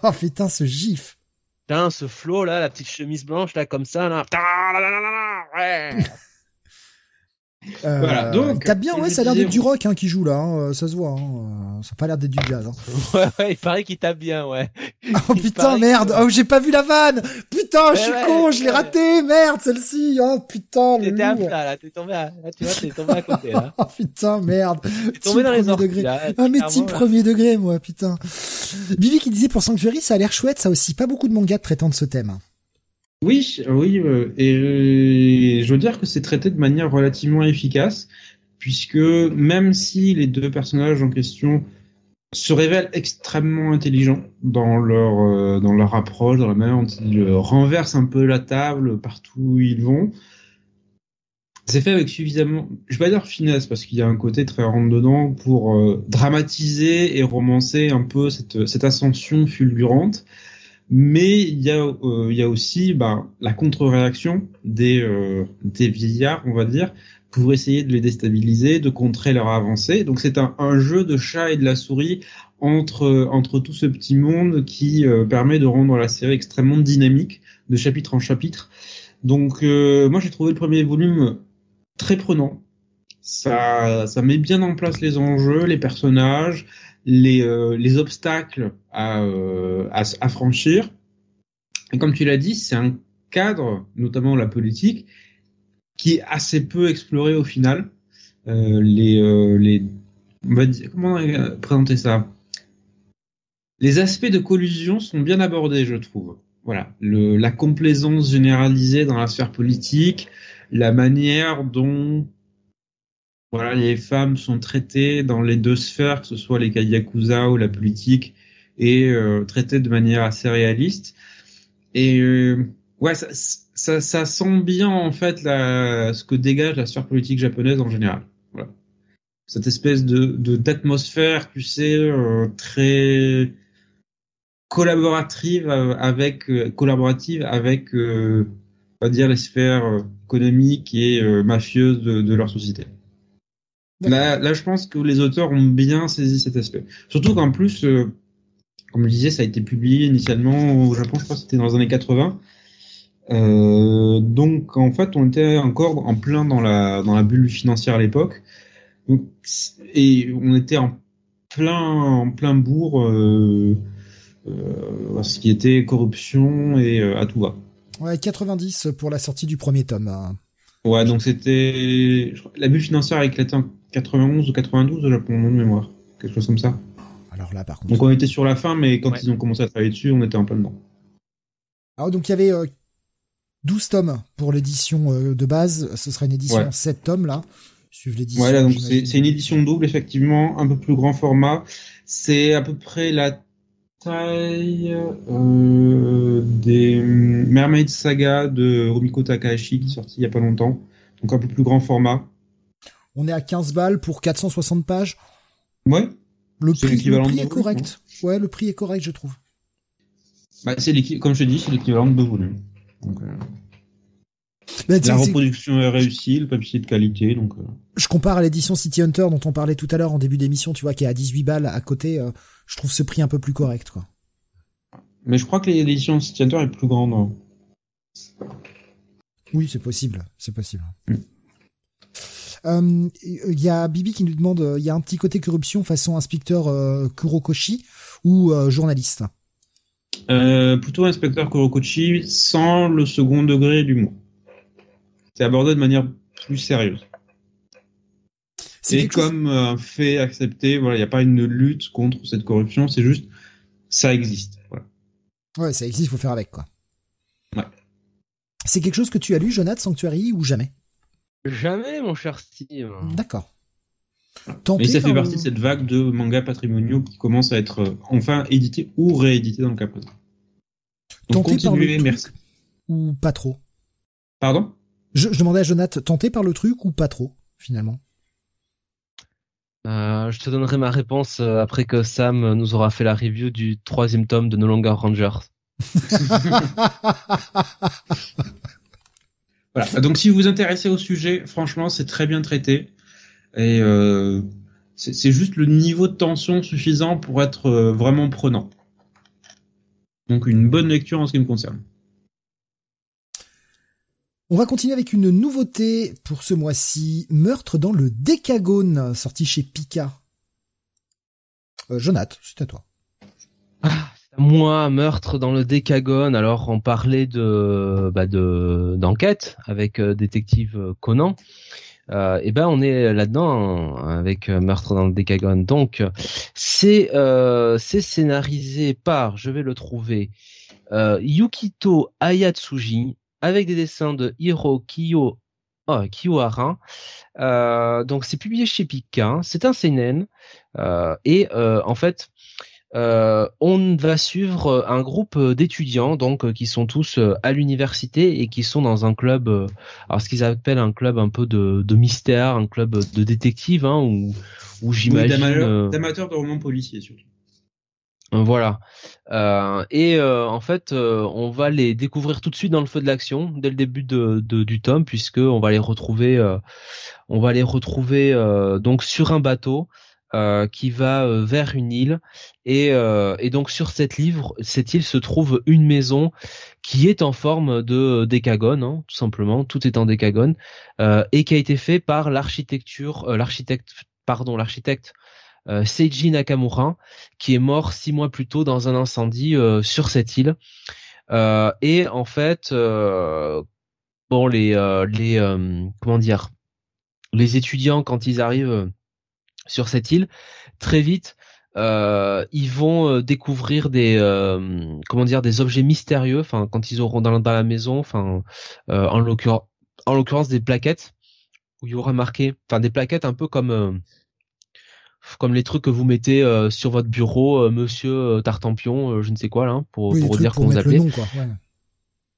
oh putain, ce gif. Putain, ce flow là, la petite chemise blanche là, comme ça là. Ouais. Euh, voilà, donc. T'as bien, ouais, ça a l'air d'être du rock hein, qui joue là, hein, euh, ça se voit. Hein, euh, ça a pas l'air d'être du jazz. Hein. Ouais, ouais, il paraît qu'il tape bien, ouais. Oh putain, merde, oh j'ai pas vu la vanne. Putain, je suis con, je l'ai raté, merde, celle-ci. Oh putain. T'étais à plat là, t'es tombé à, là, tu vois, t'es tombé à côté là. oh putain, merde. T'es tombé dans les orties, là. Ah mais premier degré, moi, putain. Bibi qui disait pour Sanctuary, ça a l'air chouette, ça aussi. Pas beaucoup de mangas traitant de ce thème. Oui, oui, euh, et je veux dire que c'est traité de manière relativement efficace, puisque même si les deux personnages en question se révèlent extrêmement intelligents dans leur euh, dans leur approche, dans la manière dont ils renversent un peu la table partout où ils vont, c'est fait avec suffisamment, je vais pas dire finesse parce qu'il y a un côté très rentre dedans pour euh, dramatiser et romancer un peu cette cette ascension fulgurante mais il y a euh, il y a aussi bah, la contre-réaction des euh, des vieillards on va dire pour essayer de les déstabiliser de contrer leur avancée. Donc c'est un, un, jeu de chat et de la souris entre entre tout ce petit monde qui euh, permet de rendre la série extrêmement dynamique de chapitre en chapitre. Donc moi j'ai trouvé le premier volume très prenant. Ça ça met bien en place les enjeux les personnages les, euh, les obstacles à, euh, à, à, franchir. Et comme tu l'as dit, c'est un cadre, notamment la politique, qui est assez peu exploré au final. Euh, les, euh, les, on va dire, comment on présenter ça? Les aspects de collusion sont bien abordés, je trouve. Voilà, le, la complaisance généralisée dans la sphère politique, la manière dont voilà, les femmes sont traitées dans les deux sphères, que ce soit les cas yakuza ou la politique, et euh, traitées de manière assez réaliste. Et euh, ouais, ça, ça, ça, sent bien en fait ce que dégage la sphère politique japonaise en général. Voilà. Cette espèce de d'atmosphère, tu sais, euh, très collaborative euh, avec euh, collaborative avec on va dire les sphères économiques et mafieuses de, de, leur société. Là, là, je pense que les auteurs ont bien saisi cet aspect. Surtout qu'en plus, comme je disais, ça a été publié initialement au Japon, je crois que c'était dans les années 80. Euh, donc en fait, on était encore en plein dans la dans la bulle financière à l'époque, et on était en plein en plein bourg. Euh, euh, ce qui était corruption et euh, à tout va. Ouais, 90 pour la sortie du premier tome. Hein. Ouais, donc c'était la bulle financière a éclaté en 91 ou 92 de Japon, de mémoire, quelque chose comme ça. Alors là, par contre. Donc on était sur la fin, mais quand ils ont commencé à travailler dessus, on était en plein dedans. Alors donc il y avait 12 euh, tomes pour l'édition de base, ce serait une édition en 7 tomes là. L'édition. Voilà, donc c'est une édition double effectivement, un peu plus grand format. C'est à peu près la taille euh, des Mermaid Saga de Rumiko Takahashi qui est sorti il y a pas longtemps, donc un peu plus grand format. On est à 15 balles pour 460 pages. Ouais. Le prix, le prix est correct. Ouais, le prix est correct, je trouve. Bah, c'est comme je te dis, c'est l'équivalent de deux volumes. Donc, euh... la reproduction est réussie, le papier est de qualité, donc. Euh... Je compare à l'édition City Hunter dont on parlait tout à l'heure en début d'émission, tu vois, qui est à 18 balles à côté. Euh, je trouve ce prix un peu plus correct, quoi. Mais je crois que l'édition City Hunter est plus grande. Hein. Oui, c'est possible, c'est possible. Mm. Euh, il y a Bibi qui nous demande, euh, il y a un petit côté corruption façon inspecteur euh, Kurokoshi ou journaliste Plutôt inspecteur Kurokoshi sans le second degré du mot. C'est abordé de manière plus sérieuse. C'est comme un euh, fait accepté, voilà, il n'y a pas une lutte contre cette corruption, c'est juste ça existe. Voilà. Ouais, ça existe, il faut faire avec quoi. Ouais. C'est quelque chose que tu as lu, Jonathan Sanctuary, ou jamais? Jamais, mon cher Steve. D'accord. Mais ça fait partie de cette vague de mangas patrimoniaux qui commence à être euh, enfin édité ou réédité dans le cas présent. Donc tenté continuez, merci. Ou pas trop Pardon? Je, je demandais à Jonathan, tenté par le truc ou pas trop, finalement? Euh, je te donnerai ma réponse euh, après que Sam nous aura fait la review du troisième tome de No Longer Rangers. voilà. Donc si vous vous intéressez au sujet, franchement, c'est très bien traité et euh, c'est juste le niveau de tension suffisant pour être euh, vraiment prenant. Donc une bonne lecture en ce qui me concerne. On va continuer avec une nouveauté pour ce mois-ci, Meurtre dans le Décagone, sorti chez Pika. Euh, Jonath, c'est à toi. Ah, moi, Meurtre dans le Décagone. Alors, on parlait de bah de d'enquête avec euh, détective euh, Conan. Euh, et ben on est là-dedans hein, avec euh, Meurtre dans le Décagone. Donc c'est c'est scénarisé par, je vais le trouver, Yukito Ayatsuji avec des dessins de Hiro Kiyo oh, Kiyohara. Donc c'est publié chez Pika, hein. c'est un seinen et en fait euh, on va suivre un groupe d'étudiants donc qui sont tous à l'université et qui sont dans un club, alors ce qu'ils appellent un club un peu de, de mystère, un club de détective, hein, où, où j'imagine d'amateurs de romans policiers surtout. Voilà. Euh, et euh, en fait, euh, on va les découvrir tout de suite dans le feu de l'action dès le début de, du tome, puisque on va les retrouver, on va les retrouver donc sur un bateau qui va vers une île. Et, et donc sur cette livre, cette île se trouve une maison qui est en forme de décagone, hein, tout simplement. Tout est en décagone et qui a été fait par l'architecture, l'architecte, pardon, l'architecte euh, Seiji Nakamura, qui est mort six mois plus tôt dans un incendie euh, sur cette île. Euh, et en fait, bon, les, les comment dire, les étudiants quand ils arrivent sur cette île, très vite euh, ils vont euh, découvrir des comment dire des objets mystérieux. Enfin, quand ils auront dans, dans la maison, enfin, en l'occurrence, en l'occurrence des plaquettes où il y aura marqué, enfin des plaquettes un peu comme comme les trucs que vous mettez sur votre bureau, Monsieur Tartampion, je ne sais quoi là, pour, pour dire comment vous appelez.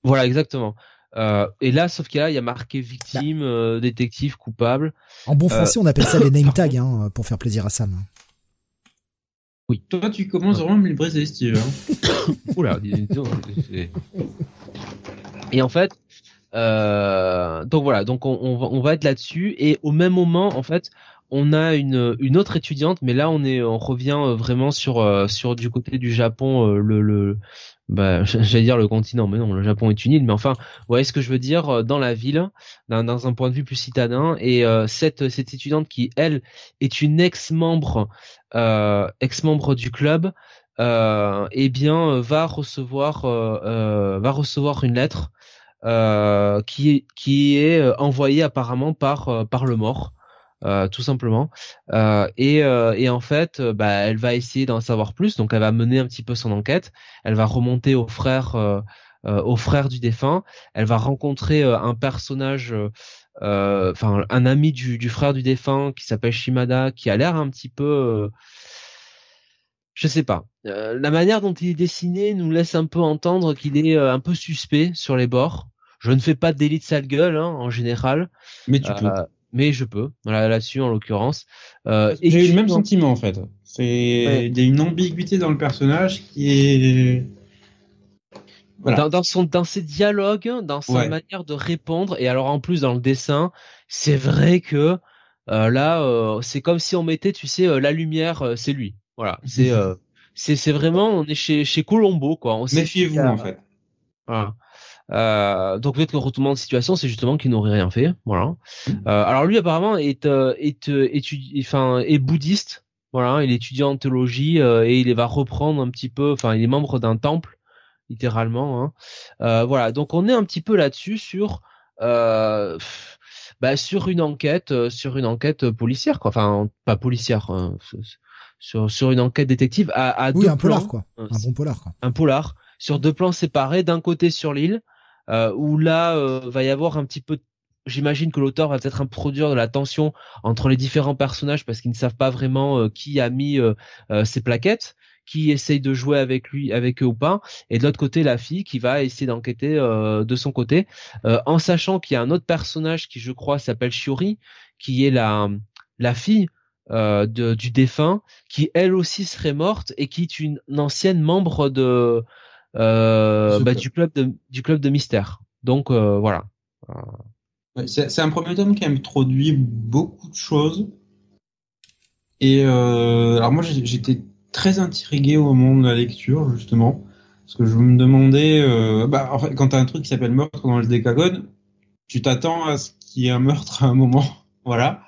Voilà, exactement. Euh, et là, sauf qu'il y a, marqué victime, bah. euh, détective, coupable. En bon français, on appelle ça des name tags, hein, pour faire plaisir à Sam. Oui. Toi, tu commences vraiment à me les briser, Steve. Hein. Oula. et en fait, euh, donc voilà, donc on, on, va, on va être là-dessus et au même moment, en fait, on a une, une autre étudiante, mais là on est on revient vraiment sur sur du côté du Japon le, le bah, j'allais dire le continent, mais non, le Japon est une île, mais enfin, vous voyez ce que je veux dire euh, dans la ville, dans, un point de vue plus citadin, et euh, cette cette étudiante qui elle est une ex-membre euh, ex-membre du club, euh, eh bien va recevoir va recevoir une lettre qui qui est envoyée apparemment par par le mort. Euh, tout simplement. Euh, et, euh, et, en fait, bah, elle va essayer d'en savoir plus. Donc, elle va mener un petit peu son enquête. Elle va remonter au frère, au frère du défunt. Elle va rencontrer un personnage, enfin un ami du, du, frère du défunt qui s'appelle Shimada, qui a l'air un petit peu je sais pas. la manière dont il est dessiné nous laisse un peu entendre qu'il est un peu suspect sur les bords. Je ne fais pas d'élite sale gueule hein, en général. Mais tu peux mais je peux voilà là-dessus en l'occurrence. Euh, j'ai eu le même sentiment en fait. C'est il y a une ambiguïté dans le personnage qui est voilà. dans, son dans ses dialogues dans sa manière de répondre et alors en plus dans le dessin c'est vrai que euh, là euh, c'est comme si on mettait tu sais euh, la lumière c'est lui. Voilà. C'est c'est c'est vraiment on est chez chez Colombo quoi. Méfiez-vous en fait. Voilà euh, donc peut-être que le retournement de situation, c'est justement qu'il n'aurait rien fait. Voilà. Euh, alors lui apparemment est euh, est euh, enfin est bouddhiste. Voilà, il est étudiant en théologie euh, et il va reprendre un petit peu. Enfin, il est membre d'un temple, littéralement. Hein. Euh, voilà, donc on est un petit peu là-dessus sur. Bah, sur une enquête, sur une enquête policière, quoi. Enfin, pas policière, hein, sur sur une enquête détective à, à oui, deux un polar quoi. Un bon polar quoi. Un polar sur deux plans séparés, d'un côté sur l'île euh, où là euh, va y avoir un petit peu J'imagine que l'auteur va peut-être introduire de la tension entre les différents personnages parce qu'ils ne savent pas vraiment euh, qui a mis ces plaquettes, qui essaye de jouer avec lui, avec eux ou pas, et de l'autre côté la fille qui va essayer d'enquêter de son côté, en sachant qu'il y a un autre personnage qui je crois s'appelle Shiori, qui est la la fille du défunt, qui elle aussi serait morte et qui est une ancienne membre de euh, bah, du club de du club de mystère. Donc euh, voilà. C'est un premier tome qui introduit beaucoup de choses. Et euh, alors moi j'étais très intrigué au moment de la lecture justement parce que je me demandais, euh, bah en fait, quand t'as un truc qui s'appelle meurtre dans le décagone, tu t'attends à ce qu'il y ait un meurtre à un moment, voilà.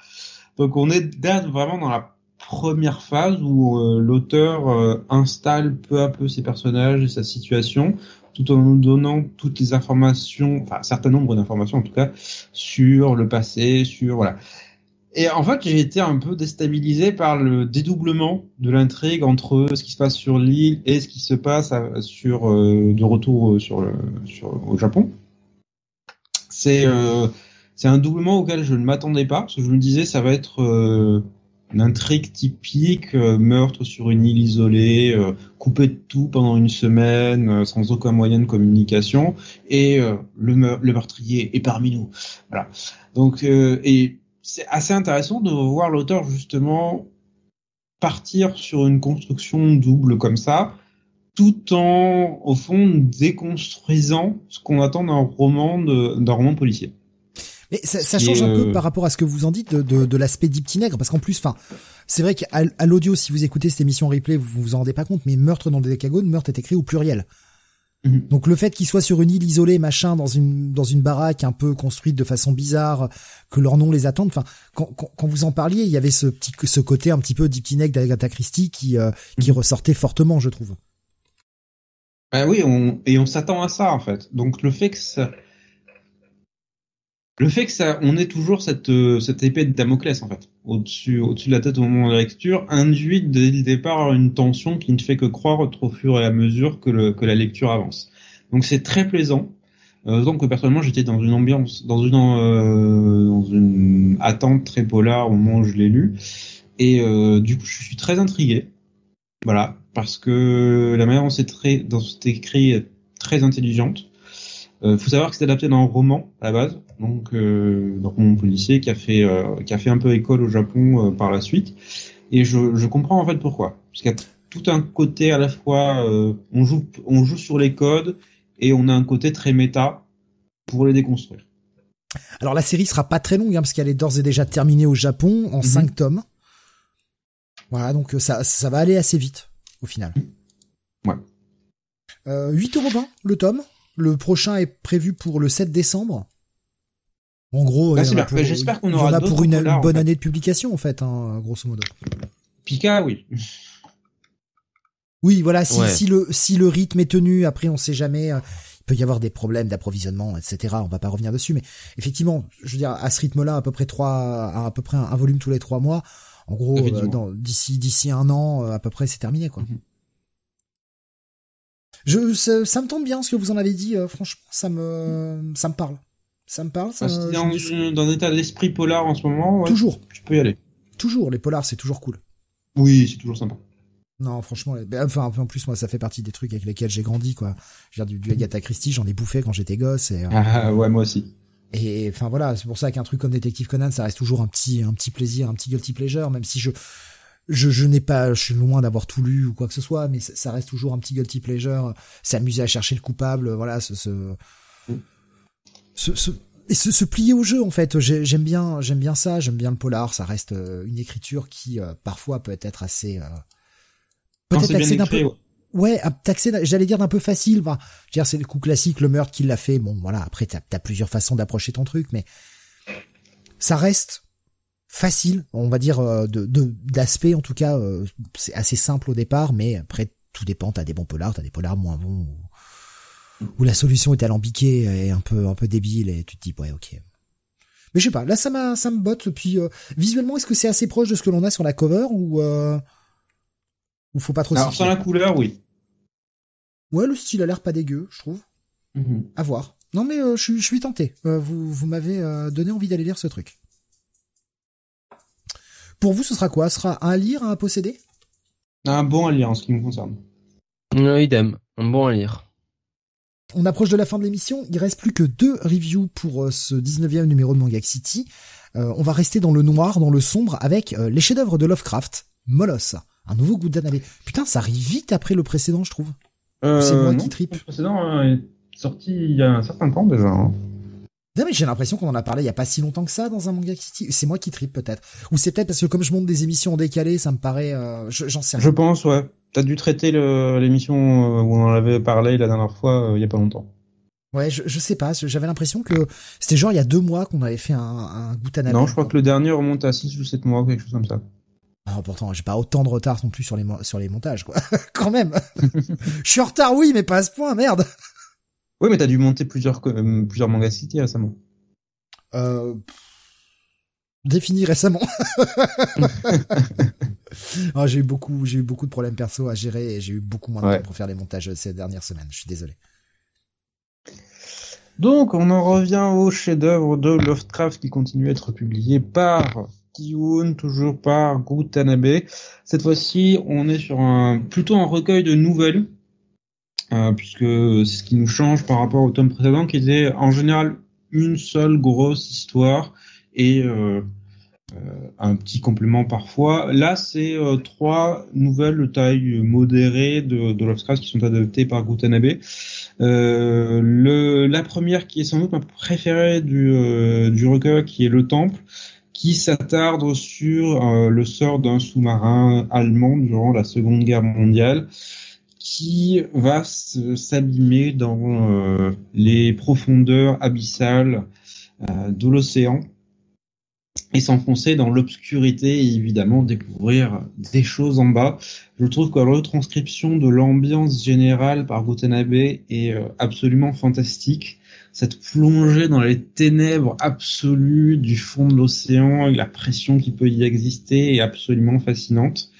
Donc on est vraiment dans la première phase où euh, l'auteur euh, installe peu à peu ses personnages et sa situation, tout en nous donnant toutes les informations, enfin un certain nombre d'informations en tout cas, sur le passé, sur voilà. Et en fait, j'ai été un peu déstabilisé par le dédoublement de l'intrigue entre ce qui se passe sur l'île et ce qui se passe sur euh, de retour sur le sur au Japon. C'est c'est un doublement auquel je ne m'attendais pas parce que je me disais ça va être une intrigue typique, euh, meurtre sur une île isolée, euh, coupé de tout pendant une semaine, euh, sans aucun moyen de communication, et le, le, meurtrier est parmi nous? Voilà. Donc, et c'est assez intéressant de voir l'auteur justement partir sur une construction double comme ça, tout en, au fond, déconstruisant ce qu'on attend d'un roman policier. Mais ça, ça change un peu euh, par rapport à ce que vous en dites de, de, de l'aspect d'Iptinègre, parce qu'en plus, enfin, c'est vrai qu'à l'audio, si vous écoutez cette émission replay, vous vous en rendez pas compte, mais meurtre dans le décagone, meurtre est écrit au pluriel. Mhm. Donc le fait qu'il soit sur une île isolée, machin, dans une dans une baraque un peu construite de façon bizarre, que leur nom les attende. Enfin, quand, quand, vous en parliez, il y avait ce petit ce côté un petit peu d'Iptinègre d'Agatha Christie qui euh, qui mhm. ressortait fortement, je trouve. Ben oui, on, et on s'attend à ça en fait. Donc le fait que ça, le fait que ça, on ait toujours cette euh, cette épée de Damoclès en fait au-dessus au-dessus de la tête au moment de la lecture induit dès le départ une tension qui ne fait que croître au fur et à mesure que le que la lecture avance. Donc c'est très plaisant. Euh, donc personnellement j'étais dans une ambiance, dans une euh, dans une attente très polar au moment où je l'ai lu et euh, du coup je suis très intrigué. Voilà parce que la manière dont c'est très dans c'est écrit est très intelligente. Euh, faut savoir que c'est adapté d'un roman à la base, donc euh, d'un roman policier qui a fait euh, qui a fait un peu école au Japon euh, par la suite. Et je, je comprends en fait pourquoi, parce qu'il y a tout un côté à la fois euh, on joue on joue sur les codes et on a un côté très méta pour les déconstruire. Alors la série sera pas très longue hein, parce qu'elle est d'ores et déjà terminée au Japon en Mhm. 5 tomes. Voilà, donc ça, ça va aller assez vite au final. Ouais. Euh, 8,20€ le tome. Le prochain est prévu pour le 7 décembre. En gros, Bah, il y en c'est a bien. pour, Bah, j'espère qu'on aura en a d'autres pour une, en bonne fait. année de publication en fait, hein, grosso modo. Pika, oui. Oui, voilà, si, Ouais. si le si le rythme est tenu, après on sait jamais, euh, il peut y avoir des problèmes d'approvisionnement, etc. On va pas revenir dessus, mais effectivement, je veux dire, à ce rythme-là, à peu près trois, à, à peu près un, un volume tous les trois mois, en gros, euh, d'ici un an, euh, à peu près, c'est terminé, quoi. Mhm. Je, ça, ça me tombe bien ce que vous en avez dit. euh, franchement, ça me ça me parle, ça me parle. Ça, je dans, me dans un état d'esprit polar en ce moment, ouais, toujours, tu peux y aller. toujours, les polars, c'est toujours cool. Oui, c'est toujours sympa. Non, franchement, ben, enfin, en plus, moi, ça fait partie des trucs avec lesquels j'ai grandi, quoi. Dire, du, du Agatha Christie, j'en ai bouffé quand j'étais gosse, et, euh, Ah, ouais, moi aussi. et enfin voilà, c'est pour ça qu'un truc comme Détective Conan, ça reste toujours un petit, un petit plaisir, un petit guilty pleasure, même si je, je, je n'ai pas, je suis loin d'avoir tout lu ou quoi que ce soit, mais ça, ça reste toujours un petit guilty pleasure. S'amuser à chercher le coupable, voilà, ce, ce, ce, ce- et se, se plier au jeu en fait. J'ai- J'aime bien, j'aime bien ça, j'aime bien le polar. Ça reste euh, une écriture qui euh, parfois peut être assez, euh, peut-être axée d'un peu, ouais. À taxer, j'allais dire d'un peu facile. Veux dire, c'est le coup classique, le meurtre qui l'a fait. Bon, voilà. Après, t'as as plusieurs façons d'approcher ton truc, mais ça reste facile, on va dire euh, de de- d'aspect en tout cas. euh, c'est assez simple au départ, mais après tout dépend. T'as des bons polars, t'as des polars moins bons, où, où la solution est alambiquée et un peu un peu débile et tu te dis ouais ok. Mais je sais pas. Là, ça m'a ça me botte. Puis euh, visuellement, est-ce que c'est assez proche de ce que l'on a sur la cover ou euh, ou faut pas trop Alors, fier la couleur, oui. Ouais, le style a l'air pas dégueu, je trouve. À voir. Non mais euh, je, suis- je suis tenté. Euh, vous vous m'avez euh, donné envie d'aller lire ce truc. Pour vous, ce sera quoi? Ce sera un à lire, un à posséder? Un bon à lire en ce qui me concerne. Euh, idem, un bon à lire. On approche de la fin de l'émission. Il reste plus que deux reviews pour euh, ce 19e numéro de Manga City. Euh, on va rester dans le noir, dans le sombre, avec euh, les chefs-d'œuvre de Lovecraft, Molos, un nouveau goût d'anabe. Putain, ça arrive vite après le précédent, je trouve. C'est moi non, qui tripe. Le précédent est sorti il y a un certain temps déjà. hein. Non, mais j'ai l'impression qu'on en a parlé il y a pas si longtemps que ça dans un manga City. C'est moi qui tripe peut-être. Ou c'est peut-être parce que comme je monte des émissions en décalé, ça me paraît, euh, je- j'en sais rien. Je pense, ouais. T'as dû traiter l'émission euh, où on en avait parlé la dernière fois, euh, il y a pas longtemps. Ouais, je, je sais pas. J'avais l'impression que c'était genre il y a deux mois qu'on avait fait un, un Gutanabe. Non, je crois que le dernier remonte à 6 ou 7 mois, quelque chose comme ça. Ah, pourtant, j'ai pas autant de retard non plus sur les sur les montages, quoi. Quand même. je suis en retard, oui, mais pas à ce point, merde. Oui, mais t'as dû monter plusieurs, euh, plusieurs mangas city récemment. Euh... Défini récemment. Ah, j'ai eu beaucoup, j'ai eu beaucoup de problèmes perso à gérer et j'ai eu beaucoup moins de Ouais. temps pour faire les montages ces dernières semaines. Je suis désolé. Donc, on en revient au chef-d'œuvre de Lovecraft qui continue à être publié par Kiun, toujours par Gutanabe. Cette fois-ci, on est sur un plutôt un recueil de nouvelles, euh, puisque c'est ce qui nous change par rapport au tome précédent, qui était en général une seule grosse histoire et euh, euh, un petit complément parfois. Là, c'est euh, trois nouvelles de taille modérée de, de Lovecraft qui sont adaptées par Gutanabe. Euh, le, la première qui est sans doute ma préférée du, euh, du recueil, qui est Le Temple, qui s'attarde sur euh, le sort d'un sous-marin allemand durant la Seconde Guerre mondiale, qui va s'abîmer dans euh, les profondeurs abyssales euh, de l'océan et s'enfoncer dans l'obscurité et évidemment découvrir des choses en bas. Je trouve que la retranscription de l'ambiance générale par Gutanabe est euh, absolument fantastique. cette plongée dans les ténèbres absolues du fond de l'océan la pression qui peut y exister est absolument fascinante.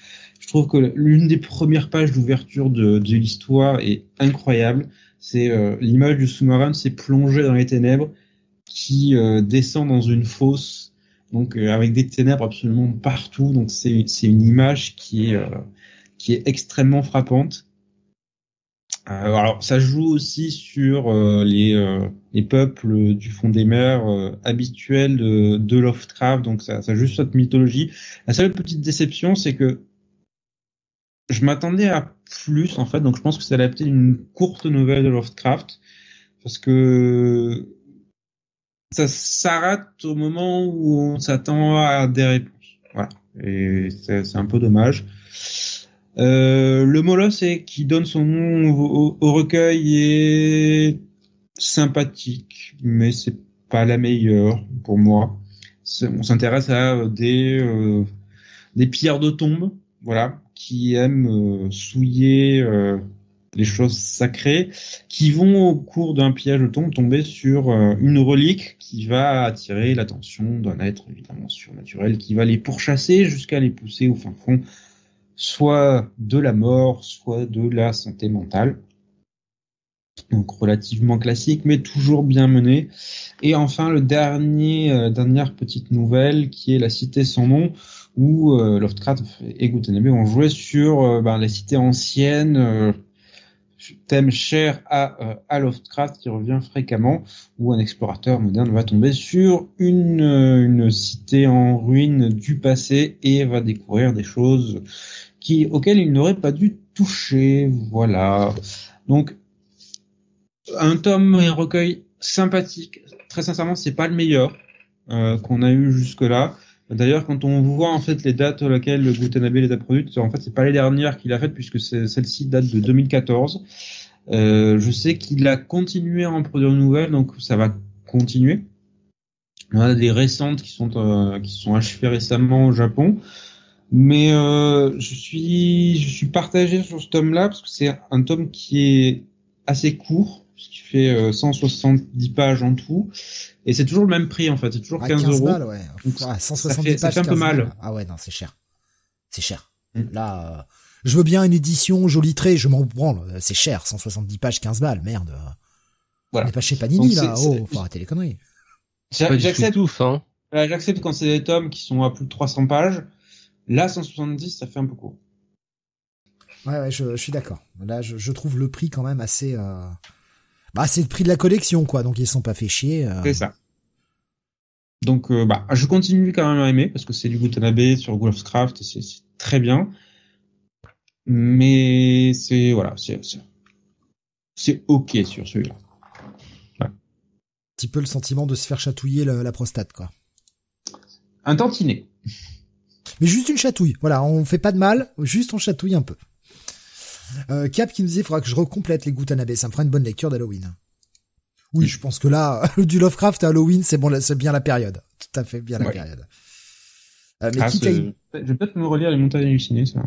Je trouve que l'une des premières pages d'ouverture de, de l'histoire est incroyable. C'est euh, l'image du sous-marin, c'est plongé dans les ténèbres qui euh, descend dans une fosse, donc euh, avec des ténèbres absolument partout. Donc c'est une image qui est qui est extrêmement frappante. Euh, alors, ça joue aussi sur euh, les, euh, les peuples du fond des mers habituels de, de, Lovecraft, donc ça, ça joue sur cette mythologie. La seule petite déception, c'est que je m'attendais à plus, en fait, donc je pense que c'est adapté d'une courte nouvelle de Lovecraft, parce que ça s'arrête au moment où on s'attend à des réponses. Voilà. Et c'est un peu dommage. Euh, le molosse qui donne son nom au, recueil est sympathique, mais c'est pas la meilleure pour moi. On s'intéresse à des euh, des pierres de tombe, voilà, qui aiment euh, souiller les choses sacrées, qui vont au cours d'un piège de tombe tomber sur une relique qui va attirer l'attention d'un être évidemment surnaturel, qui va les pourchasser jusqu'à les pousser au fin fond soit de la mort, soit de la santé mentale. Donc relativement classique, mais toujours bien mené. Et enfin le dernier, euh, dernière petite nouvelle qui est la Cité sans nom, où euh, Lovecraft et Gutenberg ont joué sur euh, ben, la cité ancienne, euh, thème cher à, à Lovecraft qui revient fréquemment, où un explorateur moderne va tomber sur une, une cité en ruine du passé et va découvrir des choses qui, auquel il n'aurait pas dû toucher. Voilà. Donc, un tome et un recueil sympathique. Très sincèrement, c'est pas le meilleur euh, qu'on a eu jusque-là. D'ailleurs, quand on voit en fait les dates auxquelles le Gutenberg les a produites, en fait, c'est pas les dernières qu'il a faites puisque celle-ci date de 2014. Euh, je sais qu'il a continué à en produire de nouvelles, donc ça va continuer. On a des récentes qui sont euh, qui sont achevées récemment au Japon. Mais euh, je suis je suis partagé sur ce tome-là parce que c'est un tome qui est assez court, ce qui fait euh, 170 pages en tout, et c'est toujours le même prix en fait, c'est toujours 15, 15 euros. Balles, ouais. Donc, ah, 170 ça fait, pages, ça fait un peu mal. Ah ouais, non, c'est cher, c'est cher. Mm. Là, euh, je veux bien une édition joli trait, je m'en branle, c'est cher, 170 pages, 15 balles, merde. Voilà. On n'est pas chez Panini Donc, là, oh, faut arrêter les conneries. J'accepte, hein. J'accepte quand c'est des tomes qui sont à plus de 300 pages. Là, 170, ça fait un peu court. Ouais, ouais, je, je suis d'accord. Là, je, je, trouve le prix quand même assez. Euh... Bah, c'est le prix de la collection, quoi. Donc ils sont pas fait chier. Euh... C'est ça. Donc, euh, bah, je continue quand même à aimer parce que c'est du Gutanabe sur Wolfscraft et c'est très bien. Mais c'est voilà, c'est c'est ok sur celui-là. Ouais. Un petit peu le sentiment de se faire chatouiller la, la prostate, quoi. Un tantinet mais juste une chatouille. Voilà, on fait pas de mal, juste on chatouille un peu. Euh, Cap qui nous disait, faudra que je recomplète les Gutanabe, ça me fera une bonne lecture d'Halloween. Oui, je pense que là, du Lovecraft à Halloween, c'est bon, c'est bien la période. Tout à fait bien la période. Euh, mais ah, quitte à y... Je vais peut-être me relire les montagnes hallucinées, ça.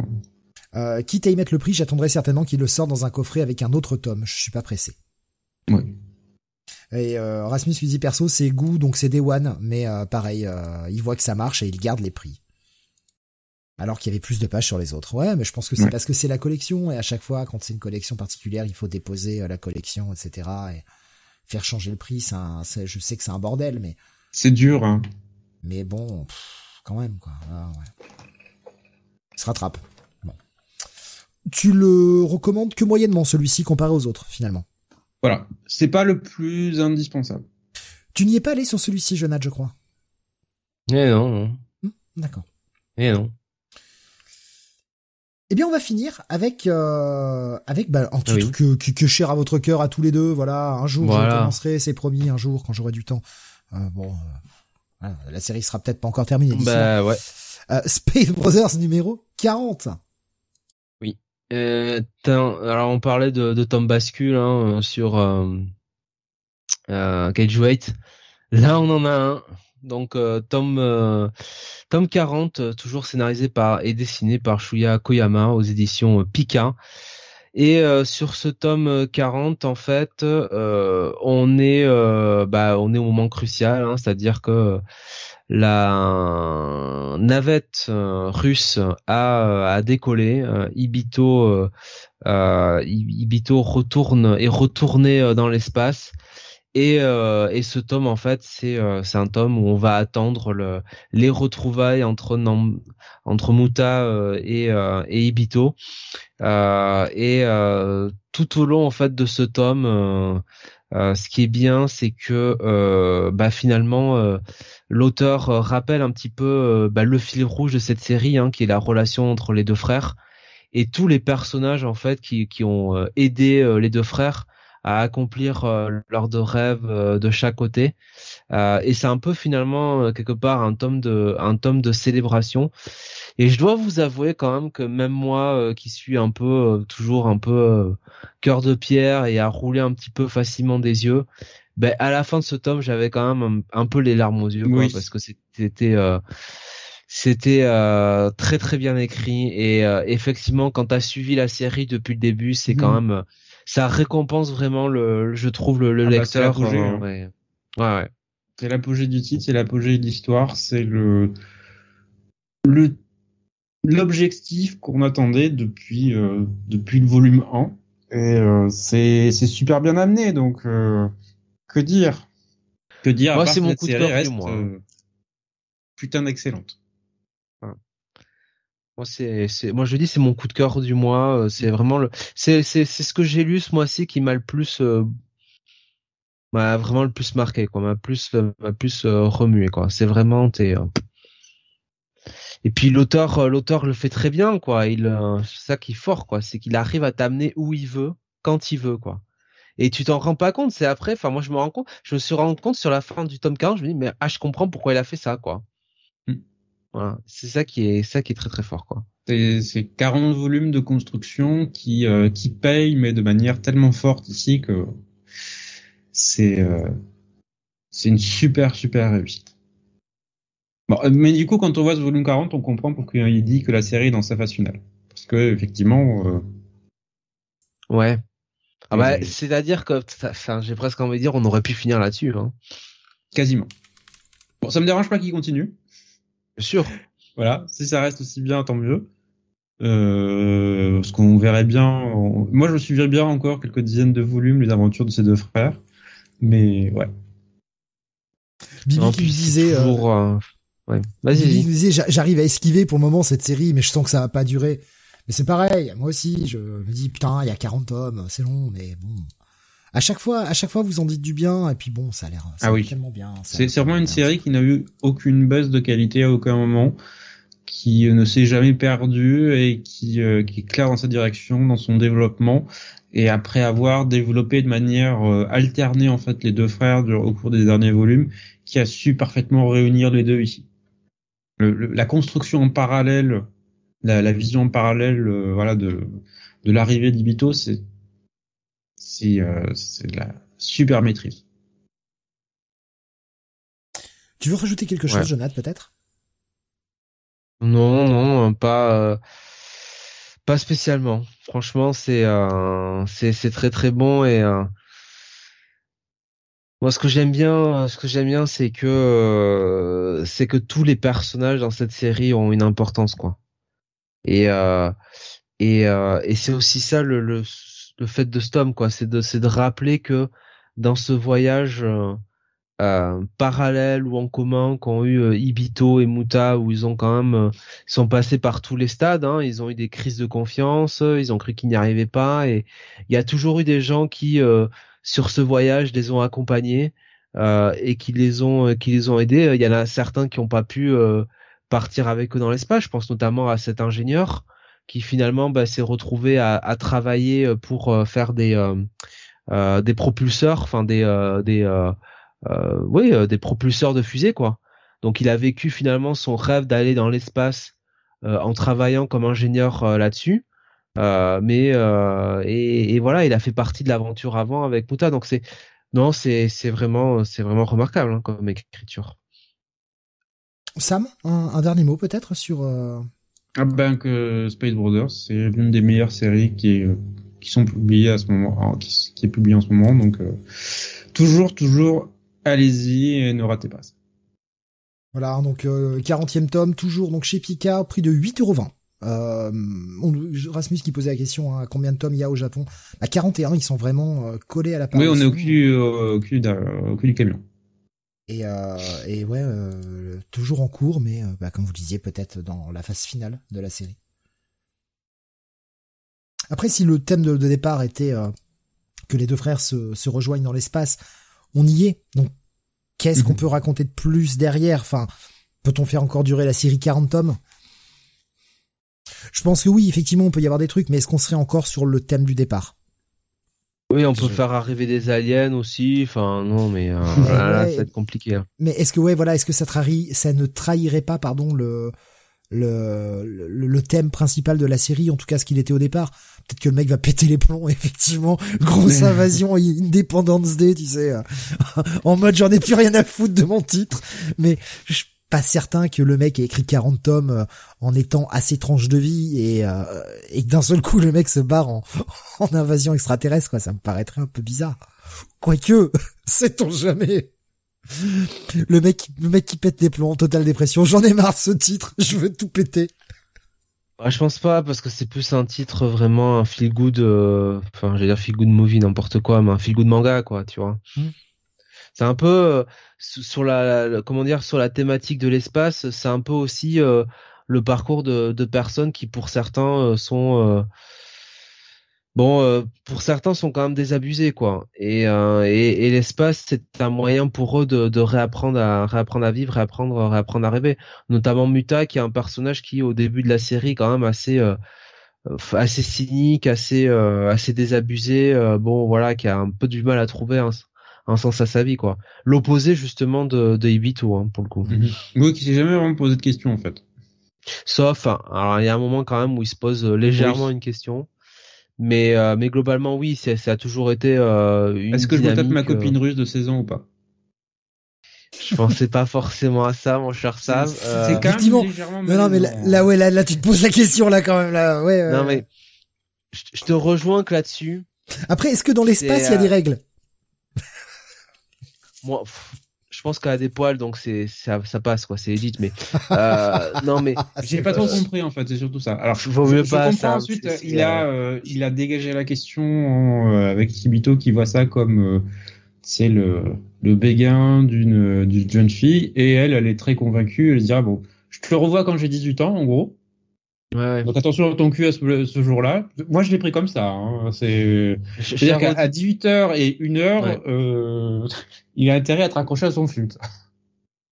Euh, quitte à y mettre le prix, j'attendrai certainement qu'il le sorte dans un coffret avec un autre tome. Je suis pas pressé. Oui. Et euh, Rasmus lui dit perso, c'est goût, donc c'est Day One, mais euh, pareil, euh, il voit que ça marche et il garde les prix alors qu'il y avait plus de pages sur les autres. Ouais, mais je pense que c'est parce que c'est la collection et à chaque fois, quand c'est une collection particulière, il faut déposer euh, la collection, etc. et faire changer le prix. C'est, je sais que c'est un bordel, mais c'est dur. Hein. Mais bon, quand même quoi. Ah, ouais. Il se rattrape. Bon. Tu le recommandes que moyennement celui-ci comparé aux autres finalement? Voilà, c'est pas le plus indispensable. Tu n'y es pas allé sur celui-ci, Jonathan, je crois? Eh non. non. Hmm, d'accord. Eh non. Eh bien, on va finir avec euh, avec bah, un truc que, que, que, cher à votre cœur à tous les deux. Voilà, un jour je commencerai, c'est promis, un jour quand j'aurai du temps. Euh, bon, euh, la série sera peut-être pas encore terminée. Bah ouais. Euh, Space Brothers numéro 40. Oui. Euh, alors on parlait de, de Tom Bascule hein, sur euh, Cage Weight. Là, on en a un donc euh, tome euh, tome 40 euh, toujours scénarisé par et dessiné par Shuya Koyama aux éditions Pika Et sur ce tome 40, en fait, on est bah on est au moment crucial, hein, c'est-à-dire que la navette russe a, a décollé. Ibito Ibito retourne est retourné dans l'espace et, euh, et ce tome, en fait, c'est euh, un tome où on va attendre le, les retrouvailles entre entre Muta euh, et, euh, et Ibito. et tout au long, en fait, de ce tome, ce qui est bien, c'est que bah, finalement, l'auteur rappelle un petit peu bah, le fil rouge de cette série, hein, qui est la relation entre les deux frères et tous les personnages en fait qui, qui ont aidé les deux frères à accomplir euh, leurs deux rêves euh, de chaque côté. Euh, et c'est un peu finalement quelque part un tome de un tome de célébration. Et je dois vous avouer quand même que même moi, qui suis un peu toujours un peu cœur de pierre et à rouler un petit peu facilement des yeux, ben à la fin de ce tome, j'avais quand même un, peu les larmes aux yeux, quoi, parce que c'était c'était très très bien écrit et effectivement quand tu as suivi la série depuis le début c'est quand mhm. même ça récompense vraiment le, je trouve le, le ah bah, lecteur. Bah hein. ouais, ouais. C'est l'apogée du titre, c'est l'apogée de l'histoire, c'est le le l'objectif qu'on attendait depuis euh, depuis le volume 1 et euh, c'est c'est super bien amené donc euh, que dire? Que dire moi c'est mon coup de cœur reste, moi. putain d'excellente moi, c'est, moi, je dis, c'est mon coup de cœur du mois. Euh, c'est vraiment le, c'est, c'est, ce que j'ai lu ce mois-ci qui m'a le plus, euh, m'a vraiment le plus marqué, quoi, m'a plus, euh, plus remué. C'est vraiment, t'es, et puis l'auteur, l'auteur le fait très bien, quoi. Il, c'est ça qui est fort, quoi. C'est qu'il arrive à t'amener où il veut, quand il veut, quoi. Et tu t'en rends pas compte, c'est après, enfin, moi, je me rends compte, je me suis rendu compte sur la fin du tome 40, je me dis, mais, ah, je comprends pourquoi il a fait ça, quoi. Voilà, c'est ça qui est ça qui est très très fort quoi. C'est 40 volumes de construction qui euh, qui payent mais de manière tellement forte ici que c'est euh, c'est une super super réussite. Bon, euh, mais du coup quand on voit ce volume 40, on comprend pourquoi il dit que la série est dans sa phase finale parce que effectivement euh, Ouais. Ah bah, c'est-à-dire que, enfin, j'ai presque envie de dire, on aurait pu finir là-dessus. Hein. Quasiment. Bon, ça me dérange pas qu'il continue. Bien sûr. Voilà, si ça reste aussi bien, tant mieux. Euh, parce qu'on verrait bien. Moi, je me suivrais bien encore quelques dizaines de volumes les aventures de ces deux frères, mais ouais. Bibi qui disait. Toujours, euh... ouais. Vas-y. disait, j'arrive à esquiver pour le moment cette série, mais je sens que ça va pas durer. Mais c'est pareil, moi aussi, je me dis putain, il y a 40 tomes, c'est long, mais bon à chaque fois, à chaque fois, vous en dites du bien, et puis bon, ça a l'air ah oui. tellement bien. C'est vraiment une série qui n'a eu aucune baisse de qualité à aucun moment, qui ne s'est jamais perdue et qui, euh, qui est claire dans sa direction, dans son développement. Et après avoir développé de manière euh, alternée en fait les deux frères au cours des derniers volumes, qui a su parfaitement réunir les deux ici. la construction en parallèle, la, la vision en parallèle, euh, voilà de de l'arrivée d'Ibito, c'est euh, c'est de la super maîtrise. Tu veux rajouter quelque chose, Jonathan, peut-être? Non, non, pas euh, pas spécialement. Franchement, c'est euh, c'est très très bon et moi ce que j'aime bien, ce que j'aime bien, c'est que c'est que tous les personnages dans cette série ont une importance quoi. Et et, et c'est aussi ça le, le le fait de Stom quoi. C'est de c'est de rappeler que dans ce voyage euh, euh parallèle ou en commun qu'ont eu euh, Ibito et Muta où ils ont quand même euh, sont passés par tous les stades hein, ils ont eu des crises de confiance ils ont cru qu'ils n'y arrivaient pas et il y a toujours eu des gens qui sur ce voyage les ont accompagnés et qui les ont qui les ont aidés. Il y en a certains qui n'ont pas pu partir avec eux dans l'espace. Je pense notamment à cet ingénieur qui finalement bah, s'est retrouvé à, à, travailler euh, pour euh, faire des euh, euh, des propulseurs, enfin des des oui des propulseurs de fusée quoi. Donc il a vécu finalement son rêve d'aller dans l'espace en travaillant comme ingénieur là-dessus. Euh, mais euh, et, et, voilà, il a fait partie de l'aventure avant avec Muta, donc c'est non, c'est c'est vraiment c'est vraiment remarquable hein, comme écriture. Sam, un, un dernier mot peut-être sur ah ben que Space Brothers, c'est l'une des meilleures séries qui, qui sont publiés à ce moment, qui, qui, est publié en ce moment. Donc toujours, toujours, allez-y et ne ratez pas. Voilà, donc 40e tome, toujours donc chez Picard, prix de 8,20€. Euh, Rasmus qui posait la question hein, combien de tomes il y a au Japon? À 41, ils sont vraiment euh, collés à la page. Oui, on est au cul, au cul, du camion. Et, euh, et ouais, euh, toujours en cours, mais euh, bah, comme vous disiez, peut-être dans la phase finale de la série. Après, si le thème de, départ était que les deux frères se, se rejoignent dans l'espace, on y est. Donc, qu'est-ce qu'on mhm. peut raconter de plus derrière? Enfin, peut-on faire encore durer la série 40 tomes? Je pense que oui, effectivement, on peut y avoir des trucs, mais est-ce qu'on serait encore sur le thème du départ? Oui, on peut faire arriver des aliens aussi. Enfin, non, mais euh, là, ça va être compliqué. Hein. Mais est-ce que ouais, voilà, est-ce que ça, ça ne trahirait pas, pardon, le le, le, thème principal de la série, en tout cas ce qu'il était au départ? Peut-être que le mec va péter les plombs, effectivement. Grosse invasion Independence Day, tu sais. en mode j'en ai plus rien à foutre de mon titre. Mais je pas certain que le mec ait écrit 40 tomes euh, en étant assez tranche de vie et, euh, et que d'un seul coup le mec se barre en, en invasion extraterrestre quoi. Ça me paraîtrait un peu bizarre. Quoique sait-on jamais. Le mec le mec qui pète des plombs en totale dépression j'en ai marre ce titre je veux tout péter. Ah, je pense pas parce que c'est plus un titre vraiment un feel good euh, enfin j'allais dire feel good movie n'importe quoi mais un feel good manga quoi tu vois. Hmm. C'est un peu euh, sur la, comment dire sur la thématique de l'espace. C'est un peu aussi euh, le parcours de, de, personnes qui, pour certains, euh, sont bon, pour certains sont quand même désabusés quoi. Et, et, et l'espace c'est un moyen pour eux de, de, réapprendre à réapprendre à vivre, réapprendre réapprendre à rêver. Notamment Muta qui est un personnage qui au début de la série quand même assez assez cynique, assez assez désabusé. bon voilà, qui a un peu du mal à trouver un, un sens à sa vie quoi. L'opposé justement de, de Ibito hein, pour le coup. Mhm. Oui, qui s'est jamais vraiment posé de questions en fait. Sauf, hein, alors il y a un moment quand même où il se pose euh, légèrement une question, mais euh, mais globalement oui, ça a toujours été euh, une. Est-ce que je me tape ma copine russe de 16 ans ou pas? Je pensais pas forcément à ça, mon cher Sam. C'est quand même légèrement non, non, mais là, ouais, là, là, tu te poses la question là quand même là, ouais. Non mais je te rejoins que là-dessus. Après, est-ce que dans l'espace il y a des règles? Moi, je pense qu'elle a des poils, donc c'est ça, ça passe quoi, c'est edit. Mais euh, non, mais j'ai pas trop compris en fait, c'est surtout ça. Alors je, mieux je, pas. comprends ensuite, il a euh, il a dégagé la question euh, avec Kibito qui voit ça comme c'est le le béguin d'une d'une jeune fille et elle, elle est très convaincue. Elle se dit ah bon, je te le revois quand j'ai 18 ans en gros. Ouais, Donc attention à ton cul à ce, ce jour-là. Moi, je l'ai pris comme ça. Hein. C'est, c'est-à-dire qu'à 18h et 1h, euh, il a intérêt à être accroché à son flûte.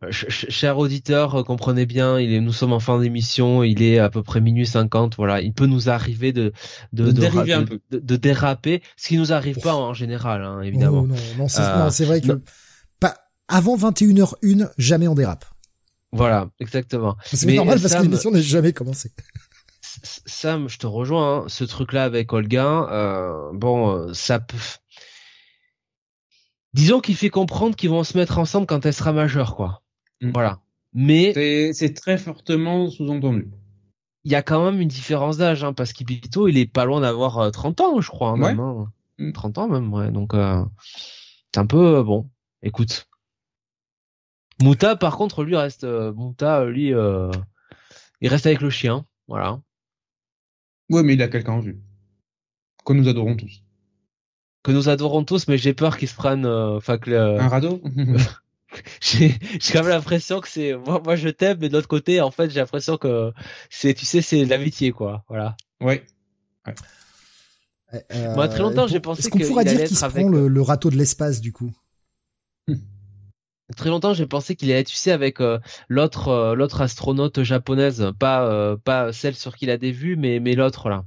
Euh, cher auditeur, euh, comprenez bien, il est, nous sommes en fin d'émission, il est à peu près minuit 50, voilà, il peut nous arriver de de, de, de, déraper, ce qui nous arrive pas en général, hein, évidemment. Oh, non, non, c'est vrai que pas avant 21h01, jamais on dérape. Voilà, exactement. C'est normal parce que l'émission n'est jamais commencée. Sam, je te rejoins. Hein. Ce truc-là avec Olga, euh, bon, euh, ça peut. Disons qu'il fait comprendre qu'ils vont se mettre ensemble quand elle sera majeure, quoi. Mm. Voilà. Mais c'est très fortement sous-entendu. Il y a quand même une différence d'âge, hein, parce qu'Ibito, il est pas loin d'avoir 30 euh, ans, je crois, hein, même, hein. 30 mm. ans même, ouais. Donc euh, c'est un peu bon. Écoute, Muta, par contre, lui reste. Muta, lui, il reste avec le chien, voilà. Oui, mais il a quelqu'un en vue. Que nous adorons tous. Que nous adorons tous, mais j'ai peur qu'il se prenne, euh, enfin que un radeau? j'ai j'ai quand même l'impression que c'est moi moi je t'aime mais de l'autre côté en fait j'ai l'impression que c'est tu sais c'est l'amitié quoi voilà ouais, euh, moi très longtemps j'ai pensé qu'on pourra dire qu'il se prend le, le, râteau de l'espace du coup? très longtemps j'ai pensé qu'il allait tu sais avec euh, l'autre euh, l'autre astronaute japonaise pas euh, pas celle sur qui il a des vues mais mais l'autre là.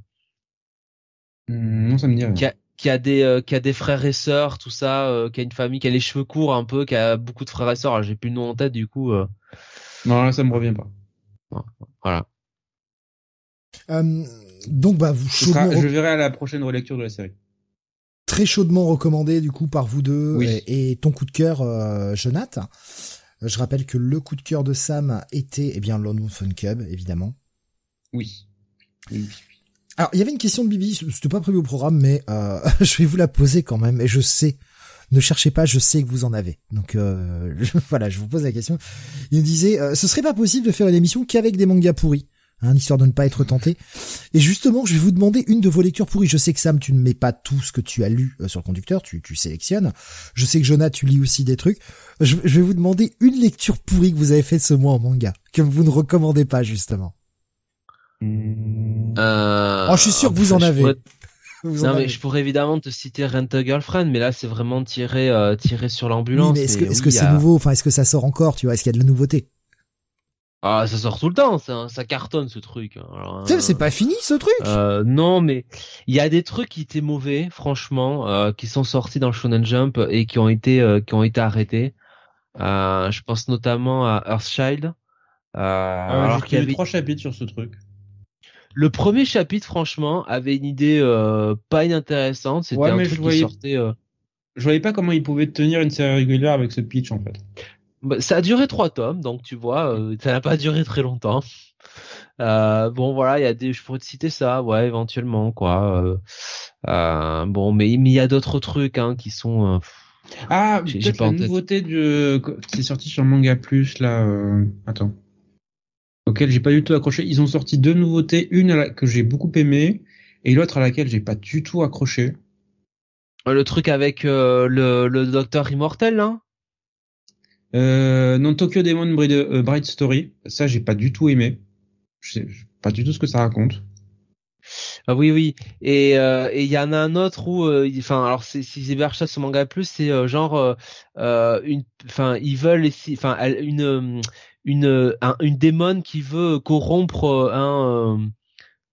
Hmm, non ça me dit rien. Qui a, qui a des qui a des frères et sœurs tout ça qui a une famille qui a les cheveux courts un peu qui a beaucoup de frères et sœurs. J'ai plus le nom en tête du coup non là ça me revient pas. Voilà. Donc bah vous je verrai à la prochaine relecture de la série très chaudement recommandé du coup par vous deux et, ton coup de cœur, euh, Jonathan. Je rappelle que le coup de cœur de Sam était eh bien Lone Fun Cub, évidemment. Oui. Alors, il y avait une question de Bibi, c'était pas prévu au programme, mais euh, je vais vous la poser quand même, et je sais, ne cherchez pas, je sais que vous en avez. Donc euh, voilà, je vous pose la question. Il nous disait, euh, ce serait pas possible de faire une émission qu'avec des mangas pourris Hein, histoire de ne pas être tenté. Et justement, je vais vous demander une de vos lectures pourries. Je sais que Sam, tu ne mets pas tout ce que tu as lu sur le conducteur, tu, tu sélectionnes. Je sais que Jonah, tu lis aussi des trucs. Je, vais vous demander une lecture pourrie que vous avez faite ce mois en manga, que vous ne recommandez pas justement. Euh... Oh, je suis sûr que vous en avez. non mais je pourrais évidemment te citer Rent a Girlfriend, mais là c'est vraiment tiré euh, tiré sur l'ambulance. mais est-ce que est-ce que c'est nouveau? Enfin, est-ce que ça sort encore Tu vois? Est-ce qu'il y a de la nouveauté? Ah, ça sort tout le temps. Ça, ça cartonne ce truc. Euh, c'est pas fini ce truc? Euh, non, mais il y a des trucs qui étaient mauvais, franchement, euh, qui sont sortis dans le Shonen Jump et qui ont été euh, qui ont été arrêtés. Euh, je pense notamment à Earthchild. Euh, ah, alors qu'il y avait trois chapitres sur ce truc. Le premier chapitre, franchement, avait une idée euh, pas inintéressante. C'était un truc je voyais... qui sortait. Euh... Je voyais pas comment il pouvait tenir une série régulière avec ce pitch en fait. Bah, ça a duré trois tomes, donc tu vois, euh, ça n'a pas duré très longtemps. Euh, bon voilà, il y a des, je pourrais te citer ça, ouais, éventuellement quoi. Euh, euh bon, mais il y a d'autres trucs hein, qui sont. ah, peut-être la nouveauté de, c'est sorti sur Manga Plus là. Attends auquel j'ai pas du tout accroché. Ils ont sorti deux nouveautés, une que j'ai beaucoup aimée et l'autre à laquelle j'ai pas du tout accroché. Euh, le truc avec euh, le, le docteur immortel, là euh, Non, Tokyo Demon Bright, Bright Story. Ça, j'ai pas du tout aimé. Je sais pas du tout ce que ça raconte. Ah oui oui et il y en a un autre où enfin alors c'est si ça ce manga plus c'est genre une enfin ils veulent enfin une une une démon qui veut corrompre euh, un euh,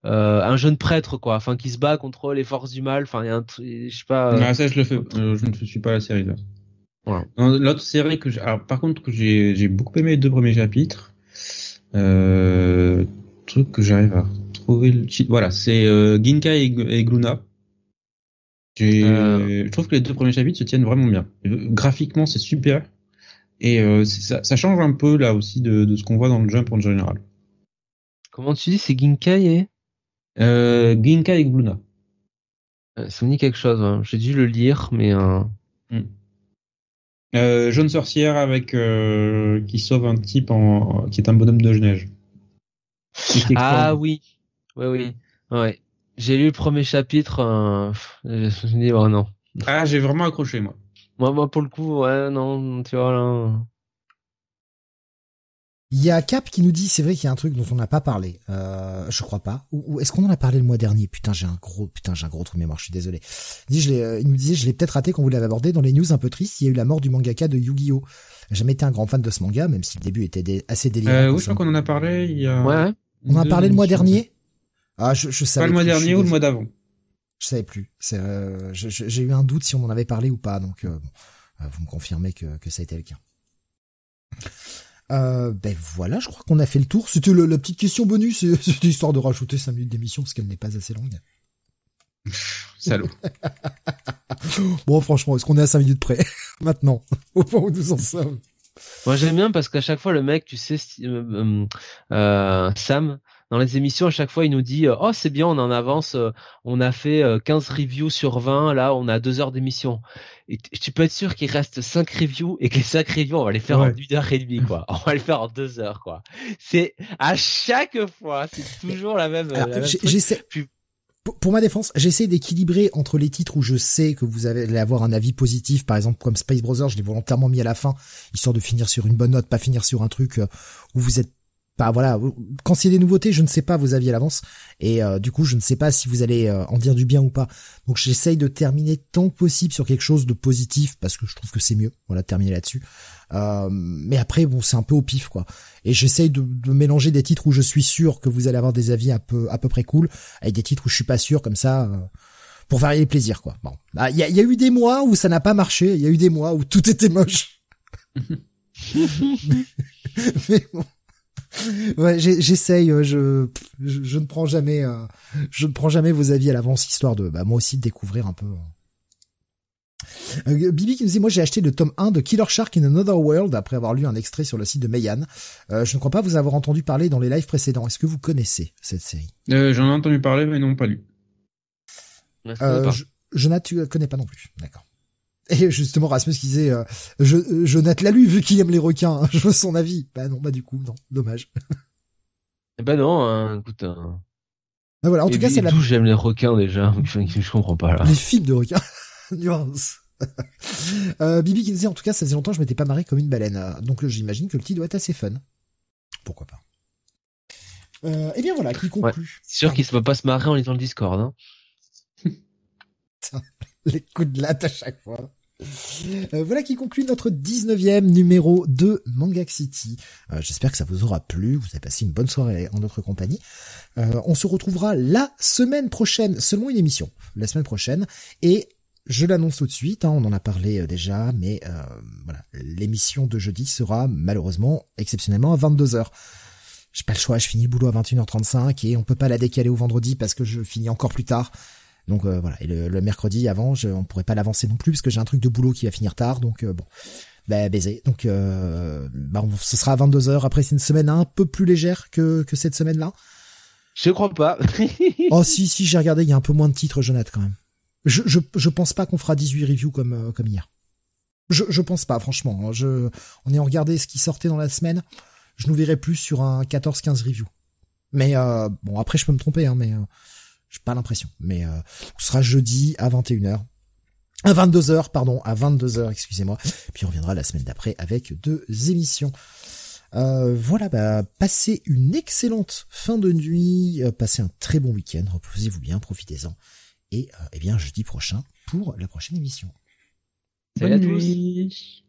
euh, un jeune prêtre quoi enfin qui se bat contre les forces du mal enfin il y a un je sais pas non, ça je le fais je ne suis pas la série là voilà. l'autre série que alors par contre que j'ai j'ai beaucoup aimé les deux premiers chapitres euh, truc que j'arrive à trouver le titre voilà c'est euh, Ginka et, et Gluna je trouve que les deux premiers chapitres se tiennent vraiment bien graphiquement c'est super et euh, ça, ça, change un peu là aussi de, de ce qu'on voit dans le jump en général. Comment tu dis c'est Ginkai et? Euh, Ginkai et Gluna. Euh, ça me dit quelque chose. Hein. J'ai dû le lire, mais. Euh... Euh, jeune sorcière avec euh, qui sauve un type en qui est un bonhomme de neige. Ah oui, oui oui, ouais. J'ai lu le premier chapitre. Euh... Je me suis dit oh non. Ah j'ai vraiment accroché moi. Moi, moi, pour le coup, ouais, non, tu vois, là. Il y a Cap qui nous dit, c'est vrai qu'il y a un truc dont on n'a pas parlé. Euh, je crois pas. Ou, est-ce qu'on en a parlé le mois dernier? Putain, j'ai un gros, putain, j'ai un gros trou de mémoire. Je suis désolé. Il, dit, je euh, il nous disait, je l'ai peut-être raté quand vous l'avez abordé dans les news un peu tristes. Il y a eu la mort du mangaka de Yu-Gi-Oh. J'ai jamais été un grand fan de ce manga, même si le début était assez délirant. Euh, oui, je crois qu'on en a parlé. Il y a. Ouais. On en a parlé le mois dernier. Ah, je, je savais. Pas le mois dernier ou le mois d'avant. Je savais plus. C'est, euh, j'ai eu un doute si on en avait parlé ou pas. Donc. Euh, euh, vous me confirmez que, que ça a été le cas. Euh, ben voilà, je crois qu'on a fait le tour. C'était la petite question bonus, c'était histoire de rajouter 5 minutes d'émission parce qu'elle n'est pas assez longue. Salaud. bon, franchement, est-ce qu'on est à 5 minutes près maintenant, au point où nous en sommes Moi, j'aime bien parce qu'à chaque fois, le mec, tu sais, euh, euh, Sam, dans les émissions, à chaque fois, il nous dit euh, "Oh, c'est bien, on en avance, euh, on a fait 15 euh, reviews sur 20, là, on a deux heures d'émission." Et tu peux être sûr qu'il reste 5 reviews et que les 5 reviews, on va les faire en une heure et demie, quoi. On va les faire en deux heures, quoi. C'est à chaque fois, c'est toujours la même. J'essaie. Pour ma défense, j'essaie d'équilibrer entre les titres où je sais que vous allez avoir un avis positif, par exemple comme Space Brothers, je l'ai volontairement mis à la fin, histoire de finir sur une bonne note, pas finir sur un truc où vous êtes bah voilà, quand c'est des nouveautés, je ne sais pas vos avis à l'avance et euh, du coup, je ne sais pas si vous allez euh, en dire du bien ou pas. Donc j'essaye de terminer tant que possible sur quelque chose de positif parce que je trouve que c'est mieux. Voilà, de terminer là-dessus. Euh, mais après, bon, c'est un peu au pif quoi. Et j'essaye de, de, mélanger des titres où je suis sûr que vous allez avoir des avis un peu à peu près cool avec des titres où je suis pas sûr comme ça. pour varier les plaisirs quoi. Bon, bah, il y, a, y a eu des mois où ça n'a pas marché, il y a eu des mois où tout était moche. mais bon ouais, j'essaye. Euh, je, je, ne prends jamais, euh, je ne prends jamais vos avis à l'avance, histoire de, bah, moi aussi de découvrir un peu, Euh, Bibi qui nous dit, moi j'ai acheté le tome 1 de Killer Shark in Another World après avoir lu un extrait sur le site de Mayan. Euh, je ne crois pas vous avoir entendu parler dans les lives précédents. Est-ce que vous connaissez cette série? Euh, J'en ai entendu parler mais non pas lu. Euh, je, Jonathan, tu connais pas non plus. D'accord. Et justement, Rasmus qui disait, euh, je, Jonathan l'a lu vu qu'il aime les requins. je veux son avis. Bah non, bah du coup, non, dommage. Ben non, hein, écoute. Hein. Ah, voilà, en tout cas, c'est la. J'aime les requins déjà? Je, comprends pas là. Les films de requins. Nuance. euh, Bibi qui disait, en tout cas, ça faisait longtemps que je m'étais pas marré comme une baleine. Donc j'imagine que le titre doit être assez fun. Pourquoi pas. Euh, et eh bien voilà, qui conclut. c'est sûr qu'il ne va pas se marrer en lisant le Discord. Hein. les coups de latte à chaque fois. Euh, voilà qui conclut notre 19e numéro de Manga City. Euh, j'espère que ça vous aura plu, vous avez passé une bonne soirée en notre compagnie. Euh, on se retrouvera la semaine prochaine, seulement une émission, la semaine prochaine, et je l'annonce tout de suite, hein, on en a parlé déjà, mais voilà, l'émission de jeudi sera malheureusement exceptionnellement à 22h. J'ai pas le choix, je finis le boulot à 21h35 et on peut pas la décaler au vendredi parce que je finis encore plus tard. Donc euh, voilà, et le, mercredi avant, je, on pourrait pas l'avancer non plus parce que j'ai un truc de boulot qui va finir tard, donc euh, bon, bah baiser. Donc euh, bah, ce sera à 22 h Après c'est une semaine un peu plus légère que que cette semaine-là. Je crois pas. oh si si, j'ai regardé, il y a un peu moins de titres, Jonathan quand même. Je je je pense pas qu'on fera 18 reviews comme comme hier. Je je pense pas franchement. Je on en regardé ce qui sortait dans la semaine. Je nous verrai plus sur un 14-15 reviews. Mais bon après je peux me tromper hein, mais j'ai pas l'impression. Mais euh, ce sera jeudi à 21h. À 22h, pardon, à 22h, excusez-moi. Puis on reviendra la semaine d'après avec deux émissions. Euh, voilà, bah, passez une excellente fin de nuit, euh, passez un très bon week-end, reposez-vous bien, profitez-en. Et euh, eh bien jeudi prochain pour la prochaine émission. Salut à tous.